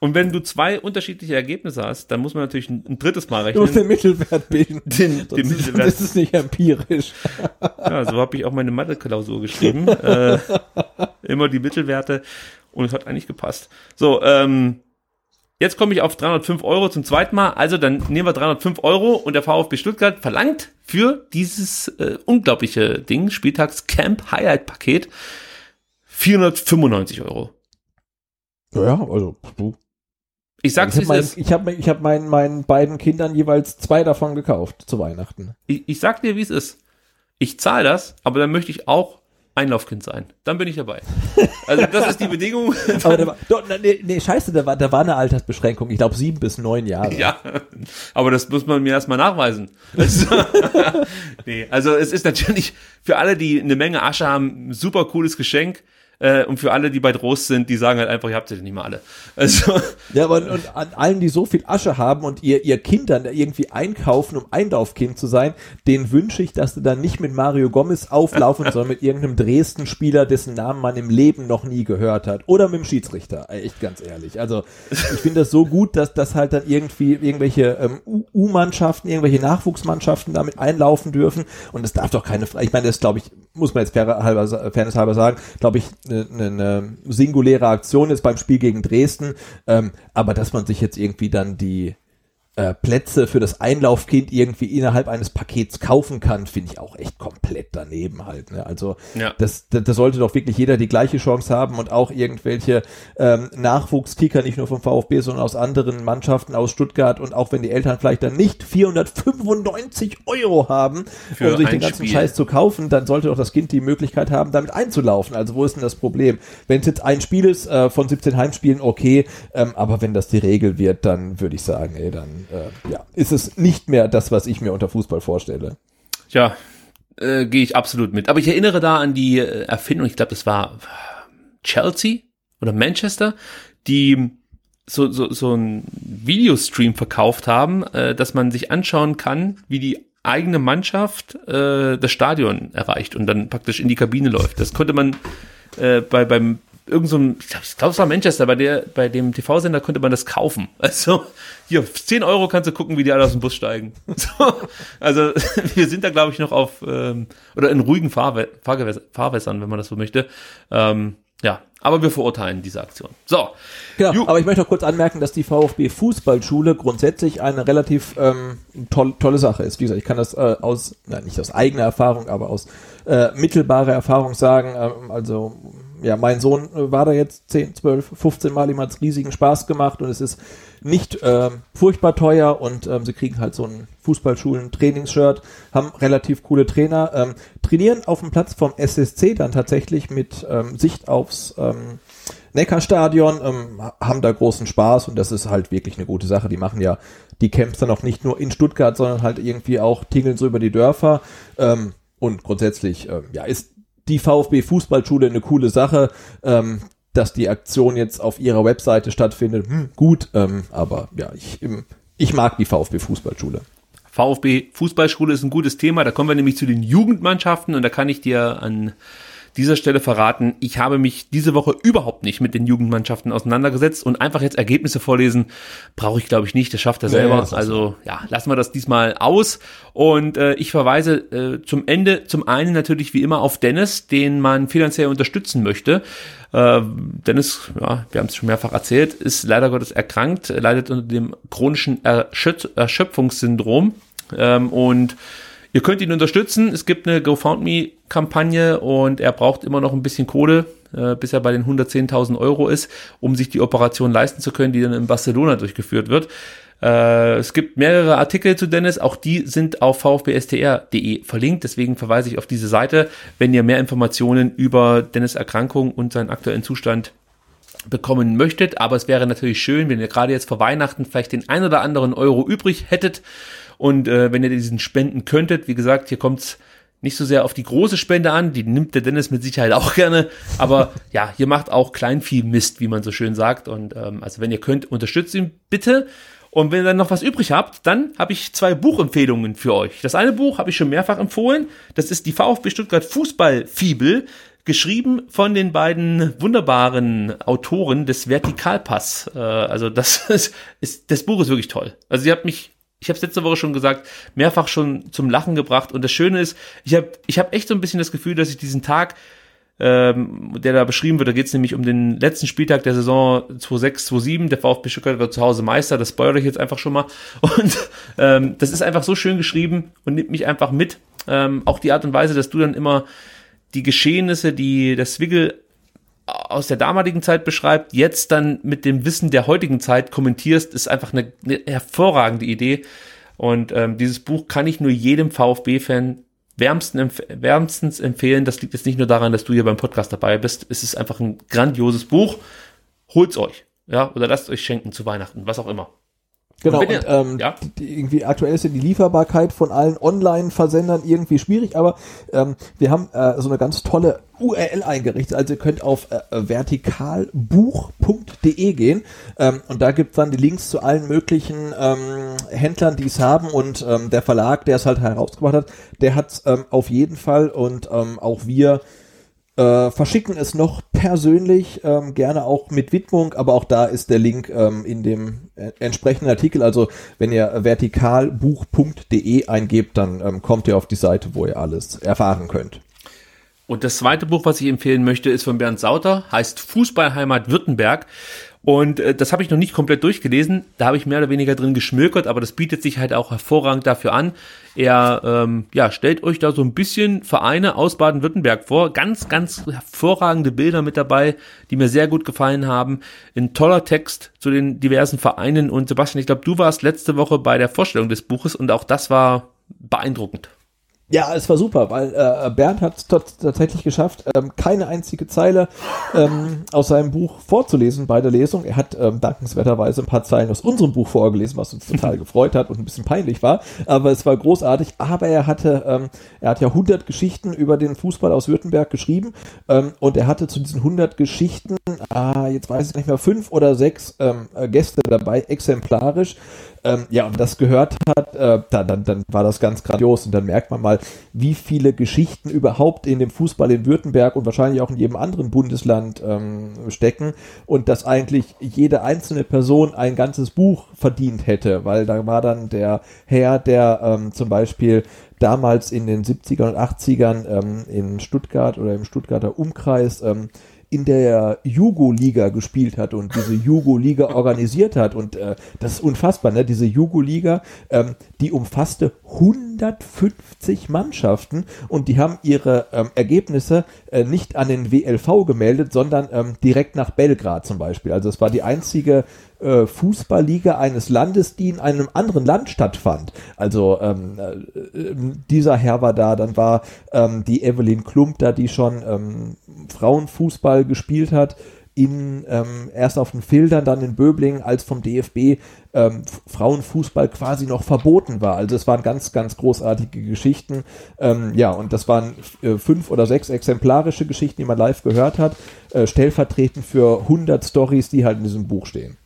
Und wenn du zwei unterschiedliche Ergebnisse hast, dann muss man natürlich ein, ein drittes Mal Du rechnen. musst den Mittelwert bilden. Den, den Mittelwert. Das ist nicht empirisch. Ja, so habe ich auch meine Mathe-Klausur geschrieben. äh, immer die Mittelwerte und es hat eigentlich gepasst. So, ähm, jetzt komme ich auf 305 Euro zum zweiten Mal. Also dann nehmen wir 305 Euro und der VfB Stuttgart verlangt für dieses äh, unglaubliche Ding, Spieltags-Camp-Highlight-Paket, 495 Euro. Ja, also du. Ich sag's ich mein, ich hab, ich hab meinen, meinen beiden Kindern jeweils zwei davon gekauft zu Weihnachten. Ich, ich sag dir, wie es ist. Ich zahle das, aber dann möchte ich auch Einlaufkind sein. Dann bin ich dabei. Also das ist die Bedingung. Aber da war, doch, nee, nee, scheiße, da war, da war eine Altersbeschränkung. Ich glaube sieben bis neun Jahre. Ja, aber das muss man mir erstmal nachweisen. Also, nee, also es ist natürlich für alle, die eine Menge Asche haben, ein super cooles Geschenk. Äh, und für alle, die bei Trost sind, die sagen halt einfach, ihr habt sie nicht mal alle. Also, Ja, aber und an allen, die so viel Asche haben und ihr, ihr Kindern da irgendwie einkaufen, um Einlaufkind zu sein, denen wünsche ich, dass sie dann nicht mit Mario Gomez auflaufen, sondern mit irgendeinem Dresden-Spieler, dessen Namen man im Leben noch nie gehört hat. Oder mit dem Schiedsrichter, Ey, echt ganz ehrlich. Also ich finde das so gut, dass das halt dann irgendwie irgendwelche ähm, U-Mannschaften, irgendwelche Nachwuchsmannschaften damit einlaufen dürfen. Und es darf doch keine, ich meine, das glaube ich, muss man jetzt fair halber, fairness halber sagen, glaube ich, eine ne, ne singuläre Aktion ist beim Spiel gegen Dresden. Ähm, aber dass man sich jetzt irgendwie dann die äh, Plätze für das Einlaufkind irgendwie innerhalb eines Pakets kaufen kann, finde ich auch echt komplett daneben halt. Ne? Also Ja. das, das, das sollte doch wirklich jeder die gleiche Chance haben und auch irgendwelche ähm, Nachwuchskicker, nicht nur vom VfB, sondern aus anderen Mannschaften aus Stuttgart und auch wenn die Eltern vielleicht dann nicht 495 Euro haben, Für um sich den ganzen Spiel. Scheiß zu kaufen, dann sollte doch das Kind die Möglichkeit haben, damit einzulaufen. Also wo ist denn das Problem? Wenn es jetzt ein Spiel ist äh, von 17 Heimspielen, okay, ähm, aber wenn das die Regel wird, dann würde ich sagen, ey, dann äh, ja, ist es nicht mehr das, was ich mir unter Fußball vorstelle. ja, äh, gehe ich absolut mit. Aber ich erinnere da an die äh, Erfindung, ich glaube, das war Chelsea oder Manchester, die so, so, so ein Videostream verkauft haben, äh, dass man sich anschauen kann, wie die eigene Mannschaft äh, das Stadion erreicht und dann praktisch in die Kabine läuft. Das konnte man äh, bei beim irgend so einem, ich glaube, glaub, es war Manchester, bei der, bei dem TV-Sender konnte man das kaufen. Also, hier, 10 Euro kannst du gucken, wie die alle aus dem Bus steigen. So, also, wir sind da, glaube ich, noch auf, ähm, oder in ruhigen Fahrwä Fahrgewässer, Fahrwässern, wenn man das so möchte. Ähm, ja, aber wir verurteilen diese Aktion. So. Genau, aber ich möchte noch kurz anmerken, dass die VfB Fußballschule grundsätzlich eine relativ ähm, toll, tolle Sache ist. Wie gesagt, ich kann das äh, aus, nein, nicht aus eigener Erfahrung, aber aus äh, mittelbarer Erfahrung sagen. Ähm, also, ja, mein Sohn äh, war da jetzt 10, 12, 15 Mal, ihm hat's riesigen Spaß gemacht und es ist nicht ähm, furchtbar teuer und ähm, sie kriegen halt so ein Fußballschulen-Trainingsshirt, haben relativ coole Trainer, ähm, trainieren auf dem Platz vom SSC dann tatsächlich mit ähm, Sicht aufs ähm, Neckarstadion, ähm, haben da großen Spaß und das ist halt wirklich eine gute Sache. Die machen ja die Camps dann auch nicht nur in Stuttgart, sondern halt irgendwie auch tingeln so über die Dörfer ähm, und grundsätzlich ähm, ja ist die VfB Fußballschule eine coole Sache. Ähm, dass die Aktion jetzt auf ihrer Webseite stattfindet, hm, gut, ähm, aber ja, ich, ich mag die VfB Fußballschule. VfB Fußballschule ist ein gutes Thema. Da kommen wir nämlich zu den Jugendmannschaften und da kann ich dir an dieser Stelle verraten, ich habe mich diese Woche überhaupt nicht mit den Jugendmannschaften auseinandergesetzt und einfach jetzt Ergebnisse vorlesen, brauche ich glaube ich nicht, das schafft er Nee, selber. ist also ja, lassen wir das diesmal aus und äh, ich verweise äh, zum Ende zum einen natürlich wie immer auf Dennis, den man finanziell unterstützen möchte. Äh, Dennis, ja, wir haben es schon mehrfach erzählt, ist leider Gottes erkrankt, leidet unter dem chronischen Erschöpf Erschöpfungssyndrom ähm, und Ihr könnt ihn unterstützen. Es gibt eine GoFundMe-Kampagne und er braucht immer noch ein bisschen Kohle, äh, bis er bei den 110.000 Euro ist, um sich die Operation leisten zu können, die dann in Barcelona durchgeführt wird. Äh, es gibt mehrere Artikel zu Dennis, auch die sind auf vfbstr.de verlinkt, deswegen verweise ich auf diese Seite, wenn ihr mehr Informationen über Dennis Erkrankung und seinen aktuellen Zustand bekommen möchtet. Aber es wäre natürlich schön, wenn ihr gerade jetzt vor Weihnachten vielleicht den ein oder anderen Euro übrig hättet und äh, wenn ihr diesen spenden könntet. Wie gesagt, hier kommt's nicht so sehr auf die große Spende an, die nimmt der Dennis mit Sicherheit auch gerne, aber ja, hier macht auch Kleinvieh Mist, wie man so schön sagt. Und ähm, also wenn ihr könnt, unterstützt ihn bitte. Und wenn ihr dann noch was übrig habt, dann habe ich zwei Buchempfehlungen für euch. Das eine Buch habe ich schon mehrfach empfohlen. Das ist die VfB Stuttgart Fußballfibel, geschrieben von den beiden wunderbaren Autoren des Vertikalpass. Äh, also das ist, ist, das Buch ist wirklich toll. Also ihr habt mich, ich habe es letzte Woche schon gesagt, mehrfach schon zum Lachen gebracht. Und das Schöne ist, ich habe ich hab echt so ein bisschen das Gefühl, dass ich diesen Tag ähm, der da beschrieben wird. Da geht es nämlich um den letzten Spieltag der Saison 2-6-2-7. Der VfB Stuttgart wird zu Hause Meister. Das spoilere ich jetzt einfach schon mal. Und ähm, das ist einfach so schön geschrieben und nimmt mich einfach mit. Ähm, auch die Art und Weise, dass du dann immer die Geschehnisse, die das Swiggle aus der damaligen Zeit beschreibt, jetzt dann mit dem Wissen der heutigen Zeit kommentierst, ist einfach eine, eine hervorragende Idee. Und ähm, dieses Buch kann ich nur jedem VfB-Fan wärmsten, empf wärmstens empfehlen. Das liegt jetzt nicht nur daran, dass du hier beim Podcast dabei bist. Es ist einfach ein grandioses Buch. Holt's euch. Ja, oder lasst euch schenken zu Weihnachten, was auch immer. Genau, Und ähm, ja? irgendwie aktuell ist ja die Lieferbarkeit von allen Online-Versendern irgendwie schwierig, aber ähm, wir haben äh, so eine ganz tolle URL eingerichtet. Also ihr könnt auf äh, vertikalbuch.de gehen ähm, und da gibt's dann die Links zu allen möglichen ähm, Händlern, die es haben und ähm, der Verlag, der es halt herausgebracht hat, der hat's ähm, auf jeden Fall und ähm, auch wir äh, verschicken es noch persönlich, ähm, gerne auch mit Widmung, aber auch da ist der Link ähm, in dem äh, entsprechenden Artikel. Also wenn ihr vertikalbuch.de eingebt, dann ähm, kommt ihr auf die Seite, wo ihr alles erfahren könnt. Und das zweite Buch, was ich empfehlen möchte, ist von Bernd Sauter, heißt Fußballheimat Württemberg. Und äh, das habe ich noch nicht komplett durchgelesen. Da habe ich mehr oder weniger drin geschmökert, aber das bietet sich halt auch hervorragend dafür an. Er ähm, ja, stellt euch da so ein bisschen Vereine aus Baden-Württemberg vor. Ganz, ganz hervorragende Bilder mit dabei, die mir sehr gut gefallen haben. Ein toller Text zu den diversen Vereinen. Und Sebastian, ich glaube, du warst letzte Woche bei der Vorstellung des Buches und auch das war beeindruckend. Ja, es war super, weil äh, Bernd hat es tatsächlich geschafft, ähm, keine einzige Zeile ähm, aus seinem Buch vorzulesen bei der Lesung. Er hat ähm, dankenswerterweise ein paar Zeilen aus unserem Buch vorgelesen, was uns total gefreut hat und ein bisschen peinlich war. Aber es war großartig. Aber er hatte, ähm, er hat ja 100 Geschichten über den Fußball aus Württemberg geschrieben ähm, und er hatte zu diesen 100 Geschichten, ah, jetzt weiß ich nicht mehr, fünf oder sechs ähm, äh, Gäste dabei, exemplarisch. Ähm, ja, und das gehört hat, äh, dann, dann, dann war das ganz grandios und dann merkt man mal, wie viele Geschichten überhaupt in dem Fußball in Württemberg und wahrscheinlich auch in jedem anderen Bundesland ähm, stecken und dass eigentlich jede einzelne Person ein ganzes Buch verdient hätte, weil da war dann der Herr, der ähm, zum Beispiel damals in den 70ern und 80ern ähm, in Stuttgart oder im Stuttgarter Umkreis ähm, in der Jugo-Liga gespielt hat und diese Jugo-Liga organisiert hat. Und äh, das ist unfassbar, ne? Diese Jugo-Liga, ähm, die umfasste 150 Mannschaften und die haben ihre ähm, Ergebnisse äh, nicht an den WLV gemeldet, sondern ähm, direkt nach Belgrad zum Beispiel. Also es war die einzige äh, Fußballliga eines Landes, die in einem anderen Land stattfand. Also ähm, äh, dieser Herr war da, dann war ähm, die Evelyn Klump da, die schon ähm, Frauenfußball gespielt hat in ähm, erst auf den Filtern, dann in Böblingen, als vom DFB ähm, Frauenfußball quasi noch verboten war. Also es waren ganz, ganz großartige Geschichten. Ähm, ja, und das waren äh, fünf oder sechs exemplarische Geschichten, die man live gehört hat, äh, stellvertretend für 100 Stories, die halt in diesem Buch stehen.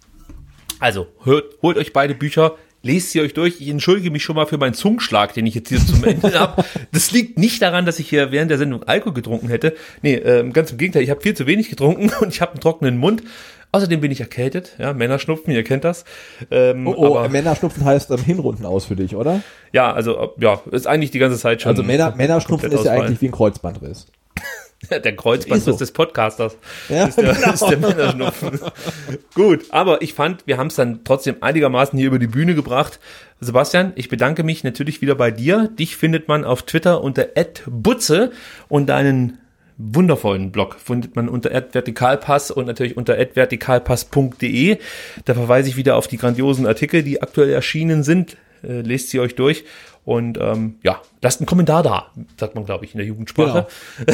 Also, hört, holt euch beide Bücher, lest sie euch durch. Ich entschuldige mich schon mal für meinen Zungenschlag, den ich jetzt hier zum Ende habe. Das liegt nicht daran, dass ich hier während der Sendung Alkohol getrunken hätte. Nee, ähm, ganz im Gegenteil, ich habe viel zu wenig getrunken und ich habe einen trockenen Mund. Außerdem bin ich erkältet, ja, Männerschnupfen, ihr kennt das. Ähm, Oh, oh aber, Männerschnupfen heißt ähm, Hinrunden aus für dich, oder? ja, also ja, ist eigentlich die ganze Zeit schon. Also Männer, Männerschnupfen ist ja eigentlich wie ein Kreuzbandriss. Der Kreuzband Ist so. des Podcasters. Ja, ist, der, genau. ist der Männerschnupfen. Gut, aber ich fand, wir haben es dann trotzdem einigermaßen hier über die Bühne gebracht. Sebastian, ich bedanke mich natürlich wieder bei dir. Dich findet man auf Twitter unter @butze und deinen wundervollen Blog findet man unter @vertikalpass und natürlich unter @vertikalpass.de. Da verweise ich wieder auf die grandiosen Artikel, die aktuell erschienen sind. Äh, lest sie euch durch und ähm, ja, lasst einen Kommentar da, sagt man glaube ich in der Jugendsprache.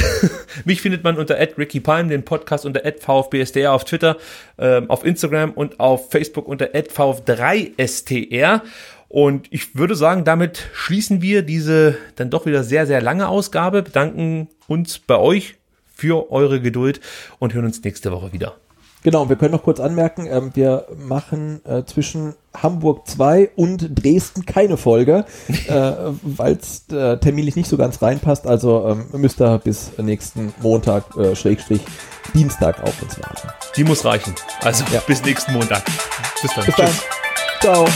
Mich findet man unter Ricky Palm, den Podcast unter VfBSTR auf Twitter, ähm, auf Instagram und auf Facebook unter VF3STR. Und ich würde sagen, damit schließen wir diese dann doch wieder sehr, sehr lange Ausgabe, bedanken uns bei euch für eure Geduld und hören uns nächste Woche wieder. Genau, wir können noch kurz anmerken, ähm, wir machen äh, zwischen Hamburg 2 und Dresden keine Folge, äh, weil es äh, terminlich nicht so ganz reinpasst. Also ähm, müsst ihr bis nächsten Montag, äh, Schrägstrich, Dienstag auf uns warten. Die muss reichen. Also Ja. bis nächsten Montag. Bis dann. Bis dann. Ciao.